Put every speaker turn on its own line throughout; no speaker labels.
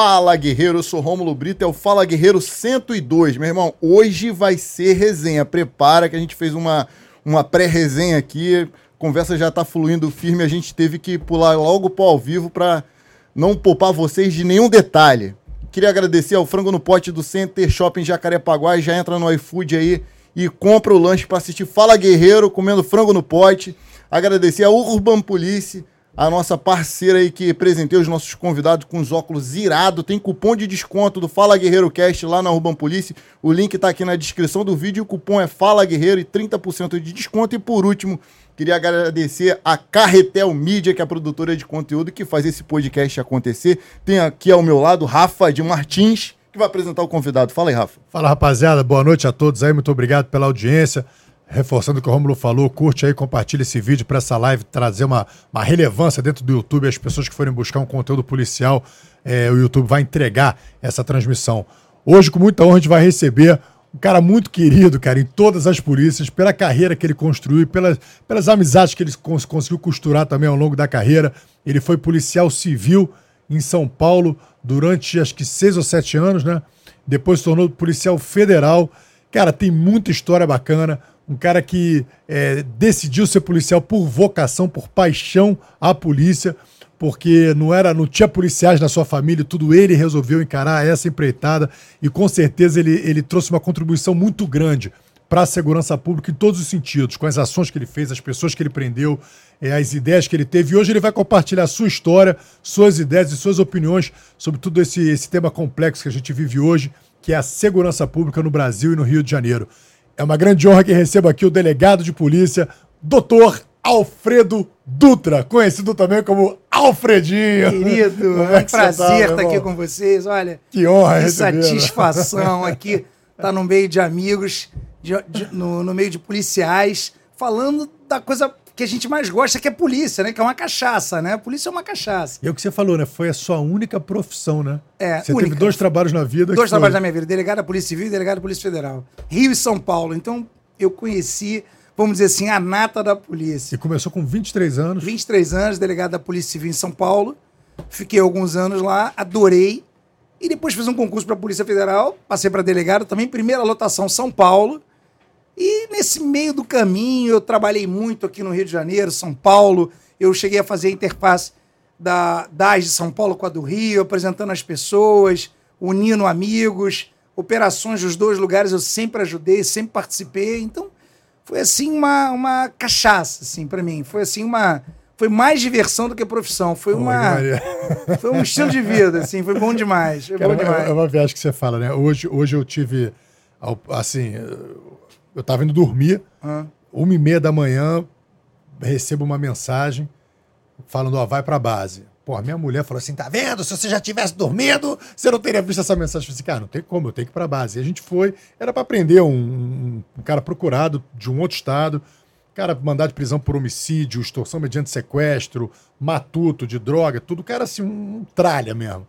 Fala Guerreiro, eu sou Rômulo Brito, é o Fala Guerreiro 102. Meu irmão, hoje vai ser resenha. Prepara que a gente fez uma, uma pré-resenha aqui. A conversa já tá fluindo firme, a gente teve que pular logo pro ao vivo para não poupar vocês de nenhum detalhe. Queria agradecer ao Frango no Pote do Center Shopping Jacarepaguá. Já entra no iFood aí e compra o lanche para assistir Fala Guerreiro comendo frango no pote. Agradecer a Urban Police, a nossa parceira aí que presenteou os nossos convidados com os óculos irado. Tem cupom de desconto do Fala Guerreiro Cast lá na Urban Police. O link tá aqui na descrição do vídeo. O cupom é Fala Guerreiro e 30% de desconto. E por último, queria agradecer a Carretel Mídia, que é a produtora de conteúdo que faz esse podcast acontecer. Tem aqui ao meu lado Rafa de Martins, que vai apresentar o convidado. Fala aí, Rafa.
Fala, rapaziada. Boa noite a todos aí. Muito obrigado pela audiência. Reforçando o que o Romulo falou, curte aí, compartilha esse vídeo para essa live trazer uma, uma relevância dentro do YouTube. As pessoas que forem buscar um conteúdo policial, é, o YouTube vai entregar essa transmissão. Hoje, com muita honra, a gente vai receber um cara muito querido, cara, em todas as polícias, pela carreira que ele construiu, pelas, pelas amizades que ele cons conseguiu costurar também ao longo da carreira. Ele foi policial civil em São Paulo durante acho que seis ou sete anos, né? Depois se tornou policial federal. Cara, tem muita história bacana um cara que é, decidiu ser policial por vocação, por paixão à polícia, porque não era, não tinha policiais na sua família, tudo ele resolveu encarar essa empreitada e com certeza ele, ele trouxe uma contribuição muito grande para a segurança pública em todos os sentidos, com as ações que ele fez, as pessoas que ele prendeu, é, as ideias que ele teve. E hoje ele vai compartilhar sua história, suas ideias e suas opiniões sobre tudo esse, esse tema complexo que a gente vive hoje, que é a segurança pública no Brasil e no Rio de Janeiro. É uma grande honra que recebo aqui o delegado de polícia, doutor Alfredo Dutra, conhecido também como Alfredinho.
Querido, é um prazer tá, estar aqui com vocês. Olha,
que honra,
que satisfação aqui estar tá no meio de amigos, de, de, no, no meio de policiais, falando da coisa que a gente mais gosta, que é polícia, né? Que é uma cachaça, né? A polícia é uma cachaça.
E é o que você falou, né? Foi a sua única profissão, né?
É,
Você
única.
teve dois trabalhos na vida.
Dois trabalhos na minha vida. Delegado da Polícia Civil e delegado da Polícia Federal. Rio e São Paulo. Então, eu conheci, vamos dizer assim, a nata da polícia.
E começou com 23 anos.
23 anos, delegado da Polícia Civil em São Paulo. Fiquei alguns anos lá, adorei. E depois fiz um concurso para a Polícia Federal, passei para delegado também, primeira lotação São Paulo. E nesse meio do caminho, eu trabalhei muito aqui no Rio de Janeiro, São Paulo. Eu cheguei a fazer a interface da DAS de São Paulo com a do Rio, apresentando as pessoas, unindo amigos, operações dos dois lugares eu sempre ajudei, sempre participei. Então, foi assim uma, uma cachaça, assim, para mim. Foi assim uma. Foi mais diversão do que profissão. Foi uma. Foi um estilo de vida, assim, foi bom demais. Foi
Cara,
bom demais.
É uma viagem que você fala, né? Hoje, hoje eu tive. Assim, eu tava indo dormir, ah. uma e meia da manhã, recebo uma mensagem falando, ó, vai pra base. Pô, minha mulher falou assim, tá vendo? Se você já tivesse dormido, você não teria visto essa mensagem. Eu falei assim, cara, não tem como, eu tenho que ir pra base. E a gente foi, era para prender um, um, um, cara procurado de um outro estado, cara mandado de prisão por homicídio, extorsão mediante sequestro, matuto de droga, tudo, cara assim, um, um tralha mesmo.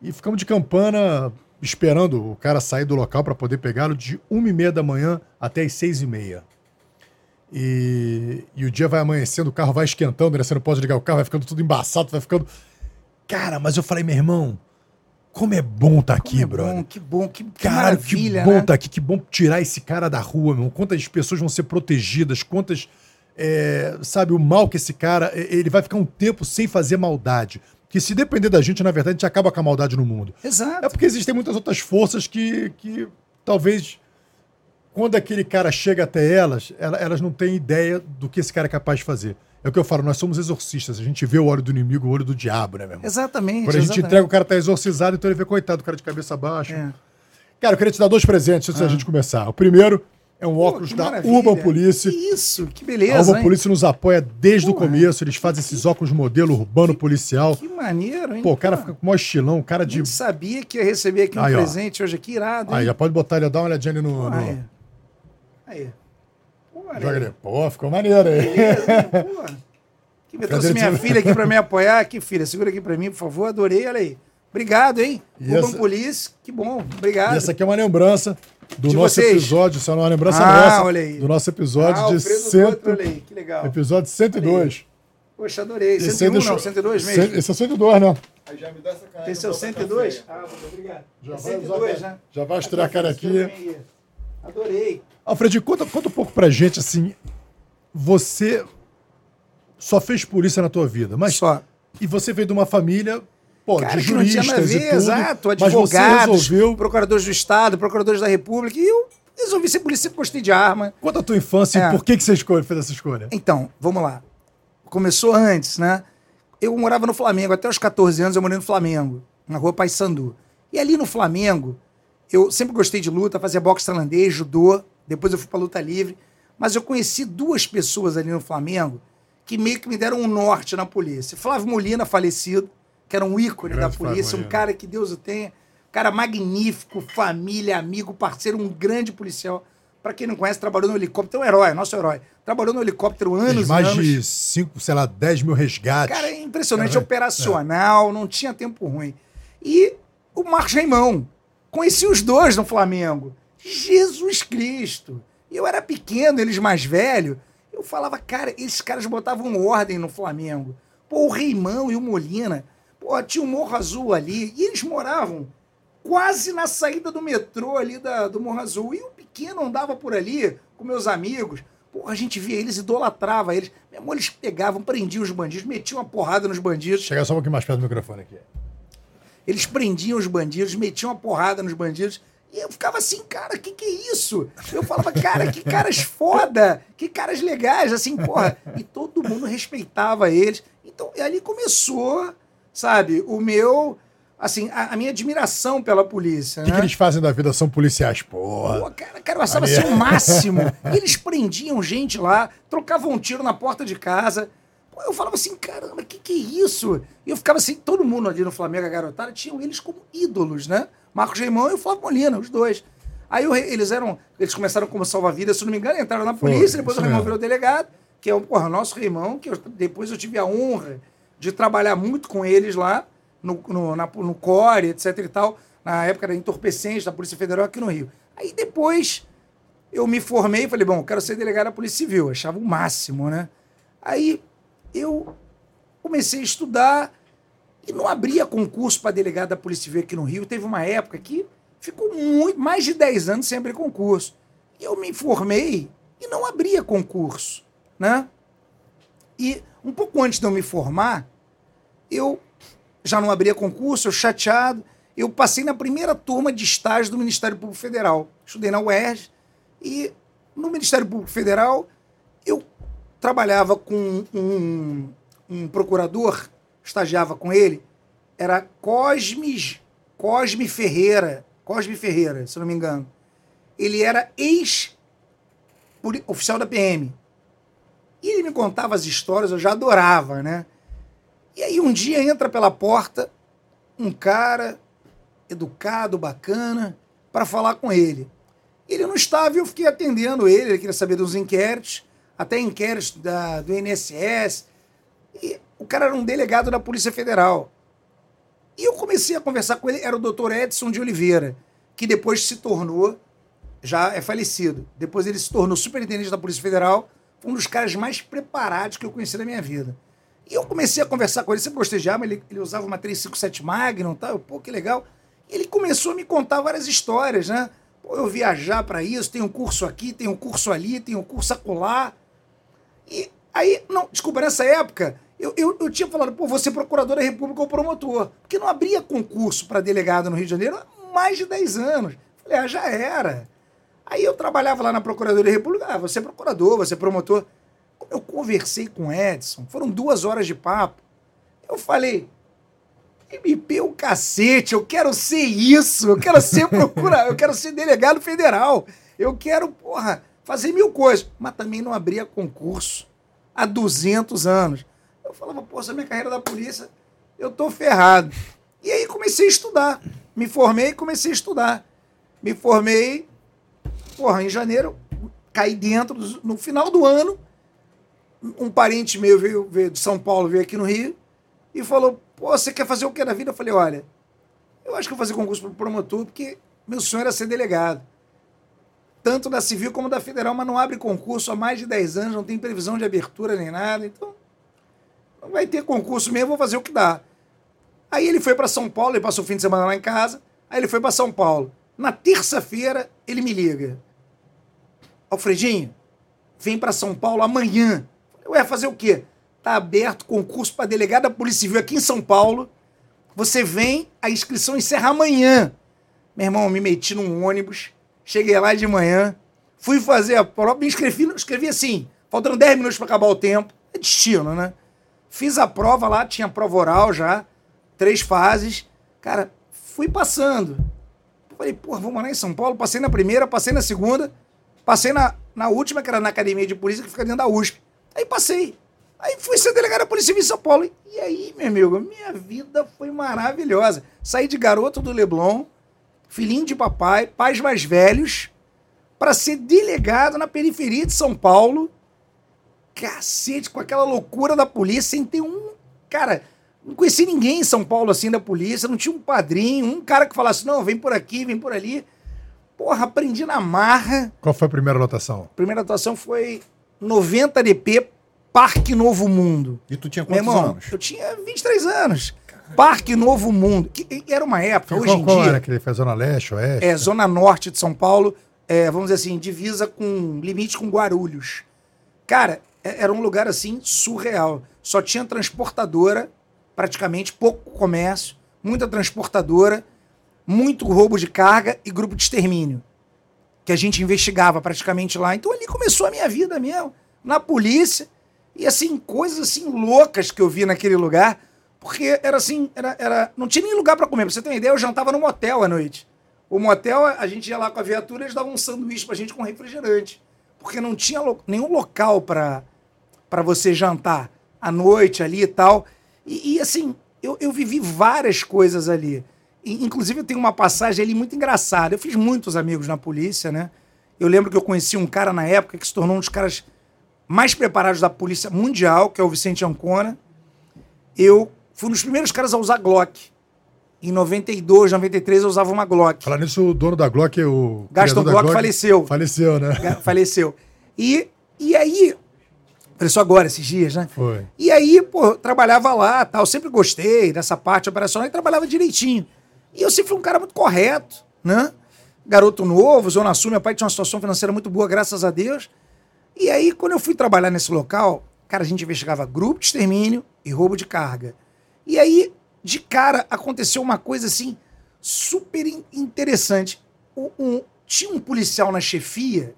E ficamos de campana esperando o cara sair do local para poder pegá-lo de uma e meia da manhã até as seis e meia. E, e o dia vai amanhecendo, o carro vai esquentando, né? Você não pode ligar o carro, vai ficando tudo embaçado, vai ficando. Cara, mas eu falei, meu irmão, como é bom estar tá aqui, é brother.
Bom, que bom, que, que
cara, que bom estar né? tá aqui, que bom tirar esse cara da rua, meu. Quantas pessoas vão ser protegidas, quantas. É, sabe, o mal que esse cara. Ele vai ficar um tempo sem fazer maldade que se depender da gente, na verdade, a gente acaba com a maldade no mundo.
Exato.
É porque existem muitas outras forças que, que talvez, quando aquele cara chega até elas, elas não têm ideia do que esse cara é capaz de fazer. É o que eu falo, nós somos exorcistas. A gente vê o olho do inimigo, o olho do diabo, né, meu irmão?
Exatamente.
Quando a gente
exatamente.
entrega, o cara tá exorcizado, então ele vê, coitado, o cara de cabeça baixa. É. Cara, eu queria te dar dois presentes antes ah. da gente começar. O primeiro é um Pô, óculos da maravilha. Urban Police.
Isso, que beleza.
A Urban hein? Police nos apoia desde Pô, o começo. Eles fazem esses óculos modelo urbano que, policial.
Que maneiro, hein?
Pô, o cara fica com o maior estilão, cara de. Eu
sabia que ia receber aqui um aí, presente ó. hoje aqui, irado.
Hein? Aí, já pode botar ele, dá uma olhadinha ali no. Pô, no...
Aí. aí.
Pô, Joga ali. Pô, ficou maneiro aí.
Beleza, pô. Que me trouxe minha filha aqui pra me apoiar. Aqui, filha, segura aqui pra mim, por favor. Adorei, olha aí. Obrigado, hein? E Urban essa... Police, que bom. Obrigado.
E essa aqui é uma lembrança do
de
nosso
vocês?
episódio, isso é uma lembrança
ah,
nossa.
Olha aí.
Do nosso episódio
ah,
de cento...
olha aí, que legal.
Episódio 102.
Poxa, adorei. 101 deixou... não, 102 mesmo?
Esse é 102, né?
Aí já me dá essa caneca.
Esse é o
pra botar
102?
café.
Ah, muito obrigado.
Já
é
vai usar
102,
a-
né?
já vai estrear a cara
Esse
aqui.
Adorei.
Alfred, conta, conta um pouco pra gente, assim, você só fez polícia na tua vida, mas
Só.
e você veio de uma família, pô,
Cara,
de
que não tinha nada a
juristas
ver,
tudo,
exato. Advogados,
resolveu,
procuradores do Estado, procuradores da República. E eu resolvi ser polícia, sempre gostei de arma.
conta a tua infância
É.
e por que, que você escolhe, fez essa escolha.
Então, vamos lá. Começou antes, né? Eu morava no Flamengo, até os 14 anos eu morei no Flamengo, na rua Paissandu. E ali no Flamengo, eu sempre gostei de luta, fazia boxe tailandês, judô, depois eu fui pra luta livre. Mas eu conheci duas pessoas ali no Flamengo que meio que me deram um norte na polícia. Flávio Molina, falecido, que era um ícone
Grande
da polícia, um cara que Deus o tenha, cara magnífico, família, amigo, parceiro, um grande policial. Pra quem não conhece, trabalhou no helicóptero, é um herói, nosso herói. Trabalhou no helicóptero anos
Fez
e
mais
anos.
de 5, sei lá, 10 mil resgates.
Cara, é impressionante,
Cara,
operacional, não tinha tempo ruim. E o Marcos Reimão. Conheci os dois no Flamengo. Jesus Cristo. Eu era pequeno, eles mais velhos. Eu falava, cara, esses caras botavam ordem no Flamengo. Pô, o Reimão e o Molina. Pô, tinha um Morro Azul ali. E eles moravam quase na saída do metrô ali da, do Morro Azul. E o pequeno andava por ali com meus amigos. Pô, a gente via eles, idolatrava eles. Meu irmão, eles pegavam, prendiam os bandidos, metiam uma porrada nos bandidos.
Chegar só um pouquinho mais perto do microfone aqui.
Eles prendiam os bandidos, metiam uma porrada nos bandidos. E eu ficava assim, cara, que que é isso? Eu falava, cara, que caras foda, que caras legais, assim, porra. E todo mundo respeitava eles. Então, e ali começou, sabe, o meu, assim, a, a minha admiração pela polícia.
O que,
né?
que eles fazem da vida? São policiais, porra.
Pô, cara, cara, eu achava assim o máximo. E eles prendiam gente lá, trocavam um tiro na porta de casa. Pô, eu falava assim, caramba, que que é isso? E eu ficava assim, todo mundo ali no Flamengo, a garotada, tinham eles como ídolos, né? Marcos Reimão e o Flávio Molina, os dois. Aí Re- eles eram, eles começaram como salva-vidas, se não me engano, entraram na polícia,
Foi,
depois o Reimão virou delegado, que é o porra, nosso Reimão, que eu- depois eu tive a honra de trabalhar muito com eles lá, no, no, na- no CORE, etc e tal, na época da entorpecente da Polícia Federal aqui no Rio. Aí depois eu me formei e falei, bom, quero ser delegado da Polícia Civil. Eu achava o máximo, né? Aí eu comecei a estudar e não abria concurso para delegado da Polícia Civil aqui no Rio. Teve uma época que ficou muito, mais de 10 anos sem abrir concurso. Eu me formei e não abria concurso, né? E um pouco antes de eu me formar, eu já não abria concurso, eu chateado. Eu passei na primeira turma de estágio do Ministério Público Federal. Estudei na UERJ e no Ministério Público Federal eu trabalhava com um, um procurador, estagiava com ele, era Cosme, Cosme Ferreira. Cosme Ferreira, se não me engano. Ele era ex-oficial da PM. E ele me contava as histórias, eu já adorava, né? E aí um dia entra pela porta um cara educado, bacana, para falar com ele. Ele não estava e eu fiquei atendendo ele, ele queria saber dos inquéritos, até inquéritos da, do INSS. E o cara era um delegado da Polícia Federal. E eu comecei a conversar com ele, era o doutor Edson de Oliveira, que depois se tornou, já é falecido, depois ele se tornou superintendente da Polícia Federal, um dos caras mais preparados que eu conheci na minha vida. E eu comecei a conversar com ele, sempre gostei de arma, ele, ele usava uma 357 Magnum, tá? Eu, pô, que legal. E ele começou a me contar várias histórias, né? Pô, eu viajar para isso, tem um curso aqui, tem um curso ali, tem um curso acolá. E aí, não, desculpa, nessa época, eu, eu, eu tinha falado, pô, ser procurador da República ou promotor. Porque não abria concurso para delegado no Rio de Janeiro há mais de 10 anos. Falei, ah, já era. Aí eu trabalhava lá na Procuradoria da República, ah, você é procurador, você é promotor. Eu conversei com o Edson, foram duas horas de papo. Eu falei, MP o cacete, eu quero ser isso, eu quero ser procurador, eu quero ser delegado federal, eu quero, porra, fazer mil coisas. Mas também não abria concurso há 200 anos. Eu falava, pô, essa é minha carreira da polícia, eu tô ferrado. E aí comecei a estudar. Me formei e comecei a estudar. Me formei, porra, em janeiro, caí dentro, no final do ano, um parente meu veio, veio de São Paulo, veio aqui no Rio, e falou, pô, você quer fazer o que na vida? Eu falei, olha, eu acho que vou fazer concurso para promotor, porque meu sonho era ser delegado. Tanto da civil como da federal, mas não abre concurso há mais de 10 anos, não tem previsão de abertura nem nada, então não vai ter concurso mesmo, vou fazer o que dá. Aí ele foi pra São Paulo, ele passou o fim de semana lá em casa. Aí ele foi pra São Paulo. Na terça-feira, ele me liga. Alfredinho, vem pra São Paulo amanhã. Ué, fazer o quê? Tá aberto concurso pra delegado da Polícia Civil aqui em São Paulo. Você vem, a inscrição encerra amanhã. Meu irmão, me meti num ônibus, cheguei lá de manhã, fui fazer a prova, me inscrevi, escrevi assim, faltando 10 minutos para acabar o tempo. É destino, né? Fiz a prova lá, tinha prova oral já, três fases. Cara, fui passando. Falei, porra, vou morar em São Paulo. Passei na primeira, passei na segunda, passei na, na última, que era na academia de polícia, que fica dentro da USP. Aí passei. Aí fui ser delegado da Polícia Civil em São Paulo. E aí, meu amigo, minha vida foi maravilhosa. Saí de garoto do Leblon, filhinho de papai, pais mais velhos, para ser delegado na periferia de São Paulo. Cacete, com aquela loucura da polícia, sem ter um. Cara, não conheci ninguém em São Paulo assim da polícia, não tinha um padrinho, um cara que falasse, não, vem por aqui, vem por ali. Porra, aprendi na marra.
Qual foi a primeira lotação?
A primeira atuação foi 90 DP, Parque Novo Mundo.
E tu tinha
Meu
quantos
irmão,
anos?
eu tinha 23 anos. Parque Novo Mundo. Que era uma época, hoje
qual,
em
qual
dia.
era que ele fez Zona Leste, Oeste?
É, Zona Norte de São Paulo, é, vamos dizer assim, divisa com limite com Guarulhos. Cara, é- era um lugar assim surreal. Só tinha transportadora, praticamente, pouco comércio, muita transportadora, muito roubo de carga e grupo de extermínio. Que a gente investigava praticamente lá. Então ali começou a minha vida mesmo, na polícia. E assim, coisas assim loucas que eu vi naquele lugar. Porque era assim, era, era, não tinha nem lugar para comer. Pra você ter uma ideia, eu jantava no motel à noite. O motel, a gente ia lá com a viatura, eles davam um sanduíche pra gente com refrigerante. Porque não tinha lo- nenhum local para você jantar à noite ali e tal. E, e, assim, eu, eu vivi várias coisas ali. Inclusive, eu tenho uma passagem ali muito engraçada. Eu fiz muitos amigos na polícia, né? Eu lembro que eu conheci um cara na época que se tornou um dos caras mais preparados da polícia mundial, que é o Vicente Ancona. Eu fui um dos primeiros caras a usar Glock. Em 92, 93, eu usava uma Glock.
Falar nisso, o dono da Glock, o.
Gaston
da
Glock faleceu.
Faleceu, né?
Faleceu. E, e aí, faleceu agora, esses dias, né?
Foi.
E aí, pô, eu trabalhava lá, tal. Sempre gostei dessa parte operacional e trabalhava direitinho. E eu sempre fui um cara muito correto, né? Garoto novo, Zona Sul, meu pai tinha uma situação financeira muito boa, graças a Deus. E aí, quando eu fui trabalhar nesse local, cara, a gente investigava grupo de extermínio e roubo de carga. E aí, de cara, aconteceu uma coisa assim, super in- interessante. O- um- tinha um policial na chefia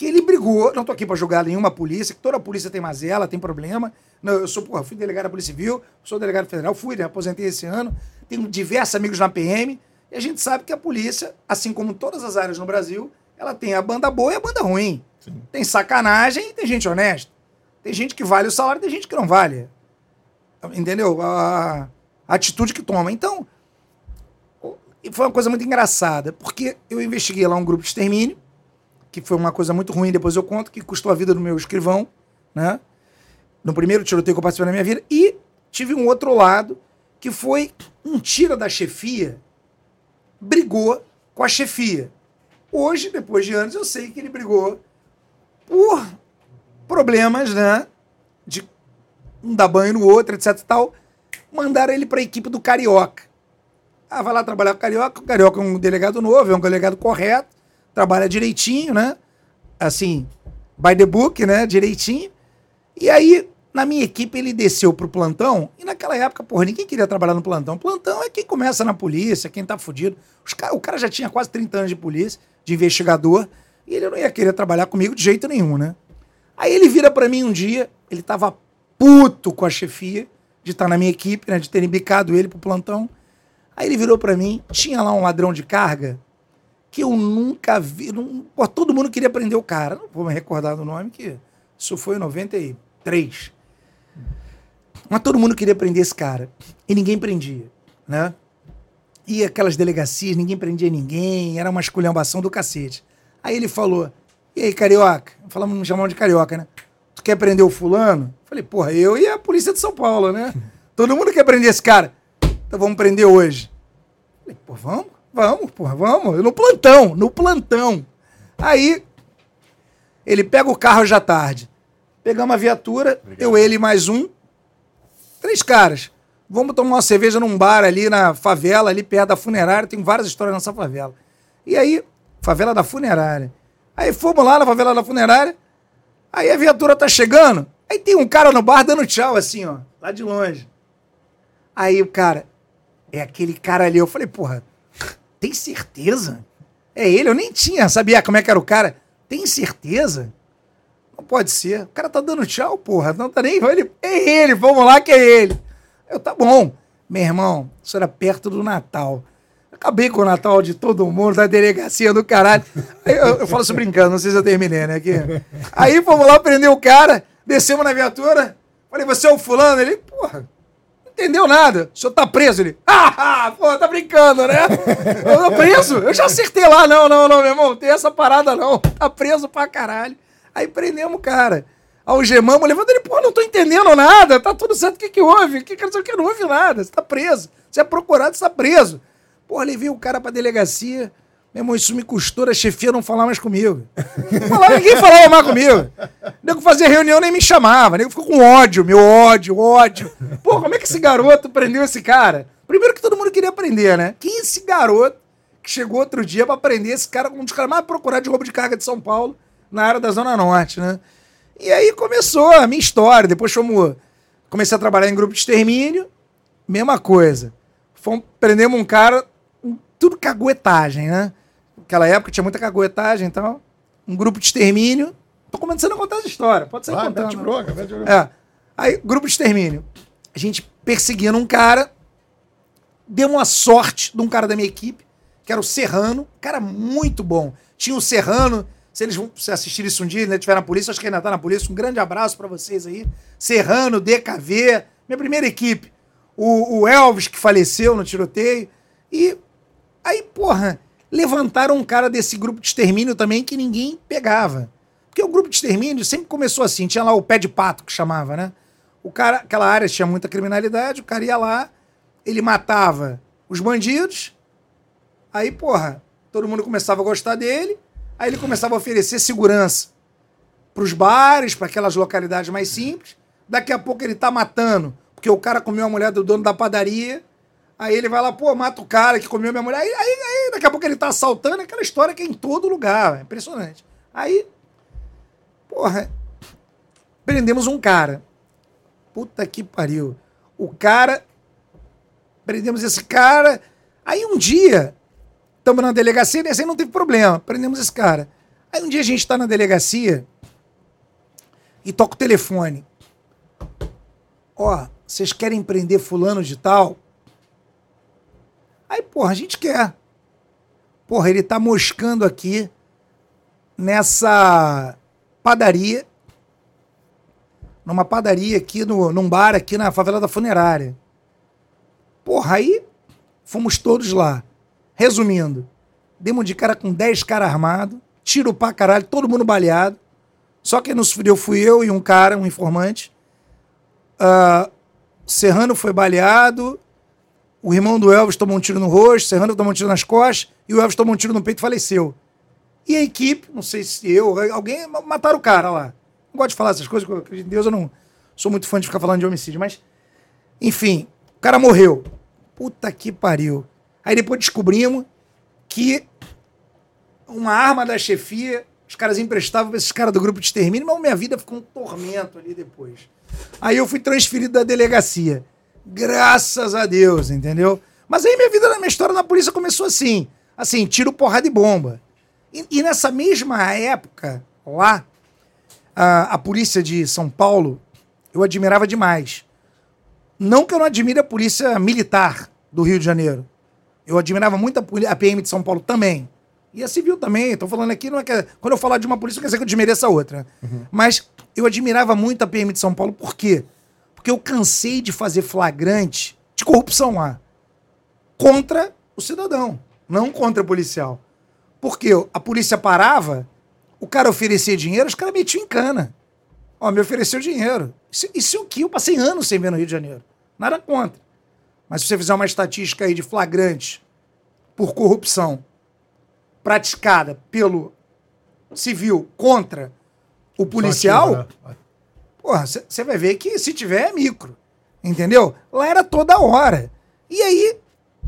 que ele brigou. Não tô aqui pra julgar nenhuma polícia, que toda polícia tem mazela, tem problema. Não, eu sou, porra, fui delegado da Polícia Civil, sou delegado federal, fui, né, aposentei esse ano, tenho diversos amigos na PM, e a gente sabe que a polícia, assim como todas as áreas no Brasil, ela tem a banda boa e a banda ruim. Tem sacanagem e tem gente honesta. Tem gente que vale o salário, tem gente que não vale. Entendeu? A, a atitude que toma. Então, foi uma coisa muito engraçada, porque eu investiguei lá um grupo de extermínio, que foi uma coisa muito ruim, depois eu conto, que custou a vida do meu escrivão, né? No primeiro tiroteio que eu participei na minha vida. E tive um outro lado, que foi um tira da chefia, brigou com a chefia. Hoje, depois de anos, eu sei que ele brigou por problemas, né? De um dar banho no outro, etc tal. Mandaram ele para a equipe do Carioca. Ah, vai lá trabalhar com o Carioca. O Carioca é um delegado novo, é um delegado correto, trabalha direitinho, né? Assim, by the book, né? Direitinho. E aí, na minha equipe, ele desceu pro plantão. E naquela época, porra, ninguém queria trabalhar no plantão. Plantão é quem começa na polícia, quem tá fudido. O cara já tinha quase 30 anos de polícia, de investigador. E ele não ia querer trabalhar comigo de jeito nenhum, né? Aí ele vira pra mim um dia, ele tava puto com a chefia de estar na minha equipe, né? De terem bicado ele pro plantão. Aí ele virou pra mim, tinha lá um ladrão de carga que eu nunca vi. Não, pô, todo mundo queria prender o cara. Não vou me recordar do nome, que isso foi em 93. Mas todo mundo queria prender esse cara. E ninguém prendia, né? E aquelas delegacias, ninguém prendia ninguém, era uma esculhambação do cacete. Aí ele falou: E aí, carioca? Falamos, me chamamos de carioca, né? Tu quer prender o fulano? Falei, porra, eu e a polícia de São Paulo, né? Todo mundo quer prender esse cara. Então vamos prender hoje. Falei, pô, vamos? Vamos, porra, vamos. No plantão, no plantão. Aí, ele pega o carro já tarde. Pegamos a viatura, eu, ele e mais um. Três caras. Vamos tomar uma cerveja num bar ali na favela, ali perto da funerária. Tem várias histórias nessa favela. E aí, favela da funerária. Aí fomos lá na favela da funerária. Aí a viatura tá chegando. Aí tem um cara no bar dando tchau, assim, ó, lá de longe. Aí o cara, é aquele cara ali. Eu falei, porra, tem certeza? É ele? Eu nem tinha, sabia como é que era o cara. Tem certeza? Não pode ser. O cara tá dando tchau, porra. Não tá nem. Ele, é ele, vamos lá que é ele. Eu, tá bom. Meu irmão, isso era perto do Natal. Acabei com o Natal de todo mundo, da delegacia do caralho. Aí eu, eu falo isso brincando, não sei se eu terminei, né? Aqui. Aí fomos lá prender o cara, descemos na viatura. Falei, você é o fulano? Ele, porra, entendeu nada. O senhor tá preso? Ele, ah, pô, tá brincando, né? Eu tô preso? Eu já acertei lá. Não, não, não, meu irmão, tem essa parada não. Tá preso pra caralho. Aí prendemos o cara. Algemamos, levando ele, pô, não tô entendendo nada. Tá tudo certo, o que que houve? O que que, que não houve nada? Você tá preso. Você é procurado, você tá preso. Porra, levei o cara pra delegacia. Meu irmão, isso me custou a chefia não falar mais comigo. Não falava, ninguém falava mais comigo. Nego fazia reunião nem me chamava. Nego ficou com ódio, meu ódio, ódio. Pô, como é que esse garoto prendeu esse cara? Primeiro que todo mundo queria aprender, né? Quem é esse garoto que chegou outro dia pra prender esse cara, um dos caras mais procurados de roubo de carga de São Paulo, na área da Zona Norte, né? E aí começou a minha história. Depois fomos. Comecei a trabalhar em grupo de extermínio, mesma coisa. Fomos, prendemos um cara tudo caguetagem, né? Naquela época tinha muita caguetagem e então, tal. Um grupo de extermínio. Tô começando a contar essa história. Pode ser contando. Broca, é. Aí, grupo de extermínio. A gente perseguindo um cara. Deu uma sorte de um cara da minha equipe, que era o Serrano. Cara muito bom. Tinha o Serrano. Se eles vão assistir isso um dia, ainda tiver na polícia, acho que ainda tá na polícia. Um grande abraço para vocês aí. Serrano, DKV, minha primeira equipe. O, o Elvis, que faleceu no tiroteio. E Aí, porra, levantaram um cara desse grupo de extermínio também que ninguém pegava. Porque o grupo de extermínio sempre começou assim, tinha lá o pé de pato que chamava, né? O cara, aquela área tinha muita criminalidade, o cara ia lá, ele matava os bandidos, aí, porra, todo mundo começava a gostar dele, aí ele começava a oferecer segurança para os bares, para aquelas localidades mais simples. Daqui a pouco ele tá matando, porque o cara comeu a mulher do dono da padaria, Aí ele vai lá, pô, mata o cara que comeu minha mulher. Aí, aí, aí daqui a pouco ele tá assaltando aquela história que é em todo lugar. É impressionante. Aí, porra, prendemos um cara. Puta que pariu. O cara. Prendemos esse cara. Aí um dia, estamos na delegacia, nesse aí não teve problema. Prendemos esse cara. Aí um dia a gente tá na delegacia e toca o telefone. Ó, vocês querem prender fulano de tal? Aí, porra, a gente quer. Porra, ele tá moscando aqui nessa padaria. Numa padaria aqui, no, num bar aqui na favela da funerária. Porra, aí fomos todos lá. Resumindo, demos de cara com 10 caras armados, tiro pra caralho, todo mundo baleado. Só quem nos fudeu fui eu e um cara, um informante. Uh, Serrano foi baleado, o irmão do Elvis tomou um tiro no rosto, Serrano tomou um tiro nas costas e o Elvis tomou um tiro no peito e faleceu. E a equipe, não sei se eu, alguém, mataram o cara lá. Não gosto de falar essas coisas, porque em Deus, eu não sou muito fã de ficar falando de homicídio, mas. Enfim, o cara morreu. Puta que pariu. Aí depois descobrimos que uma arma da chefia, os caras emprestavam pra esses caras do grupo de extermínio, mas minha vida ficou um tormento ali depois. Aí eu fui transferido da delegacia. Graças a Deus, entendeu? Mas aí minha vida, minha história na polícia começou assim. Assim, tiro, porrada e bomba. E, e nessa mesma época, lá, a, a polícia de São Paulo, eu admirava demais. Não que eu não admire a polícia militar do Rio de Janeiro. Eu admirava muito a, PM de São Paulo também. E a civil também. Estou falando aqui, não é que. Quando eu falar de uma polícia, quer dizer que eu desmereço a outra. Uhum. Mas eu admirava muito a PM de São Paulo, por quê? Porque eu cansei de fazer flagrante de corrupção lá. Contra o cidadão, não contra o policial. Porque a polícia parava, o cara oferecia dinheiro, os caras metiam em cana. Ó, me ofereceu dinheiro. Isso, isso é o que eu passei anos sem ver no Rio de Janeiro. Nada contra. Mas se você fizer uma estatística aí de flagrante por corrupção praticada pelo civil contra o policial, Porra, você vai ver que se tiver é micro. Entendeu? Lá era toda hora. E aí,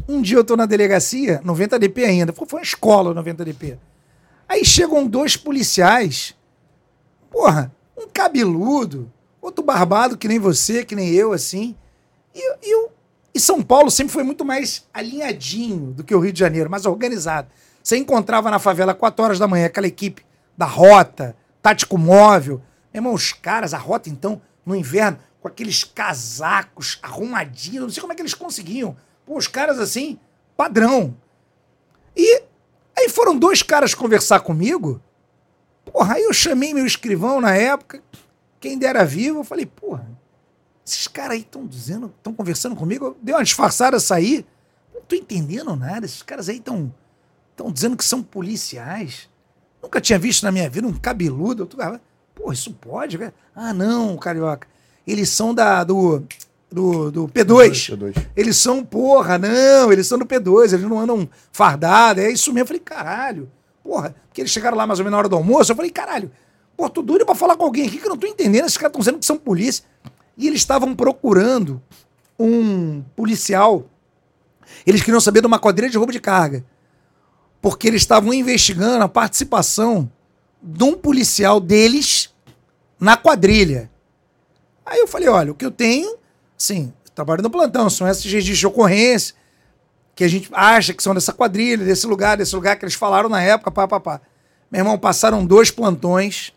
um dia eu tô na delegacia, 90DP ainda, foi uma escola 90DP. Aí chegam dois policiais, porra, um cabeludo, outro barbado que nem você, que nem eu, assim. E, e, e São Paulo sempre foi muito mais alinhadinho do que o Rio de Janeiro, mais organizado. Você encontrava na favela 4 horas da manhã aquela equipe da rota, tático móvel. Meu irmão, os caras, a rota então, no inverno, com aqueles casacos arrumadinhos, não sei como é que eles conseguiam. Pô, os caras assim, padrão. E aí foram dois caras conversar comigo. Porra, aí eu chamei meu escrivão na época, quem dera vivo, eu falei, porra, esses caras aí estão dizendo, estão conversando comigo, deu uma disfarçada sair. Não tô entendendo nada, esses caras aí estão estão dizendo que são policiais. Nunca tinha visto na minha vida um cabeludo. Eu, Pô, isso pode? Cara? Ah, não, carioca. Eles são da, do, do, do P2. P2. Eles são, porra, não, eles são do P2, eles não andam fardados. É isso mesmo. Eu falei, caralho. Porra, porque eles chegaram lá mais ou menos na hora do almoço. Eu falei, caralho, pô, tô doido pra falar com alguém aqui que eu não tô entendendo. Esses caras estão dizendo que são polícia. E eles estavam procurando um policial. Eles queriam saber de uma quadrilha de roubo de carga porque eles estavam investigando a participação de um policial deles na quadrilha. Aí eu falei, olha, o que eu tenho, sim, trabalho no plantão, são esses registros de ocorrência que a gente acha que são dessa quadrilha, desse lugar, desse lugar que eles falaram na época, pá, pá, pá. Meu irmão, passaram dois plantões,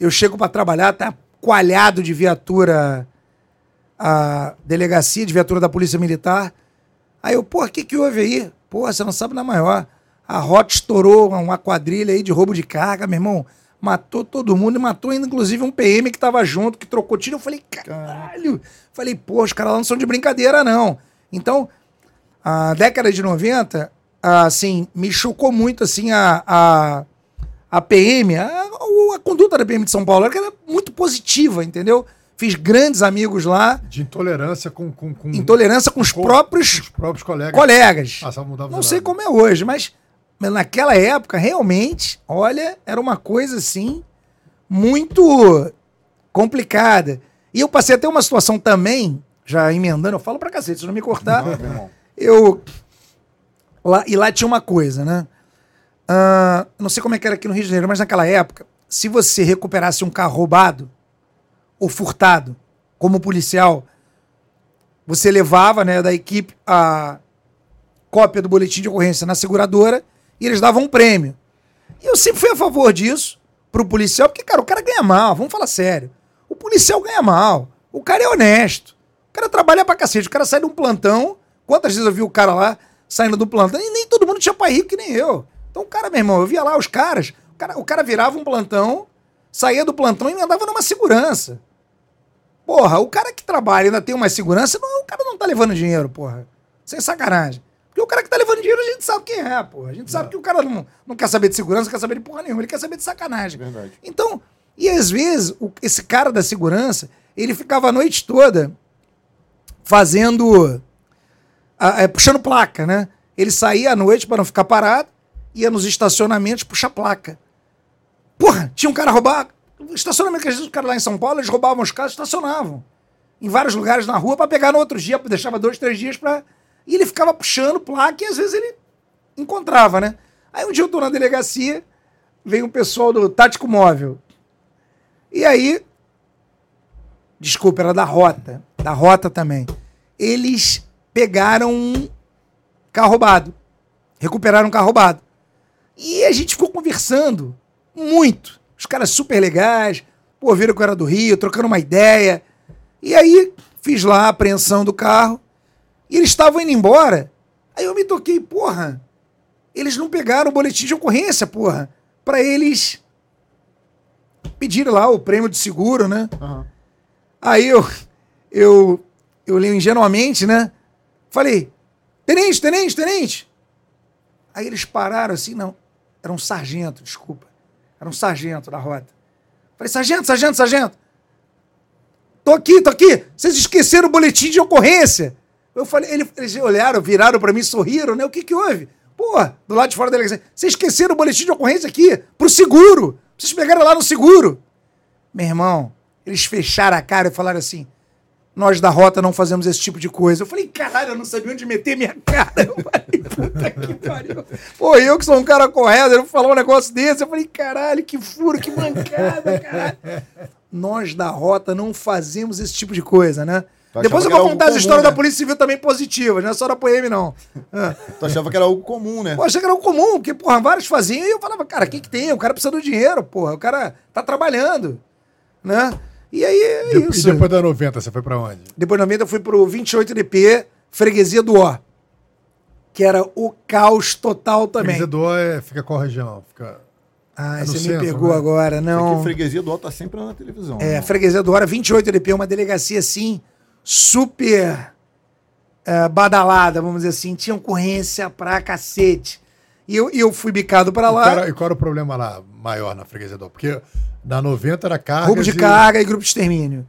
eu chego para trabalhar, tá coalhado de viatura, a delegacia de viatura da Polícia Militar. Aí eu, pô, o que que houve aí? Pô, você não sabe na maior. A rota estourou uma quadrilha aí de roubo de carga, meu irmão. Matou todo mundo e matou ainda, inclusive, um PM que tava junto, que trocou tiro. Eu falei, caralho. Falei, pô, os caras lá não são de brincadeira, não. Então, a década de 90, assim, me chocou muito, assim, a, a, a PM, a, a conduta da PM de São Paulo, era muito positiva, entendeu? Fiz grandes amigos lá.
De intolerância com. com, com
intolerância com os com, próprios, com os
próprios colegas.
colegas. Ah, não sei como é hoje, mas mas naquela época, realmente, olha, era uma coisa assim, muito complicada. E eu passei até uma situação também, já emendando, eu falo pra cacete, se não me cortar. Não, eu. Lá, e lá tinha uma coisa, né? Uh, não sei como é que era aqui no Rio de Janeiro, mas naquela época, se você recuperasse um carro roubado ou furtado como policial, você levava né, da equipe a cópia do boletim de ocorrência na seguradora e eles davam um prêmio. E eu sempre fui a favor disso pro policial, porque, cara, o cara ganha mal, vamos falar sério. O policial ganha mal. O cara é honesto. O cara trabalha pra cacete. O cara sai de um plantão. Quantas vezes eu vi o cara lá saindo do plantão? E nem todo mundo tinha pai rico que nem eu. Então, o cara, meu irmão, eu via lá os caras. O cara, o cara virava um plantão, saía do plantão e andava numa segurança. Porra, o cara que trabalha ainda tem uma segurança, não, o cara não tá levando dinheiro, porra. Sem sacanagem. Porque o cara que tá levando dinheiro, a gente sabe quem é, pô. A gente sabe é. que o cara não, não quer saber de segurança, não quer saber de porra nenhuma, ele quer saber de sacanagem. Verdade. Então, e às vezes, o, esse cara da segurança, ele ficava a noite toda fazendo. A, a, puxando placa, né? Ele saía à noite para não ficar parado, ia nos estacionamentos puxar placa. Porra, tinha um cara roubar. Estacionamento que às vezes os caras lá em São Paulo, eles roubavam os carros e estacionavam. Em vários lugares na rua para pegar no outro dia, deixava dois, três dias para e ele ficava puxando placa e às vezes ele encontrava, né? Aí um dia eu tô na delegacia, veio um pessoal do Tático Móvel. E aí, desculpa, era da Rota, da Rota também. Eles pegaram um carro roubado, recuperaram um carro roubado. E a gente ficou conversando muito. Os caras super legais, pô, viram que eu era do Rio, trocando uma ideia. E aí, fiz lá a apreensão do carro. E eles estavam indo embora. Aí eu me toquei, porra. Eles não pegaram o boletim de ocorrência, porra. Para eles pedirem lá o prêmio de seguro, né? Uhum. Aí eu, eu, eu li ingenuamente, né? Falei, tenente, tenente, tenente. Aí eles pararam assim, não. Era um sargento, desculpa. Era um sargento da rota. Falei, sargento, sargento, sargento. Tô aqui, tô aqui. Vocês esqueceram o boletim de ocorrência. Eu falei, ele, eles olharam, viraram para mim, sorriram, né? O que que houve? Pô, do lado de fora da delegacia. Vocês esqueceram o boletim de ocorrência aqui, pro seguro. Vocês pegaram lá no seguro. Meu irmão, eles fecharam a cara e falaram assim: Nós da rota não fazemos esse tipo de coisa. Eu falei, caralho, eu não sabia onde meter minha cara. Eu falei, puta que pariu. Pô, eu que sou um cara correto, eu vou falar um negócio desse. Eu falei, caralho, que furo, que mancada, caralho. Nós da rota não fazemos esse tipo de coisa, né?
Tu
Depois eu
achava
vou
era
contar
algo
as histórias
comum,
da
né?
Polícia Civil também positivas, não é só da PM, não. Ah.
Tu achava que era algo comum, né?
Pô, achei que era o comum, porque, porra, vários faziam e eu falava, cara, o que que tem? O cara precisa do dinheiro, porra, o cara tá trabalhando, né? E aí é
De-
isso.
E depois da 90, você foi pra onde?
Depois da 90 eu fui pro 28DP, Freguesia do Ó, que era o caos total também.
Freguesia é, fica qual região? Fica...
Ah,
É
você me
centro,
pegou
né?
agora,
Aqui,
não.
freguesia do Alto tá sempre na televisão.
É,
né?
Freguesia do Hora, 28DP, uma delegacia assim, super é, badalada, vamos dizer assim, tinha ocorrência pra cacete. E eu, e eu fui bicado pra
E qual,
lá,
era, e qual era o problema lá maior na freguesia do Porque na 90 era carga.
roubo de carga e grupo de extermínio.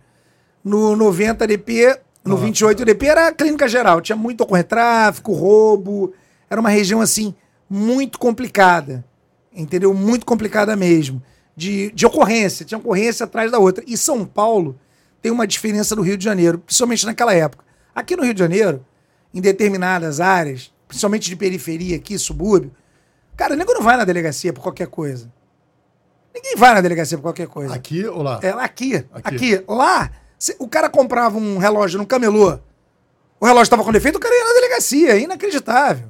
No 90DP, no
Ah.
28DP era clínica geral, tinha muito ocorrência, tráfico, roubo, era uma região assim, muito complicada, entendeu? Muito complicada mesmo, de, de ocorrência, tinha ocorrência atrás da outra. E São Paulo tem uma diferença do Rio de Janeiro, principalmente naquela época. Aqui no Rio de Janeiro, em determinadas áreas, principalmente de periferia aqui, subúrbio, cara, o nego não vai na delegacia por qualquer coisa. Ninguém vai na delegacia por qualquer coisa.
Aqui ou lá?
É, aqui,
Aqui.
aqui. Lá, se- o cara comprava um relógio no camelô, o relógio estava com defeito, o cara ia na delegacia, é inacreditável.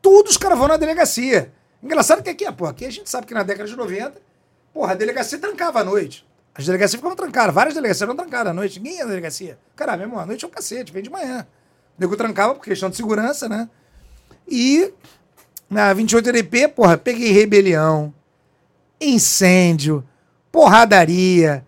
Todos os caras vão na delegacia. Engraçado que aqui, pô, aqui a gente sabe que na década de 90, porra, a delegacia trancava à noite. As delegacias ficavam trancadas, várias delegacias eram trancadas à noite, ninguém ia na delegacia. Caralho, meu irmão, à noite é um cacete, vem de manhã. O nego trancava por questão de segurança, né? E na 28DP, porra, peguei rebelião, incêndio, porradaria,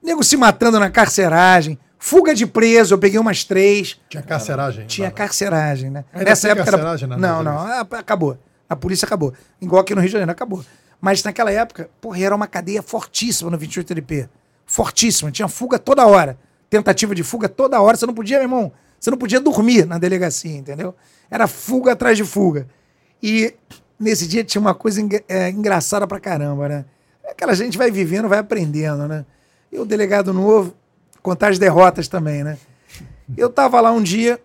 nego se matando na carceragem, fuga de preso, eu peguei umas três.
Tinha carceragem.
Tinha
né?
carceragem, né?
Ainda tem carceragem na-
Não,
nas
não, a- acabou. A polícia acabou. Igual aqui no Rio de Janeiro, acabou. Mas naquela época, porra, era uma cadeia fortíssima no 28DP. Fortíssima. Tinha fuga toda hora. Tentativa de fuga toda hora. Você não podia, meu irmão, você não podia dormir na delegacia, entendeu? Era fuga atrás de fuga. E nesse dia tinha uma coisa é, engraçada pra caramba, né? Aquela gente vai vivendo, vai aprendendo, né? E o delegado novo, contar as derrotas também, né? Eu tava lá um dia,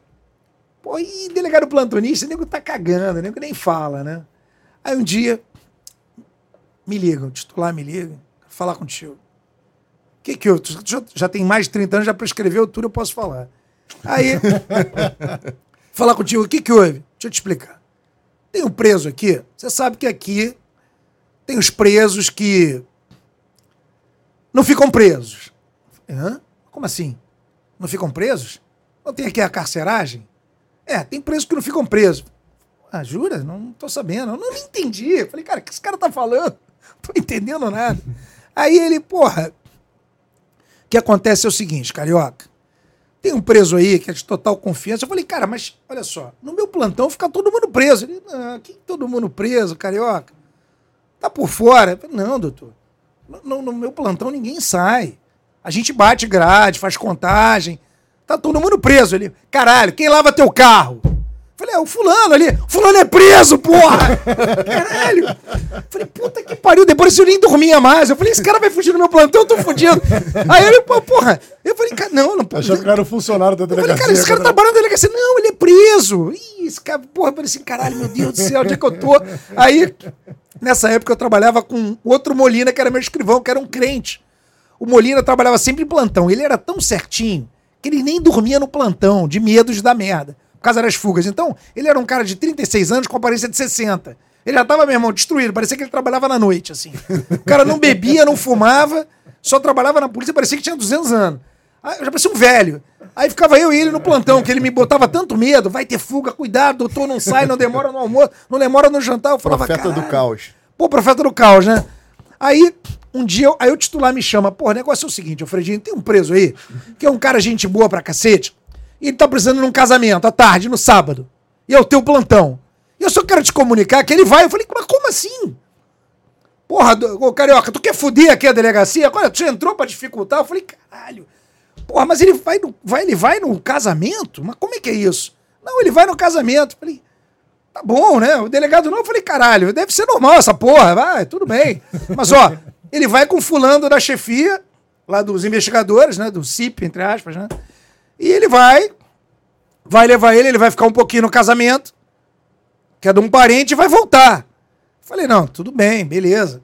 pô, e delegado plantonista, o nego tá cagando, o nego nem fala, né? Aí um dia, me liga, o titular me liga, falar contigo. O que que eu, tu já, já tem mais de 30 anos, já prescreveu tudo, eu posso falar. Aí, falar contigo, o que que houve? Deixa eu te explicar. Tem um preso aqui, você sabe que aqui tem os presos que não ficam presos. Hã? Como assim? Não ficam presos? Não tem aqui a carceragem? É, tem presos que não ficam presos. Ah, jura? Não tô sabendo. Eu não entendi. Eu falei, cara, o que esse cara tá falando? Tô entendendo nada. Aí ele, porra, o que acontece é o seguinte, carioca. Tem um preso aí que é de total confiança. Eu falei, cara, mas olha só, no meu plantão fica todo mundo preso. Ele, não, que todo mundo preso, carioca? Tá por fora? Falei, não, doutor. No- no meu plantão ninguém sai. A gente bate grade, faz contagem. Tá todo mundo preso. Ele, caralho, quem lava teu carro? Eu Falei, é o fulano ali. O fulano é preso, porra! Caralho! Falei, puta que pariu. Depois eu nem dormia mais. Eu falei, esse cara vai fugir do meu plantão, eu tô fudido. Aí ele, porra. Eu falei, cara, não, não
Achou que era o funcionário da
eu falei,
delegacia.
cara, esse cara
né?
trabalha na delegacia. Não, ele é preso. Ih, esse cara, porra, eu falei assim, caralho, meu Deus do céu, onde é que eu tô? Aí, nessa época, eu trabalhava com outro Molina, que era meu escrivão, que era um crente. O Molina trabalhava sempre em plantão. Ele era tão certinho que ele nem dormia no plantão, de medo de dar merda, por causa das fugas. Então, ele era um cara de 36 anos com aparência de 60. Ele já tava, meu irmão, destruído. Parecia que ele trabalhava na noite, assim. O cara não bebia, não fumava, só trabalhava na polícia, parecia que tinha 200 anos. Aí eu já parecia um velho. Aí ficava eu e ele no plantão, que ele me botava tanto medo. Vai ter fuga, cuidado, doutor, não sai, não demora no almoço, não demora no jantar. Eu falava,
Profeta do caos.
Pô, profeta do caos, né? Aí, um dia, eu- aí o titular me chama, pô, o negócio é o seguinte, Alfredinho, tem um preso aí, que é um cara gente boa pra cacete, e ele tá precisando de um casamento à tarde, no sábado. E é o teu plantão. E eu só quero te comunicar que ele vai. Eu falei, mas como assim? Porra, ô, Carioca, tu quer fuder aqui a delegacia? Agora tu entrou pra dificultar? Eu falei, caralho. Porra, mas ele vai, no, vai, ele vai no casamento? Mas como é que é isso? Não, ele vai no casamento. Eu falei, Tá bom, né? O delegado não, eu falei, caralho, deve ser normal essa porra, vai, tudo bem. Mas, ó, ele vai com fulano da chefia, lá dos investigadores, né? Do CIP, entre aspas, né? E ele vai, vai levar ele, ele vai ficar um pouquinho no casamento, que é de um parente, e vai voltar. Falei, não, tudo bem, beleza.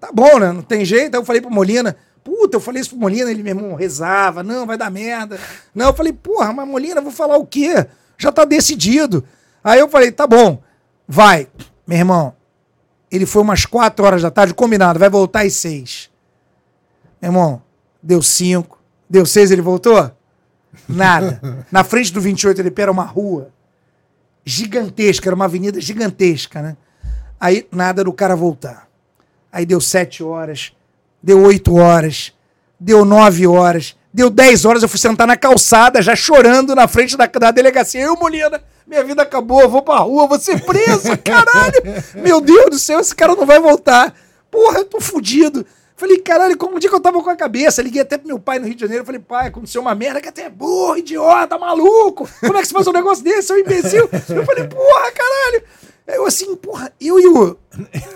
Tá bom, né? Não tem jeito. Aí eu falei pro Molina, puta, eu falei isso pro Molina, ele, meu irmão, rezava, não, vai dar merda. Não, eu falei, porra, mas Molina, vou falar o quê? Já tá decidido. Aí eu falei, tá bom, vai. Meu irmão, ele foi umas quatro horas da tarde, combinado, vai voltar às seis. Meu irmão, deu cinco, deu seis, ele voltou? Nada. Na frente do 28 ele era uma rua gigantesca, era uma avenida gigantesca, né? Aí nada do cara voltar. Aí deu sete horas, deu oito horas, deu nove horas, deu dez horas, eu fui sentar na calçada, já chorando na frente da, da delegacia. Eu, Molina, minha vida acabou, vou pra rua, vou ser preso, caralho! Meu Deus do céu, esse cara não vai voltar. Porra, eu tô fudido. Falei, caralho, como um dia que eu tava com a cabeça, liguei até pro meu pai no Rio de Janeiro, falei, pai, aconteceu uma merda que até é burro, idiota, maluco, como é que você faz um negócio desse, seu imbecil? Eu falei, porra, caralho. Eu assim, porra, eu e o,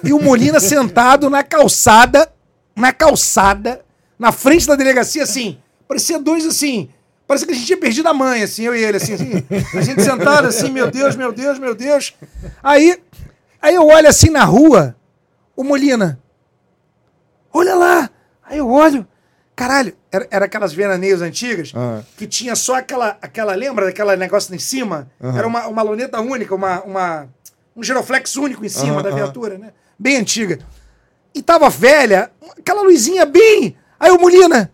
e o Molina sentado na calçada, na calçada, na frente da delegacia, assim, parecia dois assim, parecia que a gente tinha perdido a mãe, assim, eu e ele, assim, assim a gente sentado assim, meu Deus, meu Deus, meu Deus. Aí, aí eu olho assim na rua, o Molina, olha lá. Aí eu olho, caralho, era, era aquelas veraneios antigas
Aham.
que tinha só aquela, aquela lembra daquela negócio em cima?
Aham.
Era uma, uma luneta única, uma, uma, um giroflex único em cima
Aham,
da viatura, né? Bem antiga. E tava velha, aquela luzinha bem. Aí o Molina.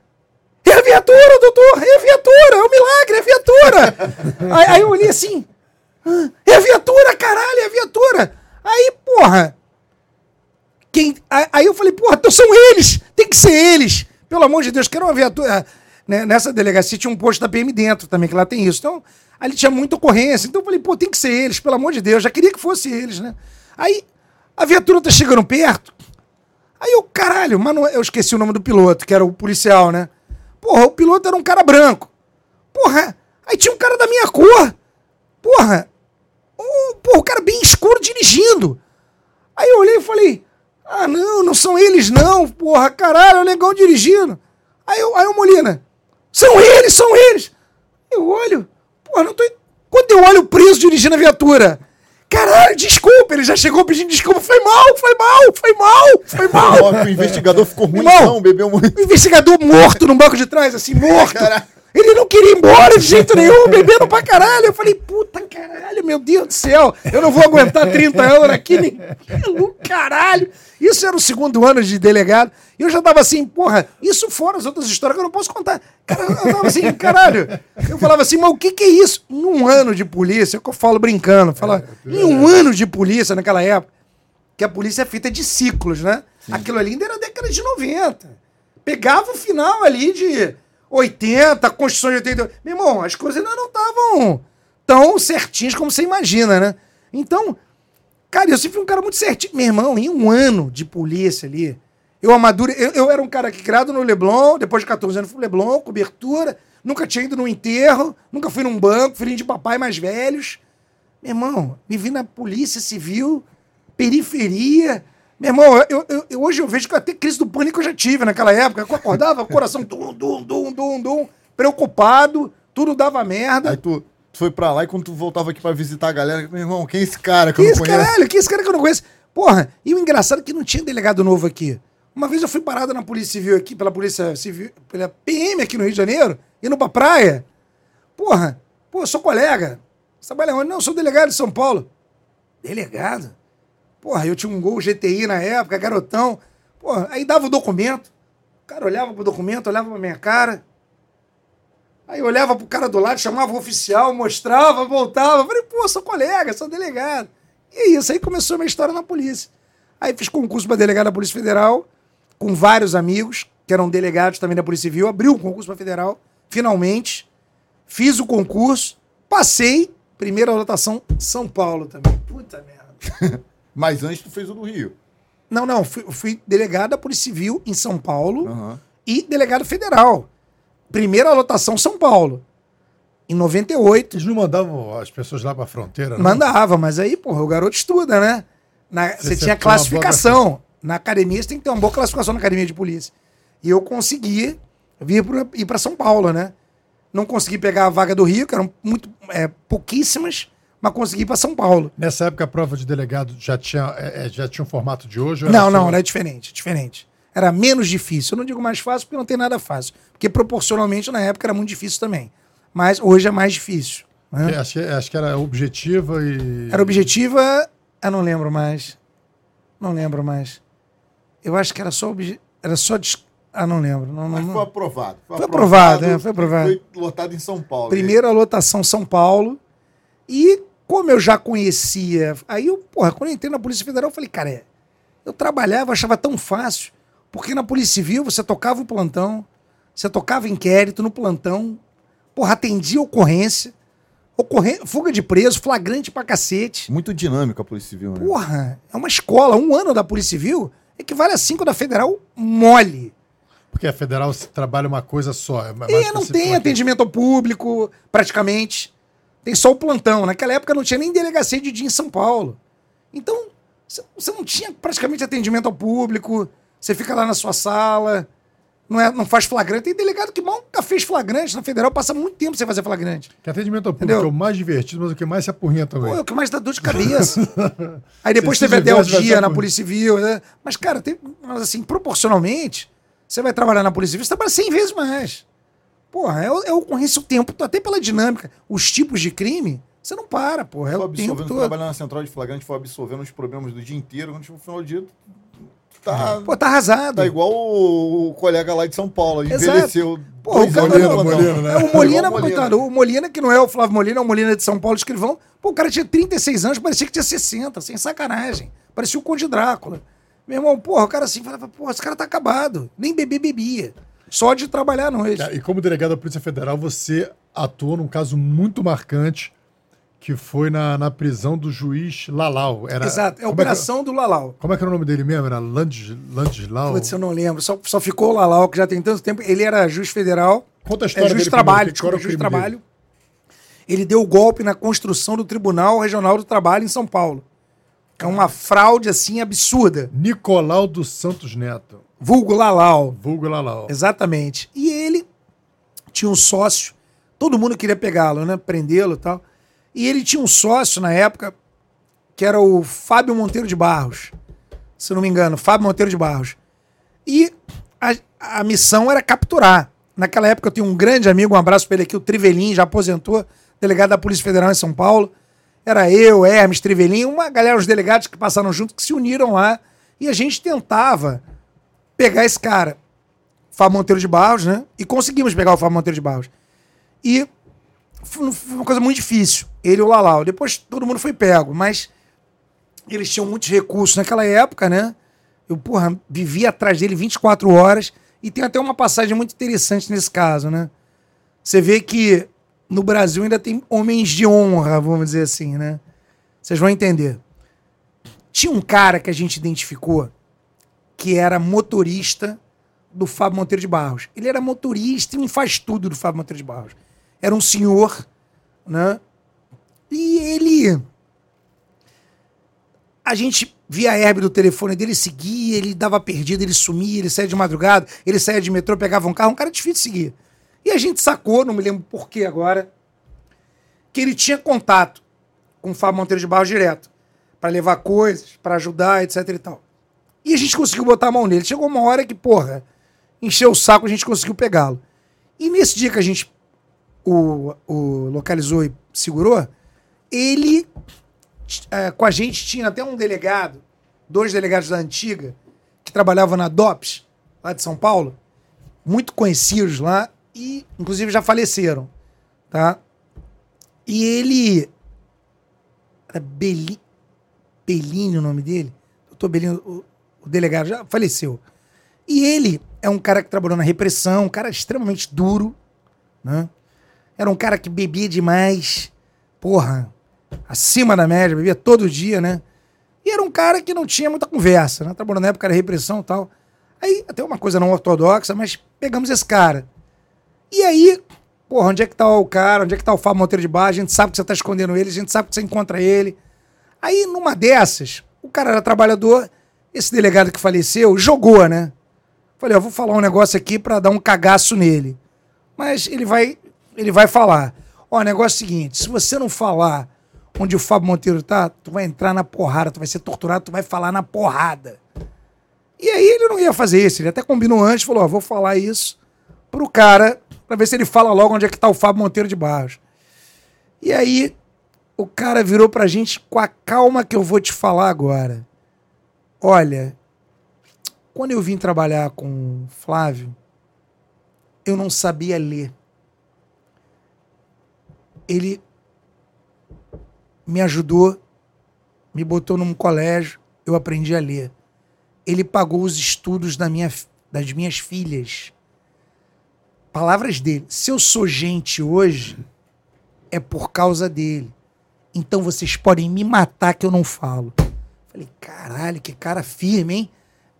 É a viatura, doutor! É a viatura! É um milagre, é a viatura! aí, aí eu olhei assim. "Ah, É a viatura, caralho, é a viatura! Aí, porra, quem, aí eu falei, porra, então são eles! Tem que ser eles! Pelo amor de Deus, que era uma viatura. né, Nessa delegacia tinha um posto da PM dentro também, que lá tem isso. Então, ali tinha muita ocorrência. Então eu falei, pô, tem que ser eles, pelo amor de Deus. Já queria que fosse eles, né? Aí a viatura tá chegando perto. Aí eu, caralho, mas não é- eu esqueci o nome do piloto, que era o policial, né? Porra, o piloto era um cara branco. Porra, aí tinha um cara da minha cor. Porra, um, porra, o cara bem escuro dirigindo. Aí eu olhei e falei: Ah, não, não são eles, não, porra, caralho, é o negão dirigindo. Aí, eu, aí o Molina: São eles, são eles. Eu olho, porra, não tô. Quando eu olho o preso dirigindo a viatura, caralho, desculpa, ele já chegou pedindo desculpa. Foi mal, foi mal, foi mal, foi mal.
O investigador ficou ruim,
Irmão,
não, bebeu muito.
O investigador morto no banco de trás, assim, morto.
Caralho.
Ele não queria ir embora de jeito nenhum, bebendo pra caralho. Eu falei, puta caralho, meu Deus do céu, eu não vou aguentar 30 anos aqui, nem pelo caralho. Isso era o segundo ano de delegado. E eu já tava assim, porra, isso fora as outras histórias que eu não posso contar. Cara, eu tava assim, caralho. Eu falava assim, mas o que que é isso? Em um ano de polícia, é o que eu falo brincando, fala, em um ano de polícia naquela época, que a polícia é feita de ciclos, né? Aquilo ali ainda era década de 90. Pegava o final ali de 80, a Constituição de 80. Meu irmão, as coisas ainda não estavam tão certinhas como você imagina, né? Então, cara, eu sempre fui um cara muito certinho. Meu irmão, em um ano de polícia ali, eu amadure... eu, eu era um cara que criado no Leblon, depois de 14 anos fui no Leblon, cobertura, nunca tinha ido num enterro, nunca fui num banco, filhinho de papai mais velhos. Meu irmão, me vi na polícia civil, periferia. Meu irmão, eu, eu- eu- hoje eu vejo que até crise do pânico eu já tive naquela época. Eu acordava, coração dum, dum, dum, dum, dum, preocupado, tudo dava merda.
Aí tu, tu foi pra lá e quando tu voltava aqui pra visitar a galera, meu irmão, quem é esse cara que
Que
eu não conheço?
caralho? Que esse cara que eu não conheço? Porra, e o engraçado é que não tinha delegado novo aqui. Uma vez eu fui parado na Polícia Civil aqui, pela Polícia Civil, pela PM aqui no Rio de Janeiro, indo pra praia. Porra, pô, eu sou colega. Você trabalha onde? Não, eu sou delegado de São Paulo. Delegado? Porra, eu tinha um gol GTI na época, garotão. Porra, aí dava o documento. O cara olhava pro documento, olhava pra minha cara. Aí olhava pro cara do lado, chamava o oficial, mostrava, voltava. Falei, pô, sou colega, sou delegado. E é isso, aí começou a minha história na polícia. Aí fiz concurso para delegado da Polícia Federal, com vários amigos, que eram delegados também da Polícia Civil. Abri o concurso para Federal, finalmente. Fiz o concurso, passei. Primeira lotação, São Paulo também. Puta merda.
Mas antes tu fez o do Rio.
Não, não, fui, fui delegado da Polícia Civil em São Paulo
Aham.
e delegado federal. Primeira lotação, São Paulo. Em 98.
Eles não mandavam as pessoas lá pra fronteira, não?
Mandava, mas aí, porra, o garoto estuda, né? Na-
Você
Você tinha classificação. Na academia, você tem que ter uma boa classificação na academia de polícia. E eu consegui vir pra, ir para São Paulo, né? Não consegui pegar a vaga do Rio, que eram muito é, pouquíssimas, mas consegui ir para São Paulo.
Nessa época a prova de delegado já tinha, é, é, já tinha um formato de hoje? ou era
Não,
só-
não, era diferente, diferente. Era menos difícil. Eu não digo mais fácil porque não tem nada fácil. Porque proporcionalmente na época era muito difícil também. Mas hoje é mais difícil. né?
Que Acho, que- acho que era objetiva e.
Era objetiva. Eu não lembro mais. Não lembro mais. Eu acho que era só obje... Era só. dis- Ah, não lembro. Não, não,
foi aprovado.
Foi aprovado, é, foi aprovado.
Foi lotado em São Paulo.
Primeira lotação São Paulo. E como eu já conhecia. Aí eu, porra, quando eu entrei na Polícia Federal, eu falei, cara, é, eu trabalhava, achava tão fácil. Porque na Polícia Civil você tocava o plantão, você tocava inquérito no plantão, porra, atendia ocorrência, ocorrê... fuga de preso, flagrante pra cacete.
Muito dinâmica a Polícia Civil, né?
Porra, é uma escola. Um ano da Polícia Civil equivale a cinco da Federal mole.
Porque a federal se trabalha uma coisa só. É
E não tem atendimento ao público, praticamente. Tem só o plantão. Naquela época não tinha nem delegacia de dia em São Paulo. Então, você- não tinha praticamente atendimento ao público. Você fica lá na sua sala, não, é, não faz flagrante. Tem delegado que nunca fez flagrante. Na federal passa muito tempo sem fazer flagrante.
Que atendimento ao público
Entendeu?
é o mais divertido, mas o que mais se apurrinha também.
Pô, é o que mais dá dor de cabeça. Aí depois teve até o dia na Polícia Civil. Né? Mas, cara, tem, mas, assim, proporcionalmente, você vai trabalhar na Polícia Civil, você trabalha 100 vezes mais. Porra, é, o- é ocorrência o tempo, até pela dinâmica. Os tipos de crime, você não para, porra. É o tempo todo.
trabalhando na central de flagrante, foi absorvendo os problemas do dia inteiro. Quando chegou no final do dia, tá,
Pô, tá arrasado.
tá igual o, o colega lá de São Paulo. Envelheceu.
Pô, o cara, não,
plantão.
Molina, né?
É o Molina, coitado. O Molina, que não é o Flávio Molina, é o Molina de São Paulo, escrivão. Pô, o cara tinha 36 anos, parecia que tinha 60, sem sacanagem. Parecia o Conde Drácula. Meu irmão, porra, o cara assim falava, porra, esse cara tá acabado. Nem beber bebia. Só de trabalhar à noite.
E como delegado da Polícia Federal, você atuou num caso muito marcante, que foi na, na prisão do juiz Lalau. Era,
Exato, é a
como que-
operação do Lalau.
como é que era o nome dele mesmo? Era Landes, Landislau?
Putz, eu não lembro. Só, só ficou o Lalau, que já tem tanto tempo. Ele era juiz federal.
Conta a
É
história
juiz de
dele
trabalho,
primeiro, que-
juiz de
crime
trabalho. Ele deu o golpe na construção do Tribunal Regional do Trabalho em São Paulo. É uma fraude, assim, absurda.
dele? Nicolau dos Santos Neto,
Vulgo Lalau.
vulgo Lalau.
Exatamente. E ele tinha um sócio, todo mundo queria pegá-lo, né? Prendê-lo e tal. E ele tinha um sócio na época, que era o Fábio Monteiro de Barros. Se não me engano, Fábio Monteiro de Barros. E a, a missão era capturar. Naquela época eu tinha um grande amigo, um abraço para ele aqui, o Trivelin, já aposentou, delegado da Polícia Federal em São Paulo. Era eu, Hermes, Trivelin, uma galera, os delegados que passaram junto, que se uniram lá. E a gente tentava pegar esse cara. Fábio Monteiro de Barros, né? E conseguimos pegar o Fábio Monteiro de Barros. E foi uma coisa muito difícil. Ele e o Lalau. Depois todo mundo foi pego, mas eles tinham muitos recursos naquela época, né? Eu, porra, vivia atrás dele 24 horas. E tem até uma passagem muito interessante nesse caso, né? Você vê que no Brasil ainda tem homens de honra, vamos dizer assim, né? Vocês vão entender. Tinha um cara que a gente identificou que era motorista do Fábio Monteiro de Barros. Ele era motorista e um faz tudo do Fábio Monteiro de Barros. Era um senhor, né? E ele. A gente via a herb do telefone dele, seguia, ele dava perdido, ele sumia, ele saía de madrugada, ele saía de metrô, pegava um carro, um cara difícil de seguir. E a gente sacou, não me lembro por que agora, que ele tinha contato com o Fábio Monteiro de Barros direto, para levar coisas, para ajudar, etc e tal. E a gente conseguiu botar a mão nele. Chegou uma hora que, porra, encheu o saco, a gente conseguiu pegá-lo. E nesse dia que a gente o, o localizou e segurou, ele, eh, com a gente, tinha até um delegado, dois delegados da antiga, que trabalhavam na DOPS, lá de São Paulo, muito conhecidos lá, e inclusive já faleceram, tá? E ele... Era Beli, Bellini o nome dele? Doutor Bellini, o, delegado, já faleceu. E ele é um cara que trabalhou na repressão, um cara extremamente duro, né? Era um cara que bebia demais, porra, acima da média, bebia todo dia, né? E era um cara que não tinha muita conversa, né? Trabalhou na época da repressão e tal. Aí, até uma coisa não ortodoxa, mas pegamos esse cara. E aí, porra, onde é que tá o cara? Onde é que tá o Fábio Monteiro de Barra? A gente sabe que você tá escondendo ele, a gente sabe que você encontra ele. Aí, numa dessas, o cara era trabalhador, esse delegado que faleceu jogou, né? Falei, ó, vou falar um negócio aqui pra dar um cagaço nele. Mas ele vai ele vai falar. Ó, negócio é o seguinte: se você não falar onde o Fábio Monteiro tá, tu vai entrar na porrada, tu vai ser torturado, tu vai falar na porrada. E aí ele não ia fazer isso, ele até combinou antes, falou: ó, vou falar isso pro cara, pra ver se ele fala logo onde é que tá o Fábio Monteiro de Barros. E aí o cara virou pra gente com a calma que eu vou te falar agora. Olha, quando eu vim trabalhar com o Flávio, eu não sabia ler. Ele me ajudou, me botou num colégio, eu aprendi a ler. Ele pagou os estudos da minha, das minhas filhas. Palavras dele. Se eu sou gente hoje, é por causa dele. Então vocês podem me matar que eu não falo. Falei, caralho, que cara firme, hein?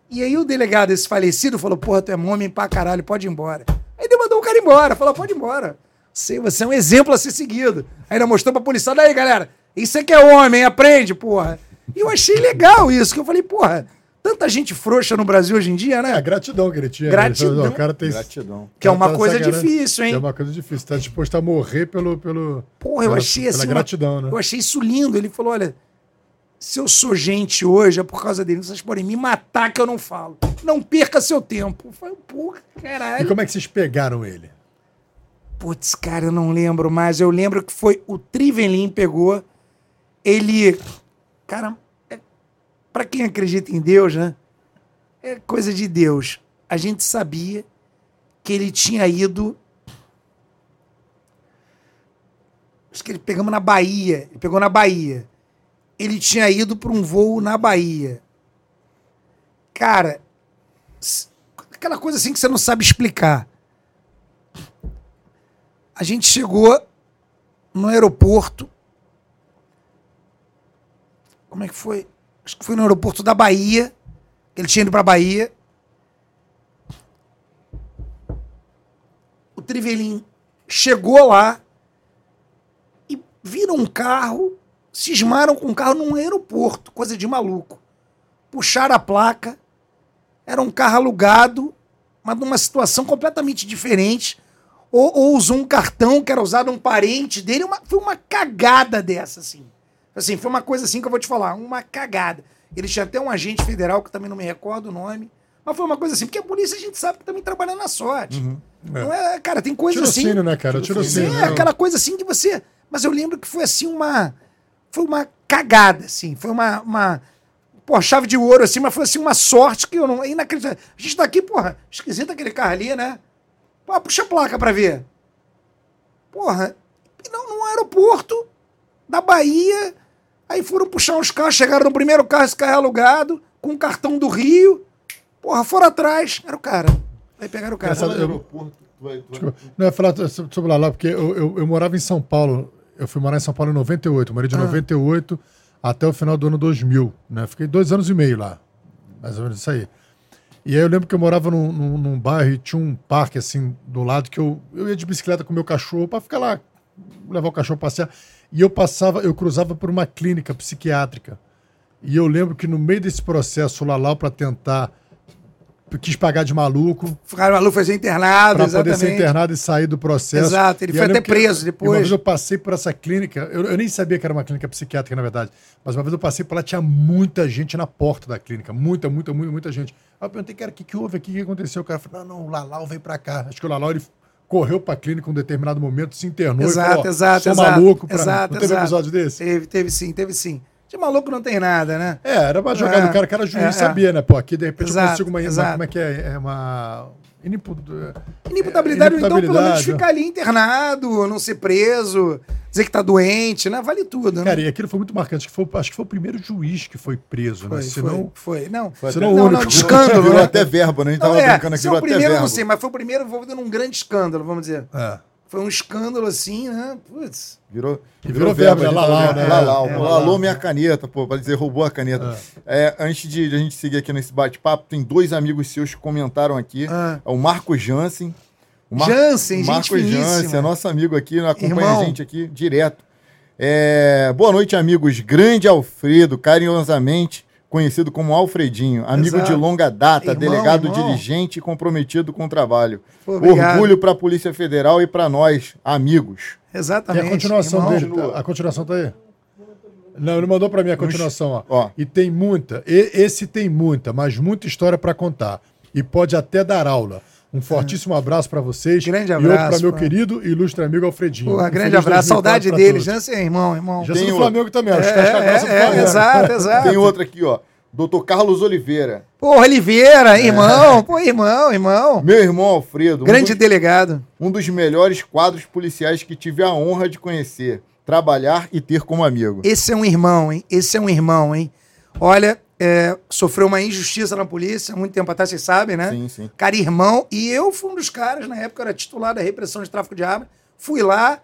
E aí o delegado, esse falecido, falou, porra, tu é homem pra caralho, pode ir embora. Aí ele mandou o cara embora, falou, pode ir embora. Sei, você é um exemplo a ser seguido. Aí ainda mostrou pra policial, daí galera, isso é que é homem, aprende, porra. E eu achei legal isso, que eu falei, porra, tanta gente frouxa no Brasil hoje em dia, né?
É, gratidão que ele tinha.
Gratidão.
Né? O cara tem,
Gratidão.
Que é uma
tá
coisa difícil, hein?
É uma coisa difícil. Tá disposto a morrer pelo. pelo
Porra, eu
pela-
achei
pela
assim. uma-
gratidão, né?
Eu achei isso lindo. Ele falou: olha, se eu sou gente hoje, é por causa dele. Vocês podem me matar que eu não falo. Não perca seu tempo. Eu falei, porra,
E
caralho.
como é que vocês pegaram ele?
Putz, cara, eu não lembro mais. Eu lembro que foi o Trivelin pegou. Ele. Cara, é, pra quem acredita em Deus, né? É coisa de Deus. A gente sabia que ele tinha ido. Acho que ele pegamos na Bahia. Ele pegou na Bahia. Ele tinha ido para um voo na Bahia. Cara, aquela coisa assim que você não sabe explicar. A gente chegou no aeroporto. Como é que foi? Acho que foi no aeroporto da Bahia. Ele tinha ido pra Bahia. O Trivelin chegou lá e viram um carro, cismaram com um carro num aeroporto, coisa de maluco. Puxaram a placa, era um carro alugado, mas numa situação completamente diferente ou, ou usou um cartão que era usado um parente dele. Uma- foi uma cagada dessa, assim. Assim, foi uma coisa assim que eu vou te falar, uma cagada. Ele tinha até um agente federal, que também não me recordo o nome. Mas foi uma coisa assim, porque a polícia a gente sabe que também trabalha na sorte. Não é, cara, tem coisa assim.
Tirocínio, né, cara? Tirocínio.
É, aquela coisa assim que você. Mas eu lembro que foi assim uma. Foi uma cagada, assim. Foi uma. uma pô, chave de ouro, assim, mas foi assim uma sorte que eu não. É inacreditável. A gente tá aqui, porra, esquisito aquele carro ali, né? Pô, puxa a placa pra ver. Porra, e não, no aeroporto da Bahia. Aí foram puxar uns carros, chegaram no primeiro carro, esse carro é alugado, com um cartão do Rio. Porra, foram atrás. Era o cara. Aí pegaram o cara.
No
eu-
vai-
Desculpa. Não, eu ia falar sobre o Lalá, porque eu, eu, eu morava em São Paulo. Eu fui morar em São Paulo em 98. Morei de
Ah.
98 até o final do ano 2000. Né? Fiquei dois anos e meio lá. Mais ou menos isso aí. E aí eu lembro que eu morava num, num, num bairro e tinha um parque assim do lado que eu, eu ia de bicicleta com o meu cachorro para ficar lá, levar o cachorro passear. E eu passava, eu cruzava por uma clínica psiquiátrica. E eu lembro que no meio desse processo, o Lalau, para tentar. Quis pagar de maluco,
O cara maluco foi ser internado,
poder
exatamente.
ser internado e sair do processo.
Exato, ele
E
foi até preso depois.
Uma vez eu passei por essa clínica, eu, eu nem sabia que era uma clínica psiquiátrica, na verdade, mas uma vez eu passei por lá, tinha muita gente na porta da clínica, muita, muita, muita, muita gente. Aí eu perguntei, cara, o que, que houve aqui, o que aconteceu? O cara falou, não, não, o Lalau veio pra cá. Acho que o Lalau, ele correu pra clínica em um determinado momento, se internou
Exato,
e falou,
exato,
sou
exato.
maluco. Pra...
exato,
não teve
exato.
episódio desse?
Teve, teve sim, teve sim. De maluco não tem nada, né?
É, era uma jogada
É,
do cara, o cara juiz
é, é.
sabia, né? Pô, aqui de repente eu
Exato,
consigo uma, uma- como é que é? É uma... Inimpu...
Inimputabilidade, então pelo menos ficar ali internado, não ser preso, dizer que tá doente, né? Vale tudo, né?
Cara, e aquilo foi muito marcante, que foi, acho que foi o primeiro juiz que foi preso, né?
foi,
Senão,
foi, foi. Não,
Foi
senão
até-
o
não, não, de escândalo,
Virou
né?
até verbo, né? A gente
Não,
tava
é,
brincando aqui,
é o
virou até
primeiro, eu
verbo.
não sei, mas foi o primeiro envolvido num grande escândalo, vamos dizer.
É.
Foi um escândalo assim, né? Putz.
Virou,
E virou verbo, né? Lalau, né?
Lalau.
É,
Pô,
Lalau.
Lalou minha caneta, pô, pra dizer roubou a caneta. É, antes de, de a gente seguir aqui nesse bate-papo, tem dois amigos seus que comentaram aqui.
Ah.
É o Marcos Jansen. O
Jansen, gente
Marcos
finíssima.
Jansen, é nosso amigo aqui, acompanha
Irmão.
a gente aqui direto. É, boa noite, amigos. Grande Alfredo, carinhosamente, conhecido como Alfredinho, amigo
Exato.
de longa data,
Irmão,
delegado
irmão.
dirigente e comprometido com o trabalho.
Pô.
Orgulho para a Polícia Federal e para nós, amigos.
E
Exatamente.
a continuação
irmão.
dele?
Continua.
A continuação tá aí? Não, ele mandou pra mim a continuação, ó.
Ó.
E tem muita. e- esse tem muita, mas muita história pra contar. E pode até dar aula. Um fortíssimo abraço pra vocês.
Grande
E outro pra
abraço,
meu
pô.
querido e ilustre amigo Alfredinho.
Pô,
Um
grande abraço.
2004
Saudade
pra
deles,
todos.
né? Seu irmão, irmão.
Já
Tem
sou do
outro.
Flamengo também,
É, é, é, exato, exato.
Tem outro aqui, ó. Dr. Carlos Oliveira.
Pô, Oliveira, irmão. Pô, irmão, irmão.
Meu irmão Alfredo. um
Grande
dos-
delegado.
um dos melhores quadros policiais que tive a honra de conhecer, trabalhar e ter como amigo.
Esse é um irmão, hein? Esse é um irmão, hein? Olha, é, sofreu uma injustiça na polícia há muito tempo atrás, vocês sabem, né?
Sim, sim.
Cara, irmão. E eu fui um dos caras, na época, eu era titular da repressão de tráfico de armas. Fui lá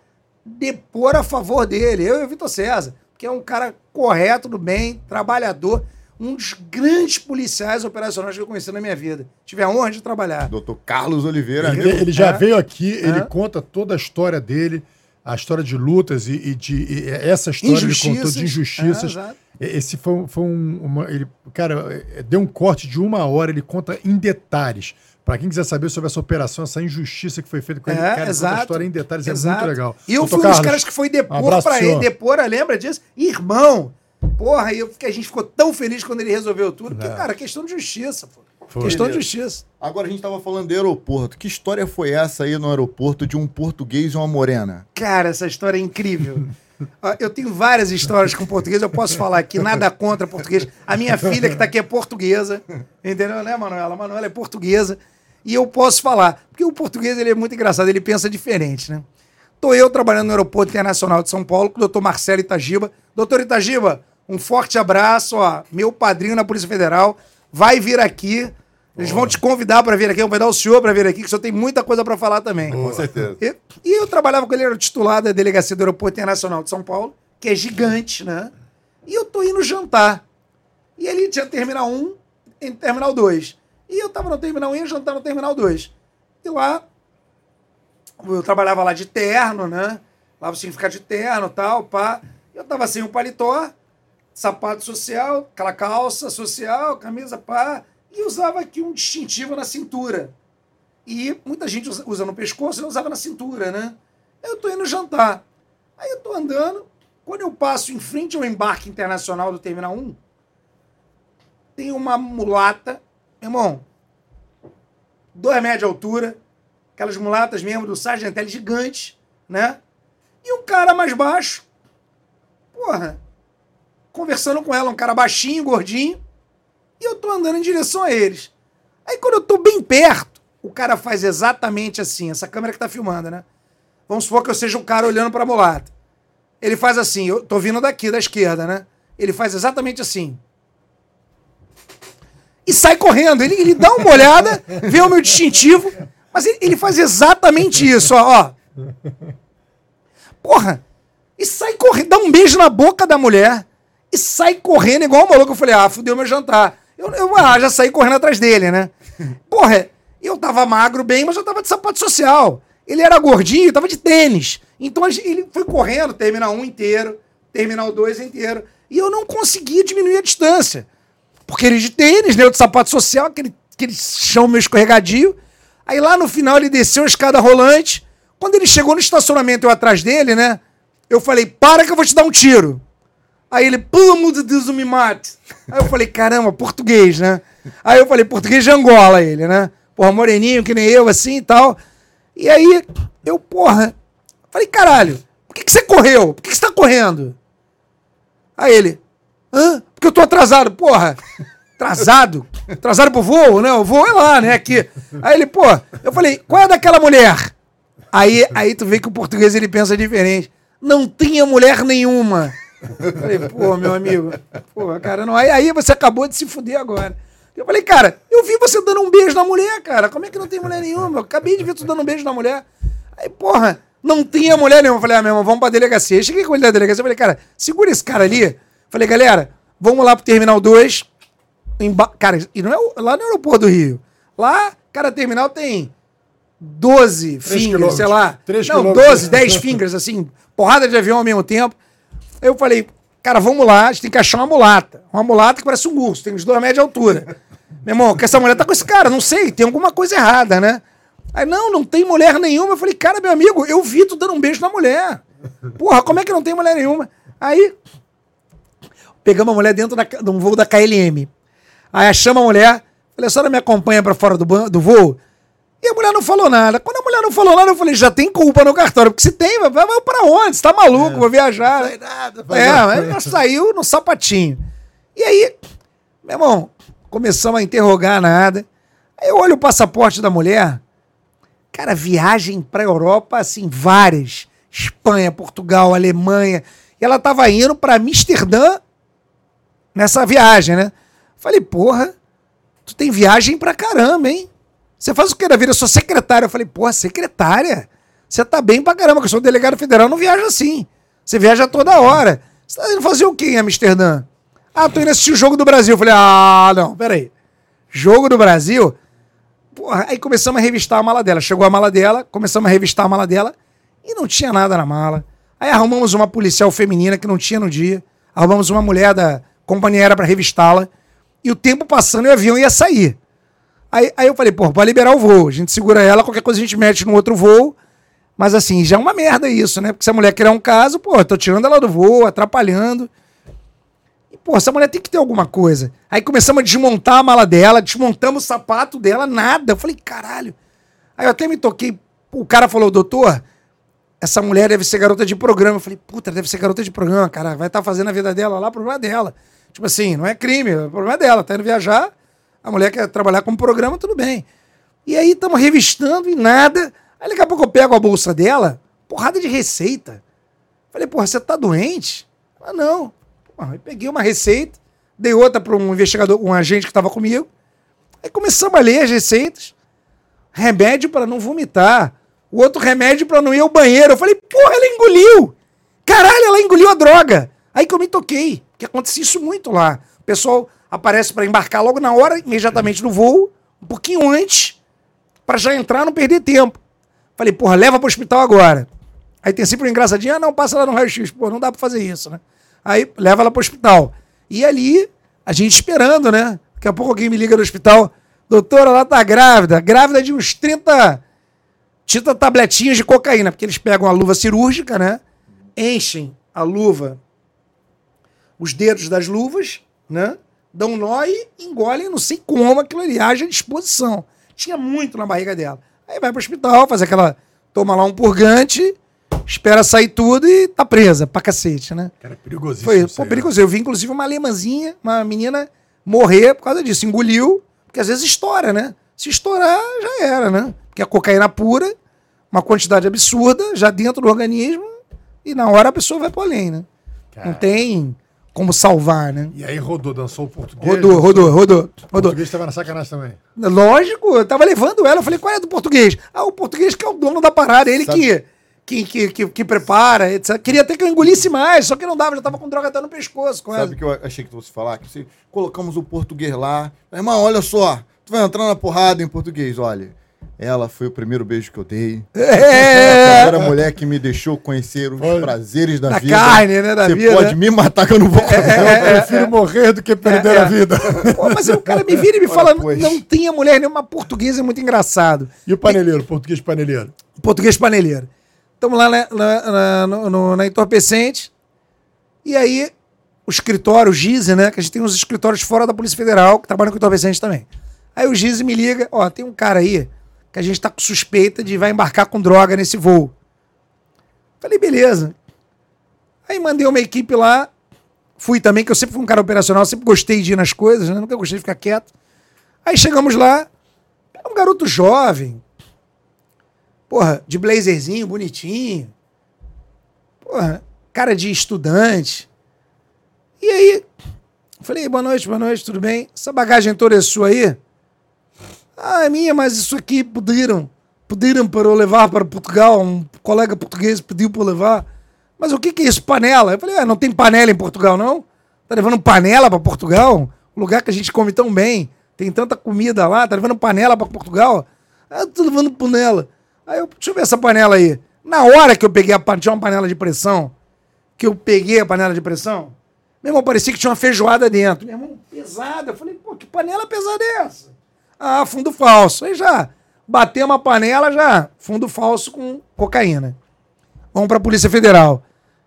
depor a favor dele, eu e o Vitor César, que é um cara correto, do bem, trabalhador, um dos grandes policiais operacionais que eu conheci na minha vida. Tive a honra de trabalhar.
Dr. Carlos Oliveira,
Ele, ele já
É.
veio aqui, ele
É.
conta toda a história dele, a história de lutas e, e de. e essa história ele contou de injustiças.
É, exato.
Esse foi, um- foi um, uma. Ele, cara, é, deu um corte de uma hora, ele conta em detalhes. Pra quem quiser saber sobre essa operação, essa injustiça que foi feita com ele,
É,
cara, ele conta a
exato.
história em detalhes, é
Exato.
muito legal.
E eu fui um dos caras que foi depor pra
pro
ele. Depor, lembra disso? Irmão! Porra, e eu, que a gente ficou tão feliz quando ele resolveu tudo. Porque,
É.
cara, questão de justiça, pô.
Foi.
Questão de justiça.
Agora a gente tava falando de aeroporto. Que história foi essa aí no aeroporto de um português e uma morena?
Cara, essa história é incrível. Ó, Eu tenho várias histórias com português, eu posso falar aqui, nada contra português. A minha filha que tá aqui é portuguesa, entendeu, né, Manuela? A Manuela é portuguesa. E eu posso falar, porque o português ele é muito engraçado, ele pensa diferente, né? Tô eu trabalhando no Aeroporto Internacional de São Paulo com o doutor Marcelo Itagiba. Doutor Itagiba, um forte abraço, ó, meu padrinho na Polícia Federal, vai vir aqui. Eles vão te convidar para vir aqui, vão convidar o senhor para vir aqui, que o senhor tem muita coisa para falar também.
Com certeza.
E, e eu trabalhava com ele, era titular da delegacia do Aeroporto Internacional de São Paulo, que é gigante, né? E eu tô indo jantar. E ele tinha terminal 1 e terminal 2. E eu tava no terminal 1 e jantar no terminal 2. E lá, eu trabalhava lá de terno, né? Lá você tinha que ficar de terno e tal, pá. Eu tava sem o paletó, sapato social, aquela calça social, camisa, pá. E usava aqui um distintivo na cintura. E muita gente usa, no pescoço, eu usava na cintura, né? Eu tô indo jantar. Aí eu tô andando, quando eu passo em frente ao embarque internacional do Terminal 1, tem uma mulata, meu irmão, dois metros de altura, aquelas mulatas mesmo do Sargentelli gigante, né? E um cara mais baixo, porra, conversando com ela, um cara baixinho, gordinho, e eu tô andando em direção a eles. Aí quando eu tô bem perto, o cara faz exatamente assim, essa câmera que tá filmando, né? Vamos supor que eu seja o cara olhando pra mulata. Ele faz assim, eu tô vindo daqui, da esquerda, né? Ele faz exatamente assim. E sai correndo. Ele, ele dá uma olhada, vê o meu distintivo, mas ele, ele faz exatamente isso, ó, ó. Porra! E sai correndo, dá um beijo na boca da mulher e sai correndo igual um maluco. Eu falei, ah, fudeu meu jantar. Eu, eu ah, já saí correndo atrás dele, né? Porra, eu tava magro bem, mas eu tava de sapato social. Ele era gordinho, tava de tênis. Então ele foi correndo, terminal um inteiro, terminal dois inteiro. E eu não conseguia diminuir a distância. Porque ele de tênis, né? Eu de sapato social, aquele, aquele chão meio escorregadio. Aí lá no final ele desceu a escada rolante. Quando ele chegou no estacionamento, eu atrás dele, né? Eu falei, para que eu vou te dar um tiro. Aí ele, pelo amor de Deus, me mate. Aí eu falei, caramba, português, né? Aí eu falei, português de Angola, ele, né? Porra, moreninho, que nem eu, assim e tal. E aí, eu, porra, falei, caralho, por que, que você correu? Por que, que você tá correndo? Aí ele, hã? Porque eu tô atrasado, porra. Atrasado? Atrasado pro voo, né? O voo é lá, né? Aqui. Aí ele, pô, eu falei, qual é daquela mulher? Aí, aí tu vê que o português ele pensa diferente. Não tinha mulher nenhuma. Falei, pô, meu amigo, pô, cara, não. Aí, aí você acabou de se fuder agora. Eu falei, cara, eu vi você dando um beijo na mulher, cara. Como é que não tem mulher nenhuma? Eu acabei de ver tu dando um beijo na mulher. Aí, porra, não tinha mulher nenhuma. Eu falei, ah, meu irmão, vamos pra delegacia. Eu cheguei com ele na delegacia. Eu falei, cara, segura esse cara ali. Eu falei, galera, vamos lá pro Terminal 2. Emba- Cara, e não é lá no aeroporto do Rio. Lá, cada terminal tem 12 fingers, sei lá.
Três
não,
quilômetros.
12, 10 fingers, assim, porrada de avião ao mesmo tempo. Eu falei, cara, vamos lá, a gente tem que achar uma mulata. Uma mulata que parece um urso, tem uns dois metros de altura. Meu irmão, que essa mulher tá com esse cara, não sei, tem alguma coisa errada, né? Aí, não, não tem mulher nenhuma. Eu falei, cara, meu amigo, eu vi tu dando um beijo na mulher. Porra, como é que não tem mulher nenhuma? Aí, pegamos a mulher dentro da, de um voo da KLM. Aí achamos a mulher, falei, a senhora me acompanha para fora do, do voo? E a mulher não falou nada. Quando a mulher não falou nada, eu falei, já tem culpa no cartório. Porque se tem, vai, vai pra onde? Você tá maluco, vou viajar.
Não sai nada,
É, ela saiu no sapatinho. E aí, meu irmão, começamos a interrogar nada. Aí eu olho o passaporte da mulher. Cara, viagem pra Europa, assim, várias. Espanha, Portugal, Alemanha. E ela tava indo pra Amsterdã nessa viagem, né? Falei, porra, tu tem viagem pra caramba, hein? Você faz o que da vida? Eu sou secretária. Eu falei, porra, secretária? Você tá bem pra caramba, que eu sou delegado federal, não viaja assim. Você viaja toda hora. Você tá indo fazer o quê em Amsterdã? Ah, tô indo assistir o Jogo do Brasil. Eu falei, ah, não, peraí. Jogo do Brasil? Porra, aí começamos a revistar a mala dela. Chegou a mala dela, começamos a revistar a mala dela e não tinha nada na mala. Aí arrumamos uma policial feminina que não tinha no dia. Arrumamos uma mulher da companhia aérea pra revistá-la. E o tempo passando e o avião ia sair. Aí, aí eu falei, pô, pode liberar o voo. A gente segura ela, qualquer coisa a gente mete no outro voo. Mas assim, já é uma merda isso, né? Porque se a mulher criar um caso, pô, tô tirando ela do voo, atrapalhando. E, pô, essa mulher tem que ter alguma coisa. Aí começamos a desmontar a mala dela, desmontamos o sapato dela, nada. Eu falei, caralho. Aí eu até me toquei. O cara falou, doutor, essa mulher deve ser garota de programa. Eu falei, puta, deve ser garota de programa, cara. Vai estar fazendo a vida dela lá, problema dela. Tipo assim, não é crime, é problema dela. Tá indo viajar, a mulher quer trabalhar como programa, tudo bem. E aí estamos revistando e nada. Aí daqui a pouco eu pego a bolsa dela, porrada de receita. Falei, porra, você tá doente? Ah, não. Porra, aí peguei uma receita, dei outra para um investigador, um agente que estava comigo. Aí começamos a ler as receitas. Remédio para não vomitar. O outro remédio para não ir ao banheiro. Eu falei, porra, ela engoliu. Caralho, ela engoliu a droga. Aí que eu me toquei, que acontecia isso muito lá. O pessoal aparece para embarcar logo na hora, imediatamente no voo, um pouquinho antes, para já entrar, não perder tempo. Falei, porra, leva pro hospital agora. Aí tem sempre um engraçadinho, ah, não, passa lá no raio-x. Pô, não dá pra fazer isso, né? Aí leva ela pro hospital. E ali, a gente esperando, né? Daqui a pouco alguém me liga no hospital, doutora, ela tá grávida, grávida de uns 30, 30 tabletinhas de cocaína, porque eles pegam a luva cirúrgica, né? Enchem a luva, os dedos das luvas, né? Dão nó e engolem, não sei como aquilo ali à disposição. Tinha muito na barriga dela. Aí vai pro hospital, faz aquela. Toma lá um purgante, espera sair tudo e tá presa pra cacete, né?
Cara, perigosíssimo.
Foi pô,
aí,
perigoso. Eu vi, inclusive, uma alemãzinha, uma menina morrer por causa disso. Engoliu, porque às vezes estoura, né? Se estourar, já era, né? Porque a cocaína pura, uma quantidade absurda, já dentro do organismo, e na hora a pessoa vai pro além, né? Não tem como salvar, né?
E aí rodou, dançou o português.
Rodou,
dançou-
rodou, rodou,
O
rodou.
português tava na sacanagem também.
Lógico, eu tava levando ela. Eu falei, qual é do português? Ah, o português que é o dono da parada, ele que, que, que, que, prepara, etc. Queria até que eu engolisse mais, só que não dava, já tava com droga até no pescoço. Quase.
Sabe o que eu achei que tu fosse falar? Que você, colocamos o português lá. Irmão, olha só. Tu vai entrar na porrada em português, olha. Ela foi o primeiro beijo que eu dei. A
É,
primeira mulher que me deixou conhecer os
Olha.
prazeres da,
Da
vida.
carne, né, da
Você
vida.
pode me matar que eu não vou comer.
Eu prefiro morrer do que perder
É, é.
a vida.
Pô, mas o cara me vira e me fala,
pois.
não tinha mulher nenhuma portuguesa, é muito engraçado.
E o paneleiro, o português paneleiro?
Português paneleiro. Estamos lá na, na, na, no- no- na entorpecente. E aí, o escritório, o Gize, né? Que a gente tem uns escritórios fora da Polícia Federal que trabalham com entorpecente também. Aí o Gize me liga: ó, tem um cara aí que a gente tá com suspeita de vai embarcar com droga nesse voo. Falei, beleza. Aí mandei uma equipe lá. Fui também, que eu sempre fui um cara operacional, sempre gostei de ir nas coisas, né? Nunca gostei de ficar quieto. Aí chegamos lá, um garoto jovem, porra, de blazerzinho, bonitinho. Porra, cara de estudante. E aí, falei, boa noite, boa noite, tudo bem? Essa bagagem toda é sua aí? Ah, é minha, mas isso aqui pediram. Pediram para eu levar para Portugal. Um colega português pediu para eu levar. Mas o que, que é isso? Panela? Eu falei, ah, não tem panela em Portugal, não? Tá levando panela para Portugal? Um lugar que a gente come tão bem. Tem tanta comida lá, tá levando panela para Portugal? Ah, tô levando panela. Aí eu, deixa eu ver essa panela aí. Na hora que eu peguei a panela, tinha uma panela de pressão, que eu peguei a panela de pressão, Meu irmão, parecia que tinha uma feijoada dentro. Meu irmão, pesada. Eu falei, pô, que panela pesada é essa? Ah, fundo falso. Aí já bateu uma panela, já fundo falso com cocaína. Vamos pra Polícia Federal.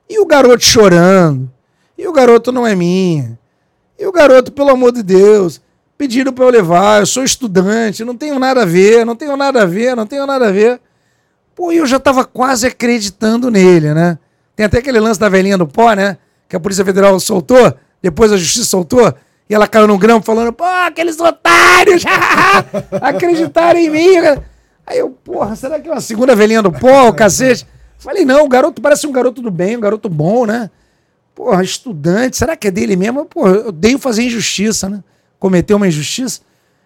E o garoto chorando. E o garoto não é minha. E o garoto, pelo amor de Deus, pediram para eu levar. Eu sou estudante, não tenho nada a ver, não tenho nada a ver, não tenho nada a ver. Pô, eu já tava quase acreditando nele, né? Tem até aquele lance da velhinha do pó, né? Que a Polícia Federal soltou, depois a Justiça soltou, e ela caiu no grão falando, pô, aqueles otários acreditaram em mim. Aí eu, porra, será que é uma segunda velhinha do pó, o cacete? Falei, não, o garoto parece um garoto do bem, um garoto bom, né? Porra, estudante, será que é dele mesmo? Porra, eu odeio fazer injustiça, né? Cometer uma injustiça.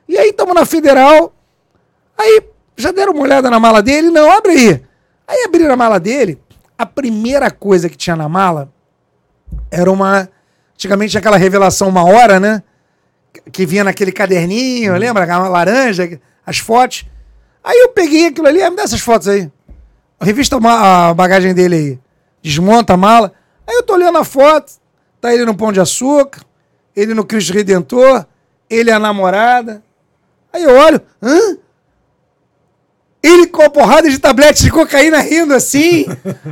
E aí estamos na federal, aí já deram uma olhada na mala dele? Não, abre aí. Aí abriram a mala dele, a primeira coisa que tinha na mala era uma. Antigamente tinha aquela revelação uma hora, né? Que vinha naquele caderninho, lembra? Aquela laranja, as fotos. Aí eu peguei aquilo ali, ah, me dá essas fotos aí. Revista a bagagem dele aí. Desmonta a mala. Aí eu tô olhando a foto, tá ele no Pão de Açúcar, ele no Cristo Redentor, ele é a namorada. Aí eu olho, hã? Ele com a porrada de tablete de cocaína rindo assim.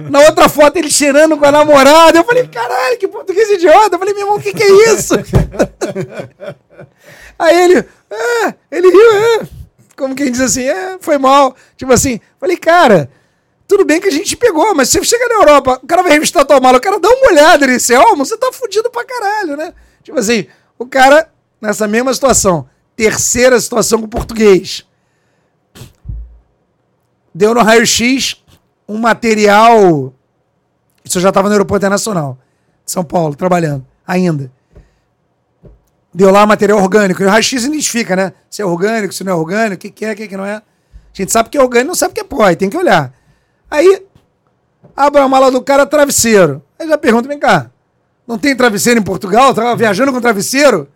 Na outra foto ele cheirando com a namorada. Eu falei, caralho, que português idiota. Eu falei, meu irmão, o que, que é isso? Aí ele, é, ele riu, é. Como quem diz assim, é, foi mal. Tipo assim, falei, cara, tudo bem que a gente pegou, mas você chega na Europa, o cara vai revistar tua mala, o cara dá uma olhada nesse álbum, você tá fudido pra caralho, né? Tipo assim, o cara, nessa mesma situação, terceira situação com o português deu no raio-x um material. Isso eu já estava no Aeroporto Internacional de São Paulo, trabalhando, ainda. Deu lá material orgânico. E o raio-x identifica, né? Se é orgânico, se não é orgânico, o que, que é, o que, que não é. A gente sabe que é orgânico, não sabe que é pó, aí tem que olhar. Aí, abre a mala do cara, travesseiro. Aí já pergunta, vem cá, não tem travesseiro em Portugal? Tava viajando com travesseiro?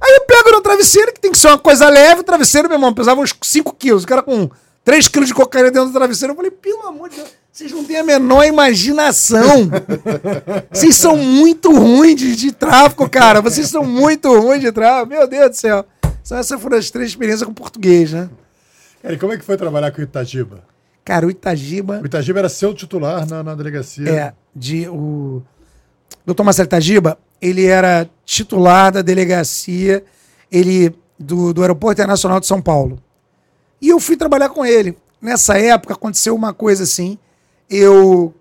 Aí eu pego no travesseiro, que tem que ser uma coisa leve, o travesseiro, meu irmão, pesava uns 5 quilos. O cara com 3 quilos de cocaína dentro do travesseiro. Eu falei, pelo amor de Deus, vocês não têm a menor imaginação. vocês são muito ruins de, de tráfico, cara. Vocês são muito ruins de tráfico. Meu Deus do céu. São essas foram as três experiências com português, né?
Cara, e como é que foi trabalhar com o Itagiba?
Cara, o Itagiba.
O Itagiba era seu titular na, na delegacia.
É, de o. Doutor Marcelo Itagiba, ele era titular da delegacia ele do, do Aeroporto Internacional de São Paulo. E eu fui trabalhar com ele. Nessa época aconteceu uma coisa assim. Eu.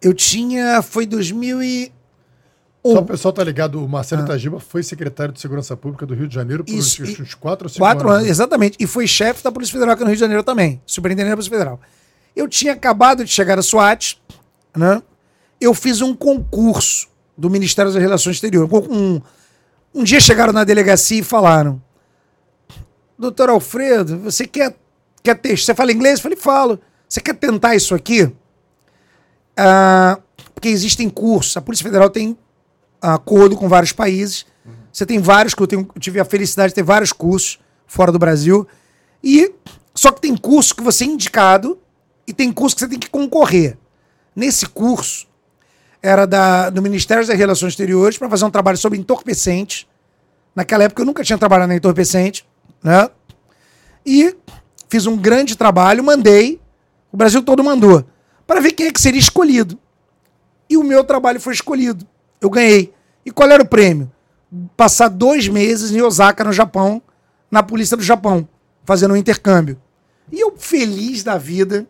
Eu tinha. Foi 2000 e.
Só o pessoal tá ligado, o Marcelo ah. Itagiba foi secretário de Segurança Pública do Rio de Janeiro por Isso, uns, uns quatro ou cinco
quatro anos. anos. Né? Exatamente. E foi chefe da Polícia Federal aqui no Rio de Janeiro também. Superintendente da Polícia Federal. Eu tinha acabado de chegar a SWAT, né? Eu fiz um concurso do Ministério das Relações Exteriores. Um, um dia chegaram na delegacia e falaram: doutor Alfredo, você quer, quer testar? Você fala inglês? Eu falei, falo. Você quer tentar isso aqui? Ah, porque existem cursos. A Polícia Federal tem acordo com vários países. Uhum. Você tem vários, que eu, tenho, eu tive a felicidade de ter vários cursos fora do Brasil. E só que tem curso que você é indicado e tem curso que você tem que concorrer. Nesse curso, era da, do Ministério das Relações Exteriores para fazer um trabalho sobre entorpecentes. Naquela época eu nunca tinha trabalhado na entorpecente né? E fiz um grande trabalho, mandei, o Brasil todo mandou, para ver quem é que seria escolhido. E o meu trabalho foi escolhido. Eu ganhei. E qual era o prêmio? Passar dois meses em Osaka, no Japão, na polícia do Japão, fazendo um intercâmbio. E eu, feliz da vida,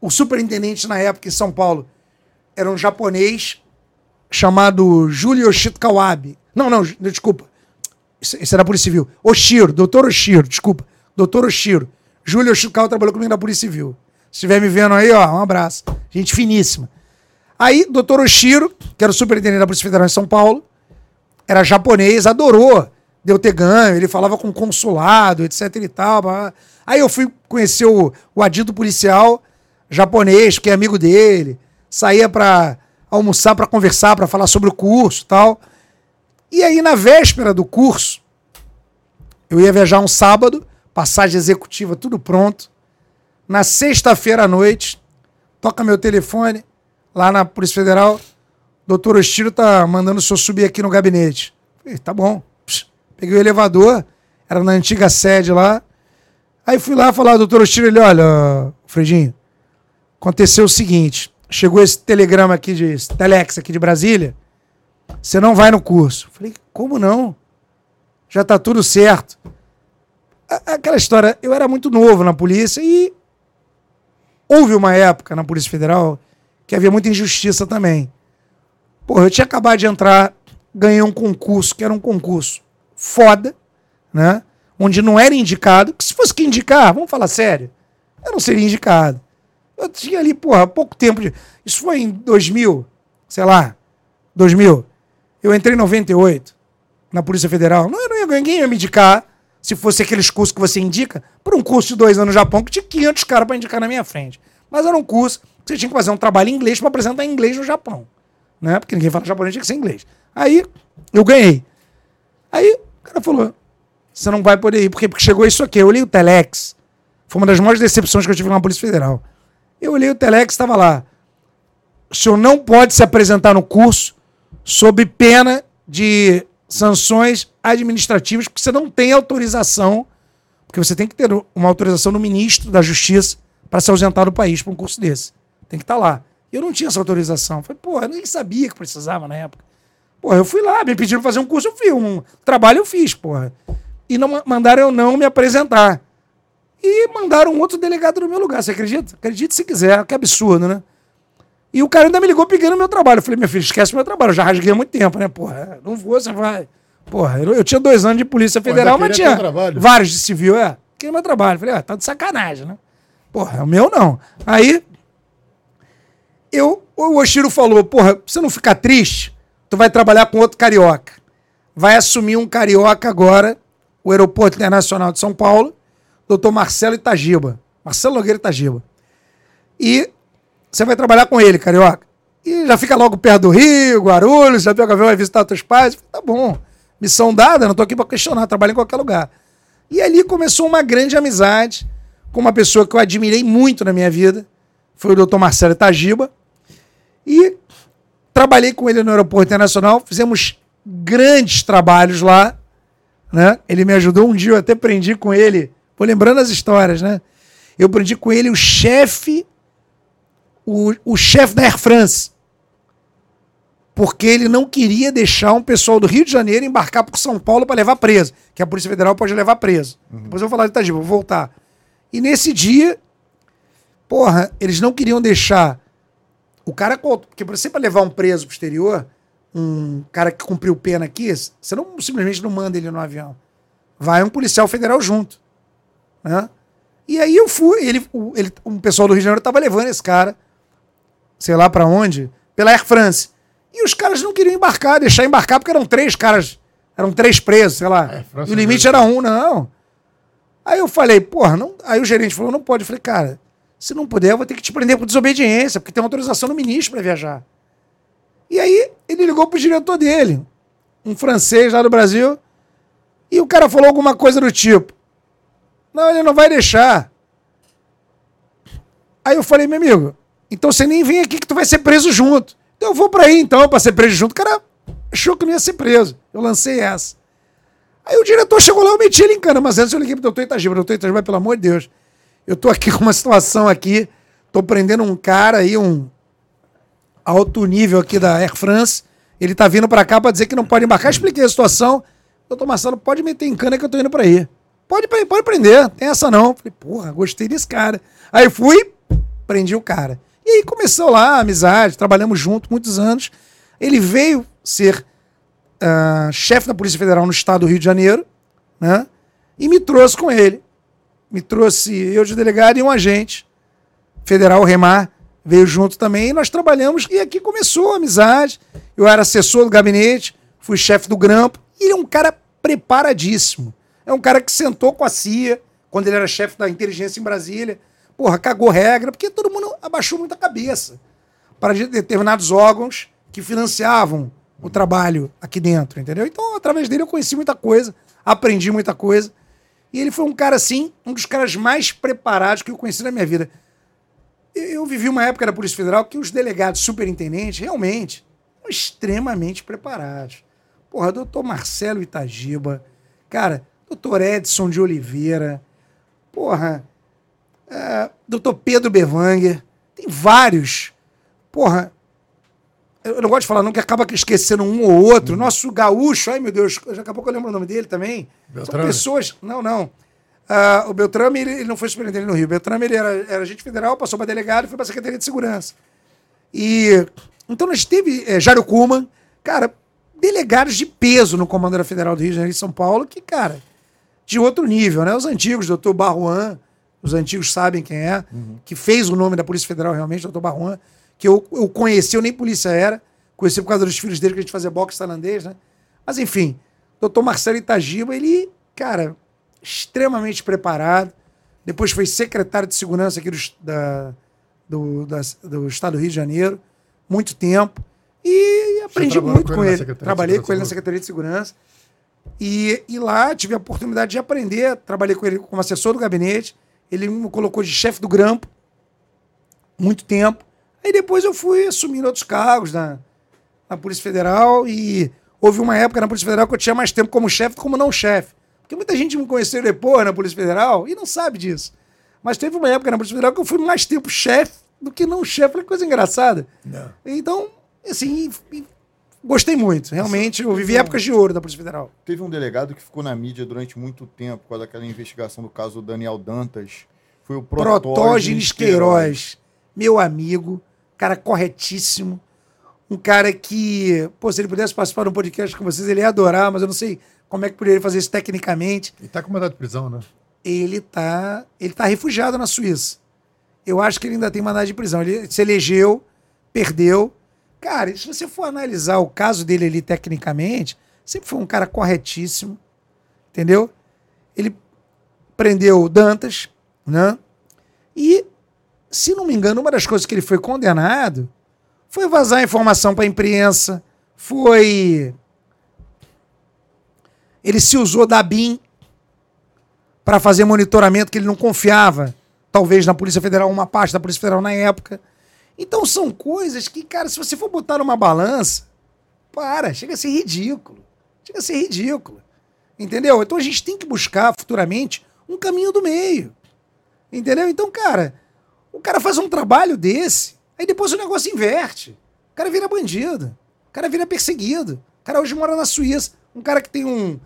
o superintendente na época em São Paulo era um japonês chamado Julio Yoshito Kawabe. Não, não, desculpa. Isso era Polícia Civil. Oshiro, doutor Oshiro, desculpa. Doutor Oshiro. Júlio Oshikawa trabalhou comigo na Polícia Civil. Se estiver me vendo aí, ó, um abraço. Gente finíssima. Aí, doutor Oshiro, que era o superintendente da Polícia Federal em São Paulo, era japonês, adorou deu ter ganho, ele falava com consulado, etc e tal. Aí eu fui conhecer o, o adido policial japonês, que é amigo dele, saía para almoçar, para conversar, para falar sobre o curso tal. E aí, na véspera do curso, eu ia viajar um sábado, passagem executiva, tudo pronto. Na sexta-feira à noite, toca meu telefone lá na Polícia Federal. doutor Ostiro tá mandando o senhor subir aqui no gabinete. Falei, tá bom. Psh, Peguei o elevador, era na antiga sede lá. Aí fui lá falar, doutor Ostiro, ele, olha, Fredinho, aconteceu o seguinte, chegou esse telegrama aqui de, telex aqui de Brasília, você não vai no curso. Falei, como não? Já tá tudo certo. Aquela história, eu era muito novo na polícia e houve uma época na Polícia Federal que havia muita injustiça também. Porra, eu tinha acabado de entrar, ganhei um concurso, que era um concurso foda, né? Onde não era indicado, que se fosse que indicar, vamos falar sério, eu não seria indicado. Eu tinha ali, porra, pouco tempo de. Isso foi em 2000, sei lá, 2000. Eu entrei em 98 na Polícia Federal. Não, não ninguém ia me indicar se fosse aqueles cursos que você indica, por um curso de dois anos no Japão, que tinha 500 caras para indicar na minha frente. Mas era um curso que você tinha que fazer um trabalho em inglês para apresentar em inglês no Japão. Né? Porque ninguém fala japonês, tinha que ser inglês. Aí eu ganhei. Aí o cara falou: você não vai poder ir, porque, porque chegou isso aqui. Eu olhei o Telex. Foi uma das maiores decepções que eu tive na Polícia Federal. Eu olhei o Telex, estava lá. O senhor não pode se apresentar no curso sob pena de sanções administrativas, porque você não tem autorização, porque você tem que ter uma autorização do ministro da Justiça para se ausentar do país para um curso desse. Tem que estar lá. Eu não tinha essa autorização. Falei, porra, eu nem sabia que precisava na época. Porra, eu fui lá, me pediram fazer um curso, eu fiz. Um trabalho eu fiz, porra. E não ma- mandaram eu não me apresentar. E mandaram outro delegado no meu lugar. Você acredita? Acredite se quiser. Que absurdo, né? E o cara ainda me ligou pedindo meu trabalho. Eu falei, meu filho, esquece meu trabalho. Eu já rasguei há muito tempo, né? Porra, não vou, você vai. Porra, eu, eu tinha dois anos de Polícia Federal, mas
queria
tinha vários de civil, é. Queria meu trabalho. Eu falei, ah, tá de sacanagem, né? Porra, o meu não. Aí, eu, o Oshiro falou, porra, pra você não ficar triste, tu vai trabalhar com outro carioca. Vai assumir um carioca agora, o Aeroporto Internacional de São Paulo, doutor Marcelo Itagiba. Marcelo Nogueira Itagiba. E você vai trabalhar com ele, carioca. E já fica logo perto do Rio, Guarulhos, já pega avião, vai visitar teus pais. Tá bom, missão dada, não tô aqui pra questionar, trabalho em qualquer lugar. E ali começou uma grande amizade com uma pessoa que eu admirei muito na minha vida, foi o doutor Marcelo Itagiba. E trabalhei com ele no Aeroporto Internacional, fizemos grandes trabalhos lá, né? Ele me ajudou um dia, eu até prendi com ele, vou lembrando as histórias, né? Eu prendi com ele o chefe, o, o chefe da Air France, porque ele não queria deixar um pessoal do Rio de Janeiro embarcar para São Paulo para levar preso, que a Polícia Federal pode levar preso. Depois eu vou falar de Itagiba, vou voltar. E nesse dia, porra, eles não queriam deixar o cara, porque você para levar um preso pro exterior, um cara que cumpriu pena aqui, você não simplesmente não manda ele no avião. Vai um policial federal junto. Né? E aí eu fui, ele, o, ele, um pessoal do Rio de Janeiro tava levando esse cara, sei lá para onde, pela Air France. E os caras não queriam embarcar, deixar embarcar, porque eram três caras, eram três presos, sei lá.
France
e o limite era um, não. Aí eu falei, porra, não. Aí o gerente falou, não pode. Eu falei, cara, se não puder, eu vou ter que te prender por desobediência, porque tem uma autorização do ministro para viajar. E aí ele ligou pro diretor dele, um francês lá do Brasil, e o cara falou alguma coisa do tipo: Não, ele não vai deixar. Aí eu falei, meu amigo, então você nem vem aqui que tu vai ser preso junto. Então eu vou pra aí então, pra ser preso junto. O cara achou que não ia ser preso. Eu lancei essa. Aí o diretor chegou lá, eu meti ele em cana, mas antes eu liguei pro doutor Itagiba. Doutor Itagiba, pelo amor de Deus, eu tô aqui com uma situação aqui, tô prendendo um cara aí, um alto nível aqui da Air France, ele tá vindo pra cá pra dizer que não pode embarcar. Expliquei a situação. Doutor Marcelo, pode meter em cana que eu tô indo pra aí. Pode, pode prender, tem essa não. Falei, porra, gostei desse cara. Aí fui, prendi o cara. E aí começou lá a amizade, trabalhamos juntos muitos anos. Ele veio ser ah, chefe da Polícia Federal no estado do Rio de Janeiro, né? E me trouxe com ele. Me trouxe eu de delegado e um agente federal, Remar, veio junto também. E nós trabalhamos e aqui começou a amizade. Eu era assessor do gabinete, fui chefe do grampo. E ele é um cara preparadíssimo. É um cara que sentou com a CIA, quando ele era chefe da inteligência em Brasília. Porra, cagou regra, porque todo mundo abaixou muito a cabeça para de- determinados órgãos que financiavam o trabalho aqui dentro, entendeu? Então, através dele, eu conheci muita coisa, aprendi muita coisa. E ele foi um cara, assim, um dos caras mais preparados que eu conheci na minha vida. Eu- vivi uma época na Polícia Federal que os delegados superintendentes, realmente, extremamente preparados. Porra, doutor Marcelo Itagiba, cara, doutor Edson de Oliveira, porra, é, doutor Pedro Bevanger, tem vários. Porra, eu não gosto de falar não, que acaba esquecendo um ou outro. Nosso gaúcho, ai meu Deus, daqui a pouco eu lembro o nome dele também. Beltrame. São pessoas. Não, não. Uh, o Beltrame, ele, ele, não foi superintendente no Rio. O Beltrame, ele era, era agente federal, passou para delegado e foi para a Secretaria de Segurança. E. Então nós teve é, Jário Kuman, cara, delegados de peso no Comando Federal do Rio de Janeiro e São Paulo, que, cara, de outro nível, né? Os antigos, doutor Barruan, os antigos sabem quem é, uhum. que fez o nome da Polícia Federal realmente, doutor Barruan que eu, eu conheci, eu nem polícia era, conheci por causa dos filhos dele, que a gente fazia boxe tailandês, né? Mas enfim, doutor Marcelo Itagiba, ele, cara, extremamente preparado. Depois foi secretário de segurança aqui do, da, do, da, do estado do Rio de Janeiro, muito tempo. E aprendi muito com, com ele. Trabalhei com ele na Secretaria de Segurança. E, e lá tive a oportunidade de aprender. Trabalhei com ele como assessor do gabinete. Ele me colocou de chefe do grampo. Muito tempo. Aí depois eu fui assumindo outros cargos na, na Polícia Federal e houve uma época na Polícia Federal que eu tinha mais tempo como chefe do que como não chefe. Porque muita gente me conheceu depois na Polícia Federal e não sabe disso. Mas teve uma época na Polícia Federal que eu fui mais tempo chefe do que não chefe. Olha que coisa engraçada. Não. Então, assim, gostei muito. Realmente, eu vivi épocas de ouro da Polícia Federal.
Teve um delegado que ficou na mídia durante muito tempo, com aquela investigação do caso do Daniel Dantas. Foi o
Protógenes Queiroz, meu amigo cara corretíssimo, um cara que, pô, se ele pudesse participar de um podcast com vocês, ele ia adorar, mas eu não sei como é que poderia fazer isso tecnicamente.
Ele tá com mandado de prisão, né?
Ele tá, ele tá refugiado na Suíça. Eu acho que ele ainda tem mandado de prisão. Ele se elegeu, perdeu. Cara, se você for analisar o caso dele ali tecnicamente, sempre foi um cara corretíssimo, entendeu? Ele prendeu Dantas, né? E se não me engano, uma das coisas que ele foi condenado foi vazar informação para a imprensa, foi. Ele se usou da BIM para fazer monitoramento que ele não confiava, talvez na Polícia Federal, uma parte da Polícia Federal na época. Então são coisas que, cara, se você for botar numa balança, para, chega a ser ridículo. Chega a ser ridículo. Entendeu? Então a gente tem que buscar futuramente um caminho do meio. Entendeu? Então, cara, o cara faz um trabalho desse, aí depois o negócio inverte. O cara vira bandido. O cara vira perseguido. O cara hoje mora na Suíça. Um cara que tem um,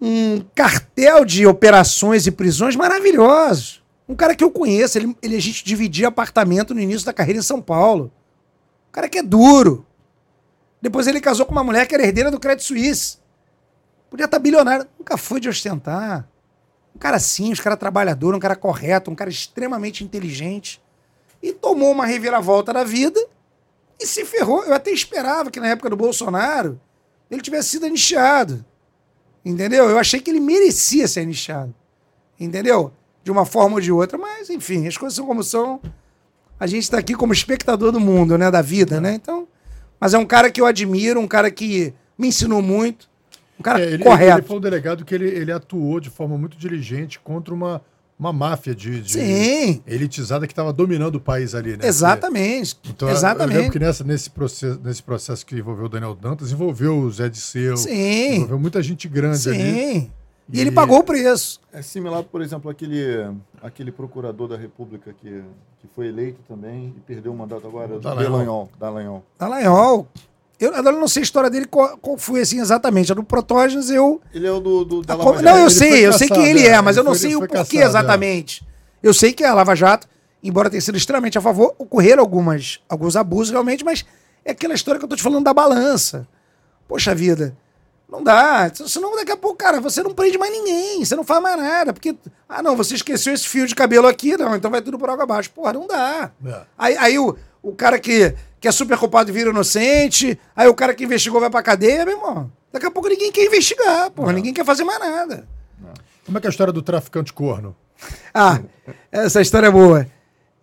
um cartel de operações e prisões maravilhosos. Um cara que eu conheço, ele, ele, a gente dividia apartamento no início da carreira em São Paulo. Um cara que é duro. Depois ele casou com uma mulher que era herdeira do Crédito Suíço. Podia estar bilionário. Nunca foi de ostentar. Um cara simples, um cara trabalhador, um cara correto, um cara extremamente inteligente. E tomou uma reviravolta da vida e se ferrou. Eu até esperava que na época do Bolsonaro ele tivesse sido anistiado. Entendeu? Eu achei que ele merecia ser anistiado. Entendeu? De uma forma ou de outra. Mas, enfim, as coisas são como são. A gente está aqui como espectador do mundo, né? Da vida, né? Então. Mas é um cara que eu admiro, um cara que me ensinou muito. Um cara é,
ele,
correto.
Ele foi um delegado que ele, ele atuou de forma muito diligente contra uma, uma máfia de, de
Sim.
elitizada que estava dominando o país ali, né?
Exatamente.
Então,
Exatamente.
eu lembro que nessa, nesse, processo, nesse processo que envolveu o Daniel Dantas, envolveu o Zé Disseu,
Sim.
envolveu muita gente grande
Sim.
ali.
Sim. E, e ele pagou o preço.
É similar, por exemplo, aquele, aquele procurador da República que, que foi eleito também e perdeu o mandato agora, Dallagnol. Dallagnol.
Dallagnol. Eu, eu não sei a história dele, qual, qual foi assim exatamente. A do Protógenes eu.
Ele é o do. do
da Lava Jato. Não, eu ele sei, eu sei quem ele é, é mas eu não foi, sei o porquê caçado, é. exatamente. É. Eu sei que a Lava Jato, embora tenha sido extremamente a favor, ocorreram algumas, alguns abusos realmente, mas é aquela história que eu tô te falando da balança. Poxa vida. Não dá. Senão, daqui a pouco, cara, você não prende mais ninguém. Você não faz mais nada. Porque, ah, não, você esqueceu esse fio de cabelo aqui, não, então vai tudo por água abaixo. Porra, não dá. É. Aí, aí o, o cara que que é super culpado vira inocente, aí o cara que investigou vai pra cadeia, meu irmão. Daqui a pouco ninguém quer investigar, porra, ninguém quer fazer mais nada.
Não. Como é que é a história do traficante corno?
Ah, essa história é boa.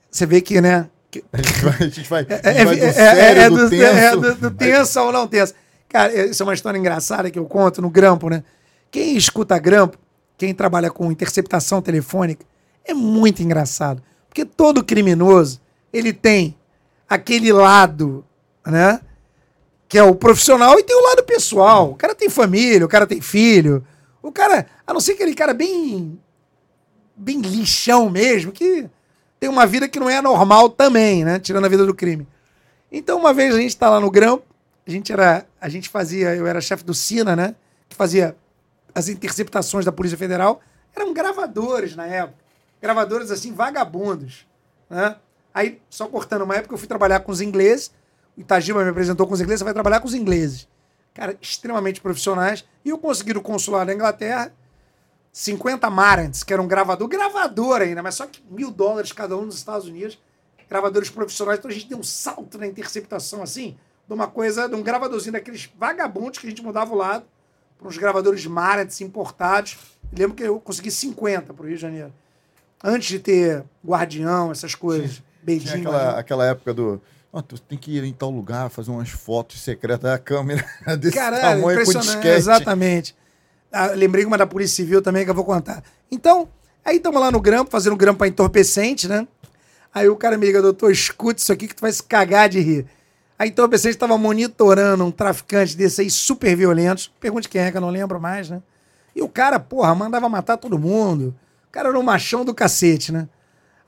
Você vê que, né? Que...
A gente vai, a gente vai, é, é, do é, é, do. É
do, do tenso ou não tenso. Cara, isso é uma história engraçada que eu conto no Grampo, né? Quem escuta Grampo, quem trabalha com interceptação telefônica, é muito engraçado. Porque todo criminoso, ele tem aquele lado, né? que é o profissional, e tem o lado pessoal. O cara tem família, o cara tem filho. O cara, a não ser aquele cara bem. bem lixão mesmo, que tem uma vida que não é normal também, né? Tirando a vida do crime. Então, uma vez a gente tá lá no Grão, a gente era. A gente fazia, eu era chefe do Sina, né? Que fazia as interceptações da Polícia Federal. Eram gravadores na época. Gravadores assim, vagabundos. Né? Aí, só cortando uma época, eu fui trabalhar com os ingleses. O Itagiba me apresentou com os ingleses, você vai trabalhar com os ingleses. Cara, extremamente profissionais. E eu consegui no consulado da Inglaterra 50 Marantz, que era um gravador, gravador ainda, mas só que mil dólares cada um nos Estados Unidos. Gravadores profissionais. Então a gente deu um salto na interceptação assim, de uma coisa, de um gravadorzinho daqueles vagabundos que a gente mudava o lado, para uns gravadores Marantz importados. lembro que eu consegui 50 para o Rio de Janeiro. Antes de ter Guardião, essas coisas. Beijinho.
Tinha aquela, aquela época do. "Ó, tu tem que ir em tal lugar, fazer umas fotos secretas, a câmera desse
Caralho,
tamanho
impressionante.
disquete.
Exatamente. Ah, lembrei uma da Polícia Civil também que eu vou contar. Então, aí estamos lá no grampo, fazendo grampo para entorpecente, né? Aí o cara me liga, doutor, escuta isso aqui que tu vai se cagar de rir. A entorpecente estava monitorando um traficante desse aí super violento. Pergunte quem é, que eu não lembro mais, né? E o cara, porra, mandava matar todo mundo. O cara era um machão do cacete, né?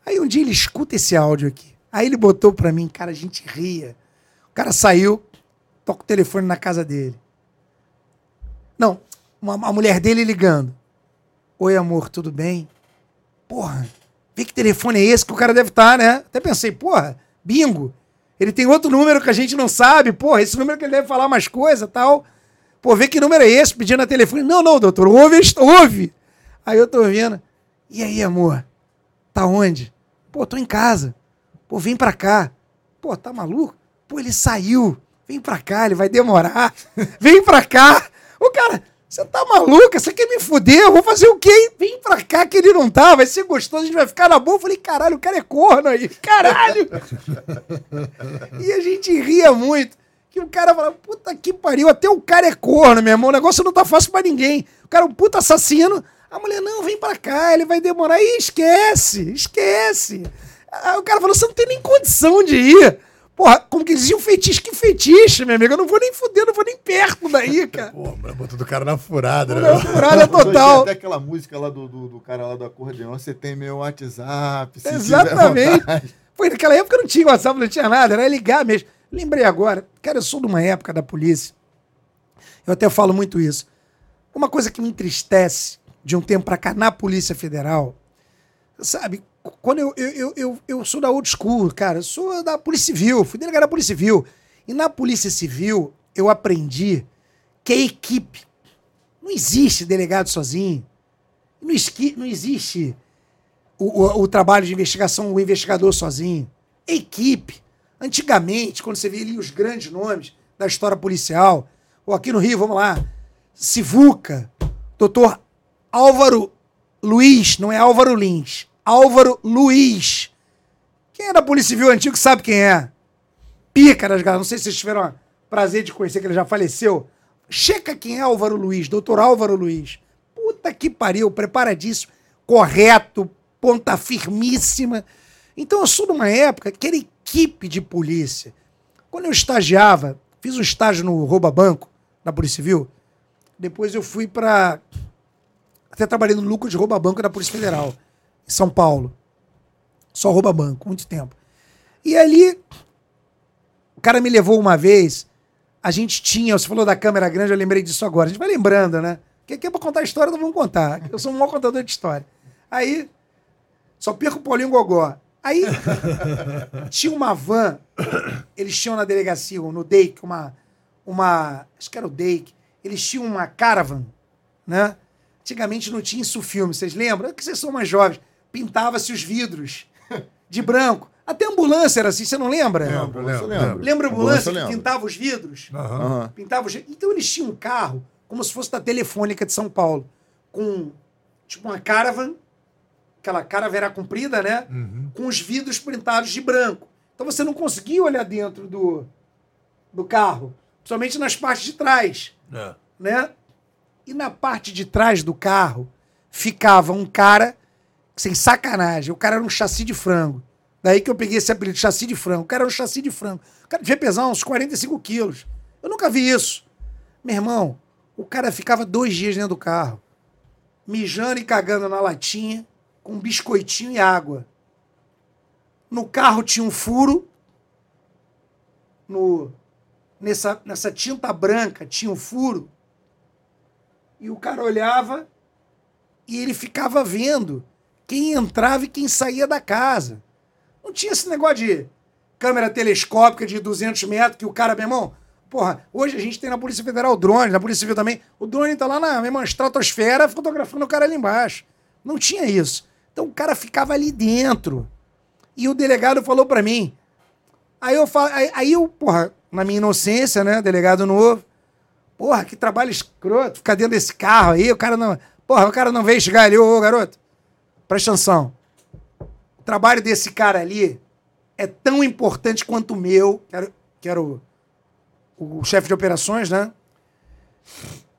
Aí um dia ele escuta esse áudio aqui. Aí ele botou pra mim, cara, a gente ria. O cara saiu, toca o telefone na casa dele. Não, uma, mulher dele ligando. Oi, amor, tudo bem? Porra, vê que telefone é esse que o cara deve estar, né? Até pensei, porra, bingo. Ele tem outro número que a gente não sabe, porra, esse número que ele deve falar mais coisa tal. Pô, vê que número é esse, pedindo a telefone. Não, não, doutor, ouve, ouve. Aí eu tô vendo. E aí, amor? Tá onde? Pô, tô em casa. Pô, vem pra cá. Pô, tá maluco? Pô, ele saiu. Vem pra cá, ele vai demorar. Vem pra cá. O cara, você tá maluca? Você quer me fuder? Eu vou fazer o quê? Vem pra cá que ele não tá. Vai ser gostoso, a gente vai ficar na boa. Eu falei, caralho, o cara é corno aí. Caralho! e a gente ria muito. Que o cara fala, puta que pariu, até o cara é corno, meu irmão. O negócio não tá fácil pra ninguém. O cara é um puta assassino. A mulher, não, vem pra cá, ele vai demorar. Ih, esquece, esquece. Aí o cara falou, você não tem nem condição de ir. Porra, como que dizia o feitiço? Que feitiço, meu amigo? Eu não vou nem fuder, não vou nem perto daí, cara.
Pô, mas botou o cara na furada, né?
Não, furada total.
Até aquela música lá do, do, do cara lá do acordeão, você tem meu WhatsApp. se
Exatamente. Foi naquela época não tinha WhatsApp, não tinha nada, era ligar mesmo. Lembrei agora, cara, eu sou de uma época da polícia. Eu até falo muito isso. Uma coisa que me entristece de um tempo pra cá na Polícia Federal, sabe? Quando eu, eu, eu, eu, sou da old school, cara, sou da Polícia Civil, fui delegado da Polícia Civil. E na Polícia Civil eu aprendi que a equipe não existe delegado sozinho. Não, esqui, não existe o, o, o trabalho de investigação, o investigador sozinho. Equipe. Antigamente, quando você via ali os grandes nomes da história policial, ou aqui no Rio, vamos lá, Sivuca, doutor Álvaro Luiz, não é Álvaro Lins, Álvaro Luiz. Quem é da Polícia Civil antigo sabe quem é. Pícaras, galera. Não sei se vocês tiveram prazer de conhecer, que ele já faleceu. Checa quem é Álvaro Luiz, doutor Álvaro Luiz. Puta que pariu, preparadíssimo, correto, ponta firmíssima. Então eu sou de uma época que era equipe de polícia. Quando eu estagiava, fiz um estágio no Rouba Banco, na Polícia Civil. Depois eu fui para até trabalhei no lucro de rouba banco da Polícia Federal, em São Paulo. Só rouba banco, muito tempo. E ali, o cara me levou uma vez, a gente tinha, você falou da câmera grande, eu lembrei disso agora. A gente vai lembrando, né? Que aqui é pra contar a história, então vamos contar. Eu sou um mau contador de história. Aí, só perco o Paulinho Gogó. Aí, tinha uma van, eles tinham na delegacia, no DEIC, uma, uma, acho que era o DEIC, eles tinham uma caravan, né? Antigamente não tinha isso filme, vocês lembram? É que vocês são mais jovens. Pintava-se os vidros de branco. Até a ambulância era assim, você não lembra?
Lembro,
Ambulância
lembro, lembro.
Lembra a ambulância
eu
que pintava os vidros?
Aham.
Pintava os... Então eles tinham um carro, como se fosse da Telefônica de São Paulo, com tipo uma caravan, aquela caravera comprida, né?
Uhum.
Com os vidros pintados de branco. Então você não conseguia olhar dentro do, do carro, principalmente nas partes de trás
É.
né? E na parte de trás do carro ficava um cara, sem sacanagem, o cara era um chassi de frango. Daí que eu peguei esse apelido, chassi de frango. O cara era um chassi de frango. O cara devia pesar uns 45 quilos. Eu nunca vi isso. Meu irmão, o cara ficava dois dias dentro do carro, mijando e cagando na latinha, com biscoitinho e água. No carro tinha um furo, no, nessa, nessa tinta branca tinha um furo, e o cara olhava e ele ficava vendo quem entrava e quem saía da casa. Não tinha esse negócio de câmera telescópica de 200 metros que o cara, meu irmão, porra, hoje a gente tem na Polícia Federal drone, na Polícia Civil também, o drone tá lá na irmão, estratosfera fotografando o cara ali embaixo. Não tinha isso. Então o cara ficava ali dentro. E o delegado falou para mim. Aí eu falo, aí, aí eu, porra, na minha inocência, né, delegado novo, porra, que trabalho escroto, ficar dentro desse carro aí, o cara não, porra, o cara não veio chegar ali, ô, ô garoto, presta atenção. O trabalho desse cara ali é tão importante quanto o meu, que era, o, o chefe de operações, né?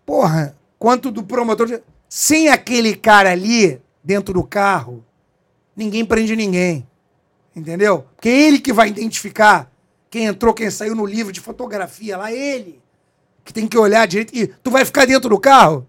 Porra, quanto do promotor. De... Sem aquele cara ali dentro do carro, ninguém prende ninguém. Entendeu? Porque é ele que vai identificar quem entrou, quem saiu no livro de fotografia lá, ele. Que tem que olhar direito. E tu vai ficar dentro do carro?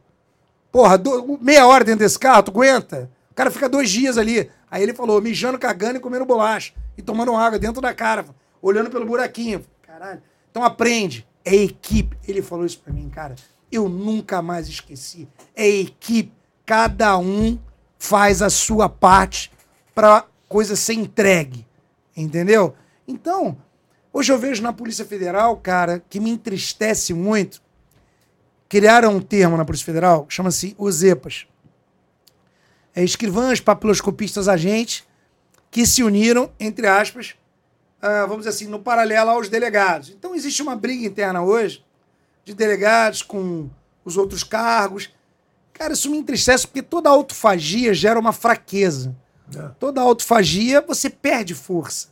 Porra, do... meia hora dentro desse carro, tu aguenta? Cara fica dois dias ali. Aí ele falou, mijando, cagando e comendo bolacha. E tomando água dentro da cara, olhando pelo buraquinho. Caralho. Então aprende. É equipe. Ele falou isso pra mim, cara. Eu nunca mais esqueci. É equipe. Cada um faz a sua parte pra coisa ser entregue. Entendeu? Então, hoje eu vejo na Polícia Federal, cara, que me entristece muito. Criaram um termo na Polícia Federal chama-se os EPAs. É escrivãs, papiloscopistas, agentes que se uniram, entre aspas, uh, vamos dizer assim, no paralelo aos delegados. Então existe uma briga interna hoje de delegados com os outros cargos. Cara, isso me entristece porque toda autofagia gera uma fraqueza. É. Toda autofagia você perde força.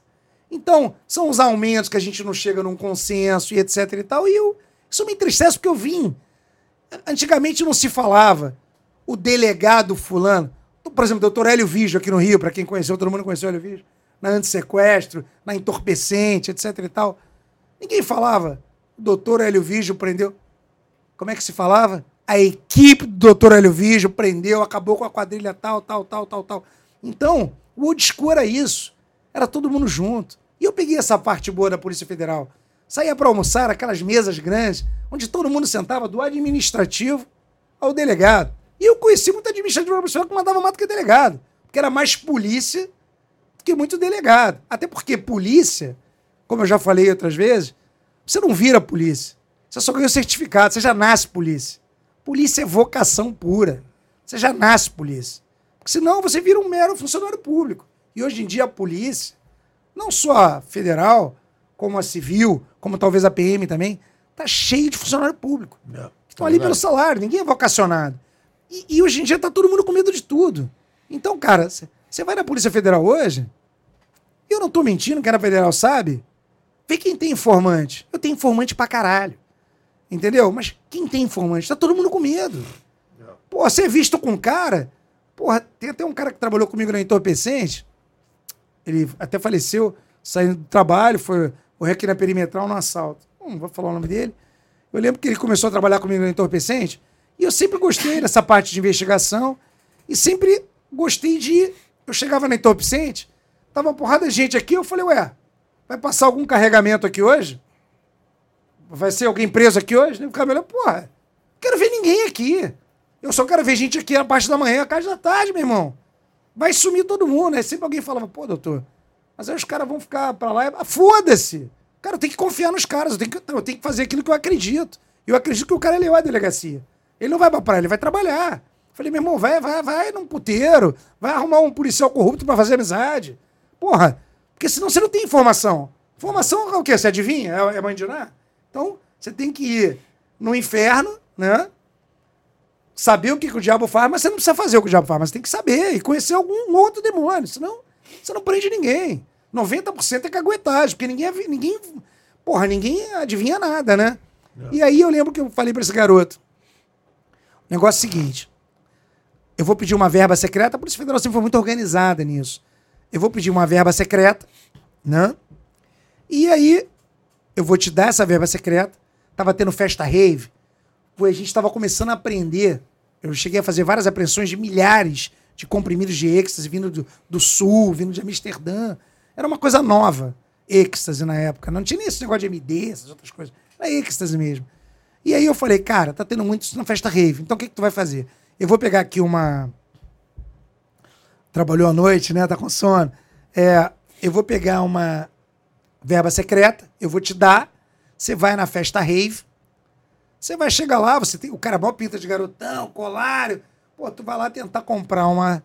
Então, são os aumentos que a gente não chega num consenso e etc e tal. E eu, isso me entristece porque eu vim. Antigamente não se falava o delegado fulano. Por exemplo, doutor Hélio Vigio aqui no Rio, para quem conheceu, todo mundo conheceu o Hélio Vigio na antissequestro, na entorpecente, etc e tal. Ninguém falava. O doutor Hélio Vigio prendeu. Como é que se falava? A equipe do doutor Hélio Vigio prendeu, acabou com a quadrilha tal, tal, tal, tal, tal. Então, o old school era isso. Era todo mundo junto. E eu peguei essa parte boa da Polícia Federal. Saía para almoçar, aquelas mesas grandes, onde todo mundo sentava do administrativo ao delegado. E eu conheci muito administrativo profissional que mandava mais do que delegado. Porque era mais polícia que muito delegado. Até porque polícia, como eu já falei outras vezes, você não vira polícia. Você só ganha o certificado, você já nasce polícia. Polícia é vocação pura. Você já nasce polícia. Porque senão você vira um mero funcionário público. E hoje em dia a polícia, não só a federal, como a civil, como talvez a PM também, tá cheio de funcionário público. É, estão ali pelo salário, ninguém é vocacionado. E, e, hoje em dia tá todo mundo com medo de tudo. Então, cara, você vai na Polícia Federal hoje, eu não tô mentindo, que a Federal sabe. Vê quem tem informante. Eu tenho informante pra caralho. Entendeu? Mas quem tem informante? Tá todo mundo com medo. Pô, você é visto com um cara. Porra, tem até um cara que trabalhou comigo na Entorpecente. Ele até faleceu, saindo do trabalho, foi morrer aqui na perimetral no assalto. Não vou falar o nome dele. Eu lembro que ele começou a trabalhar comigo na Entorpecente. E eu sempre gostei dessa parte de investigação. E sempre gostei de. Eu chegava na Entorpecente, tava uma porrada de gente aqui, eu falei, ué, vai passar algum carregamento aqui hoje? Vai ser alguém preso aqui hoje? O cabelo, porra, quero ver ninguém aqui. Eu só quero ver gente aqui a parte da manhã, a parte da tarde, meu irmão. Vai sumir todo mundo, né? Sempre alguém falava, pô, doutor, mas aí os caras vão ficar pra lá. Ah, foda-se! Cara, eu tenho que confiar nos caras, eu tenho, que, eu tenho que fazer aquilo que eu acredito. Eu acredito que o cara é leal à delegacia. Ele não vai pra praia, ele vai trabalhar. Falei, meu irmão, vai, vai, vai num puteiro, vai arrumar um policial corrupto para fazer amizade. Porra, porque senão você não tem informação. Informação é o quê? Você adivinha? É, é mandinar? Então, você tem que ir no inferno, né? Saber o que, que, o diabo faz, mas você não precisa fazer o que o diabo faz, mas você tem que saber e conhecer algum outro demônio, senão você não prende ninguém. 90% é caguetagem, porque ninguém, ninguém, porra, ninguém adivinha nada, né? É. E aí eu lembro que eu falei para esse garoto, negócio é seguinte, eu vou pedir uma verba secreta, a Polícia Federal sempre foi muito organizada nisso eu vou pedir uma verba secreta, né? E aí eu vou te dar essa verba secreta tava tendo festa rave, a gente tava começando a aprender. Eu cheguei a fazer várias apreensões de milhares de comprimidos de êxtase vindo do, do sul, vindo de Amsterdã. Era uma coisa nova, êxtase na época. Não tinha nem esse negócio de MD, essas outras coisas. Era êxtase mesmo. E aí eu falei, cara, tá tendo muito isso na festa rave. Então o que, que tu vai fazer? Eu vou pegar aqui uma. Trabalhou à noite, né? Tá com sono. É, eu vou pegar uma verba secreta, eu vou te dar. Você vai na festa rave. Você vai chegar lá, você tem. O cara mó pinta de garotão, colário. Pô, tu vai lá tentar comprar uma.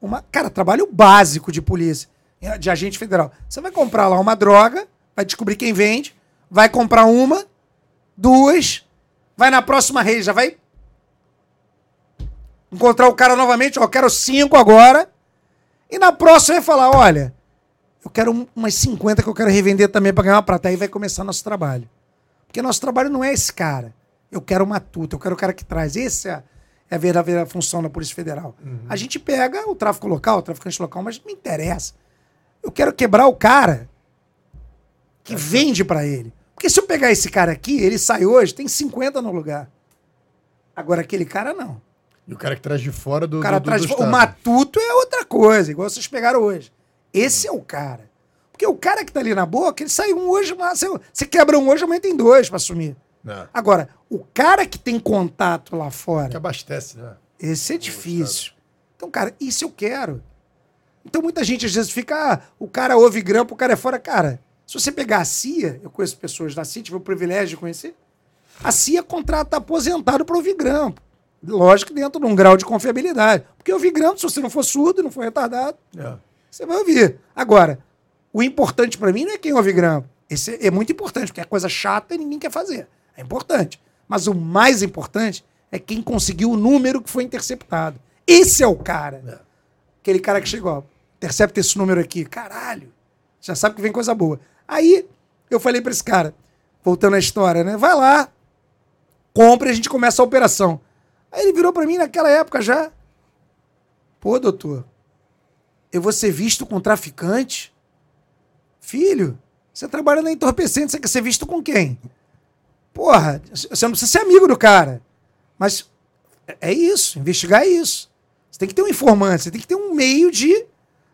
uma cara, trabalho básico de polícia, de agente federal. Você vai comprar lá uma droga, vai descobrir quem vende, vai comprar uma, duas, vai na próxima rede, já vai encontrar o cara novamente, ó, quero cinco agora. E na próxima vai falar, olha, eu quero umas 50 que eu quero revender também para ganhar uma prata. Aí vai começar nosso trabalho. Porque nosso trabalho não é esse cara. Eu quero uma tuta, eu quero o cara que traz. Essa é a, é a verdadeira função da Polícia Federal. Uhum. A gente pega o tráfico local, o traficante local, mas não me interessa. Eu quero quebrar o cara que vende para ele. Porque se eu pegar esse cara aqui, ele sai hoje, tem 50 no lugar. Agora aquele cara não.
E o cara que traz de fora do.
O cara
do,
traz
do,
do O matuto é outra coisa, igual vocês pegaram hoje. Esse é o cara. Porque o cara que tá ali na boca, ele sai um hoje, mas você quebra um hoje, amanhã tem dois para assumir. É. Agora, o cara que tem contato lá fora.
Que abastece, né?
Esse é difícil. Então, cara, isso eu quero. Então, muita gente às vezes fica, ah, o cara ouve grampo, o cara é fora. Cara, se você pegar a CIA, eu conheço pessoas da CIA, tive o privilégio de conhecer, a CIA contrata aposentado para ouvir grampo. Lógico que dentro de um grau de confiabilidade. Porque ouvir grampo, se você não for surdo, não for retardado, é. você vai ouvir. Agora, o importante para mim não é quem ouve grampo. Esse é muito importante, porque é coisa chata e ninguém quer fazer. É importante. Mas o mais importante é quem conseguiu o número que foi interceptado. Esse é o cara. É. Aquele cara que chegou, ó, intercepta esse número aqui. Caralho. Já sabe que vem coisa boa. Aí eu falei para esse cara, voltando à história, né? Vai lá, compra e a gente começa a operação. Aí ele virou para mim naquela época já. Pô, doutor, eu vou ser visto com traficante? Filho, você trabalha na entorpecente, você quer ser visto com quem? Porra, você não precisa ser amigo do cara. Mas é isso, investigar é isso. Você tem que ter um informante, você tem que ter um meio de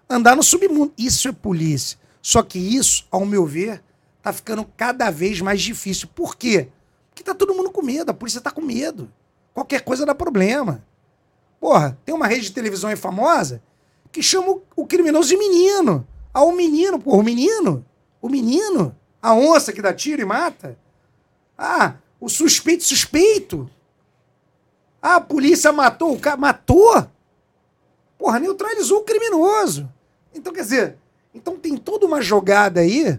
andar no submundo. Isso é polícia. Só que isso, ao meu ver, tá ficando cada vez mais difícil. Por quê? Porque tá todo mundo com medo, a polícia tá com medo. Qualquer coisa dá problema. Porra, tem uma rede de televisão aí famosa que chama o criminoso de menino. Ah, o menino, porra, o menino. O menino. A onça que dá tiro e mata. Ah, o suspeito, suspeito. Ah, a polícia matou o cara. Matou? Porra, neutralizou o criminoso. Então, quer dizer, então tem toda uma jogada aí.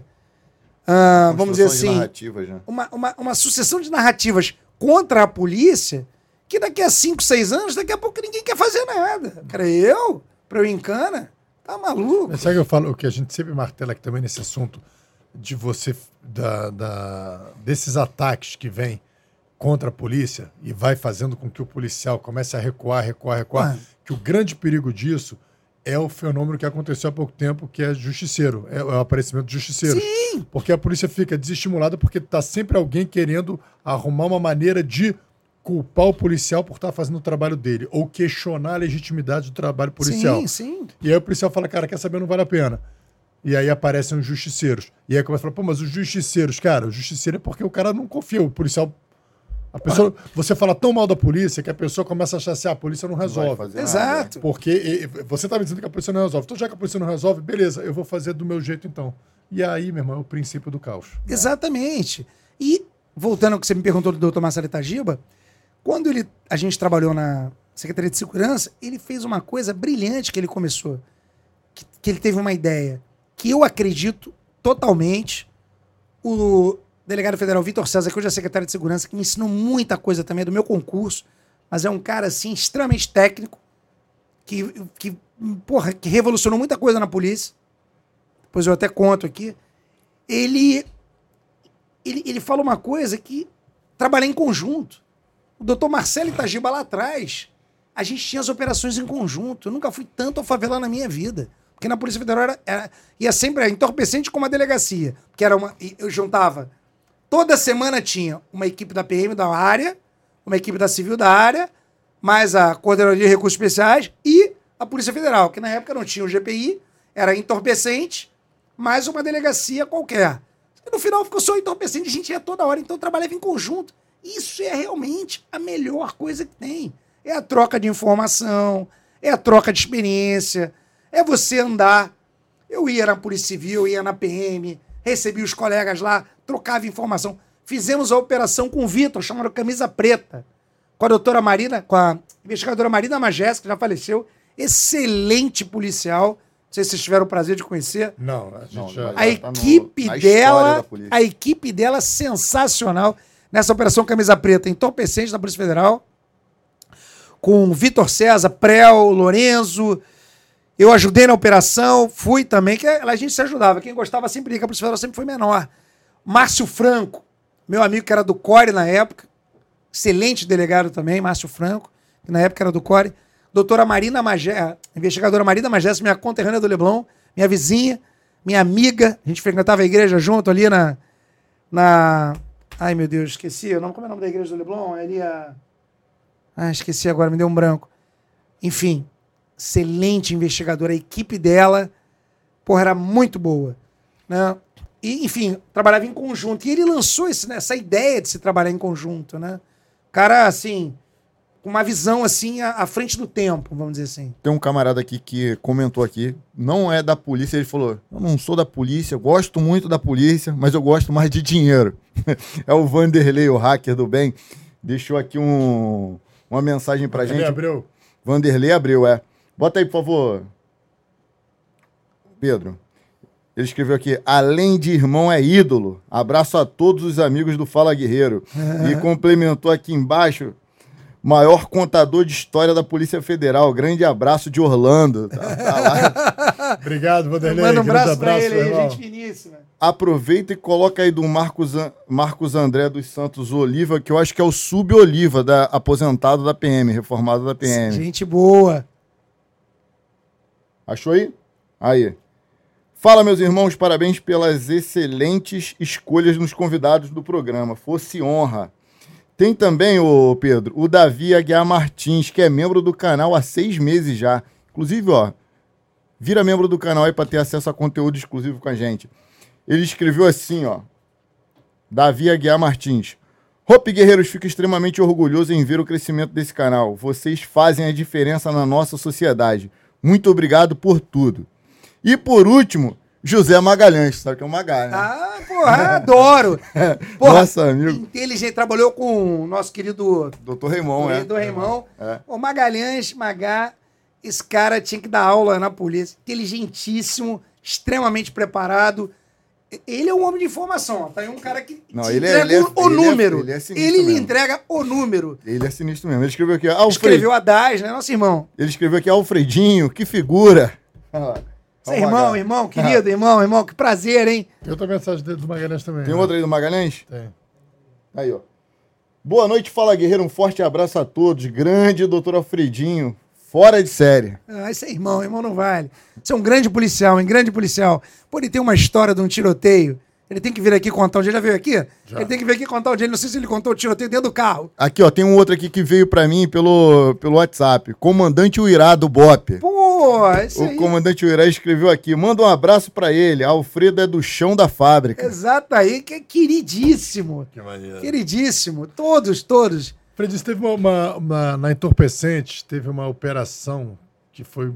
Ah, vamos dizer assim. Uma, uma, uma sucessão de narrativas contra a polícia que daqui a 5, 6 anos, daqui a pouco ninguém quer fazer nada. Cara, eu, pra eu encana, tá maluco.
Mas sabe que eu falo, o que a gente sempre martela aqui também nesse assunto de você, da, da, desses ataques que vêm contra a polícia e vai fazendo com que o policial comece a recuar, recuar, recuar, ah. que o grande perigo disso é o fenômeno que aconteceu há pouco tempo, que é justiceiro, é o aparecimento de justiceiro.
Sim.
Porque a polícia fica desestimulada porque tá sempre alguém querendo arrumar uma maneira de culpar o policial por estar tá fazendo o trabalho dele, ou questionar a legitimidade do trabalho policial.
Sim, sim.
E aí o policial fala, cara, quer saber, não vale a pena. E aí aparecem os justiceiros. E aí começa a falar, pô, mas os justiceiros, cara, o justiceiro é porque o cara não confia, o policial. A pessoa, você fala tão mal da polícia que a pessoa começa a achar assim, ah, a polícia não resolve.
Exato.
Porque você está me dizendo que a polícia não resolve. Então, já que a polícia não resolve, beleza, eu vou fazer do meu jeito então. E aí, meu irmão, é o princípio do caos.
Exatamente. E, voltando ao que você me perguntou do doutor Marcelo Itagiba, quando ele, a gente trabalhou na Secretaria de Segurança, ele fez uma coisa brilhante que ele começou. Que, que ele teve uma ideia. Que eu acredito totalmente. O delegado federal Vitor César, que hoje é secretário de Segurança, que me ensinou muita coisa também do meu concurso, mas é um cara, assim, extremamente técnico, que, que, porra, que revolucionou muita coisa na polícia. Depois eu até conto aqui. Ele, ele, ele fala uma coisa que trabalhar em conjunto. O doutor Marcelo Itagiba lá atrás, a gente tinha as operações em conjunto. Eu nunca fui tanto a favela na minha vida. Porque na Polícia Federal era, era, ia sempre entorpecente com uma delegacia. Que era uma. Eu juntava Toda semana tinha uma equipe da PM da área, uma equipe da Civil da área, mais a Coordenadoria de Recursos Especiais e a Polícia Federal, que na época não tinha o GPI, era entorpecente, mais uma delegacia qualquer. E no final ficou só entorpecente, a gente ia toda hora, então trabalhava em conjunto. Isso é realmente a melhor coisa que tem. É a troca de informação, é a troca de experiência, é você andar. Eu ia na Polícia Civil, ia na PM, recebi os colegas lá, trocava informação. Fizemos a operação com o Vitor, chamada Camisa Preta, com a doutora Marina, com a investigadora Marina Magés, que já faleceu. Excelente policial. Não sei se vocês tiveram o prazer de conhecer.
Não, a gente
Não,
já...
A
tá no-
equipe
na história
dela, a equipe dela sensacional nessa operação Camisa Preta entorpecente da Polícia Federal, com Vitor César, Prel, Lorenzo. Eu ajudei na operação, fui também, que a gente se ajudava. Quem gostava sempre, que a Polícia Federal sempre foi menor. Márcio Franco, meu amigo que era do CORE na época, excelente delegado também, Márcio Franco, que na época era do CORE. Doutora Marina Magé, investigadora Marina Magés, minha conterrânea do Leblon, minha vizinha, minha amiga. A gente frequentava a igreja junto ali na. na ai, meu Deus, esqueci. Como é o nome da igreja do Leblon? É ali a. Ah, esqueci agora, me deu um branco. Enfim, excelente investigadora. A equipe dela, porra, era muito boa. Né? E, enfim, trabalhava em conjunto. E ele lançou esse- né, essa ideia de se trabalhar em conjunto, né? Cara, assim, com uma visão, assim, à, à frente do tempo, vamos dizer assim.
Tem um camarada aqui que comentou aqui, não é da polícia, ele falou: Eu não sou da polícia, gosto muito da polícia, mas eu gosto mais de dinheiro. é o Vanderlei, o hacker do bem. Deixou aqui um, uma mensagem pra
Ele
gente.
abriu.
Vanderlei Abreu, é. Bota aí, por favor. Pedro. Ele escreveu aqui: além de irmão é ídolo. Abraço a todos os amigos do Fala Guerreiro. E complementou aqui embaixo: maior contador de história da Polícia Federal. Grande abraço de Orlando. Tá- tá lá.
Obrigado, Vanderlei.
Manda um abraço pra
abraço,
ele
meu
aí, gente finíssima.
Aproveita e coloca aí do Marcos, An- Marcos André dos Santos Oliva, que eu acho que é o sub-Oliva, da, aposentado da PM, reformado da PM.
Gente boa.
Achou aí? Aí. Fala, meus irmãos, parabéns pelas excelentes escolhas nos convidados do programa. Fosse honra. Tem também, ô Pedro, o Davi Aguiar Martins, que é membro do canal há seis meses já. Inclusive, ó, vira membro do canal aí para ter acesso a conteúdo exclusivo com a gente. Ele escreveu assim, ó. Davi Aguiar Martins. Hope Guerreiros, fico extremamente orgulhoso em ver o crescimento desse canal. Vocês fazem a diferença na nossa sociedade. Muito obrigado por tudo. E por último, José Magalhães. Sabe que é o Magalhães? né?
Ah, porra, adoro. Porra,
Nossa, amigo.
inteligente. Trabalhou com o nosso querido
Doutor Raimon, é.
do Reimão.
É.
O Magalhães, Magá, esse cara tinha que dar aula na polícia. Inteligentíssimo, extremamente preparado. Ele é um homem de informação. ó. Tá aí um cara que
Não, ele é-
entrega
ele é-
o,
ele é-
número.
ele é sinistro
ele lhe entrega o número.
Ele é sinistro mesmo. Ele escreveu aqui, Alfred.
Escreveu a DAS, né? Nosso irmão.
Ele escreveu aqui, Alfredinho, que figura. Olha lá.
Seu
o
irmão,
Magalhães.
irmão, querido, irmão, irmão. Que prazer, hein?
Eu tô mensagem dele do Magalhães também.
Tem
né?
outra aí do Magalhães?
Tem.
Aí, ó. Boa noite, Fala Guerreiro. Um forte abraço a todos. Grande doutor Alfredinho. Fora de série.
Ah, esse é irmão, irmão não vale. Você é um grande policial, um grande policial. Pô, ele tem uma história de um tiroteio. Ele tem que vir aqui contar dia. Ele já veio aqui?
Já.
Ele tem que vir aqui contar um dia. Não sei se ele contou o tiroteio dentro do carro.
Aqui, ó, tem um outro aqui que veio pra mim pelo, pelo WhatsApp. Comandante Uirá do BOP.
Pô, isso
O
aí.
comandante Uirá escreveu aqui. Manda um abraço pra ele. Alfredo é do chão da fábrica.
Exato aí, que é queridíssimo.
Que maneiro.
Queridíssimo. Todos, todos.
Fred, teve uma, uma- uma- Na Entorpecentes, teve uma operação que foi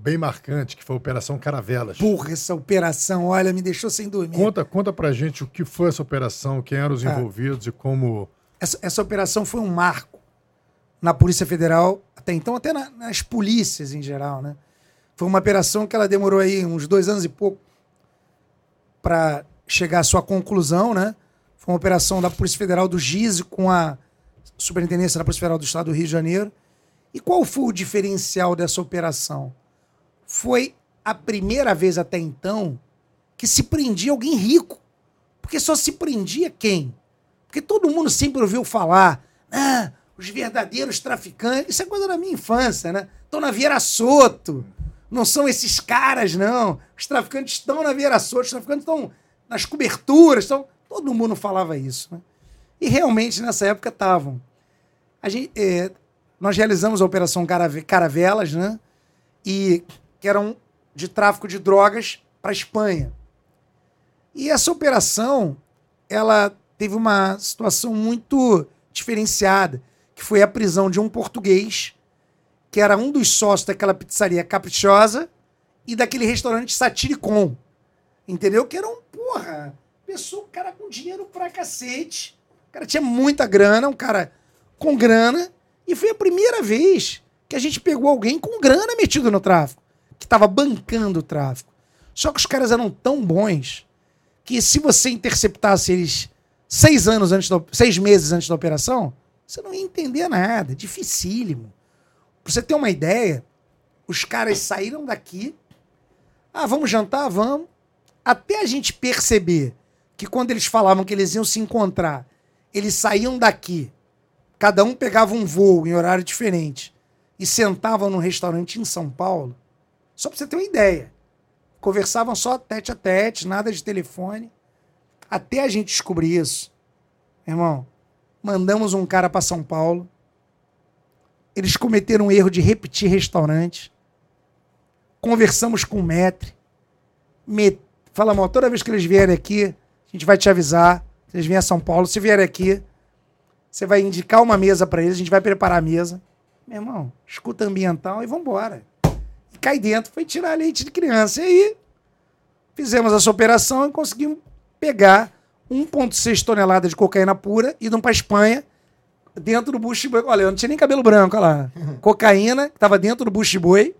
bem marcante, que foi a Operação Caravelas.
Porra, essa operação, olha, me deixou sem dormir.
Conta, conta pra gente o que foi essa operação, quem eram os
Ah.
envolvidos e como.
Essa, essa operação foi um marco na Polícia Federal, até então, até na- nas polícias em geral, né? Foi uma operação que ela demorou aí uns dois anos e pouco para chegar à sua conclusão, né? Foi uma operação da Polícia Federal do GISE com a Superintendência da Polícia Federal do Estado do Rio de Janeiro. E qual foi o diferencial dessa operação? Foi a primeira vez até então que se prendia alguém rico. Porque só se prendia quem? Porque todo mundo sempre ouviu falar, ah, os verdadeiros traficantes, isso é coisa da minha infância, né? Estão na Vieira Soto. Não são esses caras, não. Os traficantes estão na Vieira Soto, os traficantes estão nas coberturas, estão. Todo mundo falava isso, né? E realmente nessa época estavam. A é, nós realizamos a operação Carave- Caravelas, né? E que eram de tráfico de drogas para Espanha. E essa operação, ela teve uma situação muito diferenciada, que foi a prisão de um português, que era um dos sócios daquela pizzaria caprichosa e daquele restaurante Satiricon. Entendeu? Que era um, porra, pessoa, um cara com dinheiro pra cacete. O cara tinha muita grana, um cara com grana. E foi a primeira vez que a gente pegou alguém com grana metido no tráfico, que estava bancando o tráfico. Só que os caras eram tão bons que se você interceptasse eles seis anos antes da, seis meses antes da operação, você não ia entender nada. Dificílimo. Pra você ter uma ideia, os caras saíram daqui. Ah, vamos jantar? Vamos. Até a gente perceber que quando eles falavam que eles iam se encontrar, eles saíam daqui, cada um pegava um voo em horário diferente e sentavam num restaurante em São Paulo. Só pra você ter uma ideia. Conversavam só tete a tete, nada de telefone. Até a gente descobrir isso, irmão, mandamos um cara para São Paulo. Eles cometeram o erro de repetir restaurante. Conversamos com o Metre. Me... Falamos, ó, toda vez que eles vierem aqui, a gente vai te avisar. Se eles vierem a São Paulo, se vierem aqui, você vai indicar uma mesa para eles, a gente vai preparar a mesa. Meu irmão, escuta ambiental e vambora. E cai dentro, foi tirar leite de criança. E aí, fizemos essa operação e conseguimos pegar 1,6 toneladas de cocaína pura, indo para Espanha, dentro do bucho de boi. Olha, eu não tinha nem cabelo branco, olha lá. Cocaína, que estava dentro do bucho de boi.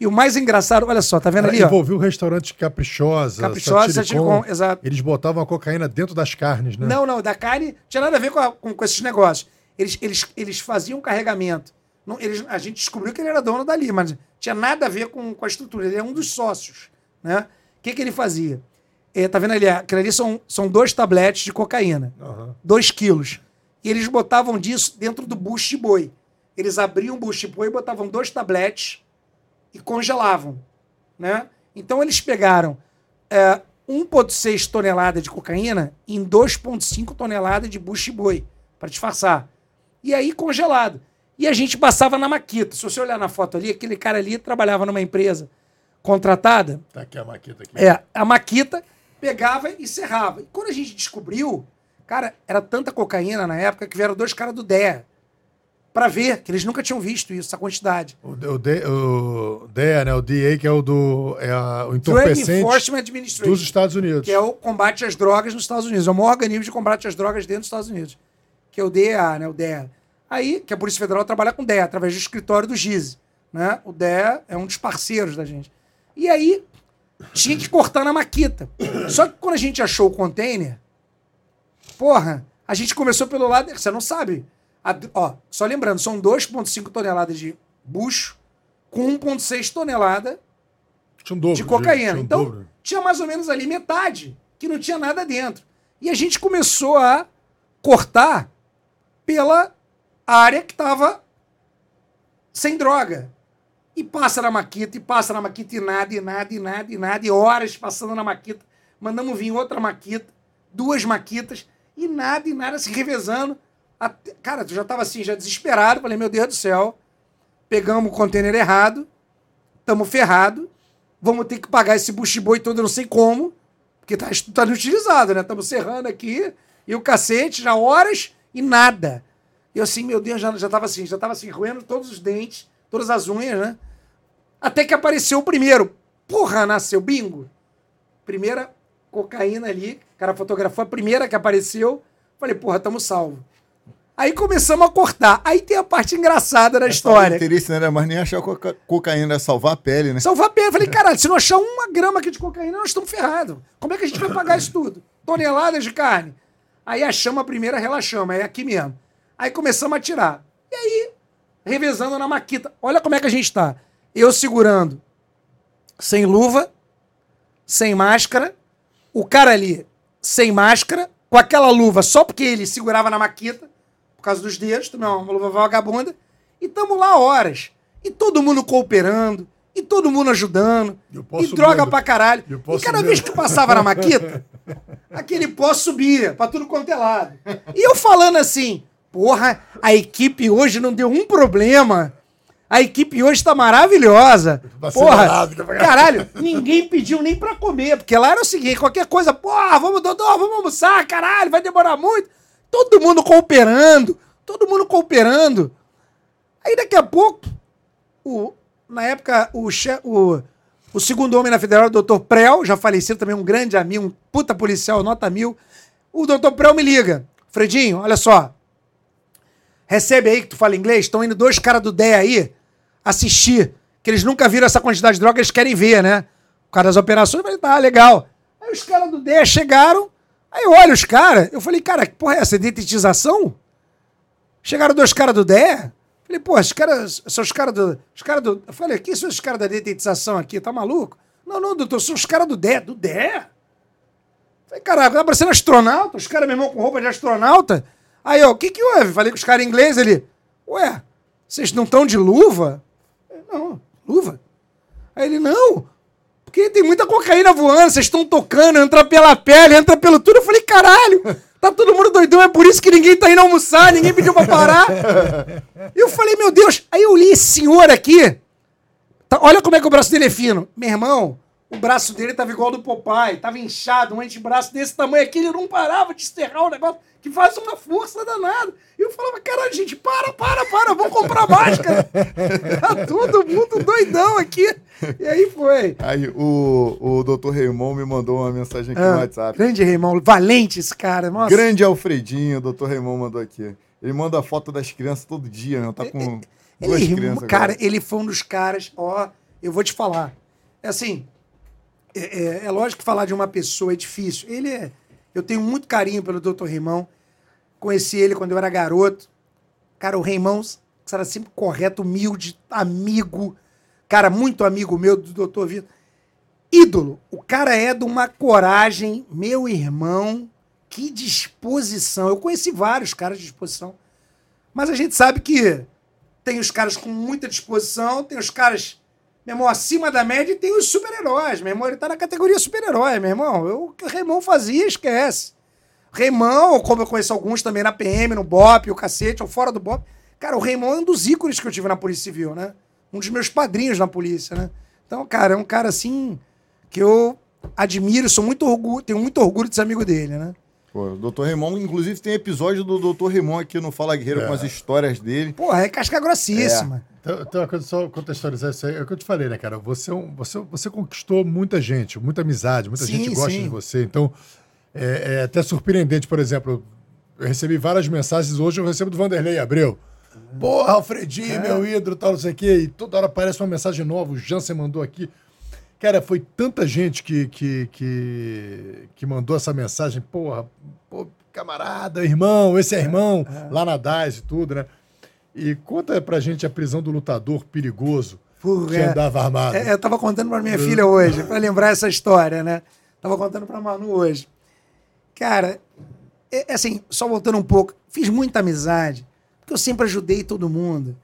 E o mais engraçado, olha só, tá vendo ali?
Envolveu o restaurante Caprichosa.
Caprichosa,
Satiricon.
Satiricon, exato.
Eles botavam a cocaína dentro das carnes, né?
Não, não, da carne tinha nada a ver com, a- com- com esses negócios. Eles, eles, eles faziam carregamento. Não, eles, a gente descobriu que ele era dono dali, mas tinha nada a ver com, com a estrutura. Ele é um dos sócios. Né? O que, que ele fazia? É, tá vendo ali? Aquilo ali são, são dois tabletes de cocaína.
Aham.
dois quilos. E eles botavam disso dentro do bucho de boi. Eles abriam o bucho de boi, botavam dois tabletes e congelavam. Né? Então eles pegaram é, 1,6 tonelada de cocaína em 2,5 toneladas de bucho de boi, para disfarçar. E aí congelado. E a gente passava na maquita. Se você olhar na foto ali, aquele cara ali trabalhava numa empresa contratada
Tá aqui a maqueta aqui.
é, a Maquita pegava e serrava. E quando a gente descobriu, cara, era tanta cocaína na época que vieram dois caras do DEA pra ver, que eles nunca tinham visto isso, essa quantidade.
O, o, D- o DEA, né? O DA, que é o do. É a- o
Drug
entorpecente
Enforcement Administration,
dos Estados Unidos.
que é o combate às drogas nos Estados Unidos. É o maior organismo de combate às drogas dentro dos Estados Unidos. Que é o DEA, né? O DEA. Aí, que a Polícia Federal trabalha com o DEA, através do escritório do GIZ. Né? O DEA é um dos parceiros da gente. E aí, tinha que cortar na maquita. Só que quando a gente achou o container, porra, a gente começou pelo lado. Você não sabe. A- ó, só lembrando, são 2,5 toneladas de bucho com 1,6 tonelada
um dobro.
de cocaína.
Tinha um
então,
dobro.
tinha mais ou menos ali metade, que não tinha nada dentro. E a gente começou a cortar pela área que estava sem droga. E passa na maquita, e passa na maquita, e nada, e nada, e nada, e nada, e horas passando na maquita. Mandamos vir outra maquita, duas maquitas, e nada, e nada, se revezando. Até- Cara, tu já tava assim, já desesperado. Falei, meu Deus do céu, pegamos o container errado, estamos ferrado, vamos ter que pagar esse buchiboi todo, eu não sei como, porque tá, tá inutilizado, né? Estamos serrando aqui, e o cacete, já horas e nada. E assim, meu Deus, já, já tava assim, já tava assim, roendo todos os dentes, todas as unhas, né? Até que apareceu o primeiro. Porra, nasceu, bingo. Primeira cocaína ali, cara fotografou a primeira que apareceu. Falei, porra, tamo salvo. Aí começamos a cortar. Aí tem a parte engraçada da
O
história.
interesse não era mais nem achar coca- cocaína, era salvar a pele, né?
Salvar a pele. Falei, caralho, se não achar uma grama aqui de cocaína, nós estamos ferrados. Como é que a gente vai pagar isso tudo? Toneladas de carne. Aí achamos a primeira, relaxamos. É aqui mesmo. Aí começamos a tirar. E aí, revezando na maquita. Olha como é que a gente tá. Eu segurando sem luva, sem máscara. O cara ali sem máscara, com aquela luva só porque ele segurava na maquita, por causa dos dedos, não, uma luva vagabunda. E tamo lá horas. E todo mundo cooperando, e todo mundo ajudando,
E
droga
Medo.
pra caralho.
E
cada
Medo.
vez que passava na maquita, Aquele pó subia pra tudo quanto é lado. E eu falando assim, porra, a equipe hoje não deu um problema. A equipe hoje tá maravilhosa. Porra,
caralho.
ninguém pediu nem pra comer, porque lá era o seguinte, qualquer coisa, porra, vamos, doutor, vamos almoçar, caralho, vai demorar muito. Todo mundo cooperando, todo mundo cooperando. Aí daqui a pouco, o, na época, o, che, o, o segundo homem na federal, o doutor Prel, já falecido também, um grande amigo, um puta policial, nota mil. O doutor Prel me liga. Fredinho, olha só. Recebe aí que tu fala inglês, estão indo dois caras do DEA aí assistir. Que eles nunca viram essa quantidade de droga, eles querem ver, né? O cara das operações, falei, tá, legal. Aí os caras do DEA chegaram, aí eu olho os caras, eu falei, cara, que porra é essa? Detetização? Chegaram dois caras do DEA. Falei, pô, esses caras são os caras do. Os caras do. Eu falei, quem são os caras da detetização aqui? Tá maluco? Não, não, doutor, são os caras do DE. Do DE? Falei, caraca, tá parecendo astronauta, os caras, meu irmão, com roupa de astronauta. Aí, ó, o que que houve? Falei com os caras em inglês, ele. Ué, vocês não estão de luva? Não, luva? Aí ele, não. Porque tem muita cocaína voando, vocês estão tocando, entra pela pele, entra pelo tudo. Eu falei, caralho, tá todo mundo doidão, é por isso que ninguém tá indo almoçar, ninguém pediu pra parar. Eu falei, meu Deus, aí eu li esse senhor aqui. Tá, olha como é que o braço dele é fino. Meu irmão, o braço dele tava igual ao do Popeye, tava inchado, um antebraço desse tamanho aqui, ele não parava de esterrar o negócio, que faz uma força danada. E eu falava, caralho, gente, para, para, para, vamos comprar máscara. tá todo mundo doidão aqui. E aí foi.
Aí o, o doutor Raymond me mandou uma mensagem aqui no
Ah,
WhatsApp.
grande Raymond, valente esse cara, nossa.
Grande Alfredinho, o doutor Raymond mandou aqui. Ele manda foto das crianças todo dia, né? Tá com duas
Ele,
crianças
cara,
agora.
ele foi um dos caras, ó, eu vou te falar. É assim, é, é- é lógico que falar de uma pessoa é difícil. Ele é. Eu tenho muito carinho pelo Dr. Reimão. Conheci ele quando eu era garoto. Cara, o Reimão era sempre correto, humilde, amigo. Cara, muito amigo meu do Dr. Vitor. Ídolo. O cara é de uma coragem, meu irmão. Que disposição. Eu conheci vários caras de disposição. Mas a gente sabe que tem os caras com muita disposição, tem os caras, meu irmão, acima da média tem os super-heróis. Meu irmão, ele tá na categoria super-herói, meu irmão. Eu- O que o Raimão fazia, esquece. Raimão, como eu conheço alguns também na PM, no BOP, o cacete, ou fora do BOP. Cara, o Raimão é um dos ícones que eu tive na Polícia Civil, né? Um dos meus padrinhos na polícia, né? Então, cara, é um cara assim que eu admiro, sou muito orgulho, tenho muito orgulho de ser amigo dele, né?
Pô, o doutor Raymond, inclusive, tem episódio do doutor Raymond aqui no Fala Guerreiro
É.
com as histórias dele.
Porra, é casca grossíssima.
Então, então uma coisa só contextualizar isso aí, é o que eu te falei, né, cara? Você, é você, você conquistou muita gente, muita amizade, muita
Sim,
gente gosta
sim.
de você. Então, é, é até surpreendente, por exemplo, eu recebi várias mensagens, hoje eu recebo do Vanderlei Abreu. Porra, Alfredinho, meu ídolo, tal, não sei o quê. E toda hora aparece uma mensagem nova, o Jansen mandou aqui. Cara, foi tanta gente que, que, que, que mandou essa mensagem. Porra, pô, camarada, irmão, esse é irmão, lá na DAS e tudo, né? E conta pra gente a prisão do lutador perigoso
Porra,
que
é.
andava armado.
É, eu tava contando pra minha filha hoje, pra lembrar essa história, né? Tava contando pra Manu hoje. Cara, é, é assim, só voltando um pouco, fiz muita amizade, porque eu sempre ajudei todo mundo.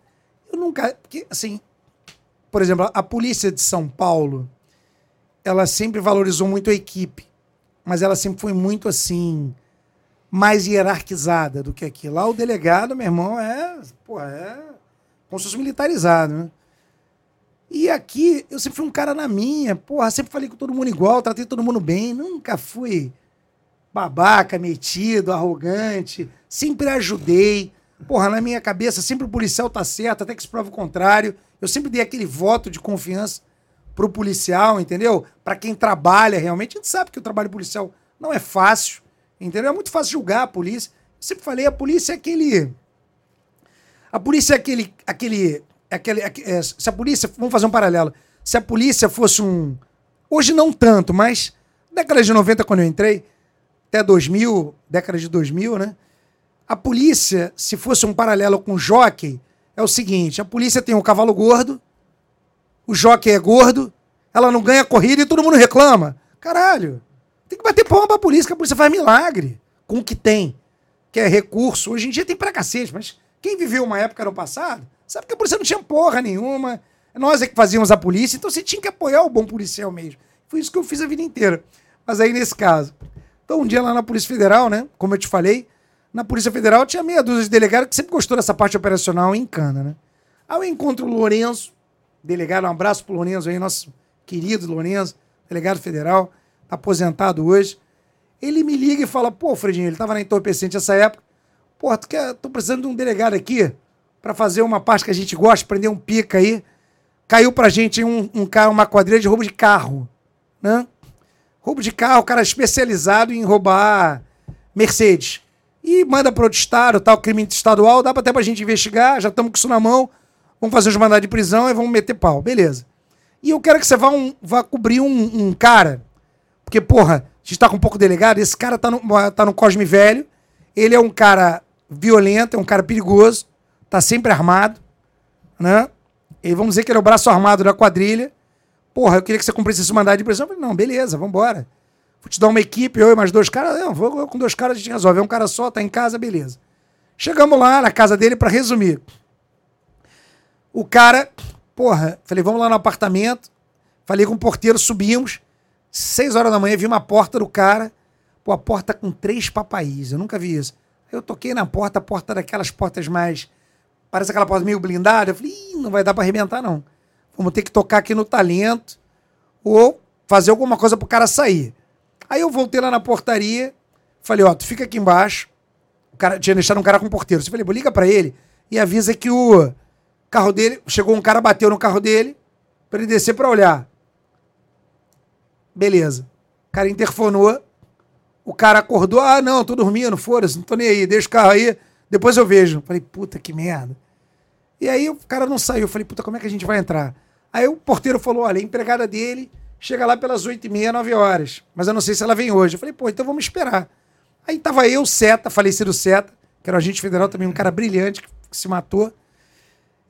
Eu nunca. Porque, assim, por exemplo, a polícia de São Paulo, ela sempre valorizou muito a equipe, mas ela sempre foi muito assim, mais hierarquizada do que aqui. Lá o delegado, meu irmão, é. Pô, é. Como se fosse militarizado, né? E aqui, eu sempre fui um cara na minha, porra, sempre falei com todo mundo igual, tratei todo mundo bem, nunca fui babaca, metido, arrogante, sempre ajudei. Porra, na minha cabeça, sempre o policial tá certo, até que se prova o contrário. Eu sempre dei aquele voto de confiança pro policial, entendeu? Para quem trabalha realmente, a gente sabe que o trabalho policial não é fácil, entendeu? É muito fácil julgar a polícia. Eu sempre falei, a polícia é aquele a polícia é aquele. aquele, aquele aque- é, se a polícia. Vamos fazer um paralelo. Se a polícia fosse um. Hoje não tanto, mas. Década de 90, quando eu entrei, até 2000, década de 2000, né? A polícia, se fosse um paralelo com o jockey, é o seguinte: a polícia tem um cavalo gordo, o jockey é gordo, ela não ganha corrida e todo mundo reclama. Caralho, tem que bater palma pra polícia, que a polícia faz milagre com o que tem que é recurso. Hoje em dia tem pra cacete, mas quem viveu uma época no passado sabe que a polícia não tinha porra nenhuma. Nós é que fazíamos a polícia, então você tinha que apoiar o bom policial mesmo. Foi isso que eu fiz a vida inteira. Mas aí, nesse caso, Então, um dia lá na Polícia Federal, né? Como eu te falei, na Polícia Federal tinha meia dúzia de delegados que sempre gostou dessa parte operacional em cana, né? Aí eu encontro o Lourenço, delegado, um abraço pro Lourenço aí, nosso querido Lourenço, delegado federal, tá aposentado hoje. Ele me liga e fala, pô, Fredinho, ele tava na entorpecente essa época, pô, tu quer, tô precisando de um delegado aqui para fazer uma parte que a gente gosta, prender um pica aí. Caiu pra gente um, um carro, uma quadrilha de roubo de carro, né? Roubo de carro, cara especializado em roubar Mercedes. E manda para outro estado, tal, crime estadual, dá até pra gente investigar, já estamos com isso na mão, vamos fazer os mandados de prisão e vamos meter pau, beleza. E eu quero que você vá, um, vá cobrir um, um cara, porque, porra, a gente tá com um pouco delegado, esse cara tá no, tá no Cosme Velho, ele é um cara violento, é um cara perigoso, tá sempre armado, né? E vamos dizer que ele é o braço armado da quadrilha. Porra, eu queria que você cumprisse esse mandado de prisão. Eu falei, não, beleza, vambora. Vou te dar uma equipe, eu e mais dois caras. Não, vou com dois caras a gente resolve. É um cara só, tá em casa, beleza. Chegamos lá na casa dele, para resumir. O cara, porra, falei, vamos lá no apartamento. Falei com o porteiro, subimos. Seis horas da manhã, vi uma porta do cara. Pô, a porta com três papaís. Eu nunca vi isso. Eu toquei na porta, a porta daquelas portas mais. Parece aquela porta meio blindada. Eu falei, Ih, não vai dar para arrebentar, não. Vamos ter que tocar aqui no talento ou fazer alguma coisa pro cara sair. Aí eu voltei lá na portaria, falei, ó, tu fica aqui embaixo. O cara tinha deixado um cara com porteiro. Eu falei, liga para ele e avisa que o carro dele, chegou um cara, bateu no carro dele, para ele descer para olhar. Beleza. O cara interfonou, o cara acordou, ah, não, tô dormindo, foda-se, não tô nem aí, deixa o carro aí, depois eu vejo. Falei, puta que merda. E aí o cara não saiu, falei, puta, como é que a gente vai entrar? Aí o porteiro falou, olha, a empregada dele chega lá pelas 8 e meia, 9 horas, mas eu não sei se ela vem hoje. Eu falei, pô, então vamos esperar. Aí tava eu, Seta, falecido Seta, que era um agente federal também, um cara brilhante, que se matou.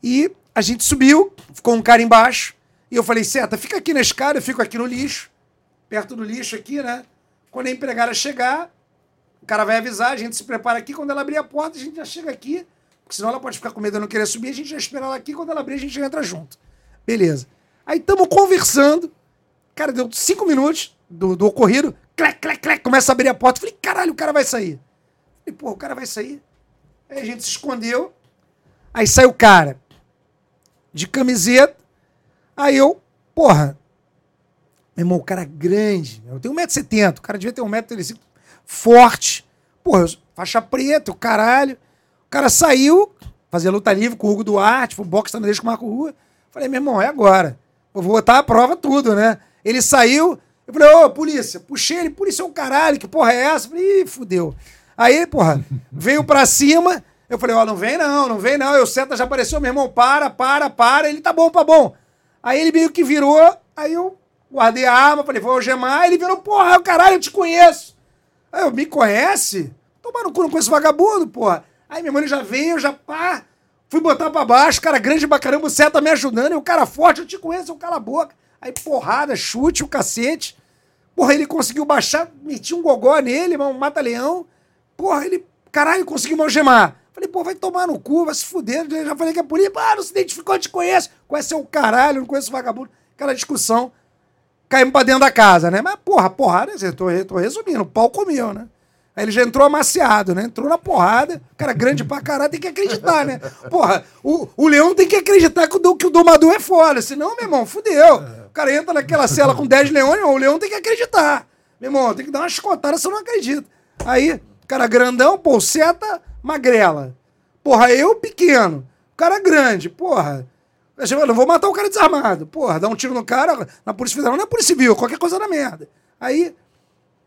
E a gente subiu, ficou um cara embaixo, e eu falei, Seta, fica aqui na escada, eu fico aqui no lixo, perto do lixo aqui, né? Quando a empregada chegar, o cara vai avisar, a gente se prepara aqui. Quando ela abrir a porta, a gente já chega aqui. Porque senão ela pode ficar com medo de não querer subir. A gente já espera ela aqui. Quando ela abrir, a gente entra junto. Beleza. Aí estamos conversando. Cara, deu cinco minutos do, do ocorrido. Clec, clec, clec. Começa a abrir a porta. Falei, caralho, o cara vai sair. Falei, pô, o cara vai sair. Aí a gente se escondeu. Aí sai o cara de camiseta. Aí eu, porra, meu irmão, o cara é grande. Eu tenho 1,70m. O cara devia ter 1,35m. Forte. Porra, faixa preta, o caralho. O cara saiu, fazia luta livre com o Hugo Duarte, foi boxe também com o Marco Rua. Falei, meu irmão, é agora. Eu vou botar a prova tudo, né? Ele saiu. Eu falei, ô, polícia, puxei ele, polícia é um caralho, que porra é essa? Falei, Ih, fudeu. Aí, porra, veio pra cima. Eu falei, ó, oh, não vem não, não vem não. Eu seta já apareceu, meu irmão, para, para, para. Ele tá bom, tá bom. Aí ele meio que virou, aí eu guardei a arma, falei, vou algemar. Ele virou, porra, caralho, eu te conheço. Aí eu, me conhece? Tomar no cu, não conheço vagabundo, porra. Aí minha mãe já veio, já pá, fui botar pra baixo, cara grande pra caramba, o Cé tá me ajudando, e o cara forte, eu te conheço, eu cala a boca. Aí porrada, chute, o cacete. Porra, ele conseguiu baixar, meti um gogó nele, um mata-leão. Porra, ele, caralho, conseguiu me algemar. Falei, pô, vai tomar no cu, vai se fuder. Já falei que é polícia. Ah, não se identificou, te conheço. Conhece o caralho, não conheço vagabundo. Aquela discussão caímos pra dentro da casa, né? Mas, porra, porrada, eu tô, tô resumindo, o pau comeu, né? Aí ele já entrou amaciado, né? Entrou na porrada, cara grande pra caralho, tem que acreditar, né? Porra, o, o leão tem que acreditar que o, que o domador é foda, senão, meu irmão, fudeu. O cara entra naquela cela com 10 leões, o leão tem que acreditar. Meu irmão, tem que dar uma chicotada se não acredito. Aí, cara grandão, pô, seta magrela. Porra, eu pequeno, cara grande, porra. Eu não vou matar o cara desarmado. Porra, dar um tiro no cara, na Polícia Federal não é Polícia Civil, qualquer coisa na merda. Aí,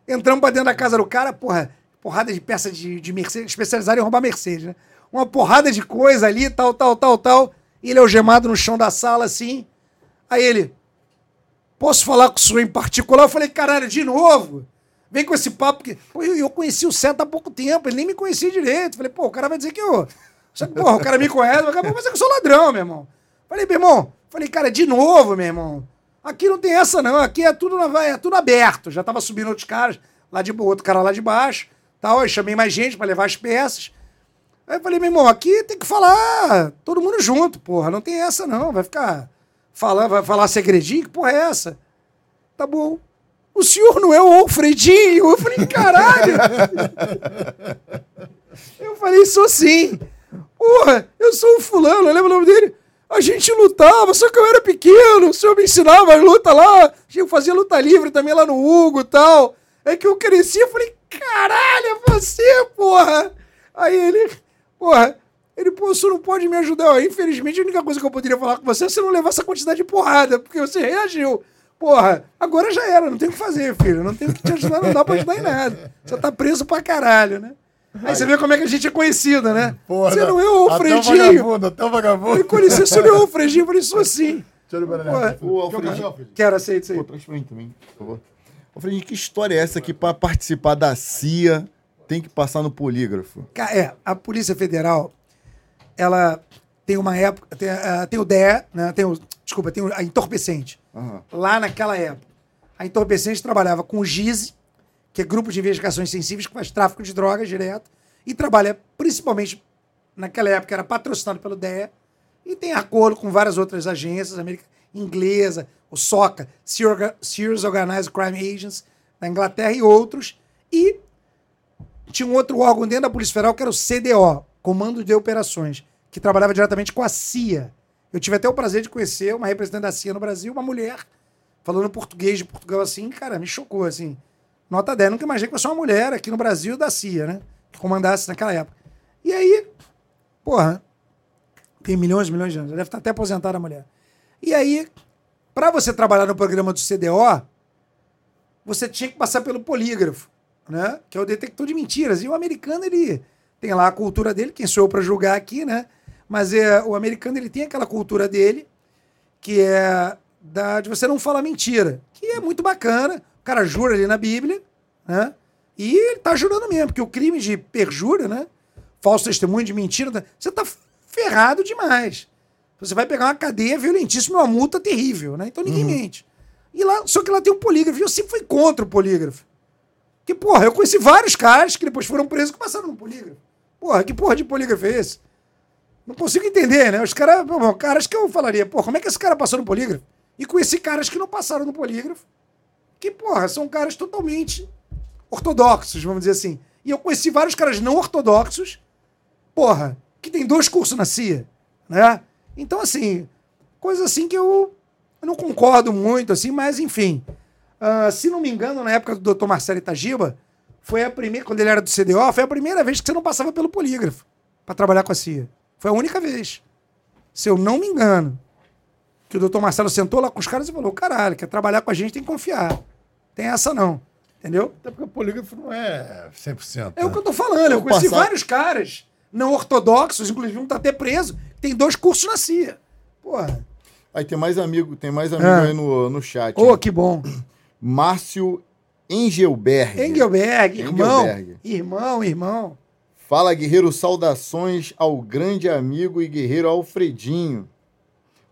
entramos pra dentro da casa do cara, porra, porrada de peça de, de Mercedes, especializada em roubar Mercedes, né? Uma porrada de coisa ali, tal, tal, tal, tal. E ele algemado no chão da sala, assim. Aí ele, posso falar com o senhor em particular? Eu falei, caralho, de novo? Vem com esse papo, porque pô, eu, eu conheci o Seta há pouco tempo, ele nem me conhecia direito. Falei, pô, o cara vai dizer que eu. Que, porra, o cara me conhece, vai dizer que eu sou ladrão, meu irmão. Falei, meu irmão, falei, cara, de novo, meu irmão. Aqui não tem essa, não. Aqui é tudo, é tudo aberto. Já tava subindo outros caras, lá de outro cara lá de baixo. Tal. Aí chamei mais gente para levar as peças. Aí eu falei, meu irmão, aqui tem que falar todo mundo junto, porra. Não tem essa, não. Vai ficar falando, vai falar segredinho? Que porra é essa? Tá bom. O senhor não é o Alfredinho? Eu falei, caralho! eu falei, sou sim. Porra, eu sou o fulano, lembra o nome dele? A gente lutava, só que eu era pequeno, o senhor me ensinava a luta lá, eu fazia luta livre também lá no Hugo e tal. É que eu cresci, eu falei, caralho, é você, porra! Aí ele, porra, ele, pô, o senhor não pode me ajudar. Infelizmente, a única coisa que eu poderia falar com você é você não levar essa quantidade de porrada, porque você reagiu. Porra, agora já era, não tem o que fazer, filho. Não tem o que te ajudar, não dá pra ajudar em nada. Você tá preso pra caralho, né? Aí você vê como é que a gente é conhecido, né?
Porra,
você não é o
Até o
Alfredinho.
vagabundo, até o vagabundo.
Eu conheci o senhor é o Alfredinho, eu falei, sou sim.
Deixa eu.
O Alfredinho.
Alfred.
Quero, aceito isso
Pô,
aí.
traz pra mim também, por favor. Alfredinho, que história é essa que pra participar da CIA tem que passar no polígrafo?
É, a Polícia Federal, ela tem uma época, tem, ah, tem o DE, né? Tem o, desculpa, tem o- a entorpecente.
Aham.
Lá naquela época, a entorpecente trabalhava com o GISE, que é Grupo de Investigações Sensíveis, que faz tráfico de drogas direto, e trabalha principalmente, naquela época, era patrocinado pelo DE, e tem acordo com várias outras agências americanas, inglesa, o SOCA, Sears Organized Crime Agents, da Inglaterra e outros, e tinha um outro órgão dentro da Polícia Federal que era o CDO, Comando de Operações, que trabalhava diretamente com a CIA. Eu tive até o prazer de conhecer uma representante da CIA no Brasil, uma mulher, falando português de Portugal assim, cara, me chocou, assim. Nota 10, nunca imaginei que fosse uma mulher aqui no Brasil da CIA, né? Que comandasse naquela época. E aí, porra, tem milhões e milhões de anos, deve estar até aposentada a mulher. E aí, para você trabalhar no programa do CDO, você tinha que passar pelo polígrafo, né? Que é o detector de mentiras. E o americano, ele tem lá a cultura dele, quem sou eu para julgar aqui, né? Mas é, o americano, ele tem aquela cultura dele, que é da, de você não falar mentira, que é muito bacana. O cara jura ali na Bíblia, né? E ele tá jurando mesmo, porque o crime de perjúria, né? Falso testemunho de mentira, tá- você tá ferrado demais. Você vai pegar uma cadeia violentíssima, uma multa terrível, né? Então ninguém mente. E lá, só que lá tem um polígrafo, e eu sempre fui contra o polígrafo. Que, porra, eu conheci vários caras que depois foram presos que passaram no polígrafo. Porra, que porra de polígrafo é esse? Não consigo entender, né? Os caras, caras que eu falaria, pô, como é que esse cara passou no polígrafo? E conheci caras que não passaram no polígrafo, que, porra, são caras totalmente ortodoxos, vamos dizer assim. E eu conheci vários caras não ortodoxos, porra, que tem dois cursos na CIA, né? Então, assim, coisa assim que eu, não concordo muito, assim, mas enfim. Ah, se não me engano, na época do Dr. Marcelo Itagiba, foi a primeira, quando ele era do CDO, foi a primeira vez que você não passava pelo polígrafo para trabalhar com a CIA. Foi a única vez. Se eu não me engano, que o doutor Marcelo sentou lá com os caras e falou: caralho, quer trabalhar com a gente, tem que confiar. Tem essa não. Entendeu?
Até porque o polígrafo não é 100%.
É o
né?
que eu tô falando. Eu
Vou
conheci
passar-
vários caras não ortodoxos, inclusive um tá até preso, tem dois cursos na CIA. Porra.
Aí tem mais amigo, tem mais amigo
Ah.
aí no, no chat.
Ô,
né?
que bom.
Márcio Engelberg.
Engelberg, irmão.
Engelberg.
Irmão, irmão.
Fala, guerreiro, saudações ao grande amigo e guerreiro Alfredinho.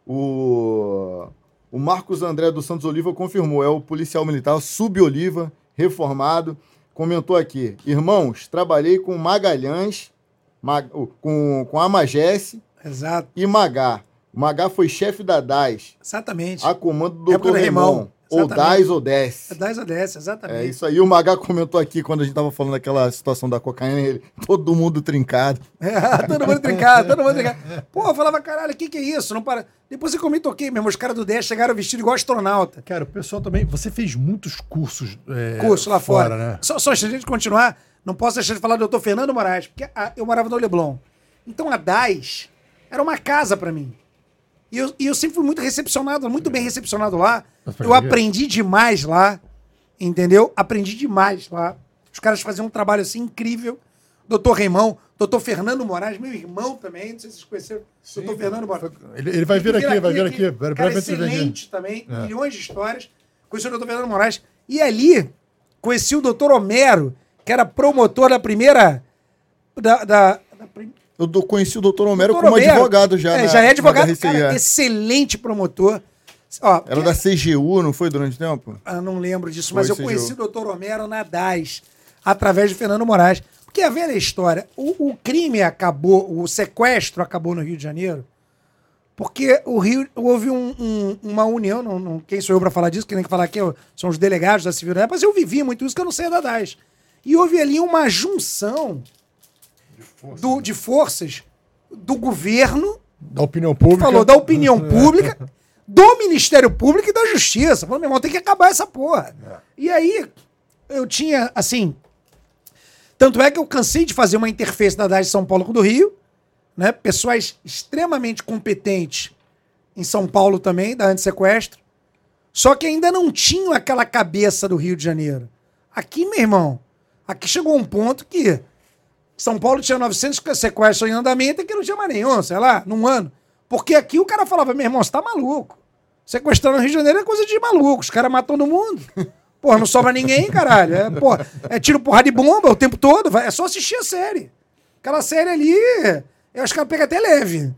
O, o Marcos André dos Santos Oliva confirmou, é o policial militar Suboliva, reformado. Comentou aqui, irmãos, trabalhei com Magalhães, Mag- com, com a Magesse
Exato.
e Magá. O Magá foi chefe da DAS,
Exatamente.
a comando do Dr.
do
Raimon. Ou. DAS ou desce.
10 a 10, exatamente.
É isso aí. O Magá comentou aqui quando a gente tava falando daquela situação da cocaína, ele, todo mundo trincado.
É, todo mundo trincado, todo mundo trincado. Pô, eu falava, caralho, o que, que é isso? Não para... Depois eu me toquei mesmo, os caras do 10 chegaram vestidos igual astronauta.
Cara, o pessoal também. Você fez muitos cursos. é,
Curso lá fora.
né?
Só, só antes de a gente continuar, não posso deixar de falar do doutor Fernando Moraes, porque a- eu morava no Leblon. Então a DAS era uma casa pra mim. E eu, e eu sempre fui muito recepcionado, muito bem recepcionado lá. Eu aprendi demais lá, entendeu? Aprendi demais lá. Os caras faziam um trabalho assim incrível. Doutor Reimão, doutor Fernando Moraes, meu irmão também, não sei se vocês conheceram. doutor Fernando Moraes.
Ele, ele vai vir aqui, vai vir aqui.
Cara,
brevemente ele vem aqui.
excelente também,
É.
milhões de histórias. Conheci o doutor Fernando Moraes. E ali, conheci o doutor Homero, que era promotor da primeira... Da, da,
Eu do- conheci o doutor Homero
doutor
como advogado já.
É,
na-
já é advogado, cara,
é.
excelente promotor. Ó,
Era da CGU, não foi durante o tempo?
Ah, não lembro disso,
Foi
mas eu
esse
conheci o doutor Homero na DAS, através de Fernando Moraes. Porque a velha história, o, o crime acabou, o sequestro acabou no Rio de Janeiro Porque o Rio houve um- um- uma união, não, não- quem sou eu para falar disso, quem tem que falar aqui é- são os delegados da Civil, mas eu vivi muito isso que eu não sei da DAS. E houve ali uma junção do- de forças do governo
Da opinião pública.
falou da opinião pública, do Ministério Público e da Justiça. Falou, meu irmão, tem que acabar essa porra. E aí, eu tinha, assim. Tanto é que eu cansei de fazer uma interface da DAS de São Paulo com do Rio, né? Pessoas extremamente competentes em São Paulo também, da antissequestro. Só que ainda não tinham aquela cabeça do Rio de Janeiro. Aqui, meu irmão, aqui chegou um ponto que São Paulo tinha 900 sequestros em andamento e que não tinha mais nenhum, sei lá, num ano. Porque aqui o cara falava, meu irmão, você tá maluco. Sequestrar no Rio de Janeiro é coisa de maluco. Os caras matam todo mundo. Porra, não sobra ninguém, caralho. É, porra, é tiro porrada de bomba o tempo todo. vai- É só assistir a série. Aquela série ali, eu acho que ela pega até leve.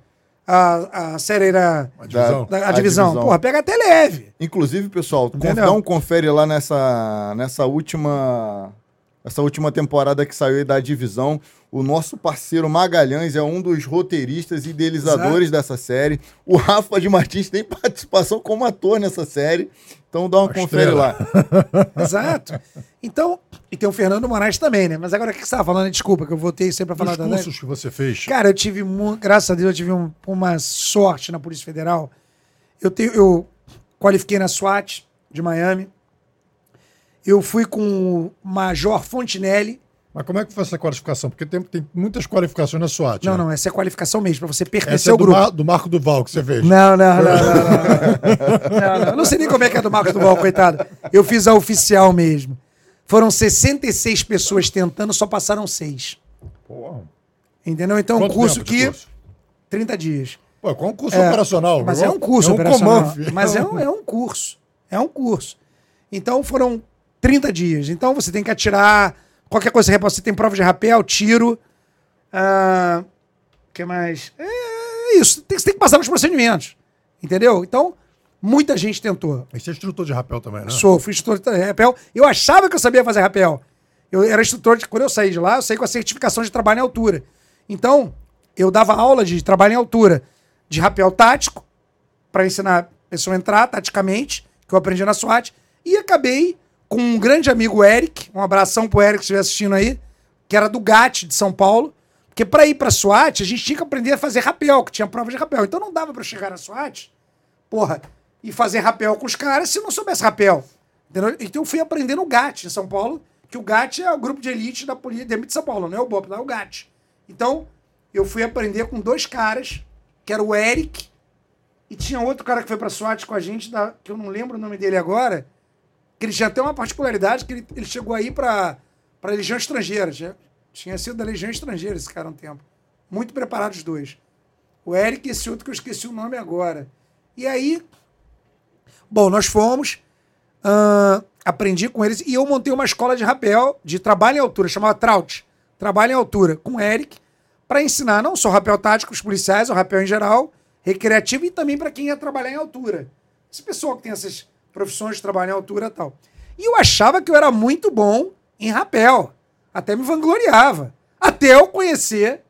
A, a série era.
A divisão.
Da, a, divisão. Porra, pega até leve.
Inclusive, pessoal,
Entendeu?
dá um confere lá nessa, nessa última essa última temporada que saiu aí da divisão. O nosso parceiro Magalhães é um dos roteiristas e idealizadores dessa série. O Rafa de Martins tem participação como ator nessa série. Então dá uma
Uma
confere lá.
Exato. Então, e tem o Fernando Moraes também, né? Mas agora o que você estava falando? Desculpa, que eu voltei sempre a falar
Os
da
cursos que você fez.
Cara, eu tive, graças a Deus, eu tive um- uma sorte na Polícia Federal. Eu, tenho, eu qualifiquei na SWAT de Miami. Eu fui com o Major Fontinelli.
Mas como é que foi essa qualificação? Porque tem, tem muitas qualificações na SWAT.
Não,
né?
não, essa é a qualificação mesmo, para você pertencer
Essa é
ao
do,
grupo.
Mar- do Marco Duval que você fez.
Não, não, não, não, não, não. Não, não. Sei nem como é que é do Marcos Duval, coitado. Eu fiz a oficial mesmo. Foram 66 pessoas tentando, só passaram seis.
Pô,
Entendeu? Então, um
quanto
curso
tempo de
que.
curso?
30 dias.
Pô, qual um curso
É,
operacional?
Mas é um curso
é um
operacional.
comando,
mas é um, é um curso. É um curso. Então foram 30 dias. Então você tem que atirar. Qualquer coisa que você tem prova de rapel, tiro. O que mais? É isso. Tem, você tem que passar nos procedimentos. Entendeu? Então, muita gente tentou.
Esse é instrutor de rapel também, né?
Sou, fui instrutor de rapel. Eu achava que eu sabia fazer rapel. Eu era instrutor de. Quando eu saí de lá, eu saí com a certificação de trabalho em altura. Então, eu dava aula de trabalho em altura, de rapel tático, para ensinar a pessoa a entrar taticamente, que eu aprendi na SWAT. E acabei com um grande amigo, Eric. Um abração pro Eric, se estiver assistindo aí, que era do GAT de São Paulo. Porque para ir pra SWAT, a gente tinha que aprender a fazer rapel, que tinha prova de rapel. Então não dava para chegar na SWAT porra, e fazer rapel com os caras se não soubesse rapel. Entendeu? Então eu fui aprender no GAT em São Paulo, que o GAT é o grupo de elite da Polícia de São Paulo, não é o BOP, não é o GAT. Então eu fui aprender com dois caras, que era o Eric, e tinha outro cara que foi pra SWAT com a gente, da, que eu não lembro o nome dele agora, ele tinha até uma particularidade, que ele, ele chegou aí pra, pra Legião Estrangeira. Tinha, tinha sido da Legião Estrangeira esse cara um tempo. Muito preparados os dois. O Eric e esse outro que eu esqueci o nome agora. E aí, bom, nós fomos, ah, aprendi com eles e eu montei uma escola de rapel, de trabalho em altura, chamava Trout, trabalho em altura, com o Eric, para ensinar não só rapel tático, os policiais, o rapel em geral, recreativo e também para quem ia trabalhar em altura. Esse pessoal que tem essas profissões de trabalho em altura e tal. E eu achava que eu era muito bom em rapel. Até me vangloriava. Até eu conhecer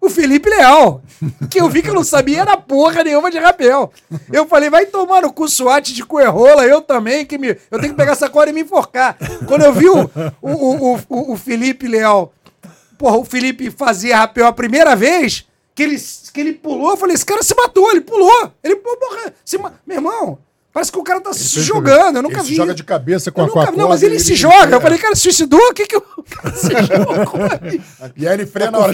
o Felipe Leal. Que eu vi que eu não sabia era porra nenhuma de rapel. Eu falei, vai tomar no cu SWAT de coerrola, eu também, que me, eu tenho que pegar essa corda e me enforcar. Quando eu vi o, o, o, o, Felipe Leal, porra, o Felipe fazia rapel a primeira vez, que ele, que ele pulou, eu falei, esse cara se matou, ele pulou. Ele, porra, se meu irmão, parece que o cara tá se
fez
jogando, eu nunca
ele
vi.
se joga de cabeça com
Eu
a,
nunca. Não, mas ele,
e
se joga. Eu falei, cara, se suicidou? O que que o cara se jogou?
E aí ele freia na hora.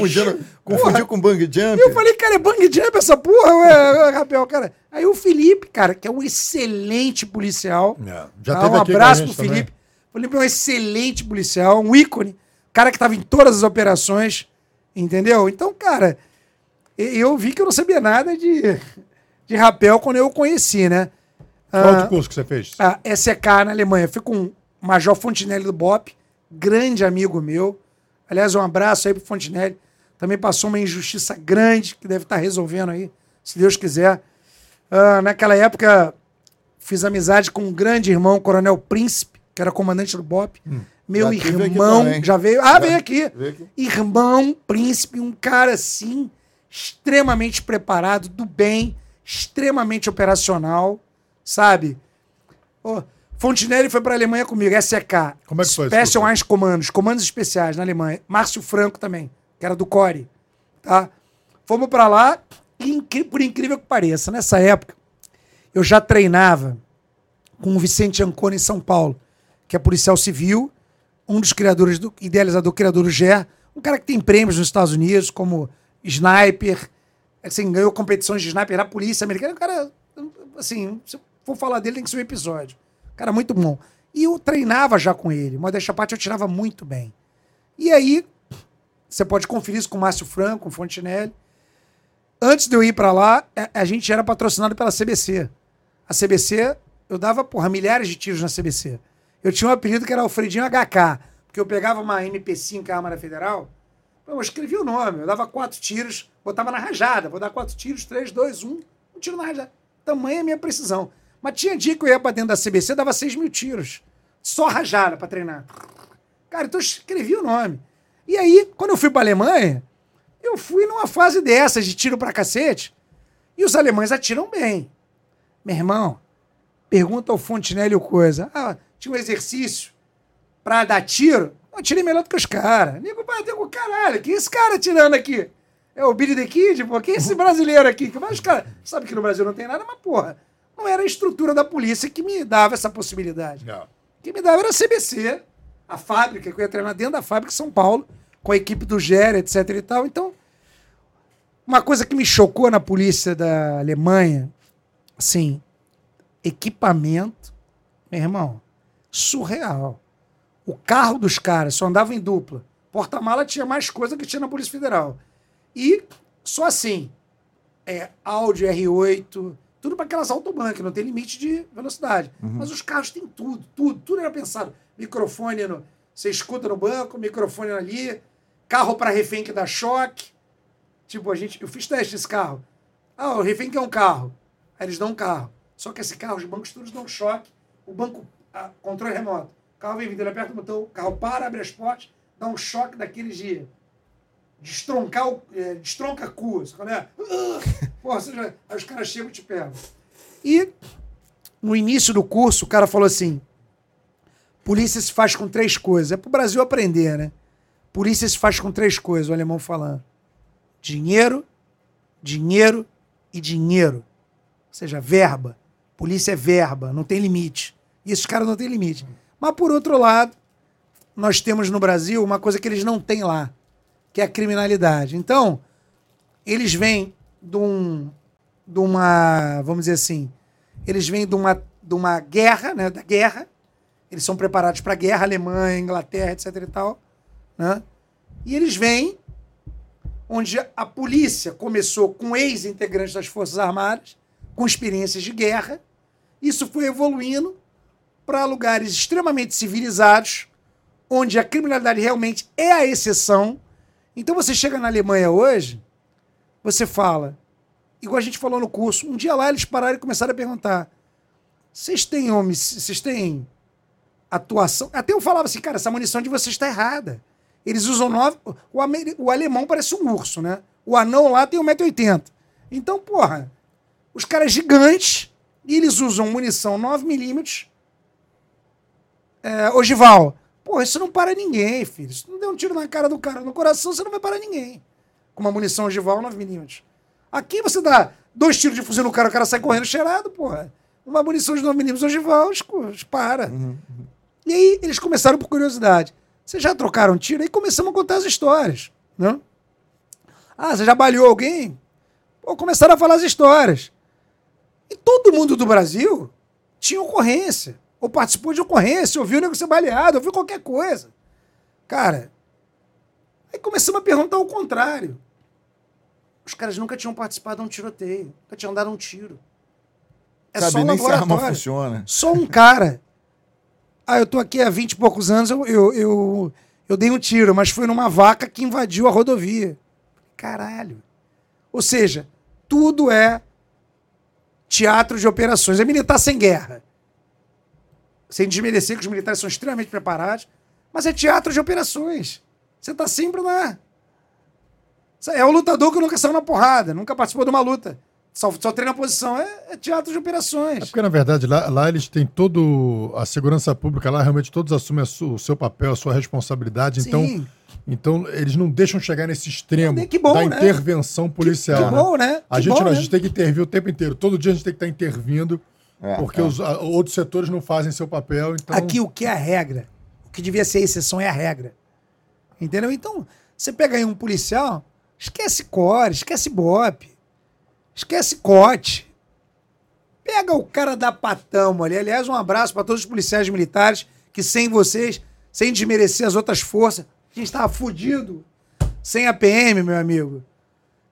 confundiu com bang jump.
Eu falei, cara, é bang jump essa porra, ué, rapel, cara. Aí o Felipe, cara, que é um excelente policial.
É, já
Tá,
teve
um abraço pro
também.
Felipe. O Felipe é um excelente policial, um ícone. Cara que tava em todas as operações, entendeu? Então, cara, eu vi que eu não sabia nada de, de rapel quando eu o conheci, né?
Qual
Ah,
outro curso que você fez?
a SEK na Alemanha. Fui com o Major Fontinelli do BOP, grande amigo meu. Aliás, um abraço aí pro Fontinelli. Também passou uma injustiça grande que deve estar resolvendo aí, se Deus quiser. Ah, naquela época, fiz amizade com um grande irmão, Coronel Príncipe, que era comandante do BOP. Meu
Já
irmão já veio. Ah, veio aqui.
veio aqui.
Irmão Príncipe, um cara assim, extremamente preparado, do bem, extremamente operacional, sabe? Fontinelli foi para a Alemanha comigo, SEK.
Como é que foi,
Special? Eyes Comandos, comandos especiais na Alemanha. Márcio Franco também, que era do Core, tá? Fomos para lá e, por incrível que pareça, nessa época, eu já treinava com o Vicente Ancona em São Paulo, que é policial civil, um dos criadores, do idealizador, criador do GER, um cara que tem prêmios nos Estados Unidos, como sniper, assim, ganhou competições de sniper na polícia americana. Um cara, assim, for falar dele, tem que ser um episódio. Cara muito bom. E eu treinava já com ele. Modéstia à parte, eu tirava muito bem. E aí, você pode conferir isso com o Márcio Franco, com o Fontinelli. Antes de eu ir pra lá, a, gente era patrocinado pela CBC. A CBC, eu dava, porra, milhares de tiros na CBC. Eu tinha um apelido que era Alfredinho HK, porque eu pegava uma MP5 Câmara Federal, eu escrevia o nome, eu dava quatro tiros, botava na rajada, vou dar quatro tiros, três, dois, um, um tiro na rajada. Tamanha a minha precisão. Mas tinha dia que eu ia pra dentro da CBC, dava seis mil tiros. Só rajada pra treinar. Cara, então eu escrevi o nome. E aí, quando eu fui pra Alemanha, eu fui numa fase dessas de tiro pra cacete, e os alemães atiram bem. Meu irmão, pergunta ao Fontenelle coisa. Ah, tinha um exercício pra dar tiro. Eu tirei melhor do que os caras. Nego bateu com caralho. Que esse cara tirando aqui? É o Billy the Kid? Pô, quem é esse brasileiro aqui? Que mais cara. Sabe que no Brasil não tem nada, mas porra. Não era a estrutura da polícia que me dava essa possibilidade. Quem me dava era a CBC, a fábrica, que eu ia treinar dentro da fábrica de São Paulo, com a equipe do Gera, etc e tal. Então, uma coisa que me chocou na polícia da Alemanha, assim, equipamento, meu irmão, surreal. O carro dos caras só andava em dupla. Porta-mala tinha mais coisa que tinha na Polícia Federal. E só assim, é, Audi R8, tudo para aquelas autobank, não tem limite de velocidade. Mas os carros têm tudo, tudo, tudo era pensado. Microfone, no, você escuta no banco, microfone ali, carro para refém que dá choque. Tipo, a gente, eu fiz teste desse carro. Ah, o refém quer um carro. Aí eles dão um carro. Só que esse carro, os bancos todos dão choque. O banco, a, controle remoto. O carro vem vindo, ele aperta o botão, o carro para, abre as portas, dá um choque daqueles de destroncar o. É, destronca cu. Sabe é? Porra, já- aí os caras chegam e te pegam. E no início do curso, o cara falou assim: polícia se faz com três coisas. É pro Brasil aprender, né? Polícia se faz com três coisas, o alemão falando: dinheiro, dinheiro e dinheiro. Ou seja, verba. Polícia é verba, não tem limite. E esses caras não têm limite. Mas, por outro lado, nós temos no Brasil uma coisa que eles não têm lá, que é a criminalidade. Então, eles vêm de, um, de uma, vamos dizer assim, eles vêm de uma, de uma guerra, né, da guerra, eles são preparados para a guerra, Alemanha, Inglaterra, etc e tal, né? E eles vêm onde a polícia começou com ex-integrantes das Forças Armadas, com experiências de guerra, isso foi evoluindo para lugares extremamente civilizados, onde a criminalidade realmente é a exceção. Então você chega na Alemanha hoje, você fala, igual a gente falou no curso, um dia lá eles pararam e começaram a perguntar: vocês têm homens, vocês têm atuação? Até eu falava assim, cara, essa munição de vocês está errada. Eles usam nove. O, ameri- o alemão parece um urso, né? O anão lá tem 1,80m. Então, porra, os caras gigantes e eles usam munição 9mm é, ogival. Porra, isso não para ninguém, filho. Se não der um tiro na cara do cara, no coração, você não vai parar ninguém. Com uma munição ogival 9mm. Aqui você dá dois tiros de fuzil no cara, o cara sai correndo cheirado, porra. Uma munição de 9mm ogival, para. E aí eles começaram por curiosidade. Vocês já trocaram tiro? Aí começamos a contar as histórias. Né? Ah, você já baleou alguém? Pô, começaram a falar as histórias. E todo mundo do Brasil tinha ocorrência. Ou participou de ocorrência, ouviu o nego ser baleado, ouviu qualquer coisa. Cara, aí começamos a perguntar o contrário. Os caras nunca tinham participado de um tiroteio, nunca tinham dado um tiro. É
Sabe
só um
nem se a arma funciona.
Só um cara. Ah, eu tô aqui há 20 e poucos anos, eu, eu, eu, eu dei um tiro, mas foi numa vaca que invadiu a rodovia. Caralho. Ou seja, tudo é teatro de operações. É militar sem guerra. Sem desmerecer que os militares são extremamente preparados, mas é teatro de operações. Você tá sempre na. É o lutador que nunca saiu na porrada, nunca participou de uma luta. Só, só treina a posição, é, é teatro de operações.
É porque, na verdade, lá, lá eles têm todo. A segurança pública lá, realmente todos assumem su- o seu papel, a sua responsabilidade. Então,
Sim.
então, eles não deixam chegar nesse extremo
Que bom,
da
né?
intervenção policial.
que
né?
bom, né?
A
Que
gente
bom,
não, a
né?
gente tem que intervir o tempo inteiro. Todo dia a gente tem que estar intervindo,
É,
porque
é.
os a- outros setores não fazem seu papel. Então,
Aqui o que é a regra, o que devia ser a exceção é a regra. Entendeu? Então, você pega aí um policial, esquece core, esquece bope, esquece cote. Pega o cara da Patamo ali. Aliás, um abraço para todos os policiais militares que sem vocês, sem desmerecer as outras forças, a gente tava fudido sem a PM, meu amigo.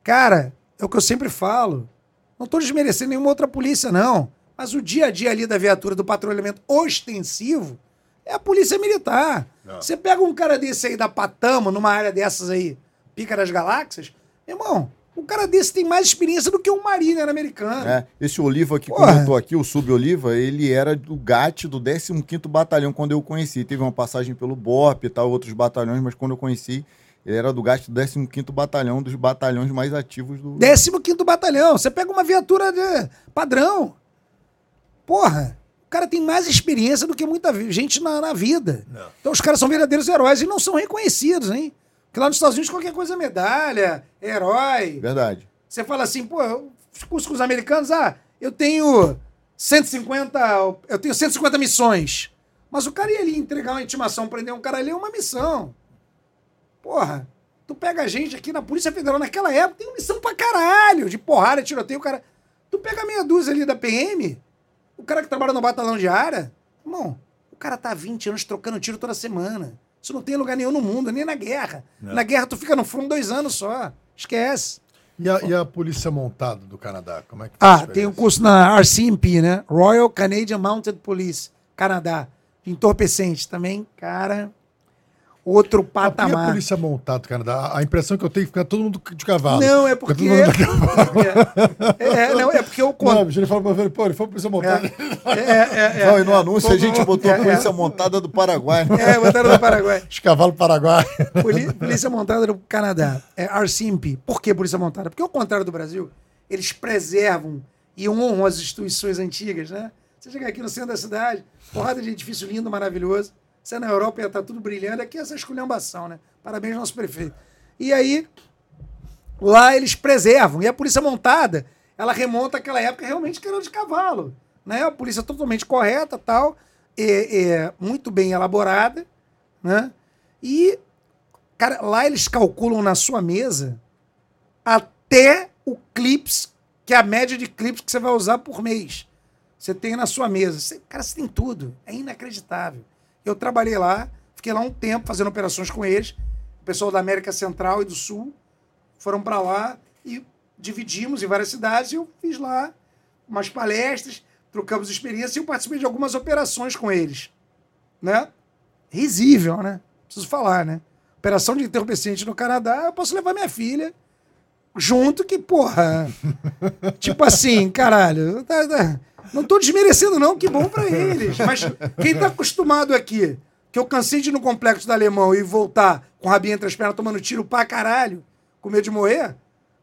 Cara, é o que eu sempre falo. Não tô desmerecendo nenhuma outra polícia, não. Mas o dia a dia ali da viatura do patrulhamento ostensivo é a polícia militar. Você pega um cara desse aí da Patama, numa área dessas aí, pica das galáxias, irmão, o cara desse tem mais experiência do que um mariner americano.
É, esse Oliva que
Porra.
comentou aqui, o Sub-Oliva, ele era do GAT do 15º Batalhão quando eu o conheci. Teve uma passagem pelo BOP e tal, outros batalhões, mas quando eu conheci, ele era do GAT do 15º Batalhão, dos batalhões mais ativos do...
15 Batalhão. Você pega uma viatura de padrão. Porra, o cara tem mais experiência do que muita gente na, na vida. Então os caras são verdadeiros heróis e não são reconhecidos, hein? Porque lá nos Estados Unidos qualquer coisa é medalha, é herói.
Verdade.
Você fala assim, pô, eu discurso com os americanos, ah, eu tenho 150, eu tenho 150 missões. Mas o cara ia ali entregar uma intimação, prender um cara ali é uma missão. Porra, tu pega a gente aqui na Polícia Federal naquela época, tem missão pra caralho, de porrada, tiroteio, o cara. Tu pega meia dúzia ali da PM, o cara que trabalha no batalhão de área, irmão, o cara tá há 20 anos trocando tiro toda semana. Isso não tem lugar nenhum no mundo, nem na guerra. Na guerra tu fica no front dois anos só. Esquece.
e, a, e a polícia montada do Canadá? Como é que
Ah, tem um curso na RCMP, né? Royal Canadian Mounted Police, Canadá. Entorpecente também, cara. Outro
Ah, por que a
patamar.
polícia montada do Canadá? A- impressão que eu tenho é que fica todo mundo de cavalo.
Não, é
Fica
porque.
todo mundo de cavalo.
É, é, não, é porque eu
Não, ele fala pra ele, pô, ele foi polícia montada.
É, é, é.
Não, e no anúncio a gente botou a
É,
polícia
é.
montada do Paraguai. né?
É, botaram no Paraguai.
Os cavalos paraguaios.
Poli- Polícia Montada do Canadá. É RCMP. Por que Polícia Montada? Porque, ao contrário do Brasil, eles preservam e honram as instituições antigas, né? Você chega aqui no centro da cidade, porrada de edifício lindo, maravilhoso. Você na Europa ia estar tudo brilhando. Aqui é essa esculhambação, né? Parabéns, nosso prefeito. E aí, lá eles preservam. E a Polícia Montada, ela remonta àquela época realmente que era de cavalo. Né? A polícia totalmente correta, tal, é, é, muito bem elaborada, né? E Cara, lá eles calculam na sua mesa até o clips, que é a média de clips que você vai usar por mês. Você tem na sua mesa. Você- cara, você tem tudo. É inacreditável. Eu trabalhei lá, fiquei lá um tempo fazendo operações com eles. O pessoal da América Central e do Sul foram para lá e dividimos em várias cidades. E eu fiz lá umas palestras, trocamos experiência e eu participei de algumas operações com eles. Né? Risível, né? Preciso falar, né? Operação de entorpecente no Canadá, eu posso levar minha filha junto, que, porra. tipo assim, caralho. tá- tá- não tô desmerecendo, não, que bom pra eles. Mas quem tá acostumado aqui, que eu cansei de ir no complexo da Alemão e voltar com o rabinho entre as pernas tomando tiro pra caralho, com medo de morrer,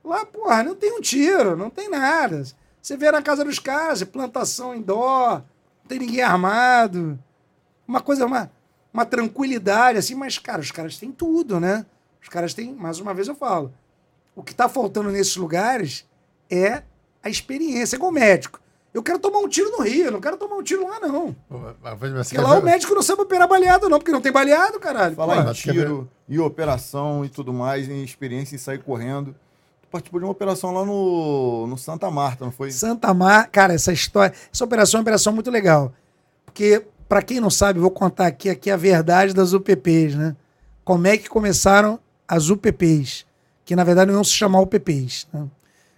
lá, porra, não tem um tiro, não tem nada. Você vê na casa dos caras, plantação em dó, não tem ninguém armado uma coisa, uma, uma tranquilidade, assim, mas, cara, os caras têm tudo, né? Os caras têm, mais uma vez eu falo, o que tá faltando nesses lugares é a experiência, é igual médico. Eu quero tomar um tiro no Rio, eu não quero tomar um tiro lá, não. Porque lá o médico não sabe operar baleado, não, porque não tem baleado, caralho.
Falar em
é
tiro e operação e tudo mais, em experiência em sair correndo. Tu participou de uma operação lá no, no Santa Marta, não foi?
Santa Mar, cara, essa história, essa operação é uma operação muito legal. Porque, pra quem não sabe, eu vou contar aqui, aqui a verdade das UPPs, né? Como é que começaram as UPPs, que na verdade não se chamam UPPs. Né?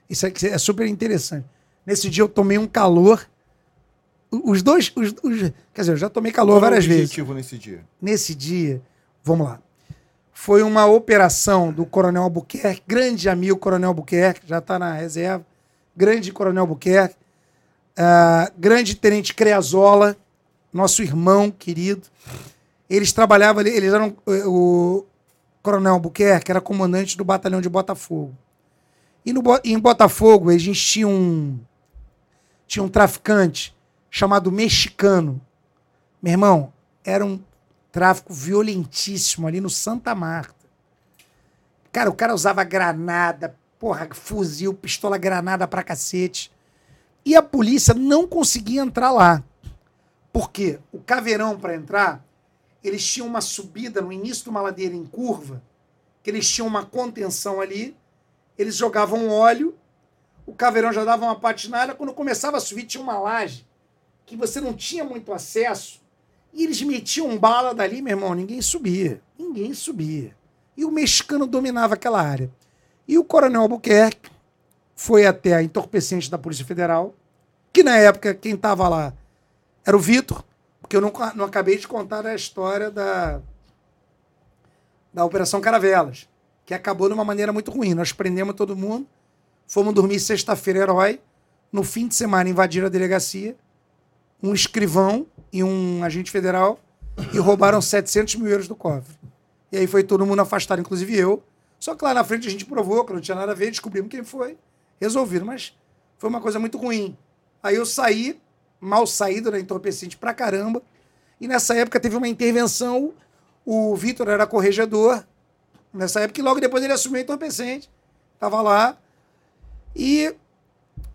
Isso aqui é super interessante. Nesse dia eu tomei um calor. O- Os dois, os, os- quer dizer, eu já tomei calor
Qual o
várias vezes
objetivo nesse dia?
nesse dia, vamos lá, foi uma operação do Coronel Albuquerque, grande amigo Coronel Albuquerque, já está na reserva, grande Coronel Albuquerque, ah, grande Tenente Creazola, nosso irmão querido. Eles trabalhavam ali, eles eram. O Coronel Albuquerque era comandante do batalhão de Botafogo. E no, em Botafogo, a gente tinha um, tinha um traficante chamado Mexicano. Meu irmão, era um tráfico violentíssimo ali no Santa Marta. Cara, o cara usava granada, porra, fuzil, pistola, granada pra cacete. E a polícia não conseguia entrar lá. Por quê? O caveirão, para entrar, eles tinham uma subida no início de uma ladeira em curva, que eles tinham uma contenção ali, eles jogavam óleo, o caveirão já dava uma patinada, quando começava a subir tinha uma laje que você não tinha muito acesso, e eles metiam bala dali, meu irmão, ninguém subia, ninguém subia. E o mexicano dominava aquela área. E o coronel Albuquerque foi até a entorpecente da Polícia Federal, que na época quem estava lá era o Vitor, porque eu não, não acabei de contar a história da, da Operação Caravelas, que acabou de uma maneira muito ruim. Nós prendemos todo mundo, fomos dormir sexta-feira herói, no fim de semana invadiram a delegacia, um escrivão e um agente federal, e roubaram 700 mil euros do cofre. E aí foi todo mundo afastado, inclusive eu. Só que lá na frente a gente provou que não tinha nada a ver, descobrimos quem foi, resolvido, mas foi uma coisa muito ruim. Aí eu saí, mal saído da entorpecente pra caramba, e nessa época teve uma intervenção, o Vitor era corregedor, nessa época, e logo depois ele assumiu a entorpecente, tava lá, e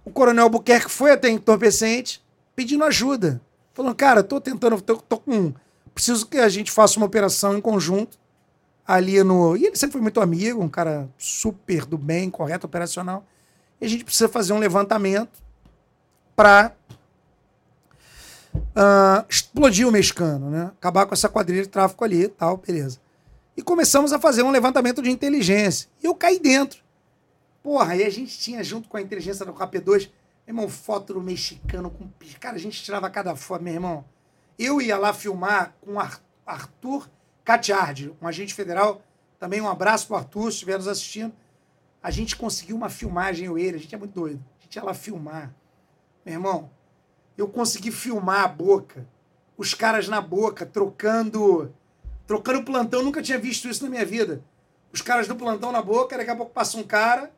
o coronel Albuquerque foi até a entorpecente pedindo ajuda. Falando, cara, tô tentando, tô, tô com. Preciso que a gente faça uma operação em conjunto ali no. E ele sempre foi muito amigo, um cara super do bem, correto, operacional. E a gente precisa fazer um levantamento para explodir o mexicano, né? Acabar com essa quadrilha de tráfico ali e tal, beleza. E começamos a fazer um levantamento de inteligência. E eu caí dentro. Porra, aí a gente tinha, junto com a inteligência do KP2, meu irmão, foto do mexicano com. Cara, a gente tirava cada foto, meu irmão. Eu ia lá filmar com Arthur Catiardi, um agente federal. Também um abraço pro Arthur, se estiver nos assistindo. A gente conseguiu uma filmagem, eu e ele, a gente é muito doido. A gente ia lá filmar. Meu irmão, eu consegui filmar a boca. Os caras na boca, trocando. Trocando plantão, nunca tinha visto isso na minha vida. Os caras do plantão na boca, daqui a pouco passa um cara,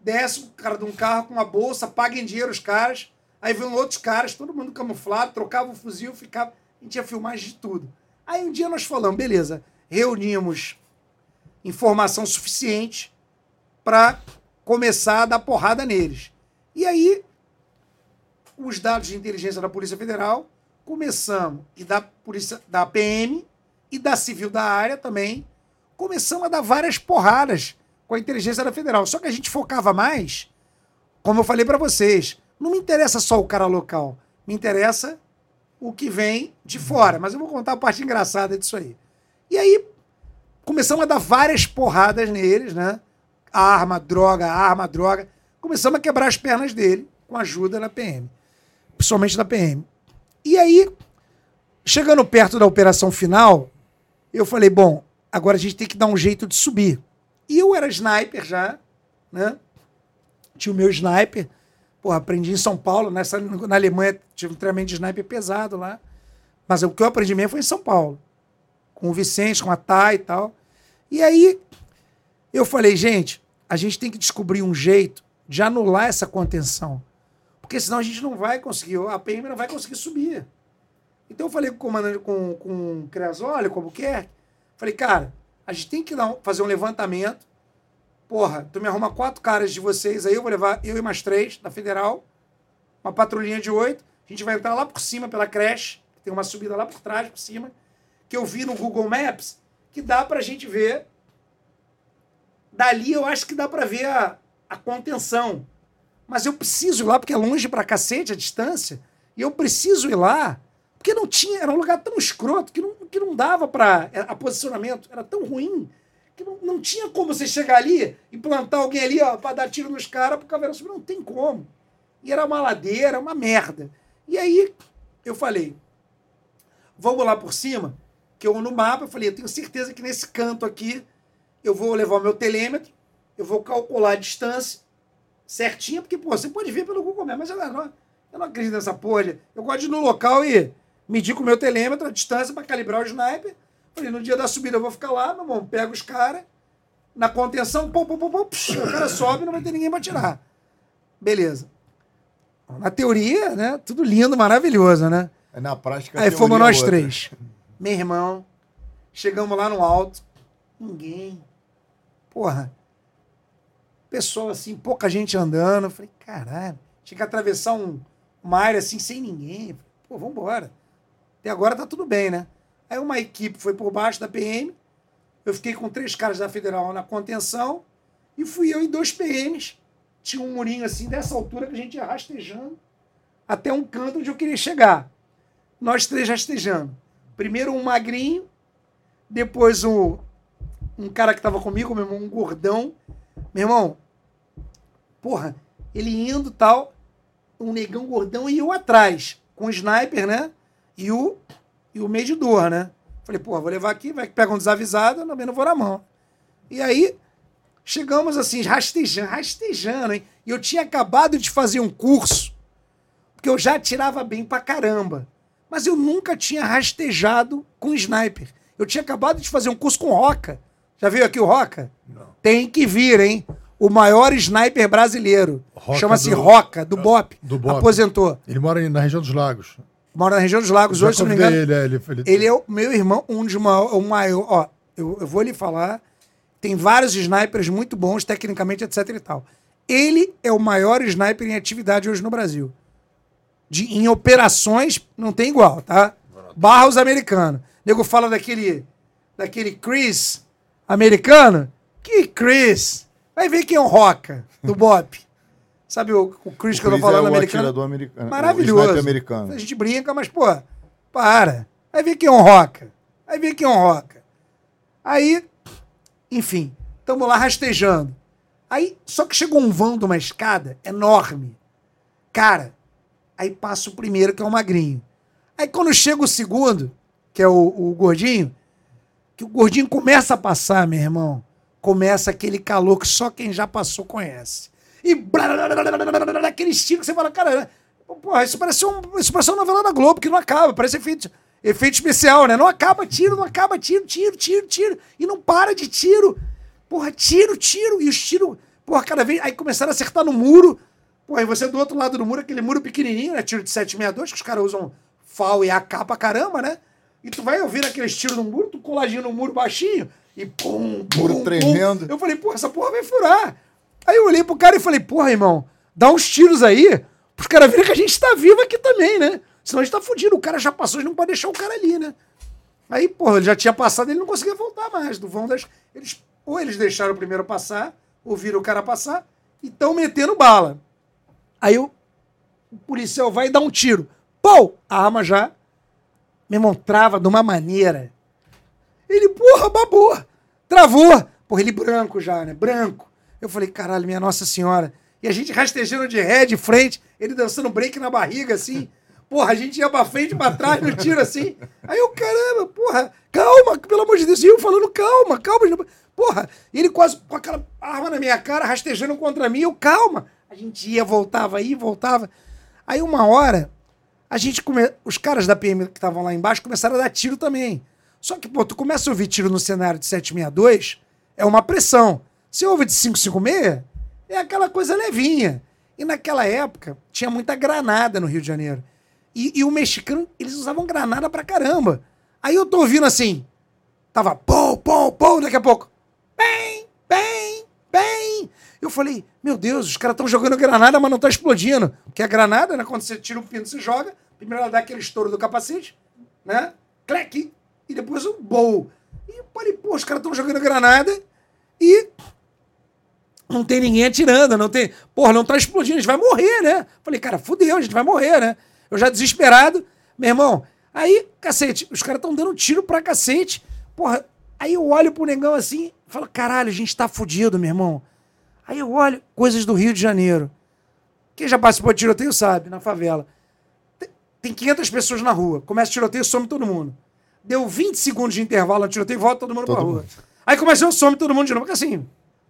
desce o cara de um carro com uma bolsa, paga em dinheiro os caras, aí vem outros caras, todo mundo camuflado, trocava o fuzil, ficava. A gente tinha filmagem de tudo. Aí um dia nós falamos, beleza, reunimos informação suficiente para começar a dar porrada neles. E aí, os dados de inteligência da Polícia Federal, começamos, e da Polícia da PM e da Civil da área também, começamos a dar várias porradas com a inteligência da Federal. Só que a gente focava mais, como eu falei para vocês, não me interessa só o cara local, me interessa o que vem de fora. Mas eu vou contar a parte engraçada disso aí. E aí, começamos a dar várias porradas neles, né? Arma, droga, arma, droga. Começamos a quebrar as pernas dele com a ajuda da PM. Principalmente da PM. E aí, chegando perto da operação final, eu falei, bom, agora a gente tem que dar um jeito de subir. E eu era sniper já, né? Tinha o meu sniper. Porra, aprendi em São Paulo. Nessa, na Alemanha tive um treinamento de sniper pesado lá. Mas o que eu aprendi mesmo foi em São Paulo. Com o Vicente, com a Thay e tal. E aí eu falei, gente, a gente tem que descobrir um jeito de anular essa contenção. Porque senão a gente não vai conseguir, a PM não vai conseguir subir. Então eu falei com o comandante, com, com o Creasoli, como quer, falei, cara, a gente tem que dar fazer um levantamento. Porra, tu me arruma quatro caras de vocês aí, eu vou levar eu e mais três da Federal, uma patrulhinha de oito. A gente vai entrar lá por cima pela creche, tem uma subida lá por trás, por cima, que eu vi no Google Maps, que dá pra gente ver. Dali eu acho que dá pra ver a, a contenção. Mas eu preciso ir lá, porque é longe pra cacete a distância, e eu preciso ir lá, porque não tinha, era um lugar tão escroto que não, que não dava para a posicionamento, era tão ruim que não, não tinha como você chegar ali e plantar alguém ali, para dar tiro nos caras, pro caveirão subir, não tem como. E era uma ladeira, uma merda. E aí eu falei, vamos lá por cima, que eu no mapa, eu falei, eu tenho certeza que nesse canto aqui eu vou levar o meu telêmetro, eu vou calcular a distância certinha, porque, pô, você pode ver pelo Google Maps, mas eu não, eu não acredito nessa porra. Eu gosto de ir no local e medir com o meu telêmetro a distância para calibrar o sniper. Falei, no dia da subida eu vou ficar lá, meu irmão, pego os caras, na contenção, pô, pô, pô, pô, psh, o cara sobe e não vai ter ninguém pra tirar. Beleza. Na teoria, né? Tudo lindo, maravilhoso, né?
Na prática.
Aí fomos
é
nós
outra.
três. Meu irmão, chegamos lá no alto, ninguém. Porra. Pessoal assim, pouca gente andando. Eu falei, caralho, tinha que atravessar um, uma área assim sem ninguém. Pô, vambora. Até agora tá tudo bem, né? Aí uma equipe foi por baixo da PM. Eu fiquei com três caras da Federal na contenção. E fui eu e dois PMs. Tinha um murinho assim dessa altura que a gente ia rastejando até um canto onde eu queria chegar nós três rastejando. Primeiro um magrinho, depois um, um cara que tava comigo, meu irmão, um gordão. Meu irmão, porra, ele indo tal, um negão gordão e eu atrás, com o sniper, né? E o, e o medidor, né? Falei, porra, vou levar aqui, vai que pega um desavisado, eu também não vou na mão. E aí, chegamos assim, rastejando, rastejando, hein? E eu tinha acabado de fazer um curso, porque eu já tirava bem pra caramba. Mas eu nunca tinha rastejado com sniper. Eu tinha acabado de fazer um curso com Roca. Já viu aqui o Roca?
Não.
Tem que vir, hein? O maior sniper brasileiro. Chama-se Roca, do BOP.
do BOP.
Aposentou.
Ele mora na região dos lagos.
Mora na região dos Lagos hoje, se não me engano.
Ele, é, ele, ele-
Ele é o meu irmão, um dos maiores. O maior. Ó, eu, eu vou lhe falar. Tem vários snipers muito bons, tecnicamente, etc e tal. Ele é o maior sniper em atividade hoje no Brasil. De, em operações, não tem igual, tá? Barra os americanos. Nego fala daquele. Daquele Chris americano. Que Chris? Vai ver quem é o Roca, do Bop. Sabe o, o Chris que eu tô
Chris
falando
é o
americano?
atirador americano. o
Maravilhoso.
americano.
A gente brinca, mas, pô, para. Vai ver quem é um roca. Vai ver quem é um roca. Aí, enfim, estamos lá rastejando. Aí, só que chegou um vão de uma escada enorme. Cara, aí passa o primeiro, que é o magrinho. Aí quando chega o segundo, que é o, o gordinho, que o gordinho começa a passar, meu irmão, começa aquele calor que só quem já passou conhece. E aquele estilo que você fala, cara, porra, isso parece, um, isso parece uma novela da Globo que não acaba, parece efeito, efeito especial, né? Não acaba tiro, não acaba tiro, tiro, tiro, tiro. E não para de tiro. Porra, tiro, tiro. E os tiros, porra, cada vez. Aí começaram a acertar no muro. Porra, e você do outro lado do muro, aquele muro pequenininho, né? Tiro de 762, que os caras usam FAL e AK pra caramba, né? E tu vai ouvir aqueles tiros no muro, tu coladinho no muro baixinho, e pum, pum,
Muro
pum.
tremendo.
Eu falei, porra, essa porra vai furar. Aí eu olhei pro cara e falei, porra, irmão, dá uns tiros aí, pros caras verem que a gente tá vivo aqui também, né? Senão a gente tá fudido. O cara já passou, a gente não pode deixar o cara ali, né? Aí, porra, ele já tinha passado, ele não conseguia voltar mais do vão das. Eles, ou eles deixaram o primeiro passar, ou viram o cara passar, e estão metendo bala. Aí o, o policial vai dar um tiro. Pô! A arma já, meu irmão, trava de uma maneira. Ele, porra, babou. Travou. Porra, ele branco já, né? Branco. Eu falei, caralho, minha Nossa Senhora. E a gente rastejando de ré, de frente, ele dançando break na barriga, assim. Porra, a gente ia pra frente, pra trás, no tiro, assim. Aí eu, caramba, porra, calma, pelo amor de Deus. E eu falando, calma, calma. Porra, e ele quase com aquela arma na minha cara, rastejando contra mim. Eu, calma. A gente ia, voltava, ia, voltava. Aí uma hora, a gente come... os caras da PM que estavam lá embaixo começaram a dar tiro também. Só que, pô, tu começa a ouvir tiro no cenário de 762, é uma pressão. Ouve de 556, é aquela coisa levinha. E naquela época, tinha muita granada no Rio de Janeiro. E, e o mexicano, eles usavam granada pra caramba. Aí eu tô ouvindo assim, tava pô, pô, pô, daqui a pouco, bem, bem, bem. Eu falei, meu Deus, os caras estão jogando granada, mas não tá explodindo. Porque a granada, né, quando você tira o pino, você joga, primeiro ela dá aquele estouro do capacete, né, cleque, e depois o bowl. E eu falei, pô, os caras estão jogando granada e não tem ninguém atirando, não tem. Porra, não tá explodindo, a gente vai morrer, né? Falei, cara, fudeu, a gente vai morrer, né? Eu já desesperado, meu irmão. Aí, cacete, os caras estão dando tiro pra cacete. Porra, aí eu olho pro negão assim falo, caralho, a gente tá fudido, meu irmão. Aí eu olho coisas do Rio de Janeiro. Quem já participou de tiroteio sabe, na favela. Tem- Tem 500 pessoas na rua. Começa o tiroteio, some todo mundo. Deu 20 segundos de intervalo no tiroteio, volta todo mundo pra rua. Aí começou, some todo mundo de novo. Porque assim,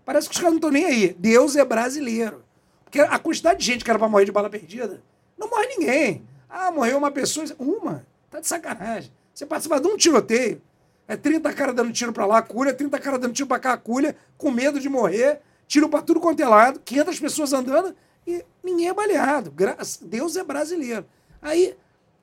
parece que os caras não estão nem aí. Deus é brasileiro. Porque a quantidade de gente que era pra morrer de bala perdida, não morre ninguém. Ah, morreu uma pessoa. Uma. Tá de sacanagem. Você participa de um tiroteio. É 30 caras dando tiro pra lá, culha, 30 caras dando tiro pra cá, culha, com medo de morrer, tiro pra tudo quanto é lado, 500 pessoas andando e ninguém é baleado. Deus é brasileiro. Aí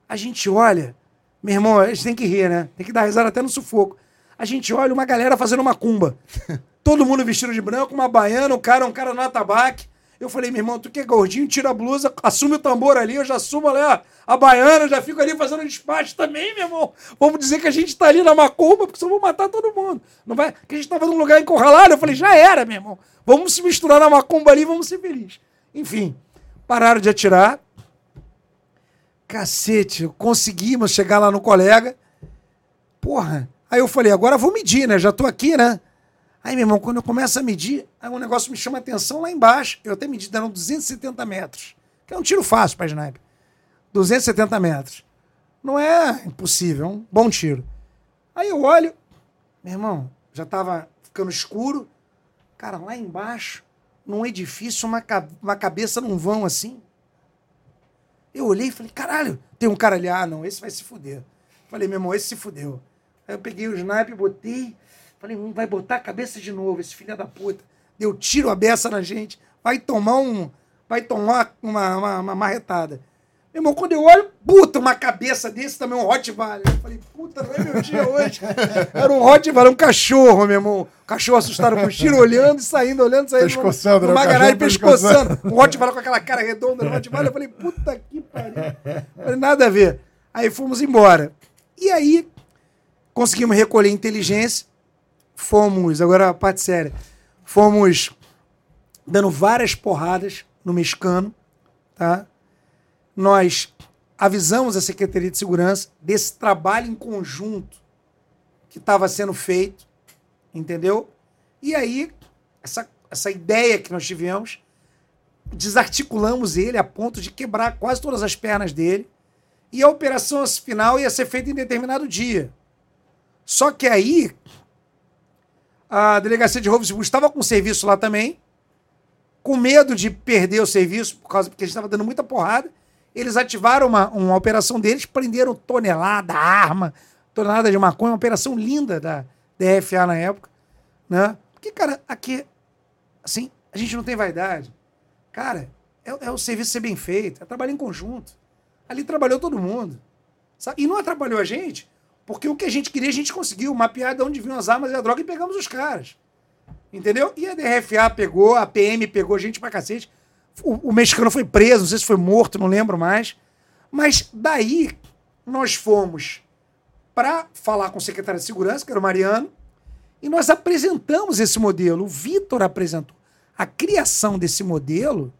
a gente olha, meu irmão, a gente tem que rir, né? Tem que dar risada até no sufoco. A gente olha uma galera fazendo uma cumba. Todo mundo vestido de branco, uma baiana, um cara, um cara no atabaque. Eu falei, meu irmão, tu que é gordinho, tira a blusa, assume o tambor ali, eu já assumo ali a, a baiana, eu já fico ali fazendo despacho também, meu irmão. Vamos dizer que a gente tá ali na macumba, porque senão vou matar todo mundo. Não vai? Que a gente tava num lugar encurralado. Eu falei, já era, meu irmão. Vamos se misturar na macumba ali, vamos ser felizes. Enfim, pararam de atirar. Cacete, conseguimos chegar lá no colega. Porra. Aí eu falei, agora vou medir, né? Já tô aqui, né? Aí, meu irmão, quando eu começo a medir, aí um negócio me chama atenção lá embaixo. Eu até medi, deram 270 metros. Que é um tiro fácil para sniper. 270 metros. Não é impossível, é um bom tiro. Aí eu olho, meu irmão, já tava ficando escuro. Cara, lá embaixo, num edifício, uma, uma cabeça num vão assim. Eu olhei e falei, caralho, tem um cara ali, ah, não, esse vai se fuder. Falei, meu irmão, esse se fudeu. Aí eu peguei o sniper, botei, falei, hum, vai botar a cabeça de novo, esse filho da puta. Deu tiro a beça na gente, vai tomar um. Vai tomar uma, uma, uma marretada. Meu irmão, quando eu olho, puta, uma cabeça desse também, um Rottweiler. Eu falei, puta, não é meu dia hoje. Era um Rottweiler, um cachorro, meu irmão. cachorro assustado com o tiro, olhando e saindo, olhando, saindo.
Pescoçando, né?
numa
O
garagem, pescoçando. Um Rottweiler com aquela cara redonda no Rottweiler. Eu falei, puta que pariu. Falei, nada a ver. Aí fomos embora. E aí, conseguimos recolher inteligência. Fomos, agora a parte séria, fomos dando várias porradas no mexicano, tá? Nós avisamos a Secretaria de Segurança desse trabalho em conjunto que estava sendo feito, entendeu? E aí, essa, essa ideia que nós tivemos, desarticulamos ele a ponto de quebrar quase todas as pernas dele. E a operação final ia ser feita em determinado dia. Só que aí, a delegacia de roubos estava com serviço lá também, com medo de perder o serviço, por causa porque a gente estava dando muita porrada. Eles ativaram uma, uma operação deles, prenderam tonelada, arma, tonelada de maconha, uma operação linda da DFA na época. Né? Porque, cara, aqui, assim, a gente não tem vaidade. Cara, é, é o serviço ser bem feito, é trabalhar em conjunto. Ali trabalhou todo mundo. Sabe? E não atrapalhou a gente, porque o que a gente queria, a gente conseguiu mapear de onde vinham as armas e a droga e pegamos os caras. Entendeu? E a DRFA pegou, a PM pegou gente pra cacete. O, o mexicano foi preso, não sei se foi morto, não lembro mais. Mas daí nós fomos para falar com o secretário de segurança, que era o Mariano, e nós apresentamos esse modelo. O Vitor apresentou. A criação desse modelo,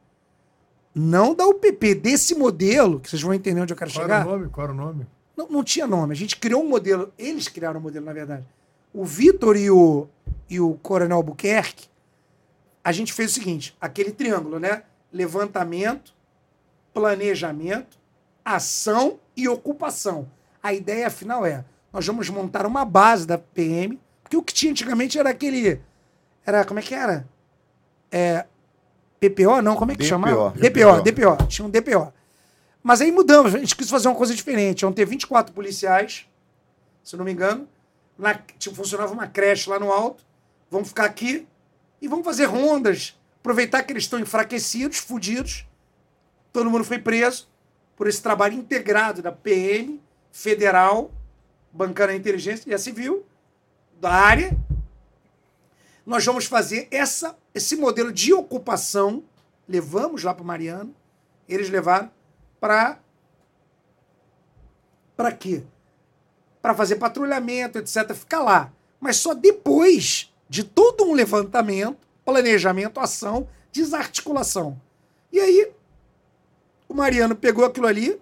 não da UPP, desse modelo, que vocês vão entender onde eu quero
Qual
chegar.
era o nome? Qual era o nome?
Não, não tinha nome. A gente criou um modelo. Eles criaram um modelo, na verdade. O Vitor e o, e o Coronel Albuquerque, a gente fez o seguinte: aquele triângulo, né? Levantamento, planejamento, ação e ocupação. A ideia final é: nós vamos montar uma base da PM, porque o que tinha antigamente era aquele. Era, como é que era? É, PPO? Não, como é que
DPO.
chamava? DPO, DPO. Tinha um DPO. Mas aí mudamos, a gente quis fazer uma coisa diferente. Iam ter 24 policiais, se não me engano. Na, tipo, funcionava uma creche lá no alto. Vamos ficar aqui e vamos fazer rondas. Aproveitar que eles estão enfraquecidos, fudidos. Todo mundo foi preso por esse trabalho integrado da PM, federal, bancando a inteligência e a civil, da área. Nós vamos fazer essa, esse modelo de ocupação. Levamos lá para o Mariano. Eles levaram para. Para quê? Para fazer patrulhamento, etc. Ficar lá. Mas só depois de todo um levantamento, planejamento, ação, desarticulação. E aí, o Mariano pegou aquilo ali,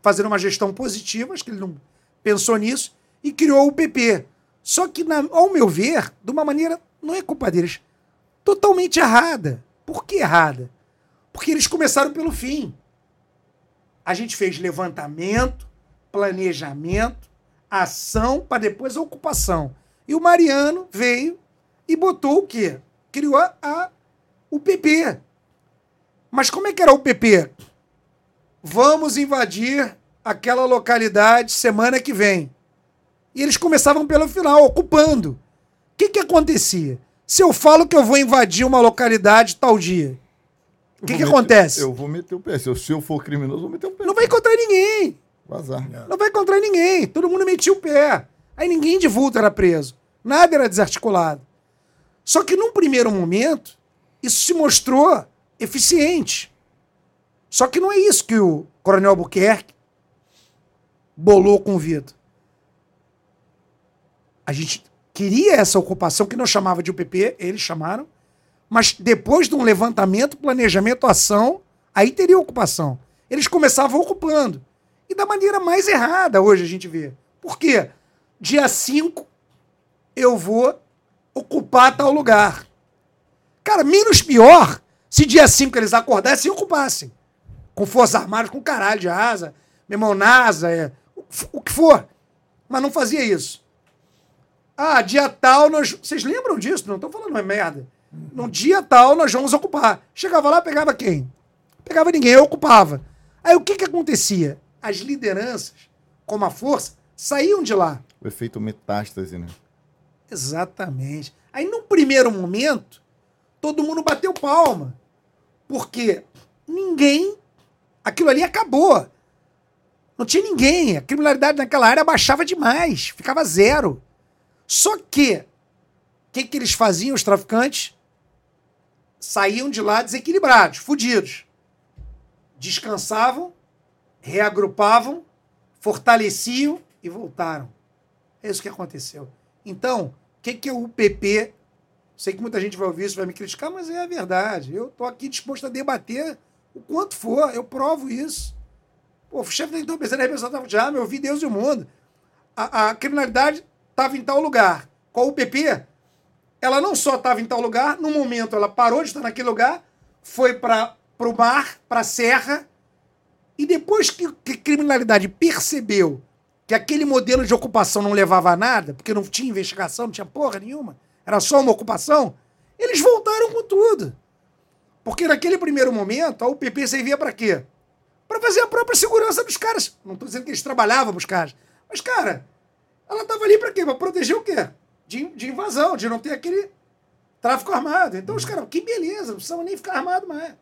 fazendo uma gestão positiva, acho que ele não pensou nisso, e criou o PP. Só que, na- ao meu ver, de uma maneira, não é culpa deles, totalmente errada. Por que errada? Porque eles começaram pelo fim. A gente fez levantamento, planejamento, ação, para depois a ocupação. E o Mariano veio e botou o quê? Criou a, a- o PP. Mas como é que era o PP? Vamos invadir aquela localidade semana que vem. E eles começavam pelo final, ocupando. O que, que acontecia? Se eu falo que eu vou invadir uma localidade tal dia, o que, que
meter-
acontece?
Eu vou meter o pé. Se eu, se eu for criminoso, eu vou meter o pé.
Não vai encontrar ninguém.
Vazar.
Não vai encontrar ninguém. Todo mundo metia o pé. Aí ninguém de vulto era preso. Nada era desarticulado. Só que num primeiro momento, isso se mostrou eficiente. Só que não é isso que o Coronel Albuquerque bolou com o Vitor. A gente queria essa ocupação, que não chamava de UPP, eles chamaram, mas depois de um levantamento, planejamento, ação, aí teria ocupação. Eles começavam ocupando. E da maneira mais errada hoje a gente vê. Por quê? Dia 5 eu vou ocupar tal lugar. Cara, menos pior se dia 5 eles acordassem e ocupassem. Com forças armadas, com caralho de asa, meu irmão NASA, é, o que for. Mas não fazia isso. Ah, dia tal nós. Vocês lembram disso? Não estou falando é merda. No dia tal nós vamos ocupar. Chegava lá, pegava quem? Pegava ninguém, eu ocupava. Aí o que que acontecia? As lideranças, como a força, saíam de lá.
O efeito metástase, né?
Exatamente. Aí, num primeiro momento, todo mundo bateu palma. Porque ninguém. Aquilo ali acabou. Não tinha ninguém. A criminalidade naquela área baixava demais. Ficava zero. Só que. O que, que eles faziam, os traficantes? Saíam de lá desequilibrados, fudidos. Descansavam, reagrupavam, fortaleciam e voltaram. É isso que aconteceu. Então, o que, que é o UPP? Sei que muita gente vai ouvir isso, vai me criticar, mas é a verdade. Eu estou aqui disposto a debater o quanto for, eu provo isso. Pô, o chefe da então pensando representava de arma, eu vi Deus e o mundo. A, a criminalidade estava em tal lugar. Com a UPP, ela não só estava em tal lugar, no momento ela parou de estar naquele lugar, foi para o mar, para a serra, e depois que, a criminalidade percebeu que aquele modelo de ocupação não levava a nada, porque não tinha investigação, não tinha porra nenhuma, era só uma ocupação, eles voltaram com tudo. Porque naquele primeiro momento, a UPP servia para quê? Para fazer a própria segurança dos caras. Não estou dizendo que eles trabalhavam os caras. Mas, cara, ela estava ali para quê? Para proteger o quê? De, de invasão, de não ter aquele tráfico armado. Então os caras, que beleza, não precisava nem ficar armado mais.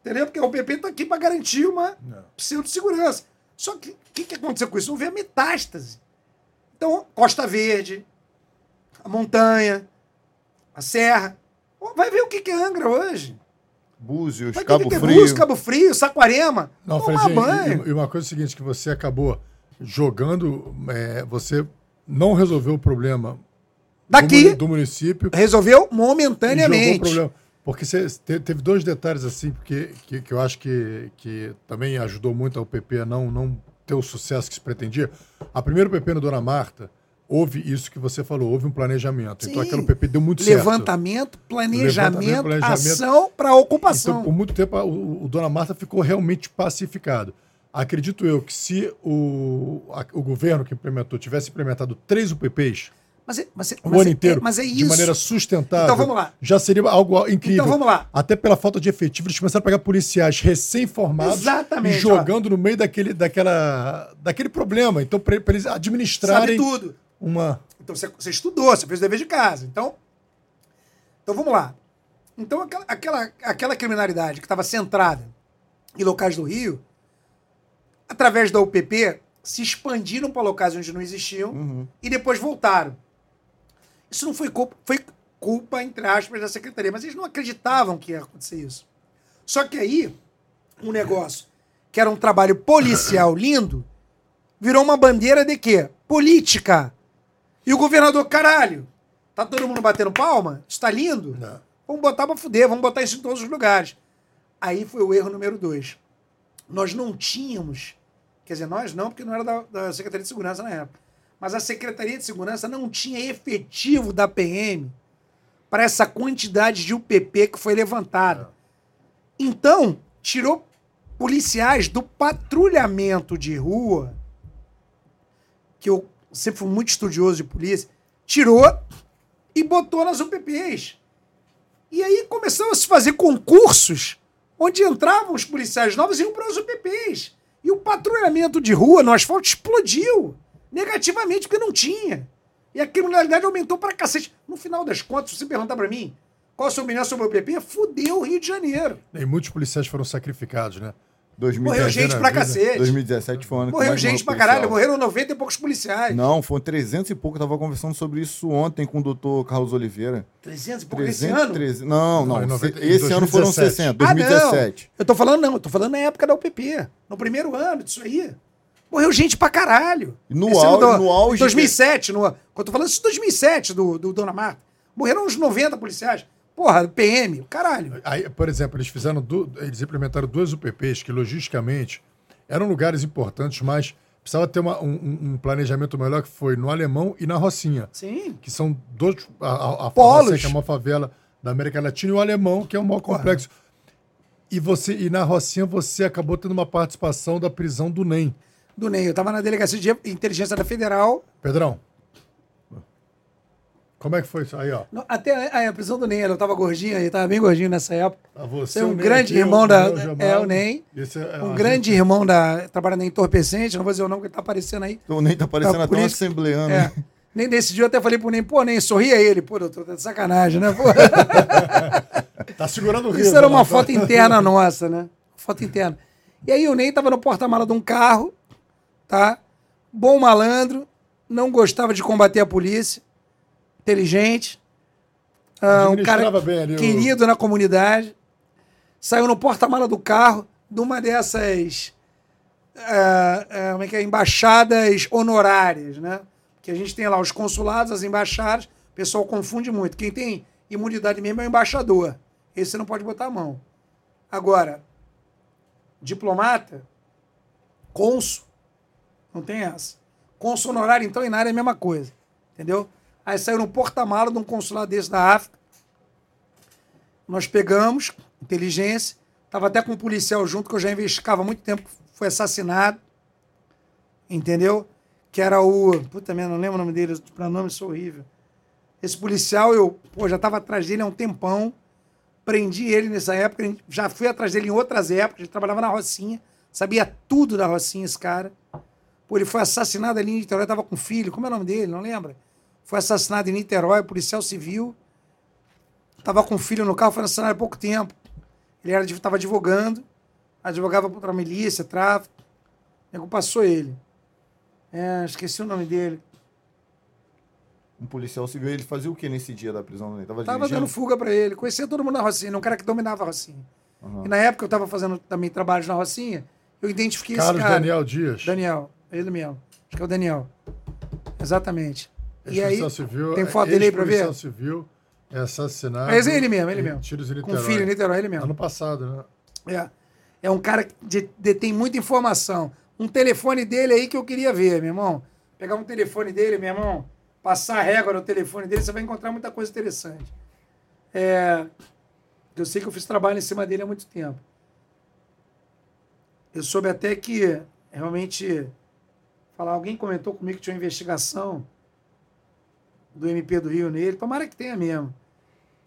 Entendeu? Porque a UPP está aqui para garantir uma pseudo-segurança. Só que o que, que aconteceu com isso? Houve a metástase. Então, Costa Verde, a montanha, a serra. Vai ver o que, que é Angra hoje.
Búzios,
Vai o
Cabo
que, é
Frio.
Búzios, Cabo Frio, Saquarema.
Não,
Tomar
Fredinho,
banho.
e, e uma coisa é o seguinte, que você acabou jogando, é, você não resolveu o problema do,
Daqui,
muni- do município.
resolveu momentaneamente.
problema. Porque te- teve dois detalhes assim, porque, que, que eu acho que, que também ajudou muito a UPP a não, não ter o sucesso que se pretendia. A primeira UPP no Dona Marta, houve isso que você falou, houve um planejamento. Então
Sim.
aquela UPP deu muito certo.
Levantamento, planejamento,
Levantamento, planejamento.
ação para ocupação.
Então, por muito tempo, o, o Dona Marta ficou realmente pacificado. Acredito eu que se o, a- o governo que implementou tivesse implementado três UPPs
mas, é, mas, é-
o
mas
ano
é-
inteiro,
é- mas é isso.
de maneira sustentável,
Então, vamos lá.
já seria algo incrível.
Então vamos lá.
Até pela falta de efetivo, eles começaram a pegar policiais recém-formados e jogando no meio daquele, daquela, daquele problema. Então, para eles
Sabe
administrarem
tudo.
uma.
Então você, você estudou, você fez o dever de casa. Então, então vamos lá. Então aquela, aquela, aquela criminalidade que estava centrada em locais do Rio, através da UPP, se expandiram para locais onde não existiam e depois voltaram. Isso não foi culpa, foi culpa, entre aspas, da secretaria, mas eles não acreditavam que ia acontecer isso. Só que aí, um negócio que era um trabalho policial lindo, virou uma bandeira de quê? Política. E o governador, caralho, tá todo mundo batendo palma? Está lindo?
Não.
Vamos botar pra fuder, vamos botar isso em todos os lugares. Aí foi o erro número dois. Nós não tínhamos, quer dizer, nós não, porque não era da, da Secretaria de Segurança na época, mas a Secretaria de Segurança não tinha efetivo da PM para essa quantidade de UPP que foi levantada. Então, tirou policiais do patrulhamento de rua, que eu sempre fui muito estudioso de polícia, tirou e botou nas UPPs. E aí começou a se fazer concursos onde entravam os policiais novos e iam para as UPPs. E o patrulhamento de rua no asfalto explodiu. Negativamente, porque não tinha. E a criminalidade aumentou pra cacete. No final das contas, se você perguntar pra mim qual a sua opinião sobre o PP, fudeu o Rio de Janeiro.
E muitos policiais foram sacrificados, né?
2017,
Morreu gente pra
vida.
cacete.
2017 foi o ano que
Morreu
mais
gente pra
policial.
caralho, morreram 90 e poucos policiais.
Não, foram 300 e pouco. Eu tava conversando sobre isso ontem com o doutor Carlos Oliveira.
300 e pouco esse
300,
ano?
13 Não,
Não,
não.
em 90
esse ano foram
2017.
60.
Ah,
2017.
não. Eu tô falando não, eu tô falando na época da UPP. No primeiro ano disso aí. Morreu gente pra caralho.
No
Esse
au-
ano do-
no auge
2007, no, quando eu tô falando isso de 2007, do, do Dona Marta. Morreram uns 90 policiais. Porra, PM, caralho.
Aí, por exemplo, eles fizeram du- eles implementaram duas UPPs que logisticamente eram lugares importantes, mas precisava ter uma- um, um- planejamento melhor que foi no Alemão e na Rocinha,
Sim.
que são dois a, a, a
Polos.
Rocinha, que é uma favela da América Latina, e o Alemão, que é o maior complexo. E você e na Rocinha você acabou tendo uma participação da prisão do NEM.
Do NEM. Eu tava na delegacia de inteligência da Federal.
Pedrão. Como é que foi isso aí, ó?
Até a, a prisão do NEM, eu tava gordinho aí, tava bem gordinho nessa época.
A você,
Você é um
o Ney
grande
aqui,
irmão
o
da- é, o Ney.
É-
Um grande
gente-
irmão da. Trabalha na entorpecente, não vou dizer o nome que ele tá aparecendo aí.
Então nem tá parecendo
Tá,
até um assembleano.
É. Nem nesse dia eu até falei pro Nem, pô, Nem, sorria ele. Pô, doutor, tá de sacanagem, né? Pô,
Tá segurando o riso.
isso era uma
lá, tá?
foto interna nossa, né? Foto interna. E aí o Ney tava no porta-mala de um carro, tá? Bom malandro, não gostava de combater a polícia, inteligente, ah, um cara
bem
querido na comunidade. Saiu no porta-mala do carro de uma dessas ah, ah, como é que é? embaixadas honorárias, né? Que a gente tem lá os consulados, as embaixadas, o pessoal confunde muito. Quem tem imunidade mesmo é o embaixador. Esse você não pode botar a mão. Agora, diplomata, cônsul, não tem essa. Cônsul honorário, então, e na área é a mesma coisa. Entendeu? Aí saiu no porta-mala de um consulado desse da África. Nós pegamos, inteligência, tava até com um policial junto, que eu já investigava há muito tempo, foi assassinado. Entendeu? Que era o. Puta merda, não lembro o nome dele, o pronome sou horrível. Esse policial, eu pô, já estava atrás dele há um tempão. Prendi ele nessa época, já fui atrás dele em outras épocas, ele trabalhava na Rocinha, sabia tudo da Rocinha, esse cara. Pô, ele foi assassinado ali em Niterói, estava com filho, como é o nome dele? Não lembra? Foi assassinado em Niterói, policial civil. Tava com filho no carro, foi assassinado há pouco tempo. Ele era, estava advogando, advogava contra a milícia, tráfico. O nego passou ele. É, esqueci o nome dele.
Um policial civil, ele fazia o que nesse dia da prisão? Ele tava,
Tava dando fuga pra ele. Conhecia todo mundo na Rocinha, era um cara que dominava a Rocinha.
Aham.
E na época eu tava fazendo também trabalhos na Rocinha, eu identifiquei
Carlos
esse cara.
Daniel Dias.
Daniel, ele mesmo. Acho que é o Daniel. Exatamente. E aí,
civil,
tem foto dele aí pra ver?
civil é assassinado.
Mas ele mesmo, ele mesmo.
Tiros em
com filho em Niterói, ele mesmo.
Ano passado, né?
É. É um cara que de- detém muita informação. Um telefone dele aí que eu queria ver, meu irmão. Pegar um telefone dele, meu irmão, passar a régua no telefone dele, você vai encontrar muita coisa interessante. É, eu sei que eu fiz trabalho em cima dele há muito tempo. Eu soube até que realmente falar, alguém comentou comigo que tinha uma investigação do MP do Rio nele. Tomara que tenha mesmo.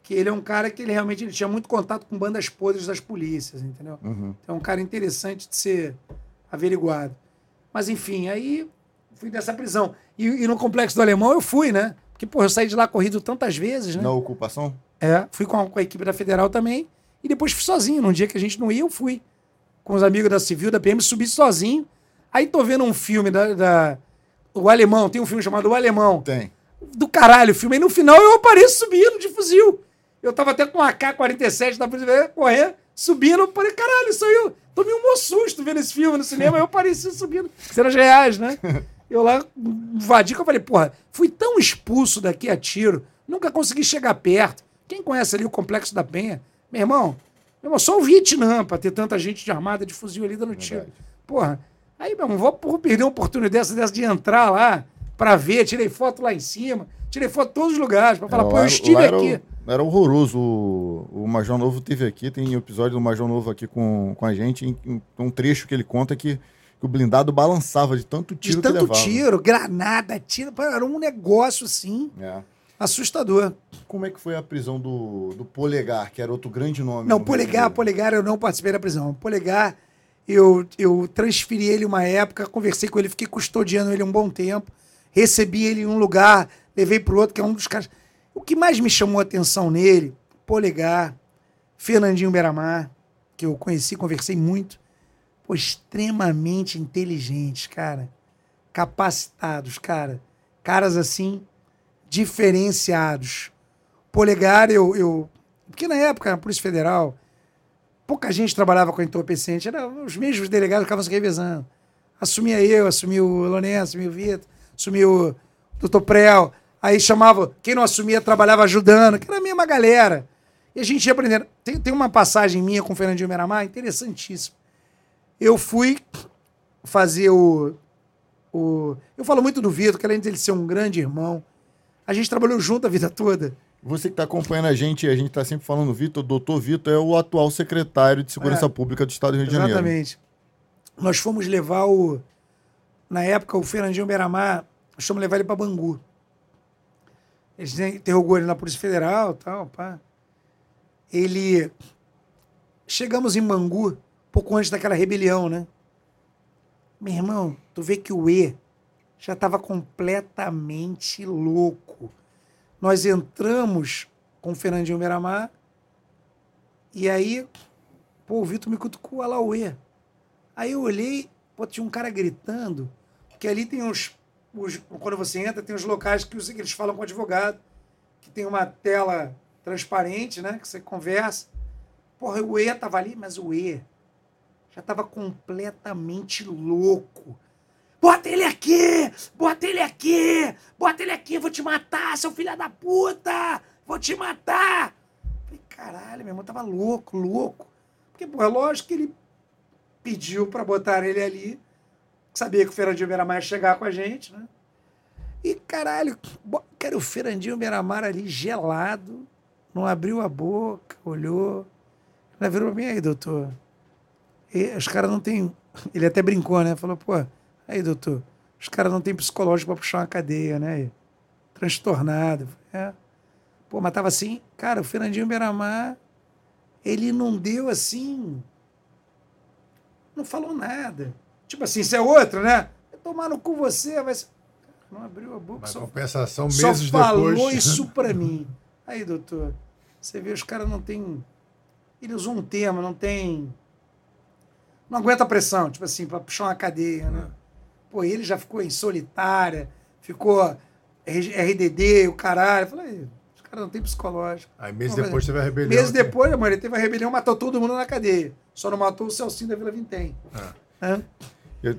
Que ele é um cara que ele realmente ele tinha muito contato com bandas podres das polícias, entendeu?
Uhum.
Então, é um cara interessante de ser averiguado. Mas, enfim, aí fui dessa prisão. E, e no Complexo do Alemão eu fui, né? Porque, pô, eu saí de lá corrido tantas vezes, né?
Na ocupação?
É, fui com a, com a equipe da Federal também. E depois fui sozinho. Num dia que a gente não ia, eu fui. Com os amigos da Civil, da PM, subi sozinho. Aí tô vendo um filme da, da- O Alemão, tem um filme chamado O Alemão
Tem.
Do caralho o filme. Aí no final eu apareço subindo de fuzil. Eu tava até com a AK-47 da polícia correndo, subindo. Eu falei, caralho, isso aí eu tomei um maior susto vendo esse filme no cinema. eu apareci subindo. Cenas reais, né? Eu lá invadi, que eu falei, porra, fui tão expulso daqui a tiro, nunca consegui chegar perto. Quem conhece ali o Complexo da Penha? Meu irmão, meu irmão, só o Vietnã pra ter tanta gente de armada de fuzil ali dando tiro.
Verdade.
Porra, aí, meu irmão, vou, vou perder uma oportunidade dessa, dessa de entrar lá pra ver, tirei foto lá em cima, tirei foto em todos os lugares, pra falar, pô, eu
É,
estive
era,
aqui.
Era horroroso. O, o Major Novo teve aqui, tem episódio do Major Novo aqui com, com a gente, em, um trecho que ele conta que, que o blindado balançava de tanto
De
tiro que
tanto tiro, granada, tiro, era um negócio assim,
É.
assustador.
Como é que foi a prisão do, do Polegar, que era outro grande nome?
Não,
no de
Polegar? Polegar, eu não participei da prisão. Polegar, Eu, eu transferi ele uma época, conversei com ele, fiquei custodiando ele um bom tempo, recebi ele em um lugar, levei para o outro, que é um dos caras. O que mais me chamou a atenção nele, Polegar, Fernandinho Beramar, que eu conheci, conversei muito, pô, extremamente inteligentes, cara, capacitados, cara, caras assim, diferenciados. Polegar, eu, eu. Porque na época, na Polícia Federal, pouca gente trabalhava com entorpecente, era os mesmos delegados que ficavam se revezando. Assumia eu, assumia o Lourenço, assumia o Vitor, assumia o Dr. Prel. Aí chamava, quem não assumia trabalhava ajudando, que era a mesma galera. E a gente ia aprendendo. Tem, tem uma passagem minha com o Fernandinho Miramar interessantíssima. Eu fui fazer o, o. Eu falo muito do Vitor, que além de ele ser um grande irmão, a gente trabalhou junto a vida toda.
Você que está acompanhando a gente, a gente está sempre falando, Vitor, o doutor Vitor é o atual secretário de Segurança é, Pública do Estado do Rio de Janeiro.
Exatamente. Nós fomos levar o. Na época, o Fernandinho Beramar, nós fomos levar ele para Bangu. Eles interrogou ele na Polícia Federal tal, pá. Ele. Chegamos em Bangu, pouco antes daquela rebelião, né? Meu irmão, tu vê que o E já estava completamente louco nós entramos com o Fernandinho Miramar e aí, pô, o Vitor me cutucou a Lauê. Aí eu olhei, pô, tinha um cara gritando, que ali tem uns, os, quando você entra, tem os locais que, que eles falam com o advogado, que tem uma tela transparente, né, que você conversa. Porra, o E tava ali, mas o E já tava completamente louco Bota ele aqui! Bota ele aqui! Bota ele aqui! Vou te matar, seu filho da puta! Vou te matar! Falei, caralho, meu irmão tava louco, louco. Porque, pô, é lógico que ele pediu para botar ele ali. Sabia que o Fernandinho Beiramar ia chegar com a gente, né? E, caralho, cara, o Fernandinho Beiramar ali gelado, não abriu a boca, olhou. Ela virou bem aí, doutor. E os caras não tem. Ele até brincou, né? Falou, pô Aí, doutor, os caras não têm psicológico para puxar uma cadeia, né? Transtornado. É. Pô, mas tava assim, cara, o Fernandinho Beiramar, ele não deu assim. Não falou nada. Tipo assim, isso é outro, né? Tomar no cu você, vai Não abriu a boca.
Mas
só,
compensação, meses
só falou
depois.
isso pra mim. Aí, doutor, você vê, os caras não tem. Ele usou um termo, não tem. Não aguenta pressão, tipo assim, para puxar uma cadeia, né? Pô, ele já ficou em solitária, ficou RDD, o caralho. Eu falei, os caras não tem psicológico.
Aí meses depois teve a rebelião.
Meses depois, mano, ele teve a rebelião, matou todo mundo na cadeia. Só não matou o Celcinho da Vila Vintém.
Ah.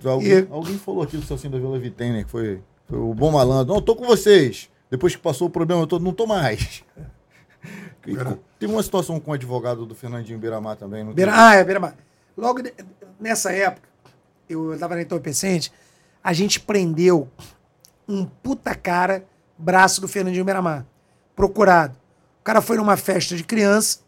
Alguém, e... alguém, falou aqui do Celcinho da Vila né? Que foi, foi, o bom malandro. Não, tô com vocês. Depois que passou o problema, eu tô, não tô mais. Tem uma situação com o advogado do Fernandinho Beiramar também. Não
Beira... Ah, é, Beiramar. Logo de... nessa época, eu estava na entorpecente, a gente prendeu um puta cara, braço do Fernandinho Miramar, procurado. O cara foi numa festa de criança,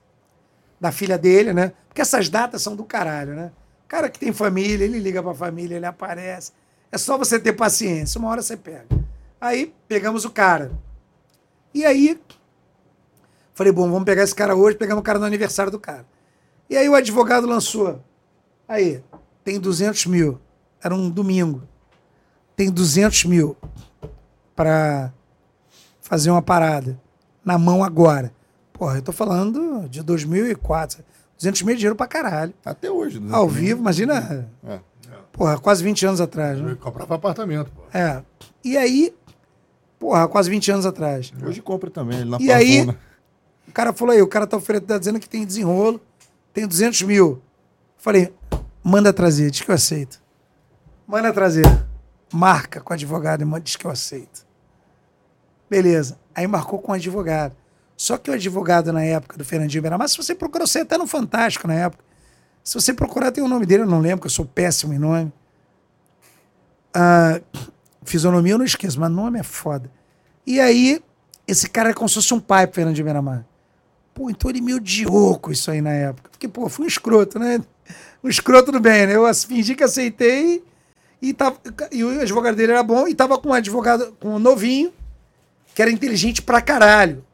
da filha dele, né? Porque essas datas são do caralho, né? Cara que tem família, ele liga pra família, ele aparece. É só você ter paciência, uma hora você pega. Aí pegamos o cara. E aí, falei, bom, vamos pegar esse cara hoje, pegamos o cara no aniversário do cara. E aí o advogado lançou. Aí, tem 200 mil. Era um domingo tem 200 mil para fazer uma parada na mão agora. Porra, eu tô falando de 2004. 200 mil é dinheiro pra caralho.
Até hoje.
Né? Ao vivo, imagina. É. Porra, quase 20 anos atrás. Né?
Comprava apartamento. Porra.
É. E aí, porra, quase 20 anos atrás.
Hoje compra também.
Na e aí, o cara falou aí, o cara tá oferecendo, tá dizendo que tem desenrolo, tem 200 mil. Falei, manda trazer, diz que eu aceito. Manda trazer marca com o advogado e diz que eu aceito. Beleza. Aí marcou com o advogado. Só que o advogado na época do Fernandinho Beiramar, se você procurar, você até no Fantástico na época. Se você procurar, tem o nome dele, eu não lembro, que eu sou péssimo em nome. Ah, fisionomia eu não esqueço, mas nome é foda. E aí, esse cara é como se fosse um pai pro Fernandinho Beiramar. Pô, então ele me odiou com isso aí na época. Porque, pô, fui um escroto, né? Um escroto do bem, né? Eu fingi que aceitei e, tava, e o advogado dele era bom e tava com um advogado, com um novinho, que era inteligente pra caralho.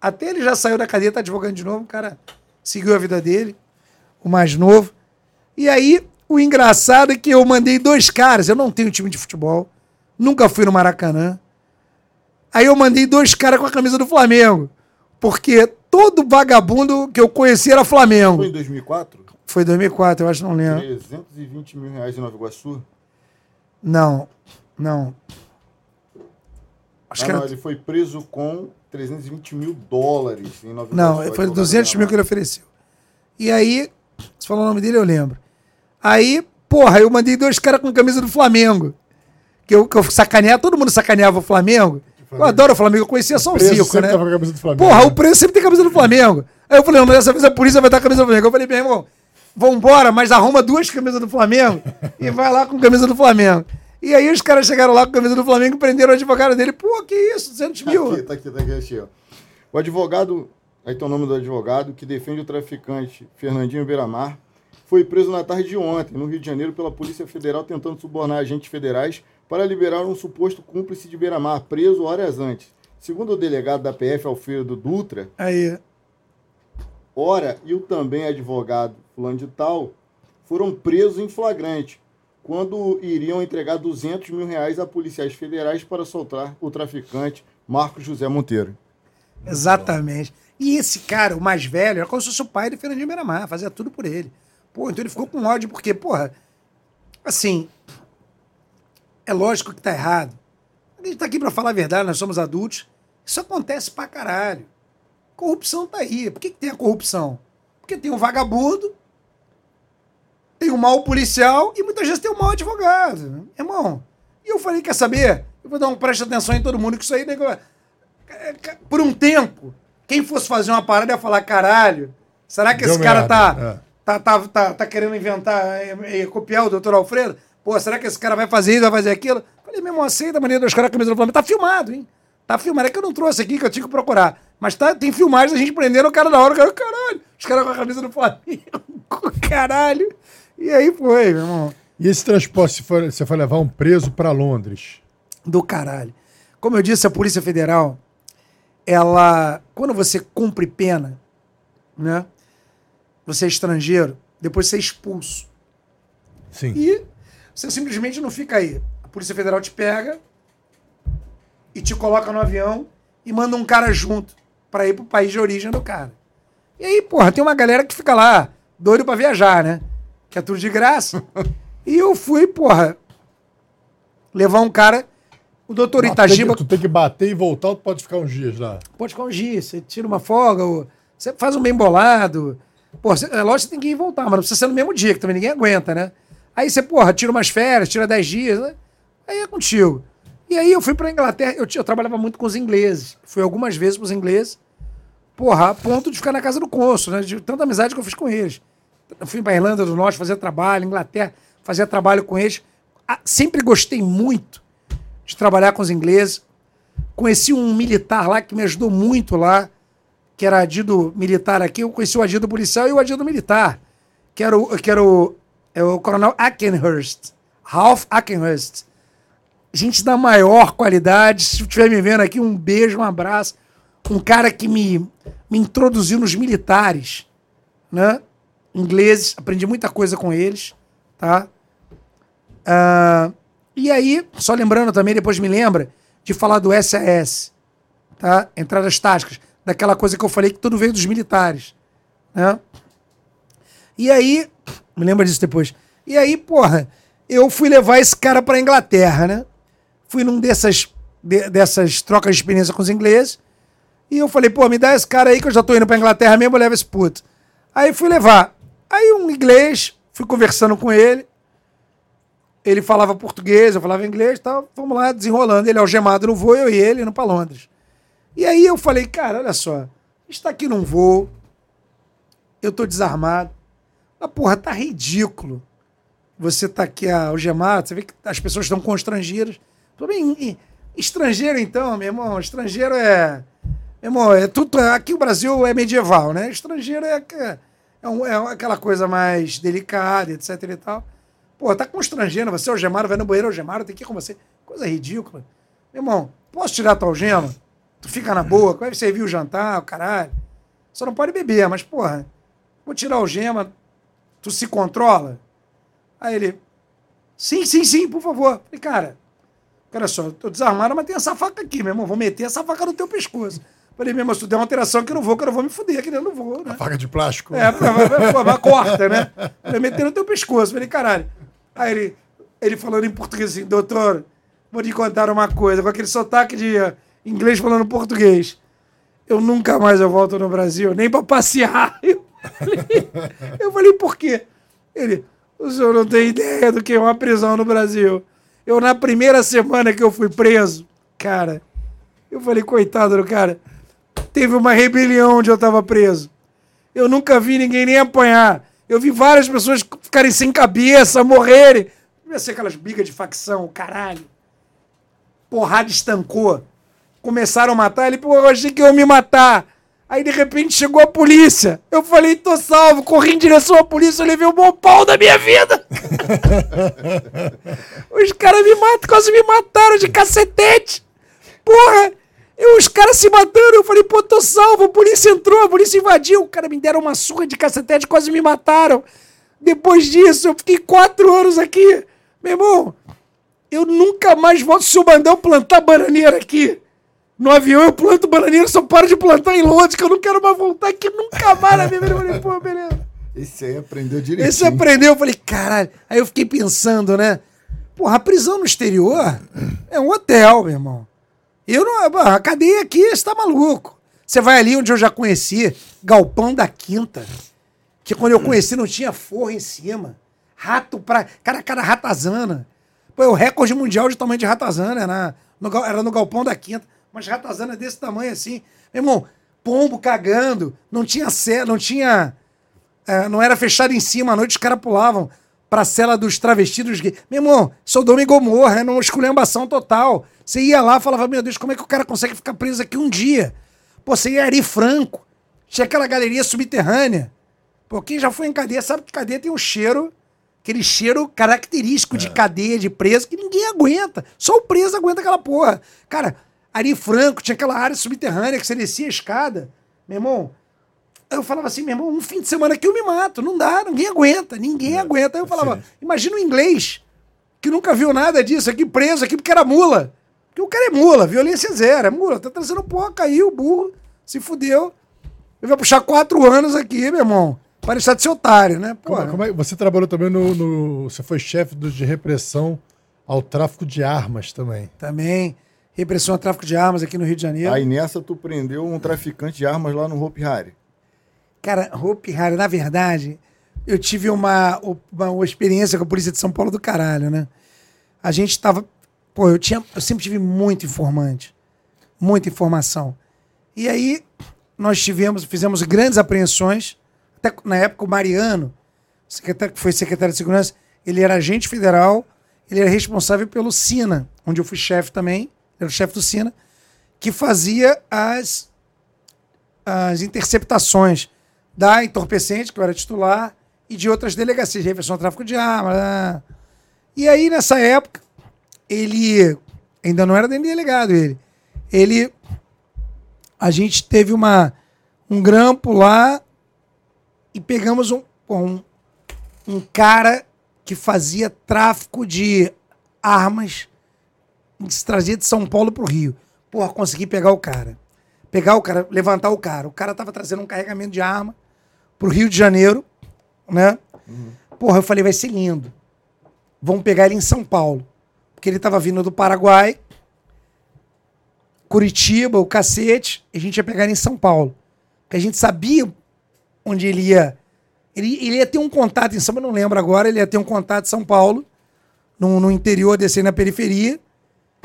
Até ele já saiu da cadeia, tá advogando de novo, o cara seguiu a vida dele, o mais novo. E aí, o engraçado é que eu mandei dois caras. Eu não tenho time de futebol. Nunca fui no Maracanã. Aí eu mandei dois caras com a camisa do Flamengo. Porque todo vagabundo que eu conheci era Flamengo.
Foi em 2004?
Foi 2004, eu acho, não lembro.
320 mil reais em Nova Iguaçu?
Não, não.
Acho ah, que não, era... ele foi preso com 320 mil dólares em Nova
Não, foi 200 mil que ele ofereceu. E aí, você falou o nome dele, eu lembro. Aí, porra, eu mandei dois caras com camisa do Flamengo. Que eu, que eu sacaneava, todo mundo sacaneava o Flamengo. Eu adoro o Flamengo, eu conhecia só o, Zico, né? Porra, né? o preço sempre tem camisa do Flamengo. Aí eu falei, não, mas dessa vez a polícia vai estar com a camisa do Flamengo. Eu falei, meu irmão, vambora, mas arruma duas camisas do Flamengo e vai lá com camisa do Flamengo. E aí os caras chegaram lá com a camisa do Flamengo e prenderam o advogado dele. Pô, que isso, 200 mil.
Tá aqui, tá aqui, tá aqui, aqui ó. O advogado, aí tem o nome do advogado, que defende o traficante Fernandinho Beiramar, foi preso na tarde de ontem, no Rio de Janeiro, pela Polícia Federal, tentando subornar agentes federais para liberar um suposto cúmplice de Beiramar, preso horas antes. Segundo o delegado da PF, Alfredo Dutra,
aí.
Ora e o também advogado fulano de tal foram presos em flagrante quando iriam entregar 200 mil reais a policiais federais para soltar o traficante Marcos José Monteiro.
Exatamente. E esse cara, o mais velho, era como se fosse o pai de Fernandinho Beiramar, fazia tudo por ele. Pô, então ele ficou com ódio, porque, porra, assim, é lógico que tá errado. A gente tá aqui para falar a verdade, nós somos adultos. Isso acontece pra caralho. Corrupção tá aí. Por que, que tem a corrupção? Porque tem um vagabundo, tem um mau policial e muitas vezes tem um mau advogado. Irmão, e eu falei, quer saber? Eu vou dar um preste atenção em todo mundo, que isso aí, nego, por um tempo, quem fosse fazer uma parada ia falar, caralho, será que Deu esse cara tá, é. tá, tá, tá, tá, querendo inventar, é, é, copiar o doutor Alfredo? Pô, será que esse cara vai fazer isso, vai fazer aquilo? Falei, mesmo aceita a maneira dos caras com a camisa do Flamengo. Tá filmado, hein? Tá filmado. É que eu não trouxe aqui, que eu tinha que procurar. Mas tá, tem filmagem da gente prendendo o cara na hora. O cara, caralho, os caras com a camisa do Flamengo. caralho. E aí foi, meu irmão.
E esse transporte, se for, você foi levar um preso para Londres?
Do caralho. Como eu disse, a Polícia Federal, ela, quando você cumpre pena, né? Você é estrangeiro, depois você é expulso.
Sim.
E você simplesmente não fica aí. A Polícia Federal te pega e te coloca no avião e manda um cara junto para ir pro país de origem do cara. E aí, porra, tem uma galera que fica lá doido para viajar, né? Que é tudo de graça. e eu fui, porra, levar um cara. O doutor Mas Itagiba.
Tu tem que bater e voltar ou tu pode ficar uns dias lá?
Pode ficar uns dias. Você tira uma folga, ou você faz um bem bolado. Pô, é lógico que você tem que ir e voltar, mas não precisa ser no mesmo dia, que também ninguém aguenta, né? Aí você, porra, tira umas férias, tira 10 dias, né? Aí é contigo. E aí eu fui pra Inglaterra, eu, eu trabalhava muito com os ingleses. Fui algumas vezes pros ingleses, porra, a ponto de ficar na casa do cônsul, né? De tanta amizade que eu fiz com eles. Fui para Irlanda do Norte fazer trabalho, Inglaterra, fazer trabalho com eles. Ah, sempre gostei muito de trabalhar com os ingleses. Conheci um militar lá que me ajudou muito lá, que era adido militar aqui. Eu conheci o adido policial e o adido militar, que era o, que era o, é o coronel Ackenhurst, Ralph Ackenhurst. Gente da maior qualidade. Se estiver me vendo aqui, um beijo, um abraço. Um cara que me, me introduziu nos militares, né? Ingleses, aprendi muita coisa com eles, tá? Uh, e aí, só lembrando também, depois me lembra, de falar do SAS, tá? Entradas táticas, daquela coisa que eu falei que tudo veio dos militares, né? E aí, me lembra disso depois. E aí, porra, eu fui levar esse cara pra Inglaterra, né? Fui num dessas, de, dessas trocas de experiência com os ingleses, e eu falei, pô, me dá esse cara aí que eu já tô indo pra Inglaterra mesmo, leva esse puto. Aí fui levar. Aí um inglês, fui conversando com ele. Ele falava português, eu falava inglês tal. Vamos lá, desenrolando. Ele algemado no voo, eu e ele indo para Londres. E aí eu falei, cara, olha só, está aqui num voo, eu tô desarmado. Mas, porra, tá ridículo. Você tá aqui algemado, você vê que as pessoas estão constrangidas. Bem, estrangeiro então, meu irmão, estrangeiro é... Meu irmão, é tudo... Aqui o Brasil é medieval, né? Estrangeiro é é, um, é aquela coisa mais delicada, etc e tal. Pô, tá constrangendo, você é algemado, vai no banheiro algemado, tem que ir com você. Coisa ridícula. Meu irmão, posso tirar tua algema? Tu fica na boa, vai servir o jantar, o caralho. Só não pode beber, mas, porra, vou tirar a algema, tu se controla? Aí ele, sim, sim, sim, por favor. Falei, cara, olha só, eu tô desarmado, mas tem essa faca aqui, meu irmão. Vou meter essa faca no teu pescoço. Falei, meu irmão, se tu der uma alteração que eu não vou, que eu não vou me fuder dentro, eu não vou, né?
Faca de plástico.
É, vai, corta, né? Vai meter no teu pescoço. Falei, caralho. Aí ele, ele falando em português assim, doutor, vou te contar uma coisa, com aquele sotaque de inglês falando português. Eu nunca mais eu volto no Brasil, nem pra passear. Eu falei, eu falei, por quê? Ele, o senhor não tem ideia do que é uma prisão no Brasil. Eu, na primeira semana que eu fui preso, cara, eu falei, coitado do cara, teve uma rebelião onde eu tava preso. Eu nunca vi ninguém nem apanhar. Eu vi várias pessoas ficarem sem cabeça, morrerem. Devia ser aquelas brigas de facção, caralho. Porrada estancou. Começaram a matar ele, pô, eu achei que iam me matar. Aí de repente chegou a polícia. Eu falei, tô salvo, corri em direção à polícia, eu levei o bom pau da minha vida. Os caras me matam, quase me mataram de cacetete. Porra, eu, os caras se matando, eu falei, pô, tô salvo, a polícia entrou, a polícia invadiu. O cara me deram uma surra de cacetete, quase me mataram. Depois disso, eu fiquei quatro anos aqui. Meu irmão, eu nunca mais volto se o Bandão plantar bananeira aqui. No avião eu planto bananeira, só paro de plantar em Londres, que eu não quero mais voltar aqui nunca mais na minha vida. Eu falei, pô, beleza.
Esse aí aprendeu direitinho.
Esse aprendeu, eu falei, caralho. Aí eu fiquei pensando, né? Porra, a prisão no exterior é um hotel, meu irmão. Eu não. A cadeia aqui está maluco. Você vai ali onde eu já conheci, Galpão da Quinta. Que quando eu conheci não tinha forro em cima. Rato pra. Cara, cara, ratazana. Pô, é o recorde mundial de tamanho de ratazana. Era no, era no Galpão da Quinta mas ratazana desse tamanho assim. Meu irmão, pombo cagando, não tinha cela, não tinha. É, não era fechado em cima, à noite os caras pulavam pra cela dos travestidos gays. Meu irmão, Sodoma e Gomorra, era uma esculhambação total. Você ia lá e falava, meu Deus, como é que o cara consegue ficar preso aqui um dia? Pô, você ia Ari Franco, tinha aquela galeria subterrânea. Pô, quem já foi em cadeia sabe que cadeia tem um cheiro, aquele cheiro característico é. de cadeia, de preso, que ninguém aguenta. Só o preso aguenta aquela porra. Cara, Ari Franco, tinha aquela área subterrânea que você descia a escada. Meu irmão, eu falava assim, meu irmão, um fim de semana aqui eu me mato. Não dá, ninguém aguenta, ninguém é, aguenta. Aí eu falava, sim. imagina o inglês, que nunca viu nada disso aqui, preso aqui porque era mula. Porque o cara é mula, violência zero, é mula. Tá trazendo porra, caiu, burro, se fudeu. Eu vou puxar quatro anos aqui, meu irmão. Para deixar de ser otário, né?
Como, como é, você trabalhou também no, no Você foi chefe de repressão ao tráfico de armas também.
Também repressão ao tráfico de armas aqui no Rio de Janeiro.
Aí nessa tu prendeu um traficante de armas lá no Hope Harry.
Cara, Hope Harry, na verdade, eu tive uma, uma, uma, experiência com a polícia de São Paulo do caralho, né? A gente tava. Pô, eu, tinha, eu sempre tive muito informante. Muita informação. E aí, nós tivemos, fizemos grandes apreensões. Até na época, o Mariano, secretário, que foi secretário de segurança, ele era agente federal, ele era responsável pelo SINA, onde eu fui chefe também era o chefe do Sina, que fazia as, as interceptações da entorpecente, que eu era titular, e de outras delegacias, de repressão ao tráfico de armas. Né? E aí, nessa época, ele ainda não era nem delegado, ele. Ele. A gente teve uma, um grampo lá e pegamos um, um, um cara que fazia tráfico de armas se trazia de São Paulo pro Rio. Porra, consegui pegar o cara. Pegar o cara, levantar o cara. O cara tava trazendo um carregamento de arma pro Rio de Janeiro, né? Uhum. Porra, eu falei, vai ser lindo. Vamos pegar ele em São Paulo. Porque ele tava vindo do Paraguai, Curitiba, o cacete, e a gente ia pegar ele em São Paulo. Porque a gente sabia onde ele ia. Ele, ele ia ter um contato em São Paulo, não lembro agora, ele ia ter um contato em São Paulo, no, no interior, descer na periferia.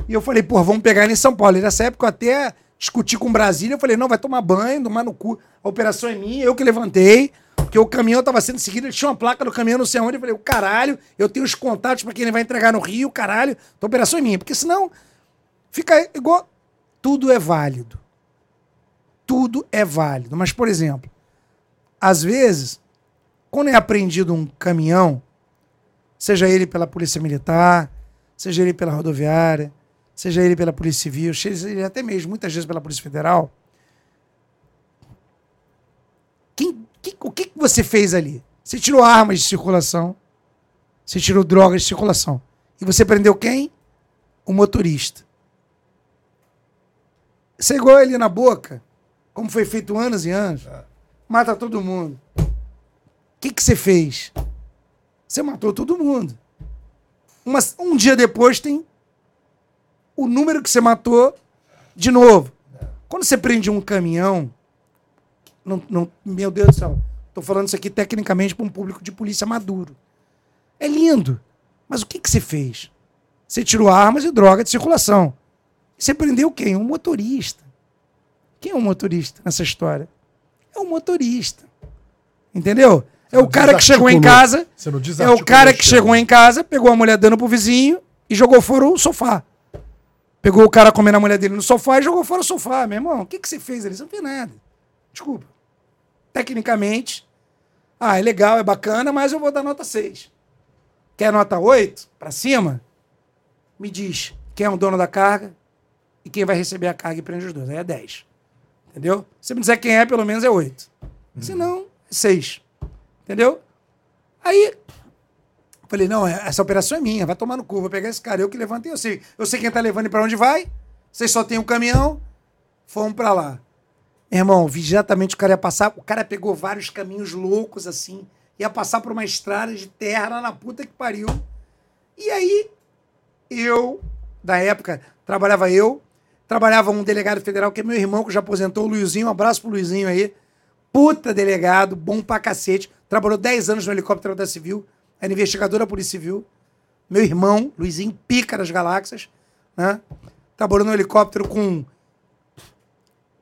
E eu falei, pô, vamos pegar ele em São Paulo. E nessa época eu até discuti com Brasília. Eu falei, não, vai tomar banho, tomar no cu. A operação é minha, eu que levantei. Porque o caminhão estava sendo seguido, ele tinha uma placa do caminhão, não sei onde. Eu falei, o caralho, eu tenho os contatos para quem ele vai entregar no Rio, caralho. A operação é minha. Porque senão fica igual. Tudo é válido. Tudo é válido. Mas, por exemplo, às vezes, quando é apreendido um caminhão, seja ele pela Polícia Militar, seja ele pela rodoviária, seja ele pela Polícia Civil, seja ele até mesmo, muitas vezes, pela Polícia Federal. Quem, que, o que você fez ali? Você tirou armas de circulação, Você tirou drogas de circulação. E você prendeu quem? O motorista. Você igual ele na boca, como foi feito anos e anos. Mata todo mundo. O que, que você fez? Você matou todo mundo. Uma- um dia depois tem o número que você matou de novo. Quando você prende um caminhão, não, não- meu Deus do céu, tô falando isso aqui tecnicamente para um público de polícia maduro. É lindo. Mas o que, que você fez? Você tirou armas e droga de circulação. Você prendeu quem? Um motorista. Quem é um motorista nessa história? É um motorista. Entendeu? É o cara que chegou em casa.
Você não
É o cara que chegou em casa, pegou a mulher dando pro vizinho e jogou fora o sofá. Pegou o cara comendo a mulher dele no sofá e jogou fora o sofá. Meu irmão, o que, que você fez ali? Você não fez nada. Desculpa. Tecnicamente, ah, é legal, é bacana, mas eu vou dar nota 6. Quer nota 8 para cima? Me diz quem é o dono da carga e quem vai receber a carga e prende os dois. Aí é 10. Entendeu? Se me disser quem é, pelo menos é 8. Se não, é 6. Entendeu? Aí Falei, não, é- essa operação é minha, vai tomar no cu, vou pegar esse cara, eu que levantei, eu sei. Eu sei quem tá levando e pra onde vai. Vocês só tem um caminhão, fomos pra lá. Meu irmão, vi exatamente o cara ia passar, o cara pegou vários caminhos loucos assim, ia passar por uma estrada de terra lá na puta que pariu. E aí, eu, da época, trabalhava eu, trabalhava um delegado federal que é meu irmão, que já aposentou, o Luizinho, um abraço pro Luizinho aí. Puta delegado, bom pra cacete. Trabalhou 10 anos no helicóptero da Civil, era investigador da Polícia Civil. Meu irmão, Luizinho, pica das galáxias, né? Trabalhou no helicóptero com.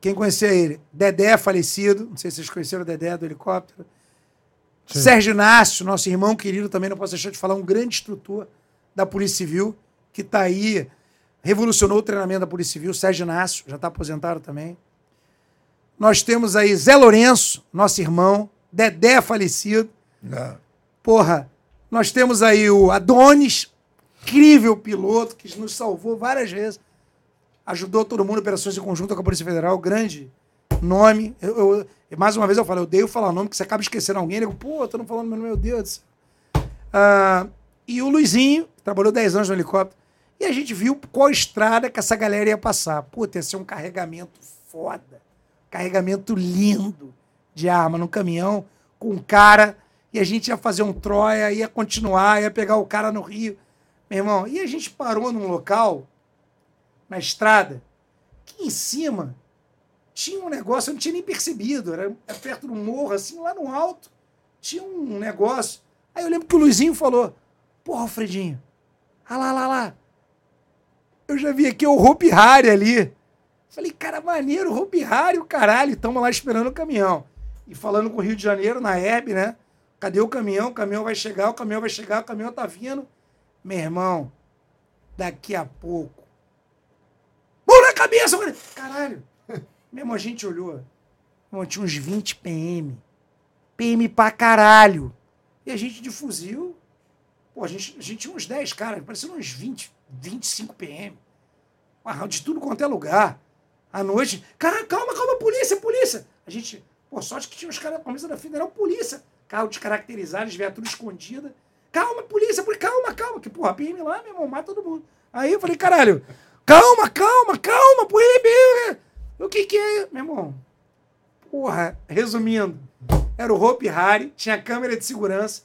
Quem conhecia ele? Dedé, falecido. Não sei se vocês conheceram o Dedé do helicóptero. Sérgio Inácio, nosso irmão querido, também não posso deixar de falar, um grande instrutor da Polícia Civil, que está aí, revolucionou o treinamento da Polícia Civil. Sérgio Inácio, já está aposentado também. Nós temos aí Zé Lourenço, nosso irmão, Dedé falecido.
Não.
Porra, nós temos aí o Adonis, incrível piloto, que nos salvou várias vezes. Ajudou todo mundo operações em conjunto com a Polícia Federal, grande nome. Eu, eu- mais uma vez eu falo, eu odeio falar nome, que você acaba esquecendo alguém. Eu digo, pô, tô não falando meu Deus. Ah, e o Luizinho, que trabalhou 10 anos no helicóptero. E a gente viu qual estrada que essa galera ia passar. Puta, ia ser um carregamento foda. Carregamento lindo de arma no caminhão, com um cara. E a gente ia fazer um Troia, ia continuar, ia pegar o cara no Rio. Meu irmão, e a gente parou num local, na estrada, que em cima tinha um negócio, eu não tinha nem percebido. Era perto do morro, assim, lá no alto, tinha um negócio. Aí eu lembro que o Luizinho falou: Porra, Alfredinho, ah lá, lá, lá. Eu já vi aqui o Hope Harry ali. Falei, cara, maneiro, Hope Harry, o caralho. Estamos lá esperando o caminhão. E falando com o Rio de Janeiro, na Herb, né? Cadê o caminhão? O caminhão vai chegar, o caminhão vai chegar, o caminhão tá vindo. Meu irmão, daqui a pouco. Mão na cabeça! Caralho! Mesmo a gente olhou. Irmão, tinha uns 20 PM. PM pra caralho. E a gente de fuzil. Pô, a gente, a gente tinha uns 10 caras, parecendo uns 20, 25 PM. De tudo quanto é lugar. À noite. Cara, calma, calma, polícia, polícia! A gente. Pô, sorte que tinha uns caras da polícia da Federal, polícia. Carro descaracterizado, eles vieram tudo escondida. Calma, polícia, polícia, calma, calma. Que porra, PM lá, meu irmão, mata todo mundo. Aí eu falei, caralho, calma, calma, calma, PM. O que que é, meu irmão? Porra, resumindo, era o Hope Harry, tinha câmera de segurança.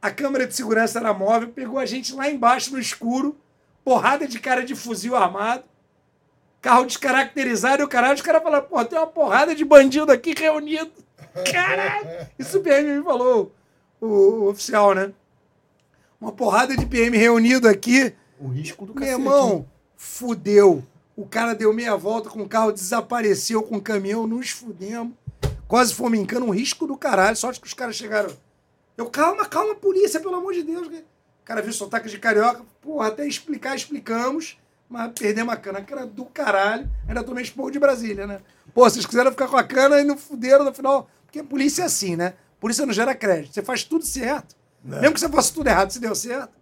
A câmera de segurança era móvel, pegou a gente lá embaixo no escuro, porrada de cara de fuzil armado, carro descaracterizado e o caralho, os caras falaram, porra, tem uma porrada de bandido aqui reunido. Caralho! Isso o PM me falou, o, o oficial, né? Uma porrada de PM reunido aqui.
O risco do
Meu
cacete.
irmão, fudeu. O cara deu meia volta com o carro, desapareceu com o caminhão, nos fudemos. Quase fomos encando um risco do caralho. Sorte que os caras chegaram. Eu, calma, calma, polícia, pelo amor de Deus. O cara viu sotaque de carioca. Porra, até explicar, explicamos. Mas perdemos a cana. A cana do caralho. Ainda tomei esporro de Brasília, né? Pô, vocês quiseram ficar com a cana e não fuderam no final. Porque a polícia é assim, né? Polícia não gera crédito. Você faz tudo certo. Mesmo que você faça tudo errado, se deu certo.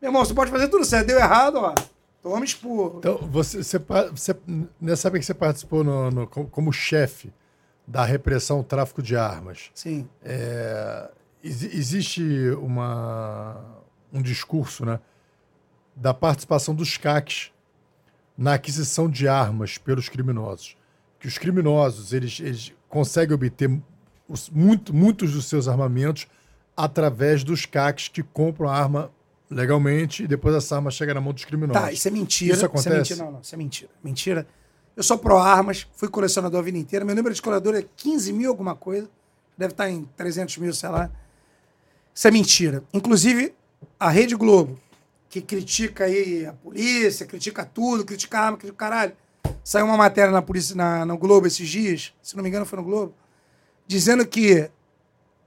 Meu irmão, você pode fazer tudo certo. Deu errado, ó. Toma esporro.
Então, você, você, você, nessa época que você participou no- no- como, chefe da repressão ao tráfico de armas,
Sim.
é, exi- existe uma, um discurso, né? Da participação dos CACs na aquisição de armas pelos criminosos. Que os criminosos, eles, eles conseguem obter os, muito, muitos dos seus armamentos através dos CACs que compram a arma legalmente e depois essa arma chega na mão dos criminosos.
Tá, isso é mentira.
Isso acontece?
é mentira. Não, não, isso é mentira. Mentira. Eu sou pró-armas, fui colecionador a vida inteira. Meu número de colecionador é 15 mil alguma coisa. Deve estar em 300 mil, sei lá. Isso é mentira. Inclusive, a Rede Globo, que critica aí a polícia, critica tudo, critica a arma, critica o caralho. Saiu uma matéria na polícia, na, no Globo esses dias, se não me engano foi no Globo, dizendo que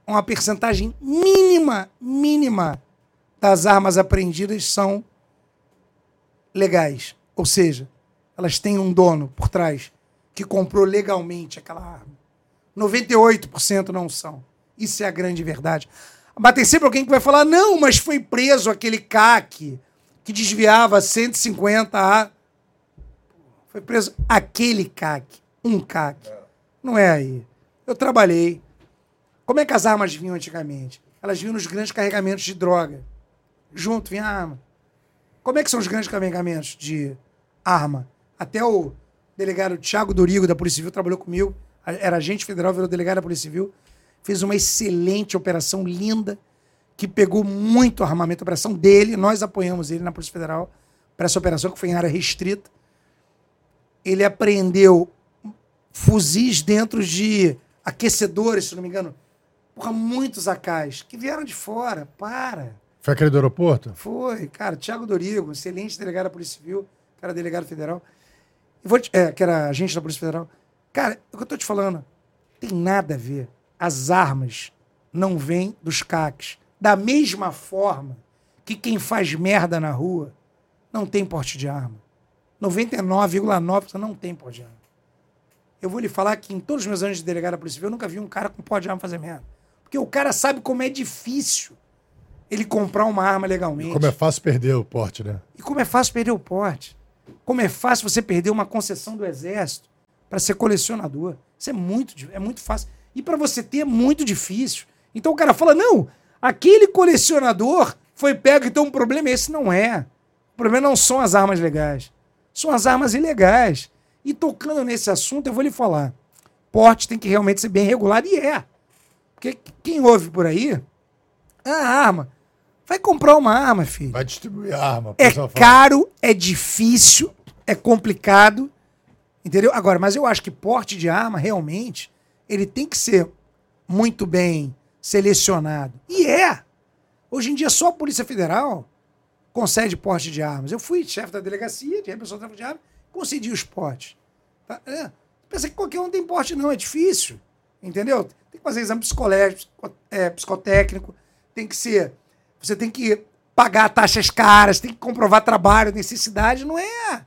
uma percentagem mínima, mínima das armas apreendidas são legais. Ou seja, elas têm um dono por trás que comprou legalmente aquela arma. 98% não são. Isso é a grande verdade. Mas tem sempre alguém que vai falar: não, mas foi preso aquele CAC que desviava 150 a. Foi preso aquele CAC, um CAC. Não é aí. Eu trabalhei. Como é que as armas vinham antigamente? Elas vinham nos grandes carregamentos de droga. Junto vinha arma. Como é que são os grandes carregamentos de arma? Até o delegado Tiago Dorigo, da Polícia Civil, trabalhou comigo. Era agente federal, virou delegado da Polícia Civil. Fez uma excelente operação, linda, que pegou muito armamento. A operação dele, nós apoiamos ele na Polícia Federal para essa operação, que foi em área restrita. Ele apreendeu fuzis dentro de aquecedores, se não me engano. Porra, muitos acais que vieram de fora. Para.
Foi aquele do aeroporto?
Foi, cara. Tiago Dorigo, excelente delegado da Polícia Civil, cara delegado federal. Eu vou te- é, que era agente da Polícia Federal. Cara, é o que eu tô te falando. Tem nada a ver. As armas não vêm dos CACs. Da mesma forma que quem faz merda na rua não tem porte de arma. 99,9% não tem porte de arma. Eu vou lhe falar que em todos os meus anos de delegado da Polícia Civil, eu nunca vi um cara com porte de arma fazer merda. Porque o cara sabe como é difícil ele comprar uma arma legalmente.
Como é fácil perder o porte, né?
E como é fácil perder o porte. Como é fácil você perder uma concessão do Exército para ser colecionador. Isso é muito, é muito fácil. E para você ter é muito difícil. Então o cara fala: não, aquele colecionador foi pego, então o problema esse não é. O problema não são as armas legais. São as armas ilegais. E tocando nesse assunto, eu vou lhe falar. Porte tem que realmente ser bem regulado, e é. Porque quem ouve por aí, ah, arma. Vai comprar uma arma, filho.
Vai distribuir arma.
É caro, é difícil, é complicado, entendeu? Agora, mas eu acho que porte de arma, realmente, ele tem que ser muito bem selecionado. E é! Hoje em dia, só a Polícia Federal concede porte de armas. Eu fui chefe da delegacia de repressão tráfico de armas, concedi os portes. Tá? É. Pensa que qualquer um tem porte, não, é difícil. Entendeu? Tem que fazer exame psicológico, psico- é, psicotécnico, tem que ser. Você tem que pagar taxas caras, tem que comprovar trabalho, necessidade, não é.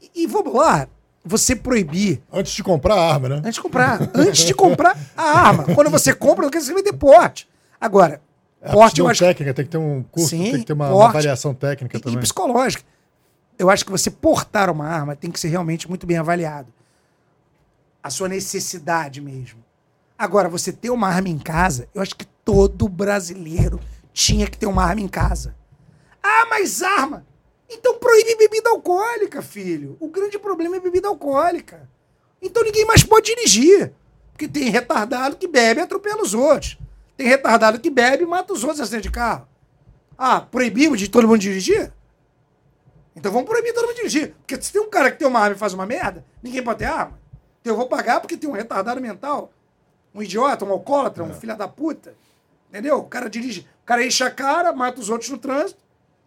E, e vamos lá, você proibir
Antes de comprar a arma, né?
Antes de comprar. Antes de comprar a arma. Quando você compra, não quer dizer que você vai ter porte. Agora,
É,
porte
tem
eu acho
técnica, tem que ter um curso,
Sim,
tem que ter uma, uma
porte.
avaliação técnica
e, e
também.
psicológica. Eu acho que você portar uma arma tem que ser realmente muito bem avaliado. A sua necessidade mesmo. Agora, você ter uma arma em casa, eu acho que todo brasileiro tinha que ter uma arma em casa. Ah, mas arma! Então proíbe bebida alcoólica, filho. O grande problema é bebida alcoólica. Então ninguém mais pode dirigir. Porque tem retardado que bebe e atropela os outros. Tem retardado que bebe e mata os outros acidente de carro. Ah, proibimos de todo mundo dirigir? Então vamos proibir todo mundo dirigir. Porque se tem um cara que tem uma arma e faz uma merda, ninguém pode ter arma. Então eu vou pagar porque tem um retardado mental, um idiota, um alcoólatra, um filho da puta. Entendeu? O cara dirige, o cara enche a cara, mata os outros no trânsito.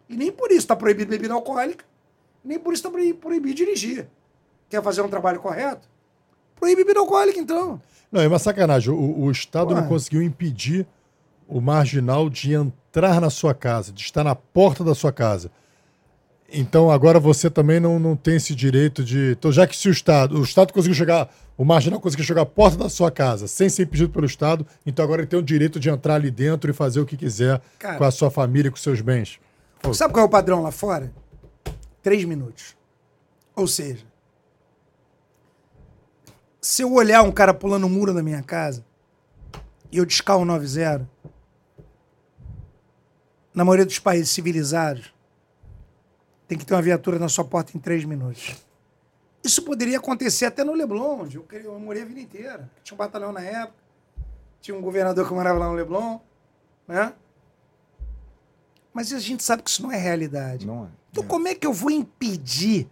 E nem por isso está proibido bebida alcoólica, nem por isso está proibido dirigir. Quer fazer um trabalho correto? Proíbe bebida alcoólica, então.
Não, é uma sacanagem. O, o Estado
Ué.
não conseguiu impedir o marginal de entrar na sua casa, de estar na porta da sua casa. Então agora você também não, não tem esse direito de. Então, já que se o Estado. O Estado conseguiu chegar. O marginal conseguiu chegar à porta da sua casa sem ser impedido pelo Estado, então agora ele tem o direito de entrar ali dentro e fazer o que quiser
Cara.
com a sua família, com seus bens.
Sabe qual é o padrão lá fora? Três minutos. Ou seja, se eu olhar um cara pulando o muro da minha casa e eu discar o 90, na maioria dos países civilizados, tem que ter uma viatura na sua porta em três minutos. Isso poderia acontecer até no Leblon, onde eu, eu morei a vida inteira. Tinha um batalhão na época, tinha um governador que morava lá no Leblon, né? Mas a gente sabe que isso não é realidade.
Não é.
Então, como é que eu vou impedir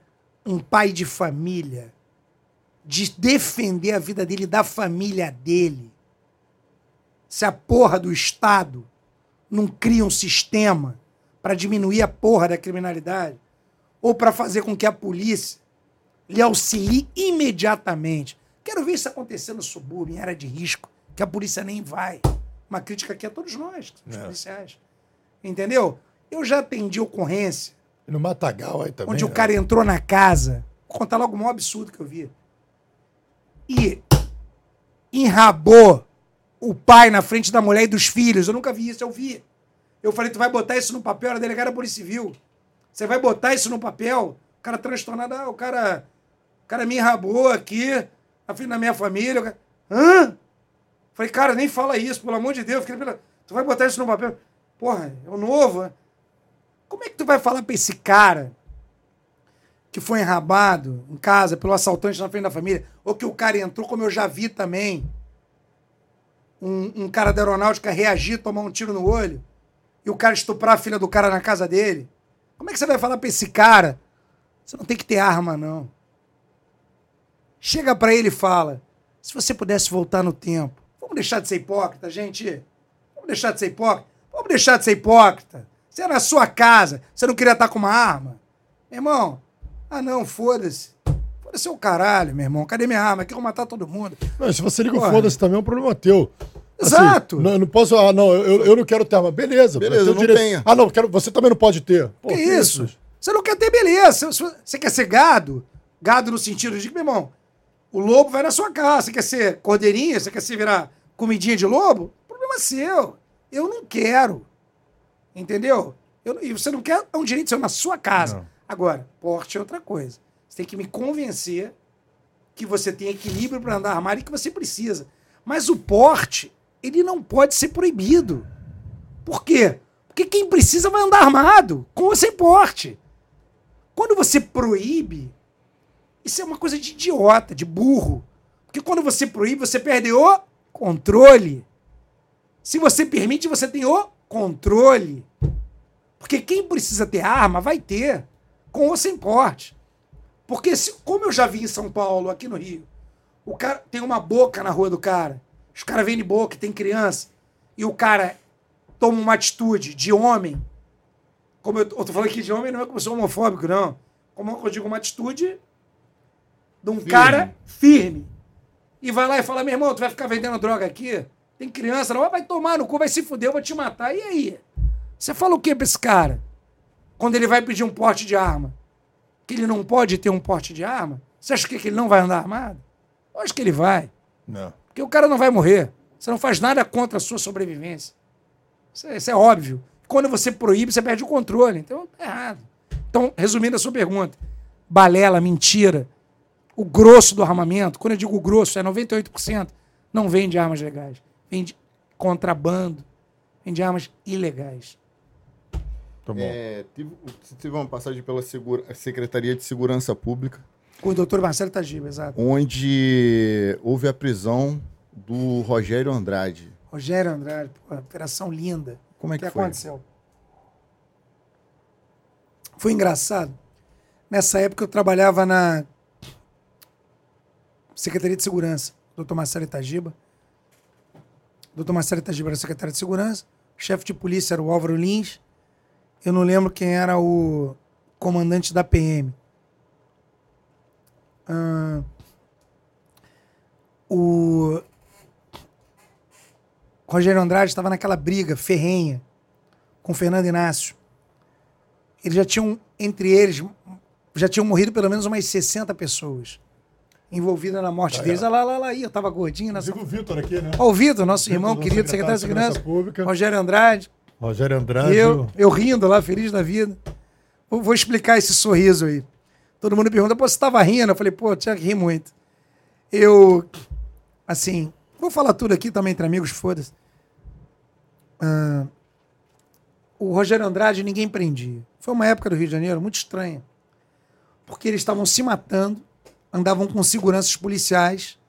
um pai de família de defender a vida dele e da família dele? Se a porra do Estado não cria um sistema para diminuir a porra da criminalidade ou para fazer com que a polícia lhe auxilie imediatamente. Quero ver isso acontecer no subúrbio, em área de risco, que a polícia nem vai. Uma crítica aqui a todos nós, os
É.
policiais. Entendeu? Eu já atendi ocorrência
E no Matagal aí também.
onde o
né?
cara entrou na casa. Vou contar logo o maior absurdo que eu vi. E enrabou o pai na frente da mulher e dos filhos. Eu nunca vi isso, eu vi. Eu falei, tu vai botar isso no papel? Era delegado da Polícia Civil. Você vai botar isso no papel? O cara transtornado, ah, o cara, o cara me enrabou aqui, na frente da minha família. Hã? Falei, cara, nem fala isso, pelo amor de Deus. Fiquei, Tu vai botar isso no papel? Porra, é o novo. né? Como é que tu vai falar pra esse cara que foi enrabado em casa pelo assaltante na frente da família, ou que o cara entrou, como eu já vi também, um, um cara da aeronáutica reagir, tomar um tiro no olho, e o cara estuprar a filha do cara na casa dele? Como é que você vai falar pra esse cara? Você não tem que ter arma, não. Chega pra ele e fala: se você pudesse voltar no tempo, vamos deixar de ser hipócrita, gente? Vamos deixar de ser hipócrita? Vamos deixar de ser hipócrita. Você é na sua casa, você não queria estar com uma arma? Meu irmão, ah não, foda-se. Foda-se o caralho, meu irmão. Cadê minha arma? Aqui eu vou matar todo mundo.
Mas se você liga o foda-se também, é um problema teu. Assim,
Exato.
não, eu não posso. Ah, não, eu, eu não quero ter arma. Beleza,
Beleza,
eu
não
tenho
tenha.
Ah, não, quero, você também não pode ter. Pô,
que isso? Você não quer ter beleza. Você, você quer ser gado? Gado no sentido de que, meu irmão, o lobo vai na sua casa. Você quer ser cordeirinha? Você quer se virar comidinha de lobo? Problema seu. Eu não quero. Entendeu? Eu, e você não quer, é um direito seu na sua casa.
Não.
Agora, porte é outra coisa. Você tem que me convencer que você tem equilíbrio para andar armado e que você precisa. Mas o porte, ele não pode ser proibido. Por quê? Porque quem precisa vai andar armado, com ou sem porte. Quando você proíbe, isso é uma coisa de idiota, de burro. Porque quando você proíbe, você perde o controle. Se você permite, você tem o controle. Porque quem precisa ter arma vai ter, com ou sem porte. Porque, se- como eu já vi em São Paulo, aqui no Rio, o cara tem uma boca na rua do cara, os caras vendem boca, tem criança, e o cara toma uma atitude de homem, como eu, eu tô falando aqui de homem, não é como eu sou homofóbico, não. Como eu digo, uma atitude de um cara firme. E vai lá e fala, meu irmão, tu vai ficar vendendo droga aqui? Tem criança, não vai tomar no cu, vai se fuder, eu vou te matar. E aí? Você fala o que pra esse cara? Quando ele vai pedir um porte de arma? Que ele não pode ter um porte de arma? Você acha que que ele não vai andar armado? Eu acho que ele vai.
Não.
Porque o cara não vai morrer. Você não faz nada contra a sua sobrevivência. Isso é, isso é óbvio. Quando você proíbe, você perde o controle. Então, é errado. Então, resumindo a sua pergunta, balela, mentira, o grosso do armamento, quando eu digo grosso, é 98%, não vem de armas legais. Vem de contrabando, vem de armas ilegais.
Tá bom.
É, tive, tive uma passagem pela segura- Secretaria de Segurança Pública,
Com o doutor Marcelo Tagiba, exato.
onde houve a prisão do Rogério Andrade.
Rogério Andrade, pô, operação linda.
Como é
O que
que foi?
aconteceu? Foi engraçado. Nessa época eu trabalhava na Secretaria de Segurança, doutor Marcelo Itagiba. Doutor Marcelo Itagiba era secretário de Segurança, o chefe de polícia era o Álvaro Lins. Eu não lembro quem era o comandante da PM. O Rogério Andrade estava naquela briga ferrenha com Fernando Inácio. Eles já tinham, entre eles, já tinham morrido pelo menos umas 60 pessoas envolvidas na morte
Ah,
deles.
é.
Olha lá, lá, lá, aí, eu tava gordinho nessa.
O Vitor aqui, né?
Ó, o Vitor, nosso
Vitor,
irmão querido,
secretário
secretário de Segurança,
Segurança Pública.
Rogério Andrade,
Rogério Andrade.
eu, eu rindo lá, feliz da vida. Vou, vou explicar esse sorriso aí. Todo mundo pergunta, pô, você tava rindo? Eu falei, pô, tinha que rir muito. Eu, assim, vou falar tudo aqui também entre amigos, foda-se. Ah, o Rogério Andrade ninguém prendia. Foi uma época do Rio de Janeiro muito estranha. Porque eles estavam se matando, andavam com seguranças policiais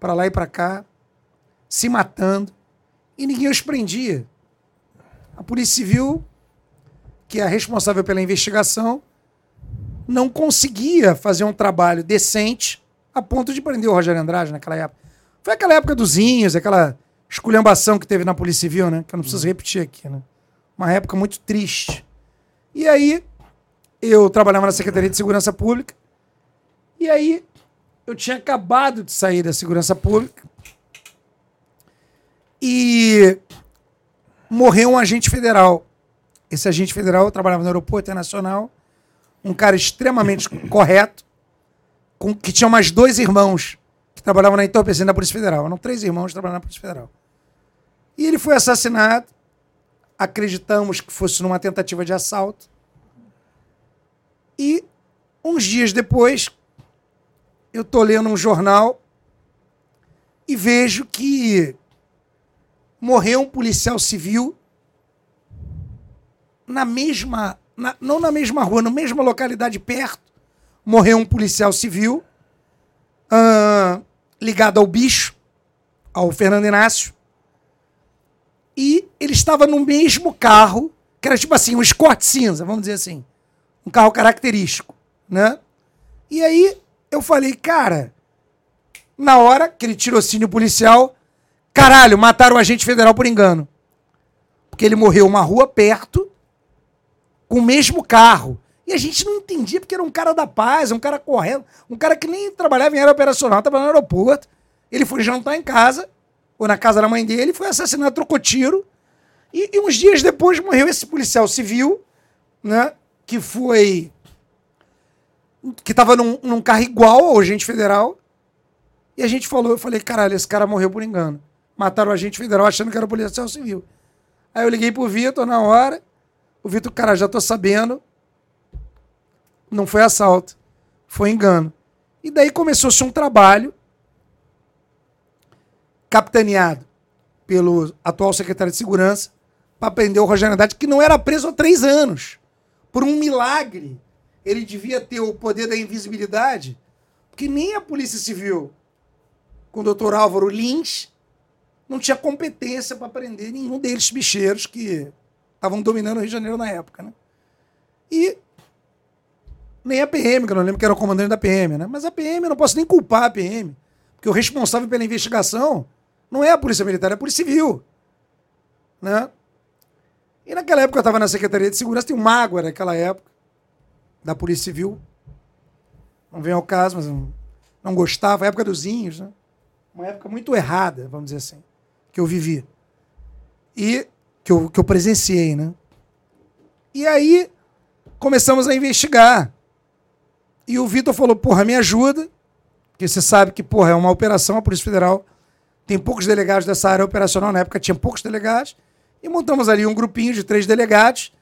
para lá e para cá, se matando, e ninguém os prendia. A Polícia Civil, que é a responsável pela investigação, não conseguia fazer um trabalho decente a ponto de prender o Rogério Andrade naquela época. Foi aquela época dos Inhos, aquela esculhambação que teve na Polícia Civil, né? Que eu não preciso repetir aqui, né? Uma época muito triste. E aí, eu trabalhava na Secretaria de Segurança Pública, e aí eu tinha acabado de sair da Segurança Pública, e morreu um agente federal. Esse agente federal trabalhava no Aeroporto Internacional, um cara extremamente correto, com, que tinha mais dois irmãos que trabalhavam na entorpecente da Polícia Federal. Eram três irmãos que trabalhavam na Polícia Federal. E ele foi assassinado. Acreditamos que fosse numa tentativa de assalto. E uns dias depois, eu estou lendo um jornal e vejo que morreu um policial civil na mesma na, não na mesma rua, na mesma localidade perto, morreu um policial civil uh, ligado ao bicho, ao Fernando Inácio, e ele estava no mesmo carro, que era tipo assim, um Escort cinza, vamos dizer assim, um carro característico, né? E aí eu falei, cara, na hora, aquele tirocínio policial, caralho, mataram o agente federal por engano. Porque ele morreu uma rua perto com o mesmo carro. E a gente não entendia porque era um cara da paz, um cara correndo, um cara que nem trabalhava em área operacional, trabalhava no aeroporto. Ele foi jantar em casa, ou na casa da mãe dele, foi assassinado, trocou tiro. E, e uns dias depois morreu esse policial civil, né? Que foi. que estava num, num carro igual ao agente federal. E a gente falou, eu falei, caralho, esse cara morreu por engano. Mataram o agente federal achando que era policial civil. Aí eu liguei pro Vitor na hora. O Vitor, cara, já tô sabendo. Não foi assalto, foi engano. E daí começou-se um trabalho capitaneado pelo atual secretário de Segurança para prender o Rogério Andrade, que não era preso há três anos. Por um milagre. Ele devia ter o poder da invisibilidade, porque nem a Polícia Civil, com o doutor Álvaro Lins, não tinha competência para prender nenhum deles bicheiros que estavam dominando o Rio de Janeiro na época, né? E nem a PM, que eu não lembro que era o comandante da PM, né? Mas a PM, eu não posso nem culpar a PM, porque o responsável pela investigação não é a Polícia Militar, é a Polícia Civil, né? E naquela época eu estava na Secretaria de Segurança, tem um mago naquela época, da Polícia Civil. Não vem ao caso, mas não, não gostava, a época dos Inhos, né? Uma época muito errada, vamos dizer assim, que eu vivi. E que eu, que eu presenciei, né? E aí começamos a investigar. E o Vitor falou, porra, me ajuda, porque você sabe que, porra, é uma operação, a Polícia Federal tem poucos delegados dessa área operacional, na época tinha poucos delegados, e montamos ali um grupinho de três delegados,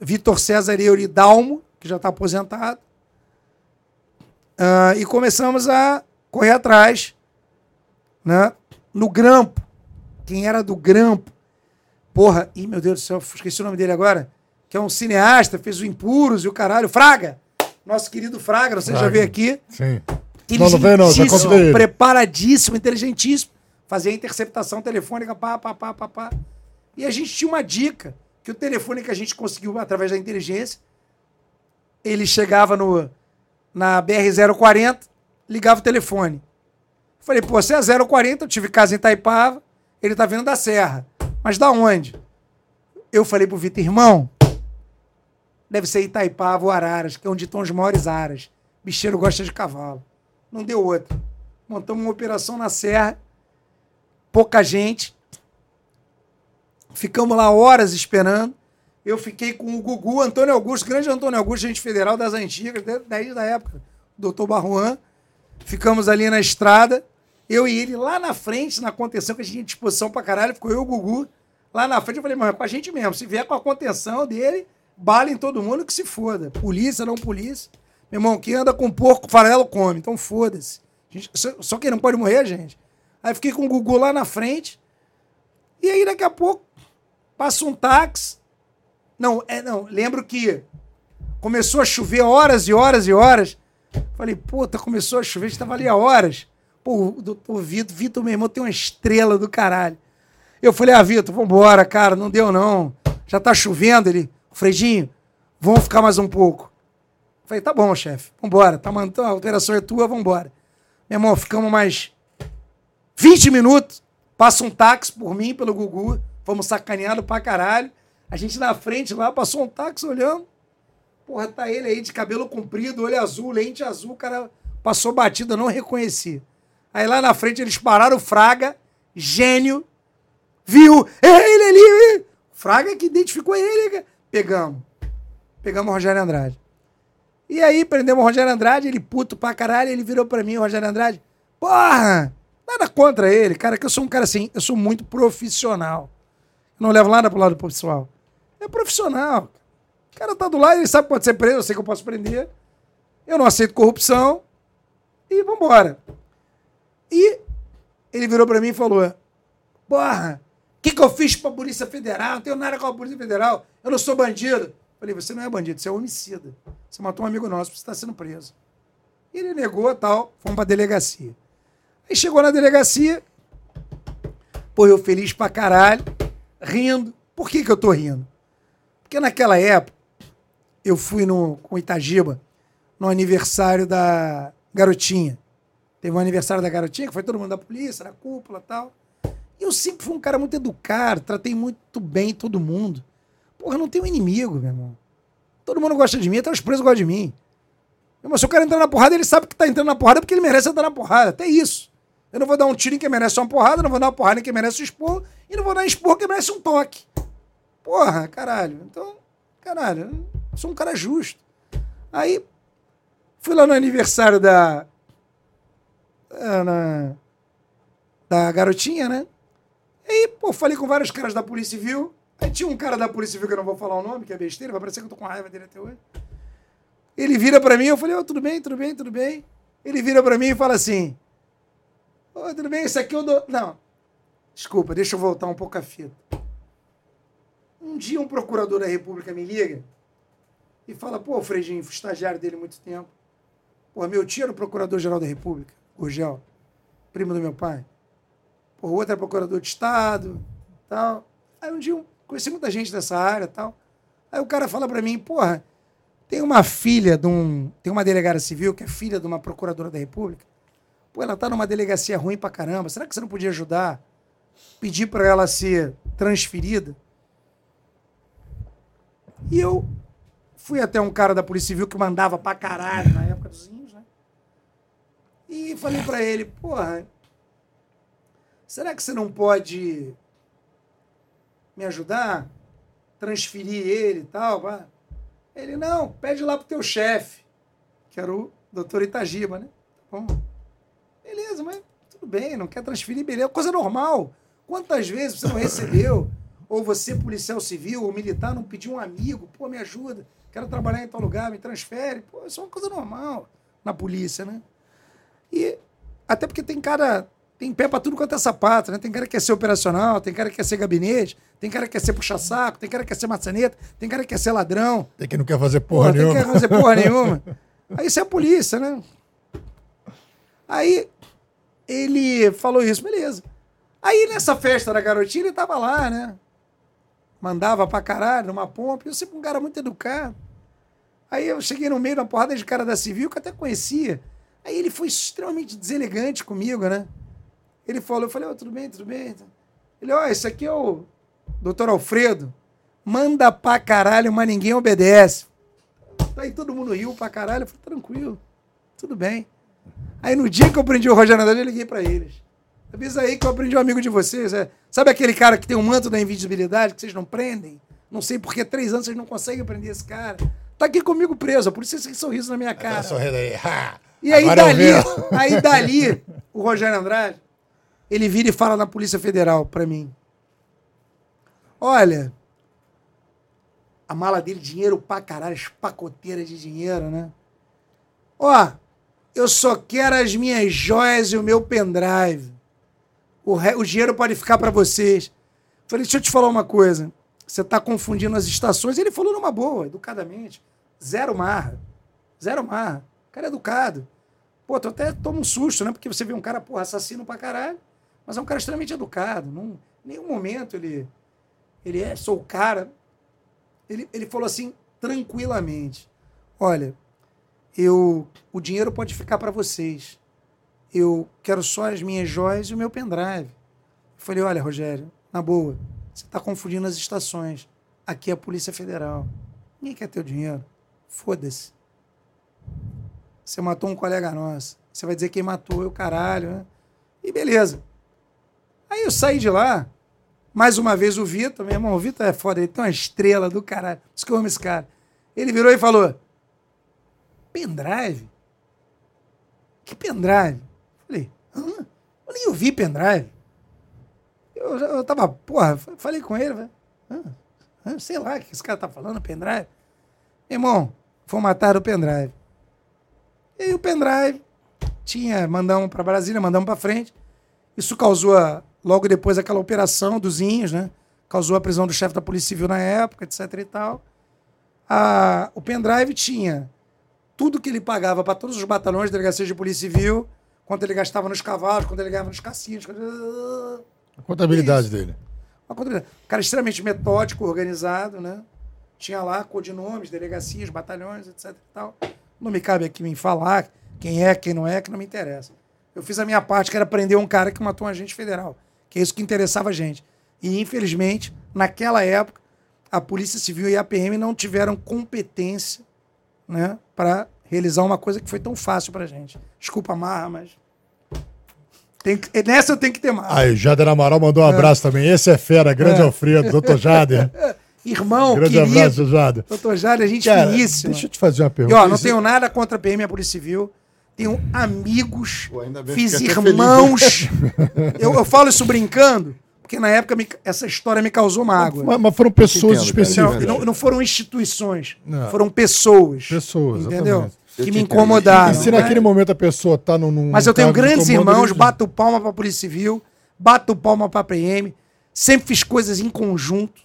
Vitor César Euri Dalmo, que já está aposentado, uh, e começamos a correr atrás, né, no Grampo. Quem era do Grampo Porra, ih, meu Deus do céu, esqueci o nome dele agora. Que é um cineasta, fez o Impuros e o caralho. Fraga! Nosso querido Fraga, você Fraga. já veio aqui.
Sim. Não, não não,
Preparadíssimo, inteligentíssimo. Fazia interceptação telefônica, pá, pá, pá, pá, pá. E a gente tinha uma dica, que o telefone que a gente conseguiu através da inteligência, ele chegava no, na BR-040, ligava o telefone. Falei, pô, você é 040, eu tive casa em Taipava, ele tá vindo da Serra. Mas da onde? Eu falei pro Vitor, irmão, deve ser Itaipava ou Araras, que é onde estão os maiores aras. Bicheiro gosta de cavalo. Não deu outra. Montamos uma operação na Serra, pouca gente. Ficamos lá horas esperando. Eu fiquei com o Gugu, Antônio Augusto, grande Antônio Augusto, gente federal das antigas, desde a época, doutor Barruan. Ficamos ali na estrada, eu e ele lá na frente, na contenção, que a gente tinha disposição pra caralho, ficou eu e o Gugu Lá na frente eu falei, mano, é com a gente mesmo. Se vier com a contenção dele, bala em todo mundo que se foda. Polícia, não polícia. Meu irmão, quem anda com porco, farelo come. Então foda-se. Só quem não pode morrer, gente. Aí fiquei com o Gugu lá na frente. E aí daqui a pouco passa um táxi. Não, é, não. Lembro que começou a chover horas e horas e horas. Falei, puta, começou a chover, a gente tava ali há horas. O doutor Vitor, Vitor, meu irmão, tem uma estrela do caralho. Eu falei, ah, Vitor, vambora, cara, não deu não. Já tá chovendo. Ele, Fredinho, vamos ficar mais um pouco. Falei, tá bom, chefe, vambora. Tá mandando, a alteração é tua, vambora. Meu irmão, ficamos mais 20 minutos. Passa um táxi por mim, pelo Gugu. Fomos sacaneados pra caralho. A gente na frente lá, passou um táxi olhando. Porra, tá ele aí de cabelo comprido, olho azul, lente azul. O cara passou batido, eu não reconheci. Aí lá na frente eles pararam o Fraga, gênio. Viu? É ele ali. Fraga que identificou ele. Pegamos. Pegamos o Rogério Andrade. E aí prendemos o Rogério Andrade, ele puto pra caralho, ele virou pra mim, o Rogério Andrade. Porra! Nada contra ele, cara, que eu sou um cara assim, eu sou muito profissional. Não levo nada pro lado pessoal. É profissional. O cara tá do lado, ele sabe que pode ser preso, eu sei que eu posso prender. Eu não aceito corrupção. E vambora. E ele virou pra mim e falou: Porra, o que, que eu fiz pra Polícia Federal? Não tenho nada com a Polícia Federal. Eu não sou bandido. Falei, você não é bandido, você é homicida. Você matou um amigo nosso, você está sendo preso. E ele negou tal, fomos pra delegacia. Aí chegou na delegacia, pô, eu feliz pra caralho, rindo. Por que, que eu tô rindo? Porque naquela época, eu fui no, com Itagiba no aniversário da garotinha. Teve um aniversário da garotinha, que foi todo mundo da polícia, na cúpula tal. E eu sempre fui um cara muito educado, tratei muito bem todo mundo. Porra, não tenho inimigo, meu irmão. Todo mundo gosta de mim, até os presos gostam de mim. Mas se o cara entrar na porrada, ele sabe que tá entrando na porrada porque ele merece entrar na porrada. Até isso. Eu não vou dar um tiro em quem merece uma porrada, não vou dar uma porrada em quem merece um expor, e não vou dar um expor quem merece um toque. Porra, caralho. Então, caralho, eu sou um cara justo. Aí, fui lá no aniversário da. Na, da garotinha, né? Aí, pô, falei com vários caras da Polícia Civil. Aí tinha um cara da Polícia Civil que eu não vou falar o nome, que é besteira, vai parecer que eu tô com raiva dele até hoje. Ele vira para mim, eu falei, oh, tudo bem, tudo bem, tudo bem. Ele vira para mim e fala assim, oh, tudo bem, esse aqui eu dou... Não, desculpa, deixa eu voltar um pouco a fita. Um dia um procurador da República me liga e fala, pô, Fredinho, fui estagiário dele muito tempo. Pô, meu tio era o procurador-geral da República, Gurgel, primo do meu pai. O outro era procurador de Estado, tal. Aí um dia um Conheci muita gente dessa área tal. Aí o cara fala para mim, porra, tem uma filha de um. Tem uma delegada civil que é filha de uma procuradora da República. Pô, ela tá numa delegacia ruim pra caramba. Será que você não podia ajudar? Pedir para ela ser transferida? E eu fui até um cara da Polícia Civil que mandava pra caralho na época dos? E falei para ele, porra, será que você não pode me ajudar? Transferir ele e tal? Ele, não, pede lá pro teu chefe, que era o doutor Itagiba, né? Tá bom. Beleza, mas tudo bem, não quer transferir, beleza, coisa normal. Quantas vezes você não recebeu? Ou você, policial civil ou militar, não pediu um amigo, pô, me ajuda, quero trabalhar em tal lugar, me transfere. Pô, isso é uma coisa normal na polícia, né? E até porque tem cara, tem pé pra tudo quanto é sapato, né? Tem cara que quer ser operacional, tem cara que quer ser gabinete, tem cara que quer ser puxa-saco, tem cara que quer ser maçaneta, tem cara que quer ser ladrão.
Tem que não quer fazer porra,
Tem
nenhuma.
que não quer fazer porra nenhuma. Aí isso é a polícia, né? Aí ele falou isso, beleza. Aí nessa festa da garotinha ele tava lá, né? Mandava pra caralho, numa pompa. Eu sempre um cara muito educado. Aí eu cheguei no meio de uma porrada de cara da civil que eu até conhecia. Aí ele foi extremamente deselegante comigo, né? Ele falou, eu falei, oh, tudo bem, tudo bem. Ele, ó, oh, esse aqui é o doutor Alfredo. Manda pra caralho, mas ninguém obedece. Aí todo mundo riu pra caralho. Eu falei, tranquilo, tudo bem. Aí no dia que eu aprendi o Rogério Andrade, eu liguei pra eles. Avisa aí que eu aprendi um amigo de vocês. É. Sabe aquele cara que tem um manto da invisibilidade que vocês não prendem? Não sei por que três anos vocês não conseguem prender esse cara. Tá aqui comigo preso, por isso esse sorriso na minha cara.
Tá sorrindo aí. Ha!
E aí
Agora
dali, aí dali, o Rogério Andrade, ele vira e fala na Polícia Federal pra mim. Olha, a mala dele, dinheiro pra caralho, as pacoteiras de dinheiro, né? Ó, eu só quero as minhas joias e o meu pendrive. O, re- o dinheiro pode ficar pra vocês. Falei, deixa eu te falar uma coisa. você tá confundindo as estações. Ele falou numa boa, educadamente. Zero marra. Zero marra. O cara é educado. Pô, tu até toma um susto, né? Porque você vê um cara, porra, assassino pra caralho, mas é um cara extremamente educado. Em nenhum momento ele, ele é, sou o cara. Ele, ele falou assim, tranquilamente: Olha, eu, o dinheiro pode ficar para vocês. Eu quero só as minhas joias e o meu pendrive. Eu falei: Olha, Rogério, na boa, você está confundindo as estações. Aqui é a Polícia Federal. Ninguém quer teu dinheiro. Foda-se. Você matou um colega nosso. Você vai dizer quem matou, eu caralho, né? E beleza. Aí eu saí de lá, mais uma vez o Vitor, meu irmão, o Vitor é foda, ele tem uma estrela do caralho. Isso que eu amo esse cara. Ele virou e falou: pendrive? Que pendrive? Falei, Hã? eu nem ouvi pendrive. Eu, eu tava, porra, falei com ele, falei, sei lá o que esse cara tá falando, pendrive. Irmão, foi matar o pendrive. E aí o pendrive tinha, mandamos para Brasília, mandamos para frente. Isso causou, a, logo depois, aquela operação dos Inhos, né? Causou a prisão do chefe da Polícia Civil na época, etc e tal. A, o pendrive tinha tudo que ele pagava para todos os batalhões de delegacias de Polícia Civil, quanto ele gastava nos cavalos, quanto ele ganhava nos cassinos.
A contabilidade dele.
Uma contabilidade. Cara extremamente metódico, organizado, né? Tinha lá codinomes, delegacias, batalhões, etc e tal. Não me cabe aqui me falar quem é, quem não é, que não me interessa. Eu fiz a minha parte, que era prender um cara que matou um agente federal, que é isso que interessava a gente. E, infelizmente, naquela época, a Polícia Civil e a PM não tiveram competência né, para realizar uma coisa que foi tão fácil para gente. Desculpa, Marra, mas. Que... Nessa eu tenho que ter marra.
Aí, Jader Amaral mandou um abraço é. também. Esse é fera, grande é. Alfredo, doutor Jader.
Irmão,
Grande
querido.
abraço, Jada.
Doutor Jada, a gente
Cara,
finíssima.
Deixa eu te fazer uma pergunta.
E, ó, não tenho nada contra a PM e a Polícia Civil. Tenho amigos,
Pô, ainda bem,
fiz irmãos. eu, eu falo isso brincando, porque na época me- essa história me causou mágoa.
Mas, mas foram pessoas
entendo,
específicas.
Não, não, foram instituições,
Não.
foram pessoas.
Pessoas,
Entendeu?
exatamente.
Que me incomodaram.
E se
né?
naquele momento a pessoa tá num. num
Mas eu tenho grandes
comando,
irmãos, bato palma pra Polícia Civil, bato palma pra PM, sempre fiz coisas em conjunto.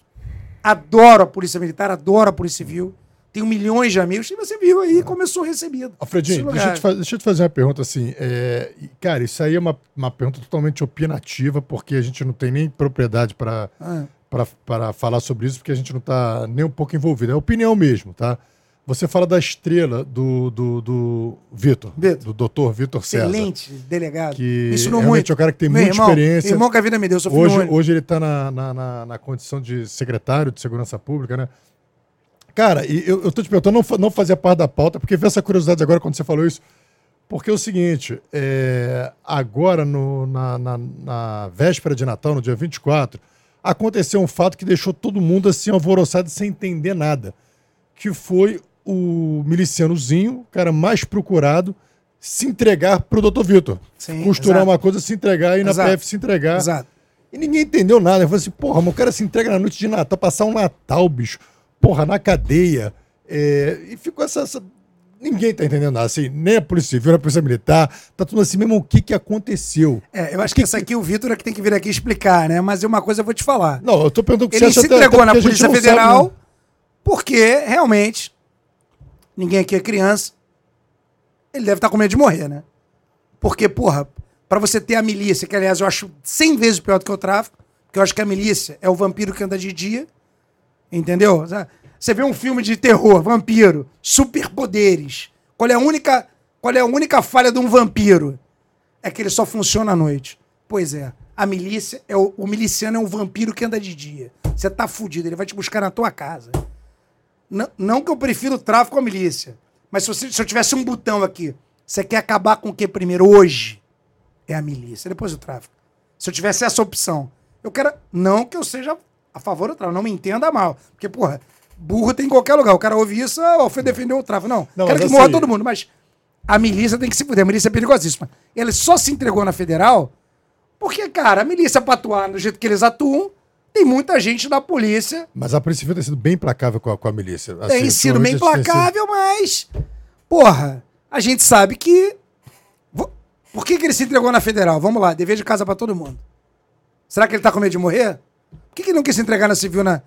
Adoro a Polícia Militar, adoro a Polícia Civil. Tenho milhões de amigos. E você viu aí como eu sou recebido.
Alfredinho, deixa eu, te deixa eu te fazer uma pergunta assim. é, cara, isso aí é uma, uma pergunta totalmente opinativa, porque a gente não tem nem propriedade para
Ah.
para falar sobre isso, porque a gente não está nem um pouco envolvido. É opinião mesmo, tá? Você fala da estrela do, do, do Vitor, do doutor Vitor César.
Excelente delegado.
Que
ensinou
realmente
muito.
é um cara que tem
Meu
muita
irmão,
experiência.
Irmão que a vida me deu, eu sou
Hoje, hoje ele está na, na, na, na condição de secretário de Segurança Pública, né? Cara, eu, eu tô te perguntando, não, não fazia parte da pauta, porque veio essa curiosidade agora quando você falou isso. Porque é o seguinte, é, agora no, na, na, na véspera de Natal, no dia 24, aconteceu um fato que deixou todo mundo assim alvoroçado sem entender nada. Que foi o milicianozinho, o cara mais procurado, se entregar pro doutor Vitor. Costurar
exato.
uma coisa, se entregar e na
Exato.
PF se entregar.
Exato.
E ninguém entendeu nada. Eu falei assim, porra, mas o cara se entrega na noite de Natal, passar um Natal, bicho, porra, na cadeia. É, e ficou essa, essa- Ninguém tá entendendo nada, assim, nem a Polícia Civil, nem a Polícia Militar, tá tudo assim, mesmo o que que aconteceu?
É, eu acho que essa aqui o Vitor é que tem que vir aqui explicar, né? Mas uma coisa eu vou te falar.
Não, eu tô perguntando o que
Ele
você
se
acha até-
entregou
até
na Polícia
não sabe,
Federal
né?
porque, realmente, ninguém aqui é criança. Ele deve estar com medo de morrer, né? Porque, porra, pra você ter a milícia, que aliás eu acho 100 vezes pior do que o tráfico, porque eu acho que a milícia é o vampiro que anda de dia, entendeu? Você vê um filme de terror, vampiro, superpoderes. Qual é a única, qual é a única falha de um vampiro? É que ele só funciona à noite. Pois é, a milícia é o, o miliciano é um vampiro que anda de dia. Você tá fudido, ele vai te buscar na tua casa. Não, não que eu prefiro o tráfico à milícia, mas se, você- se eu tivesse um botão aqui, você quer acabar com o que primeiro? Hoje é a milícia, depois o tráfico. Se eu tivesse essa opção, eu quero. Não que eu seja a favor do tráfico, não me entenda mal. Porque, porra, burro tem em qualquer lugar. O cara ouve isso, ah, foi defender o tráfico. Não,
Não,
quero que morra
assim-
todo mundo, mas a milícia tem que se fuder. A milícia é perigosíssima. Ele só se entregou na federal porque, cara, a milícia pra atuar do jeito que eles atuam, tem muita gente da polícia
Mas a Polícia Civil tem sido bem implacável com a, com a milícia.
tem
Assim,
sido bem
tem sido-
mas. Porra, a gente sabe que. Por que, que ele se entregou na federal? Vamos lá, dever de casa pra todo mundo. Será que ele tá com medo de morrer? Por que, que ele não quis se entregar na civil na,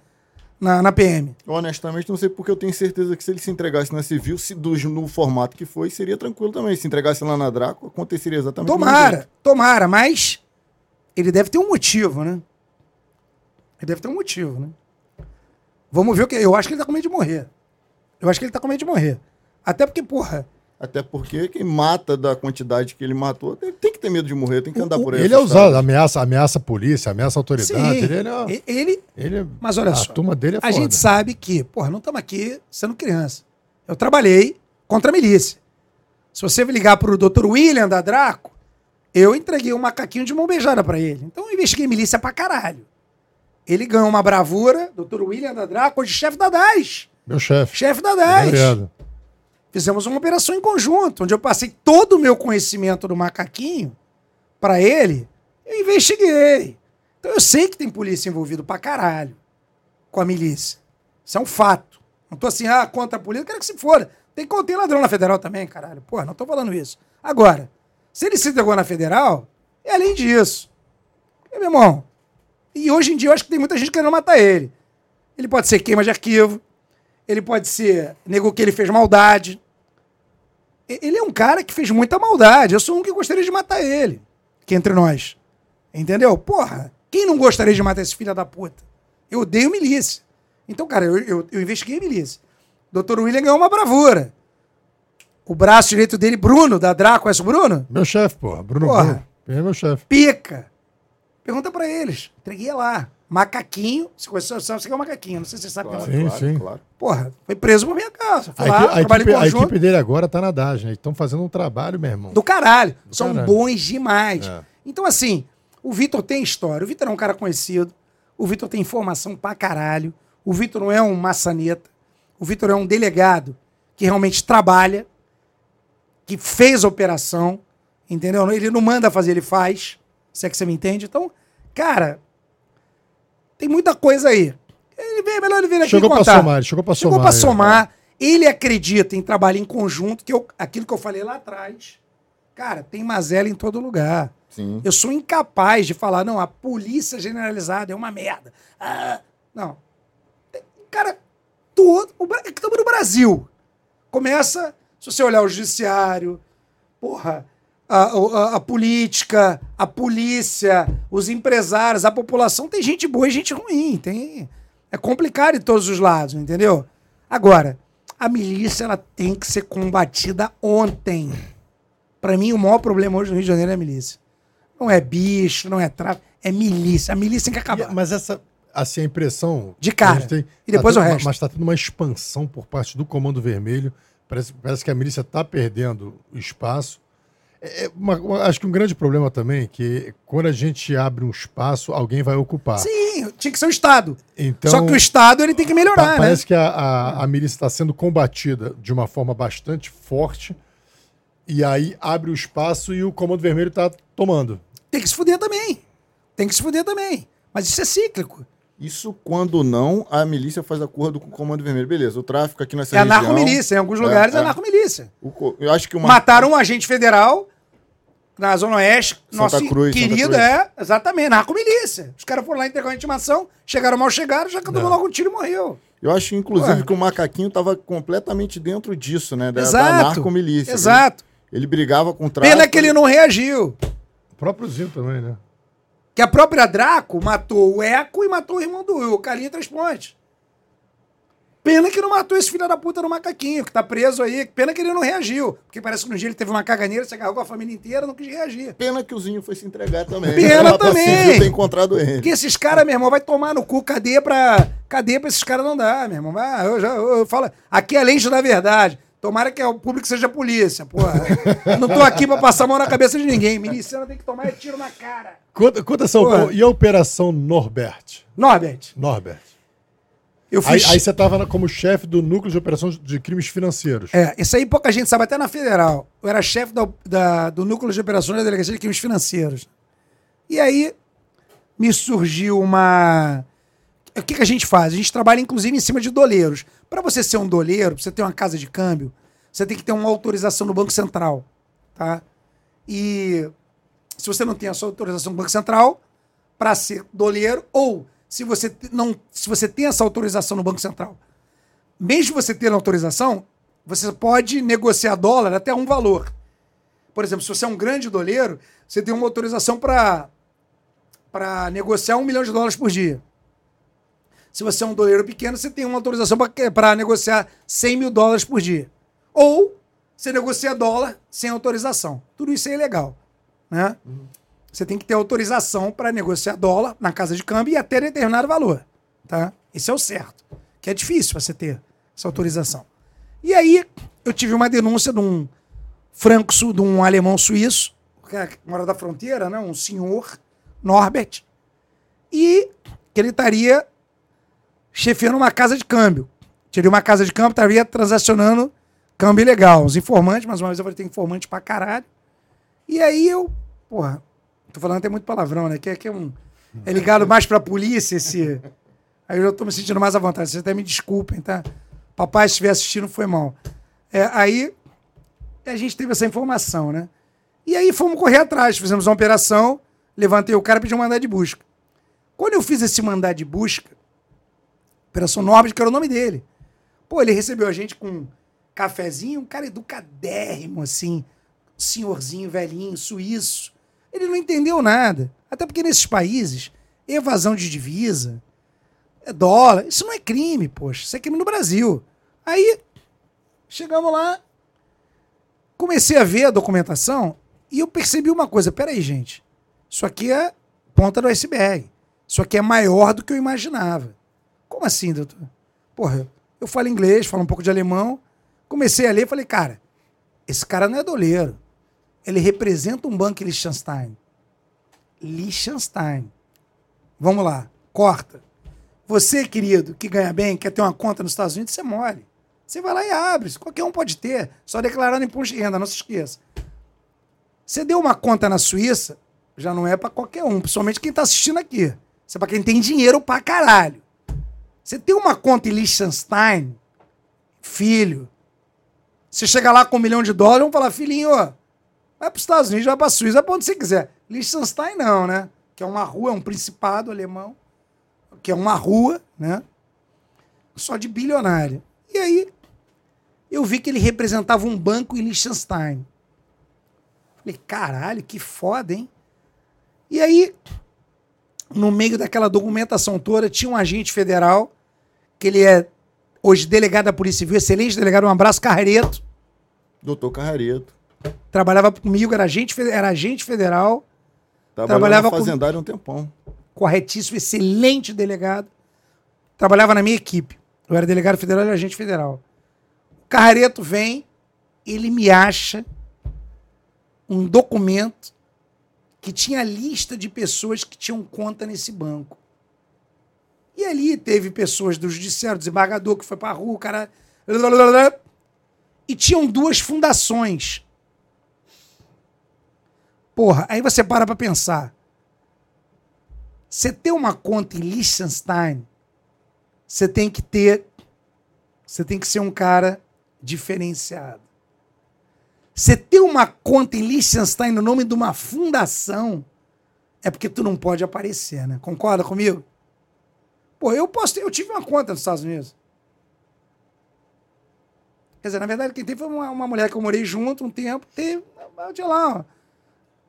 na, na PM.
Honestamente, não sei porque eu tenho certeza que se ele se entregasse na civil, se do, no formato que foi, seria tranquilo também. Se entregasse lá na Draco, aconteceria exatamente
Tomara, tomara, mas ele deve ter um motivo, né? Ele deve ter um motivo, né? Vamos ver o que. Eu acho que ele tá com medo de morrer. Eu acho que ele tá com medo de morrer. Até porque, porra,
Até porque quem mata da quantidade que ele matou ele tem que ter medo de morrer, tem que andar
O-
por aí.
Ele é usado, ameaça, ameaça a polícia, ameaça a autoridade.
sim,
Ele, ele, é-
e- ele,
ele é-
Mas olha
a
só,
turma dele é
a
foda.
gente sabe que, porra, não estamos aqui sendo criança. Eu trabalhei contra a milícia. Se você ligar pro Dr. William da Draco, eu entreguei um macaquinho de mão beijada pra ele. Então eu investiguei milícia pra caralho. Ele ganhou uma bravura, Dr. William da Draco, hoje chefe da DAS.
Meu chefe.
Chefe da DAS.
Obrigado.
Fizemos uma operação em conjunto, onde eu passei todo o meu conhecimento do macaquinho pra ele e investiguei. Então eu sei que tem polícia envolvida pra caralho com a milícia. Isso é um fato. Não tô assim, ah, contra a polícia, eu quero que se for. Tem, tem ladrão na federal também, caralho. Porra, não tô falando isso. Agora, se ele se entregou na federal, é além disso. E, meu irmão, e hoje em dia eu acho que tem muita gente querendo matar ele. Ele pode ser queima de arquivo, ele pode ser negou que ele fez maldade. Ele é um cara que fez muita maldade. Eu sou um que gostaria de matar ele. Que entre nós. Entendeu? Porra, quem não gostaria de matar esse filho da puta? Eu odeio milícia. Então, cara, eu, eu, eu investiguei milícia. Dr. William ganhou uma bravura. O braço direito dele, Bruno, da Draco, conhece o Bruno?
Meu chefe, porra. Bruno
Porra.
Bruno. Ele é meu chefe.
Pica. Pergunta pra eles. Entreguei lá. Macaquinho. Você conhece, você que é o macaquinho. Não sei se você sabe
Claro,
quem é o
Sim,
claro,
sim.
claro.
Porra, foi preso por minha casa. Fui
A,
lá,
a
trabalhei
equipe, a equipe dele agora tá na DAS, né? Estão fazendo um trabalho, meu irmão.
Do caralho. São
caralho.
bons demais.
É.
Então, assim, o Vitor tem história. O Vitor é um cara conhecido. O Vitor tem informação pra caralho. O Vitor não é um maçaneta. O Vitor é um delegado que realmente trabalha, que fez a operação, entendeu? Ele não manda fazer, ele faz. Se é que você me entende. Então, cara, tem muita coisa aí. Ele vem, é melhor ele vir aqui
Chegou
contar.
pra somar, ele chegou pra
Chegou
somar.
pra
aí,
somar. Ele acredita em trabalho em conjunto, que eu, aquilo que eu falei lá atrás. Cara, tem mazela em todo lugar.
Sim.
Eu sou incapaz de falar, não, a polícia generalizada é uma merda. Ah, não. Cara, todo. o Bra- Estamos no Brasil. Começa, se você olhar o judiciário, porra, a, a- a política, a polícia, os empresários, a população, tem gente boa e gente ruim. Tem, é complicado em todos os lados, entendeu? Agora, a milícia ela tem que ser combatida ontem. Pra mim, o maior problema hoje no Rio de Janeiro é a milícia. Não é bicho, não é tráfico, é milícia. A milícia tem que acabar.
mas essa, assim, a impressão.
De cara.
tem-
E depois
tá
o resto.
Mas está tendo uma expansão por parte do Comando Vermelho. Parece, parece que a milícia está perdendo espaço. É, é uma- uma- acho que um grande problema também é que quando a gente abre um espaço, alguém vai ocupar.
Sim, tinha que ser o Estado.
Então,
Só que o Estado ele tem que
pa-
melhorar, né?
parece que a, a, a milícia está sendo combatida de uma forma bastante forte. E aí abre o espaço e o Comando Vermelho está tomando.
Tem que se fuder também. Tem que se fuder também. Mas isso é cíclico.
Isso quando não, a milícia faz acordo com o Comando Vermelho. Beleza, o tráfico aqui nessa
É
região...
anarcomilícia. Em alguns
É,
lugares é,
é. o co- Eu acho que uma...
Mataram um agente federal na Zona Oeste.
Santa
nosso
Cruz, Santa
querido
Cruz.
é, exatamente, narcomilícia. Os caras foram lá entregar uma intimação, chegaram mal chegaram, já tomou logo um tiro e morreu.
Eu acho, inclusive,
Ué.
que o macaquinho estava completamente dentro disso, né? Da, da
Exato.
narcomilícia.
Exato.
Ele, ele brigava com o tráfico.
Pena que ele não reagiu.
O próprio Zinho também, né?
Que a própria Draco matou o Eco e matou o irmão do Will, o Carlinho Três Pontes. Pena que não matou esse filho da puta no macaquinho, que tá preso aí. Pena que ele não reagiu. Porque parece que no dia ele teve uma caganeira, se agarrou com a família inteira, não quis reagir.
Pena que o Zinho foi se entregar também.
Pena também.
ter encontrado ele.
Porque esses caras, meu irmão, vai tomar no cu, cadeia pra. Cadeia pra esses caras não dá, meu irmão. Ah, eu já eu, eu falo. Aqui é lente da verdade. Tomara que o público seja polícia, porra. Não tô aqui pra passar a mão na cabeça de ninguém. Miliciano tem que tomar tiro na cara.
Conta, conta essa. E a Operação Norbert?
Norbert,
Norbert.
Eu
Aí, aí você estava como chefe do núcleo de operações de crimes financeiros.
É, isso aí pouca gente sabe, até na federal. Eu era chefe da- da- do núcleo de operações da Delegacia de Crimes Financeiros. E aí me surgiu uma. O que, que a gente faz? A gente trabalha, inclusive, em cima de doleiros. Para você ser um doleiro, pra você ter uma casa de câmbio, você tem que ter uma autorização no Banco Central. Tá? E se você não tem a sua autorização do Banco Central para ser doleiro, ou se você não, se você tem essa autorização no Banco Central. Mesmo você tendo autorização, você pode negociar dólar até um valor. Por exemplo, se você é um grande doleiro, você tem uma autorização para para negociar um milhão de dólares por dia. Se você é um doleiro pequeno, você tem uma autorização para negociar 100 mil dólares por dia. Ou você negocia dólar sem autorização. Tudo isso é ilegal. Né? Você tem que ter autorização para negociar dólar na casa de câmbio e até determinado valor. Tá? Esse é o certo. Que é difícil você ter essa autorização. E aí, eu tive uma denúncia de um franco, de um alemão suíço, que é- mora da fronteira, né? um senhor, Norbert, e que ele estaria chefiando uma casa de câmbio. Teria uma casa de câmbio, estaria transacionando câmbio ilegal. Os informantes, mais uma vez eu falei, tem informante pra caralho. E aí eu, porra, tô falando até muito palavrão, né? Que é, que é um. É ligado mais pra polícia esse. Aí eu já tô me sentindo mais à vontade. Vocês até me desculpem, tá? Papai, se estiver assistindo, foi mal. É, aí a gente teve essa informação, né? E aí fomos correr atrás, fizemos uma operação, levantei o cara e pedi um mandado de busca. Quando eu fiz esse mandado de busca, Operação Norbert, que era o nome dele. Pô, ele recebeu a gente com um cafezinho, um cara educadérrimo, assim, senhorzinho, velhinho, suíço. Ele não entendeu nada. Até porque nesses países, evasão de divisa, é dólar, isso não é crime, poxa. Isso é crime no Brasil. Aí, chegamos lá, comecei a ver a documentação e eu percebi uma coisa. Peraí, gente. Isso aqui é ponta do iceberg. Isso aqui é maior do que eu imaginava. Como assim, doutor? Porra, eu falo inglês, falo um pouco de alemão. Comecei a ler e falei, cara, esse cara não é doleiro. Ele representa um banco Liechtenstein. Liechtenstein. Vamos lá, corta. Você, querido, que ganha bem, quer ter uma conta nos Estados Unidos, você mole. Você vai lá e abre. Qualquer um pode ter. Só declarando imposto de renda, não se esqueça. Você deu uma conta na Suíça, já não é para qualquer um, principalmente quem tá assistindo aqui. Isso é para quem tem dinheiro pra caralho. Você tem uma conta em Liechtenstein, filho. Você chega lá com um milhão de dólares, vão falar, filhinho, ó, vai para os Estados Unidos, vai para a Suíça, vai para onde você quiser. Liechtenstein não, né? Que é uma rua, é um principado alemão, que é uma rua, né? Só de bilionário. E aí, eu vi que ele representava um banco em Liechtenstein. Falei, caralho, que foda, hein? E aí, no meio daquela documentação toda, tinha um agente federal, que ele é hoje delegado da Polícia Civil, excelente delegado, um abraço, Carreto.
Doutor Carreto.
Trabalhava comigo, era agente, era agente federal,
Trabalhava,
Trabalhava com-
fazendária um tempão.
corretíssimo, excelente delegado. Trabalhava na minha equipe. Eu era delegado federal e agente federal. O Carreto vem, ele me acha um documento que tinha a lista de pessoas que tinham conta nesse banco. E ali teve pessoas do judiciário, desembargador que foi pra rua, o cara. E tinham duas fundações. Porra, aí você para pra pensar. Você ter uma conta em Liechtenstein, você tem que ter. Você tem que ser um cara diferenciado. Você ter uma conta em Liechtenstein no nome de uma fundação é porque tu não pode aparecer, né? Concorda comigo? Pô, eu posso eu tive uma conta nos Estados Unidos. Quer dizer, na verdade, quem teve foi uma, uma mulher que eu morei junto um tempo, teve, eu tinha lá.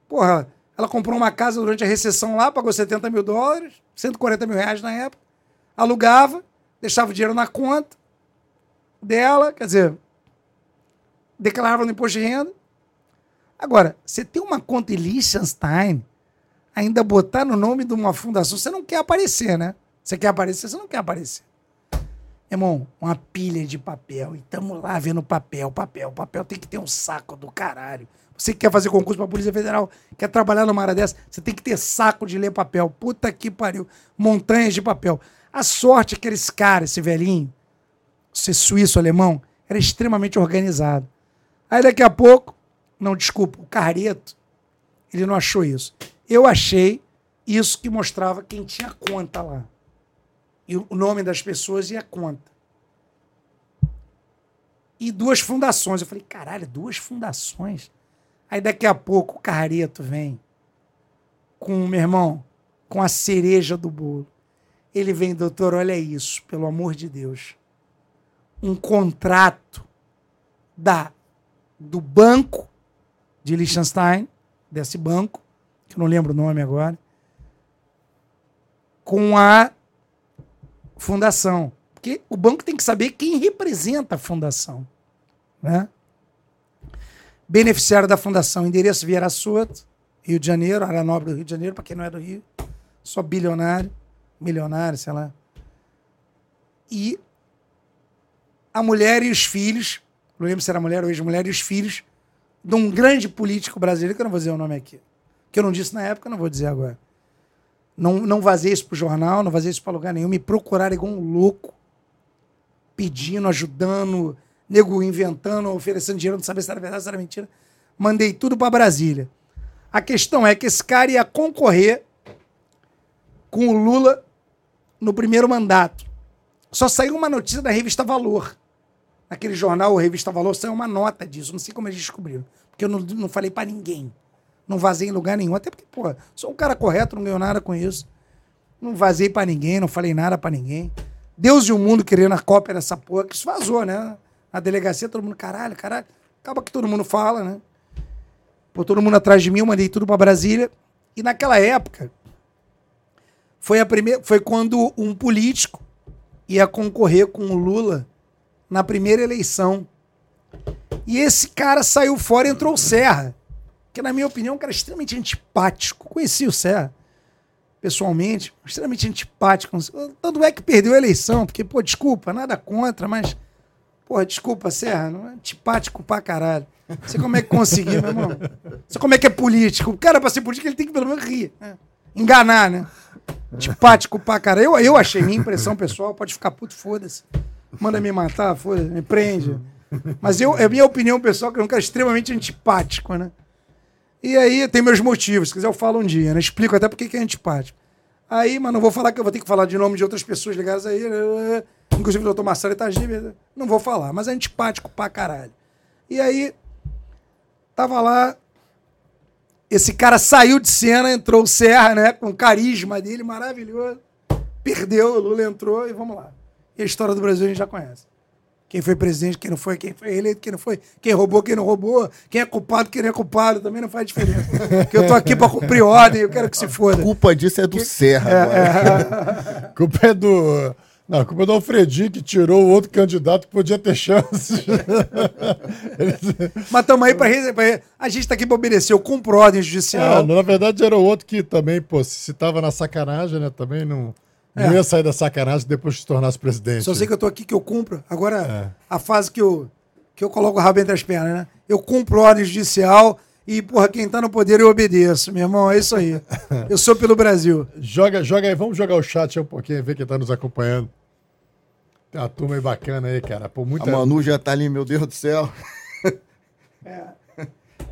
Porra, ela comprou uma casa durante a recessão lá, pagou 70 mil dólares, 140 mil reais na época, alugava, deixava o dinheiro na conta dela, quer dizer, declarava no imposto de renda. Agora, você tem uma conta em Liechtenstein, ainda botar no nome de uma fundação, você não quer aparecer, né? Você quer aparecer, você não quer aparecer. Irmão, uma pilha de papel. E estamos lá vendo papel, papel. Papel tem que ter um saco do caralho. Você que quer fazer concurso pra Polícia Federal, quer trabalhar numa área dessa, você tem que ter saco de ler papel. Puta que pariu. Montanhas de papel. A sorte é que esse cara, esse velhinho, esse suíço alemão, era extremamente organizado. Aí daqui a pouco, não, desculpa, o Carreto, ele não achou isso. Eu achei isso que mostrava quem tinha conta lá. E o nome das pessoas e a conta. E duas fundações. Eu falei, caralho, duas fundações? Aí daqui a pouco o Carreto vem com, meu irmão, com a cereja do bolo. Ele vem, doutor, olha isso, pelo amor de Deus. Um contrato da do banco de Liechtenstein, desse banco, que eu não lembro o nome agora, com a fundação. Porque o banco tem que saber quem representa a fundação. Né? Beneficiário da fundação, endereço Vieira Soto, Rio de Janeiro, área nobre do Rio de Janeiro, para quem não é do Rio, só bilionário, milionário, sei lá. E a mulher e os filhos, não lembro se era mulher ou ex-mulher, e os filhos de um grande político brasileiro, que eu não vou dizer o nome aqui, que eu não disse na época, não vou dizer agora. Não, não vazei isso para o jornal, não vazei isso para lugar nenhum, me procuraram igual um louco, pedindo, ajudando, nego inventando, oferecendo dinheiro, não sabia se era verdade, se era mentira. Mandei tudo para Brasília. A questão é que esse cara ia concorrer com o Lula no primeiro mandato. Só saiu uma notícia da revista Valor. Naquele jornal, a revista Valor, saiu uma nota disso. Não sei como eles descobriram. Porque eu não, não falei para ninguém. Não vazei em lugar nenhum. Até porque, pô, sou um cara correto, não ganhou nada com isso. Não vazei para ninguém, não falei nada para ninguém. Deus e o mundo querendo a cópia dessa porra, que isso vazou, né? Na delegacia, todo mundo, caralho, caralho. Acaba que todo mundo fala, né? Pô, todo mundo atrás de mim, eu mandei tudo para Brasília. E naquela época, foi, a primeira, foi quando um político ia concorrer com o Lula na primeira eleição. E esse cara saiu fora e entrou o Serra, que na minha opinião é um cara extremamente antipático. Conheci o Serra pessoalmente, extremamente antipático. Tanto é que perdeu a eleição, porque, pô, desculpa, nada contra, mas, pô, desculpa, Serra, não é antipático pra caralho. Não sei como é que conseguiu, meu irmão. Não sei como é que é político. O cara, pra ser político, ele tem que pelo menos rir. Né? Enganar, né? Antipático pra cara. Eu, eu achei, minha impressão pessoal, pode ficar puto, foda-se. Manda me matar, foda-se, me prende. Mas eu, é minha opinião pessoal, que é um cara extremamente antipático, né? E aí tem meus motivos, se quiser eu falo um dia, né? Explico até porque que é antipático. Aí, mas não vou falar que eu vou ter que falar de nome de outras pessoas ligadas aí, né? Inclusive o doutor Marcelo Itagíbe, não vou falar, mas é antipático pra caralho. E aí, tava lá, esse cara saiu de cena, entrou o Serra, né? Com o carisma dele, maravilhoso. Perdeu, o Lula entrou e vamos lá. E a história do Brasil a gente já conhece. Quem foi presidente, quem não foi, quem foi eleito, quem não foi, quem roubou, quem não roubou, quem é culpado, quem não é culpado, também não faz diferença. Porque eu tô aqui pra cumprir ordem, eu quero que se foda.
A culpa disso é do
Que-
Serra
É.
A culpa é do. Não, a culpa é do Alfredi, que tirou o outro candidato que podia ter chances. Ele-
Mas estamos aí re- re- A gente tá aqui pra obedecer. Eu cumpro ordem judicial.
Ah, na verdade, era o outro que também, pô, se tava na sacanagem, né? Também não, não
É.
ia sair da sacanagem depois de se tornasse presidente.
Só sei que eu tô aqui que eu cumpro. Agora,
É.
a fase que eu, que eu coloco o rabo entre as pernas, né? Eu cumpro ordem judicial e, porra, quem tá no poder eu obedeço, meu irmão. É isso aí. Eu sou pelo Brasil.
Joga, joga aí, vamos jogar o chat aí um pouquinho, ver quem tá nos acompanhando. Tem uma turma aí bacana aí, cara. Pô,
A
muita.
Manu já tá ali, meu Deus do céu.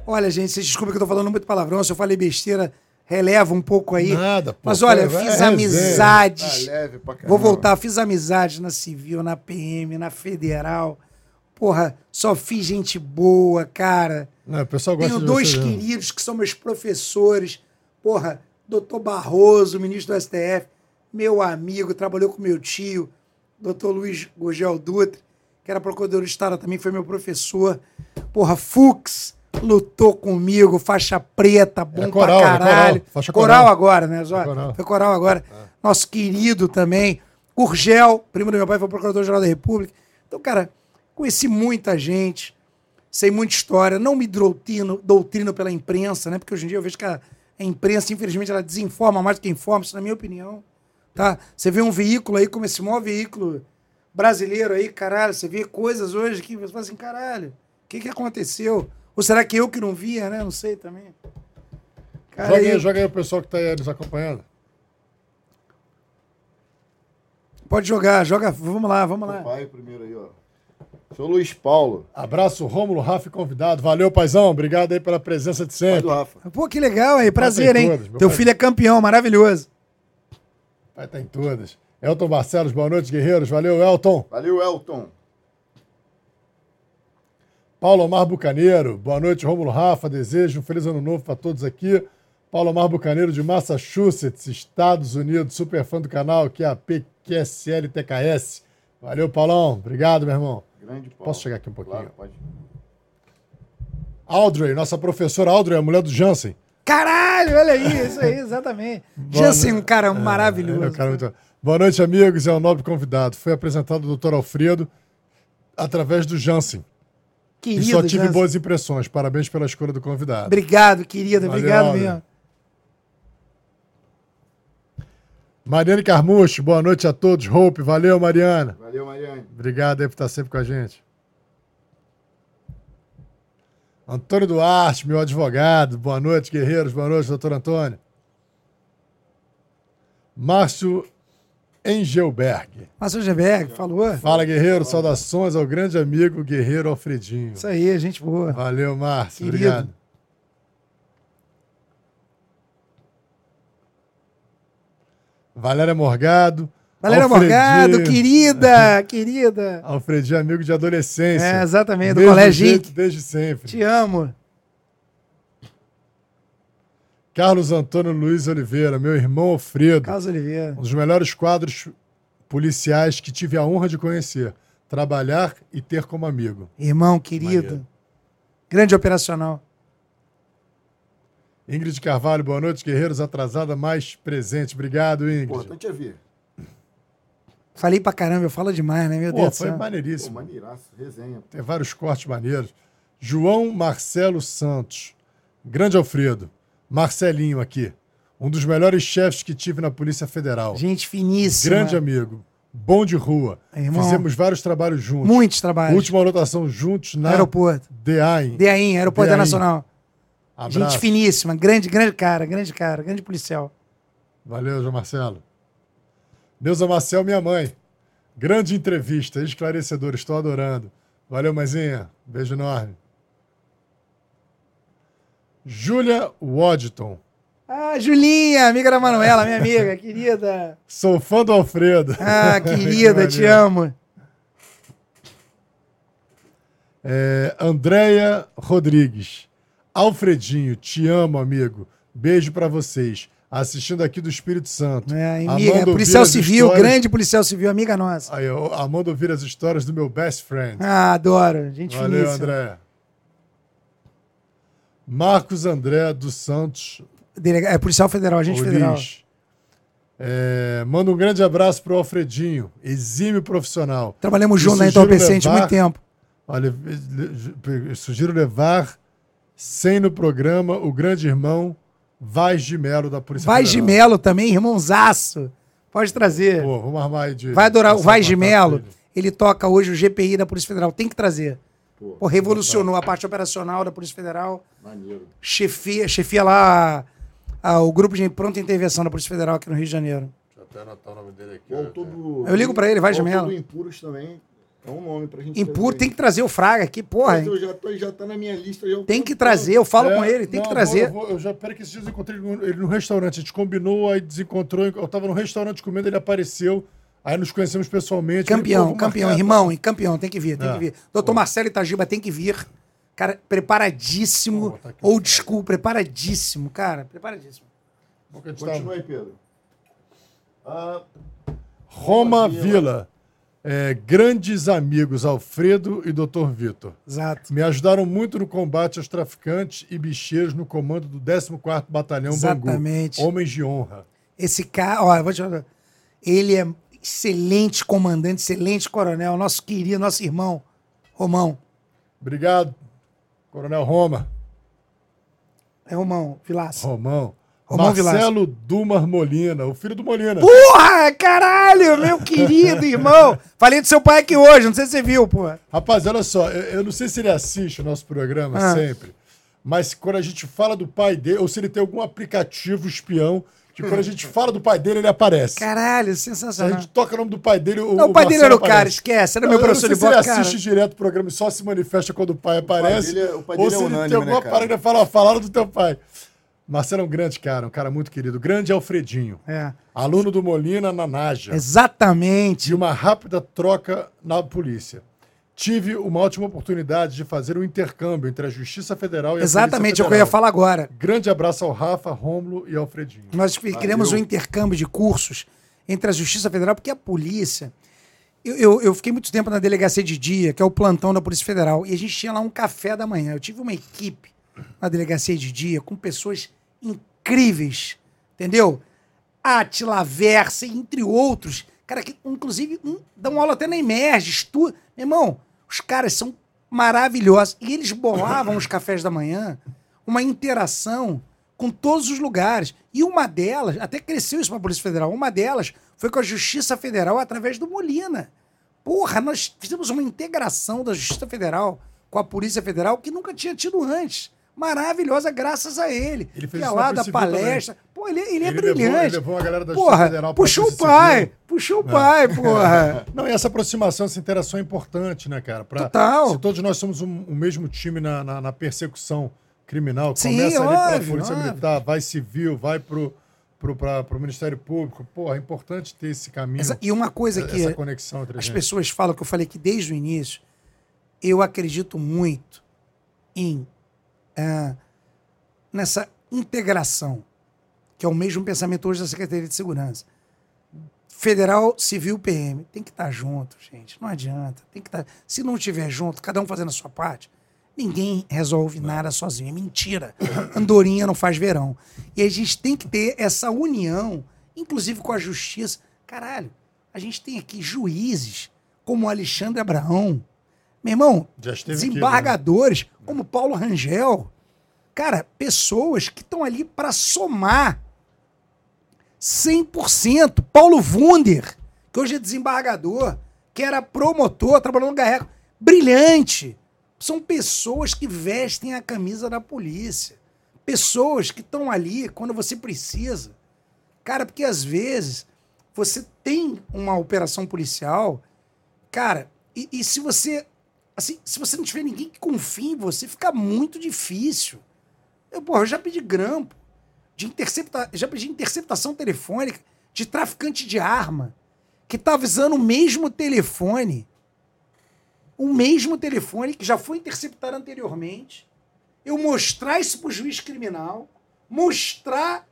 Olha, gente, vocês desculpem que eu tô falando muito palavrão. Se eu falei besteira, releva um pouco aí.
Nada, pô.
Mas olha, fiz
vai,
amizades.
Tá leve pra caramba.
Vou voltar, fiz amizades na Civil, na PM, na Federal. Porra, só fiz gente boa, cara.
Não, o pessoal gosta
Tenho
de
dois
mesmo.
queridos que são meus professores. Porra, doutor Barroso, ministro do STF, meu amigo, trabalhou com meu tio, doutor Luiz Gugel Dutra, que era procurador do Estado, também foi meu professor. Porra, Fux lutou comigo, faixa preta, bom
É coral, é
pra caralho.
coral, faixa
coral.
coral.
agora, né, Zó?
É coral.
Foi coral agora. Nosso querido também. Gurgel, primo do meu pai, foi procurador-geral da República. Então, cara, conheci muita gente sei muita história, não me doutrino, doutrino pela imprensa, né? Porque hoje em dia eu vejo que a, a imprensa, infelizmente, ela desinforma mais do que informa, isso na minha opinião. Tá? Você vê um veículo aí, como esse maior veículo brasileiro aí, caralho, você vê coisas hoje que você fala assim, caralho, o que, que aconteceu? Ou será que eu que não via, né? Não sei também. Cara,
Joga aí,
aí-
joga aí o pessoal que tá aí nos acompanhando.
Pode jogar, joga, vamos lá, vamos lá.
Pai primeiro aí, ó. Seu Luiz Paulo.
Abraço, Rômulo, Rafa e convidado. Valeu, paizão. Obrigado aí pela presença de
Pai
sempre.
do Rafa.
Pô, que legal, aí, prazer, hein?
todas,
Teu
pai.
filho é campeão, maravilhoso.
Vai estar em todas. Elton Barcelos, boa noite, guerreiros. Valeu, Elton.
Valeu, Elton.
Paulo Omar Bucaneiro, boa noite, Rômulo Rafa. Desejo um feliz ano novo para todos aqui. Paulo Amar Bucaneiro de Massachusetts, Estados Unidos, super fã do canal, que é a PQSL TKS. Valeu, Paulão. Obrigado, meu irmão.
Grande Paulo.
Posso chegar aqui um pouquinho?
Claro, pode.
Audrey, nossa professora Audrey, a mulher do Jansen.
Caralho, olha aí, isso aí, exatamente. Jansen, um cara maravilhoso.
É, é um cara muito- Boa noite, amigos. É um nobre convidado. Foi apresentado o Dr. Alfredo através do Jansen. E
Querido,
só tive
Jansen.
boas impressões. Parabéns pela escolha do convidado.
Obrigado, querida,
Valeu,
obrigado mesmo.
Mariane Carmucho, boa noite a todos. Hope, valeu, Mariana.
Valeu, Mariane.
Obrigado aí por estar sempre com a gente. Antônio Duarte, meu advogado. Boa noite, guerreiros. Boa noite, doutor Antônio. Márcio Engelberg.
Márcio Geberg, falou?
Fala, guerreiro. Saudações ao grande amigo guerreiro Alfredinho.
Isso aí, gente boa.
Valeu, Márcio.
Querido.
Obrigado. Valéria Morgado.
Valéria. Morgado, querida, querida.
Alfredinho, amigo de adolescência.
É, exatamente, do
Mesmo
colégio.
Desde sempre.
Te amo.
Carlos Antônio Luiz Oliveira, meu irmão Alfredo.
Carlos Oliveira.
Um dos melhores quadros policiais que tive a honra de conhecer. Trabalhar e ter como amigo.
Irmão, querido.
Maneiro.
Grande operacional.
Ingrid Carvalho, boa noite, guerreiros. Atrasada, mais presente. Obrigado, Ingrid.
Importante é ver.
Falei pra caramba, eu falo demais, né? Meu
Pô,
Deus do
foi
céu.
Pô,
maneiríssimo.
maneiraço, resenha.
Tem vários cortes maneiros. João Marcelo Santos. Grande Alfredo. Marcelinho aqui. Um dos melhores chefes que tive na Polícia Federal.
Gente finíssima.
Grande amigo. Bom de rua.
Irmão.
Fizemos vários trabalhos juntos.
Muitos trabalhos.
Última anotação juntos na
Aeroporto.
DEAIN.
DAIN, Aeroporto
DAIN.
Internacional.
Abraço.
Gente finíssima. Grande, grande cara, grande cara, grande policial.
Valeu, João Marcelo. Neuza Marcel, minha mãe. Grande entrevista, esclarecedor, estou adorando. Valeu, mãezinha. Beijo enorme. Júlia Waddington.
Ah, Julinha, amiga da Manuela, minha amiga, querida.
Sou fã do Alfredo.
Ah, querida,
Que
te amo.
É, Andréia Rodrigues. Alfredinho, te amo, amigo. Beijo pra vocês. Assistindo aqui do Espírito Santo.
É, amiga,
ouvir
policial civil,
histórias-
grande policial civil, amiga nossa.
Aí, eu amando ouvir as histórias do meu best friend.
Ah, adoro. Gente
Valeu,
finíssima.
André. Marcos André dos Santos
Delega- É policial federal, agente federal.
Olis. É, manda um grande abraço pro Alfredinho, exímio profissional.
Trabalhamos
E
junto na Entorpecente
levar-
muito tempo.
Olha, sugiro levar sem no programa o grande irmão Vaz de Melo da Polícia
Vaz de
Federal.
Melo também, irmãozaço. Pode trazer.
Pô, vamos armar aí de.
Vai adorar o Vaz de Melo. Ele toca hoje o GPI da Polícia Federal. Tem que trazer.
Pô,
Pô, revolucionou a parte operacional da Polícia Federal.
maneiro.
Chefia, chefia lá a- a- o grupo de pronta intervenção da Polícia Federal aqui no Rio de Janeiro.
Deixa eu até anotar o nome dele aqui.
O autor do...
Eu ligo pra ele, Vaz de
o autor
Mello.
do Impuros também é um nome pra gente
Impuro, tem que trazer o Fraga aqui, porra.
Mas eu já, tô, já tá na minha lista. já
Tem que
tô-
trazer, eu falo
É,
com ele, tem
não,
que trazer.
Eu, vou- eu já, peraí que esses dias eu encontrei ele no- ele no restaurante. A gente combinou, aí desencontrou. Eu tava no restaurante comendo, ele apareceu. Aí nos conhecemos pessoalmente. Falei,
Campeão,
pô, vamos
campeão,
marcar.
irmão, hein? campeão, tem que vir, tem
É.
que vir. Doutor Marcelo Itagiba tem que vir. Cara, preparadíssimo.
Botar aqui.
Old school, preparadíssimo, cara, preparadíssimo.
Continua aí, Pedro. Ah,
Roma
Vila.
Vila. É, grandes amigos Alfredo e Dr. Vitor.
Exato.
Me ajudaram muito no combate aos traficantes e bicheiros no comando do 14º Batalhão
Exatamente.
Bangu. Homens de honra.
Esse cara, eu vou te falar. Ele é excelente comandante, excelente coronel, nosso querido, nosso irmão, Romão.
Obrigado, Coronel Roma.
É Romão, Vilaça.
Romão.
Romão
Marcelo Dumar Molina, o filho do Molina.
Porra, caralho, meu querido irmão. Falei do seu pai aqui hoje, não sei se você viu, porra.
Rapaz, olha só, eu, eu não sei se ele assiste o nosso programa
Ah.
sempre, mas quando a gente fala do pai dele, ou se ele tem algum aplicativo espião, que quando a gente fala do pai dele, ele aparece.
Caralho,
Se a
sensacional.
gente toca o nome do pai dele, o,
Não, o pai dele era o cara,
aparece.
esquece, era
Eu
meu
não
professor
sei
de
se ele
cara.
assiste direto o programa e só se manifesta quando o pai aparece.
dele é- o pai
ou
dele é
se ele
unânime,
tem alguma
né, cara?
parada e fala, falaram do teu pai. Marcelo é um grande cara, um cara muito querido. Grande Alfredinho.
É,
Aluno do Molina na Naja.
exatamente.
De uma rápida troca na polícia. tive uma ótima oportunidade de fazer um intercâmbio entre a Justiça Federal e a
Exatamente,
Polícia
é o que eu ia
Federal.
falar agora.
Grande abraço ao Rafa, Rômulo e Alfredinho.
Nós queremos um intercâmbio de cursos entre a Justiça Federal, porque a polícia. Eu, eu, eu fiquei muito tempo na delegacia de dia, que é o plantão da Polícia Federal, e a gente tinha lá um café da manhã. Eu tive uma equipe na delegacia de dia com pessoas incríveis, entendeu? Atila Versa, entre outros. Cara, que inclusive um, dão aula até na Emerge, estuda. Meu irmão, os caras são maravilhosos. E eles bolavam os cafés da manhã uma interação com todos os lugares. E uma delas, até cresceu isso para a Polícia Federal, uma delas foi com a Justiça Federal através do Molina. Porra, nós fizemos uma integração da Justiça Federal com a Polícia Federal que nunca tinha tido antes. Maravilhosa, graças a ele.
Ele fez
Ia
isso
lá da palestra. Pô, ele, ele é
Ele levou-
brilhante.
ele levou a galera da
porra,
Federal
puxou o pai. Puxou o pai, porra.
Não, e essa aproximação, essa interação é importante, né, cara? Pra,
Total.
Se todos nós somos um, um mesmo time na, na, na persecução criminal, que
Sim,
começa ali pela
óbvio,
Polícia
óbvio.
Militar, vai civil, vai pro, pra, pro Ministério Público. Pô, é importante ter esse caminho,
Essa- e uma coisa que as
gente.
pessoas falam, que eu falei aqui desde o início, eu acredito muito em ah, nessa integração, que é o mesmo pensamento hoje da Secretaria de Segurança. Federal, Civil, PM. Tem que estar junto, gente. Não adianta. Tem que estar. Se não estiver junto, cada um fazendo a sua parte, ninguém resolve nada sozinho. É mentira. Andorinha não faz verão. E a gente tem que ter essa união, inclusive com a justiça. Caralho, a gente tem aqui juízes como o Alexandre Abraão. Meu irmão,
esteve aqui, né?
desembargadores como Paulo Rangel. Cara, pessoas que estão ali para somar 100%. Paulo Wunder, que hoje é desembargador, que era promotor, trabalhou no Garreco. Brilhante. São pessoas que vestem a camisa da polícia. Pessoas que estão ali quando você precisa. Cara, porque às vezes você tem uma operação policial, cara, e, e se você. Assim, se você não tiver ninguém que confie em você, fica muito difícil. Eu, porra, eu já pedi grampo, de intercepta, já pedi interceptação telefônica de traficante de arma, que tá usando o mesmo telefone, o mesmo telefone que já foi interceptado anteriormente. Eu mostrar isso pro juiz criminal, mostrar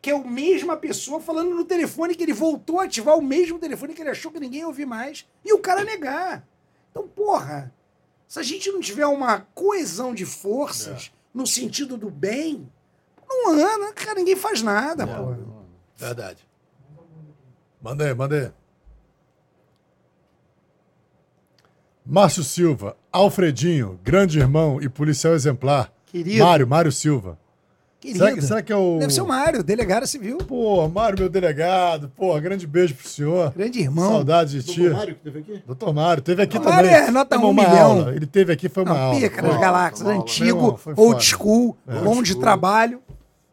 que é a mesma pessoa falando no telefone que ele voltou a ativar o mesmo telefone que ele achou que ninguém ia ouvir mais, e o cara negar. Então, porra, se a gente não tiver uma coesão de forças no sentido do bem, não anda, cara, ninguém faz nada, porra.
Verdade. Manda aí, manda aí. Márcio Silva, Alfredinho, grande irmão e policial exemplar.
Querido.
Mário, Mário Silva.
Querido.
Será que, será que é o.
Deve ser o Mário, delegado civil.
Pô, Mário, meu delegado. Pô, grande beijo pro senhor.
Grande irmão.
Saudade de ti.
Doutor Mário que teve aqui?
Doutor Mário, teve aqui
Doutor Mário
também.
é nota um milhão.
aula. Ele teve aqui, foi uma
Não,
aula.
pica
uma
galáxias, antigo,
irmão,
old school,
É.
bom de trabalho.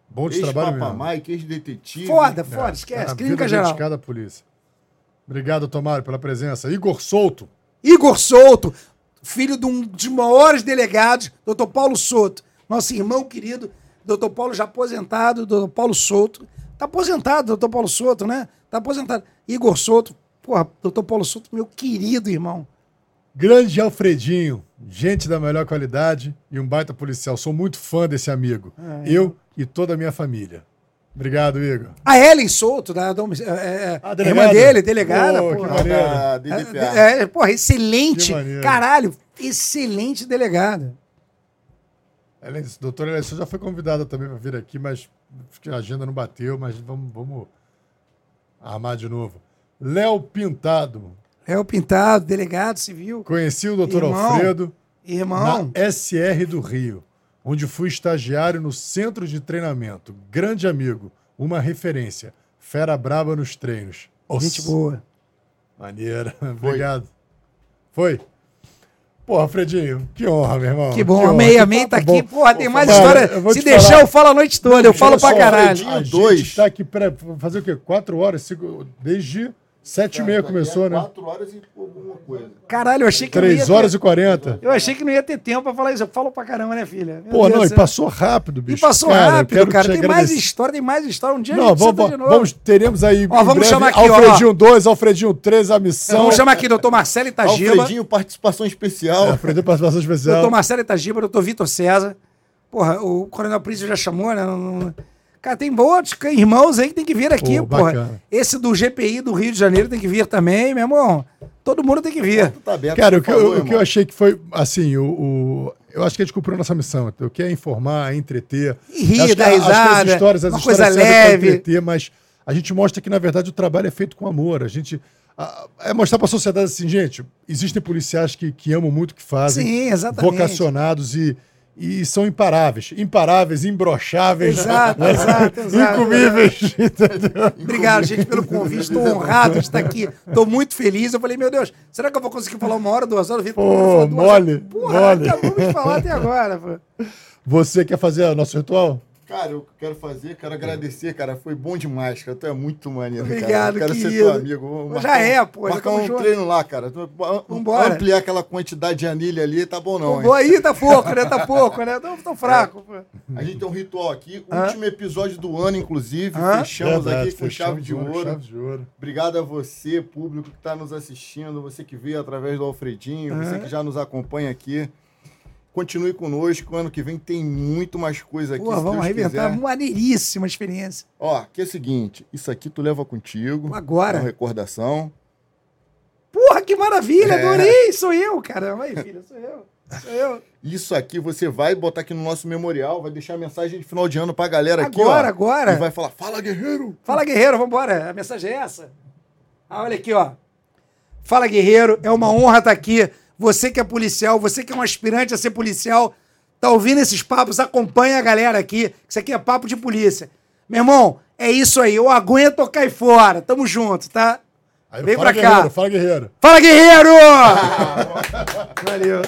Bom de trabalho mesmo.
Ex-papamai, ex-detetive.
Foda, foda,
É,
esquece.
a
Clínica
vida
geral.
à polícia. Obrigado, Tomário, pela presença. Igor Souto.
Igor Souto, filho de um dos maiores delegados, doutor Paulo Souto, nosso irmão querido, doutor Paulo já aposentado, doutor Paulo Souto. Tá aposentado, doutor Paulo Souto, né? Tá aposentado. Igor Souto, porra, doutor Paulo Souto, meu querido irmão.
Grande Alfredinho, gente da melhor qualidade e um baita policial. Sou muito fã desse amigo.
Ah,
Eu e toda a minha família. Obrigado, Igor.
A Ellen Souto, da Dom, é, é,
Ah,
irmã dele, delegada,
Pô, que
porra.
maneiro.
Da DDPA.
É, é, porra, excelente.
Que maneiro.
Caralho, excelente delegada.
Ela, doutora Eleição já foi convidada também para vir aqui, mas acho que a agenda não bateu, mas vamos, vamos armar de novo. Léo Pintado.
Léo Pintado, delegado civil.
Conheci o doutor
Irmão.
Alfredo
Irmão,
na SR do Rio, onde fui estagiário no centro de treinamento. Grande amigo, uma referência. Fera braba nos treinos. Nossa,
gente boa.
Maneira. Obrigado. Foi? Porra, Fredinho, que honra, meu irmão.
Que bom,
honra,
amei,
que
amei tá
papo
aqui. Porra, tem mais
Mano,
história. Se deixar,
falar.
eu falo a noite toda. Eu falo pra caralho.
Fredinho,
A gente
dois.
tá aqui para fazer o quê? Quatro horas, cinco- desde Sete e meia começou, né?
4 horas e alguma coisa.
Caralho, eu achei que não ia
Três
ter-
horas e quarenta.
Eu achei que não ia ter tempo pra falar isso. Eu falo pra caramba, né, filha? Meu
Pô,
Deus
não, e passou rápido,
E
bicho.
passou
Cara,
rápido,
quero
cara.
te
Tem mais história, tem mais história. Um dia a
Não,
gente
vamos,
de novo.
vamos, teremos aí.
Ó, vamos chamar aqui, ó.
Alfredinho 2, Alfredinho 3, a missão.
Vamos chamar aqui doutor Marcelo Itagiba.
Alfredinho, participação especial.
Alfredinho, participação especial.
Doutor Marcelo Itagiba, doutor Vitor César. Porra, o Coronel Príncipe já chamou, né? Não- não- Cara, tem outros irmãos aí que tem que vir aqui,
Pô,
porra.
bacana.
Esse do GPI do Rio de Janeiro tem que vir também, meu irmão. Todo mundo tem que vir.
Tá aberto,
Cara, o que,
falou,
eu, o que eu achei que foi, assim, o, o- eu acho que a gente cumpriu a nossa missão. O que é informar, é entreter.
E rir,
Acho que
dar
a- acho que
risada,
as histórias, as
uma
histórias
coisa leve.
entreter, mas a gente mostra que, na verdade, o trabalho é feito com amor. A gente... É mostrar para a sociedade assim, gente, existem policiais que, que amam muito o que fazem.
Sim, exatamente.
Vocacionados e, e são imparáveis. Imparáveis, imbrocháveis.
Exato, exato, exato.
Incomíveis.
Obrigado, gente, pelo convite. Estou honrado de estar aqui. Estou muito feliz. Eu falei, meu Deus, será que eu vou conseguir falar uma hora, duas horas?
Pô, mole,
horas. Porra,
mole.
acabamos de falar até agora. Pô.
Você quer fazer o nosso ritual?
Cara, eu quero fazer, quero agradecer, cara. Foi bom demais, cara. Tu é muito maneiro,
Obrigado,
cara. Eu quero ser teu amigo. Vou
Já é, pô,
Marcar um
junto.
treino lá, cara.
Vambora.
Ampliar aquela quantidade de anilha ali, tá bom não, hein?
Pô, aí tá pouco, né? Tá pouco, né? Tô, tô fraco. Pô.
A gente tem um ritual aqui,
Hã?
último episódio do ano, inclusive.
Hã?
Fechamos
Verdade,
aqui com
fechamos
chave de ouro.
Chave de ouro.
Obrigado a você, público que está nos assistindo, você que veio através do Alfredinho, você que já nos acompanha aqui. Continue conosco, ano que vem tem muito mais coisa aqui.
Pô, vamos
Deus
arrebentar.
quiser.
Maneiríssima experiência.
Ó, que é o seguinte, isso aqui tu leva contigo.
Agora?
É uma recordação.
Porra, que maravilha,
É.
adorei. Sou eu, caramba. Aí, filha, sou eu. Sou eu.
Isso aqui você vai botar aqui no nosso memorial, vai deixar a mensagem de final de ano pra galera aqui,
Agora,
ó.
agora.
E vai falar, fala guerreiro!
Fala, guerreiro, vambora. A mensagem é essa. Ah, olha aqui, ó. Fala, guerreiro. É uma honra estar aqui. Você que é policial, você que é um aspirante a ser policial, tá ouvindo esses papos, acompanha a galera aqui. Isso aqui é papo de polícia. Meu irmão, é isso aí. Eu aguento cair fora. Tamo junto, tá?
Aí,
Vem pra cá.
Fala guerreiro.
Fala, guerreiro! Valeu.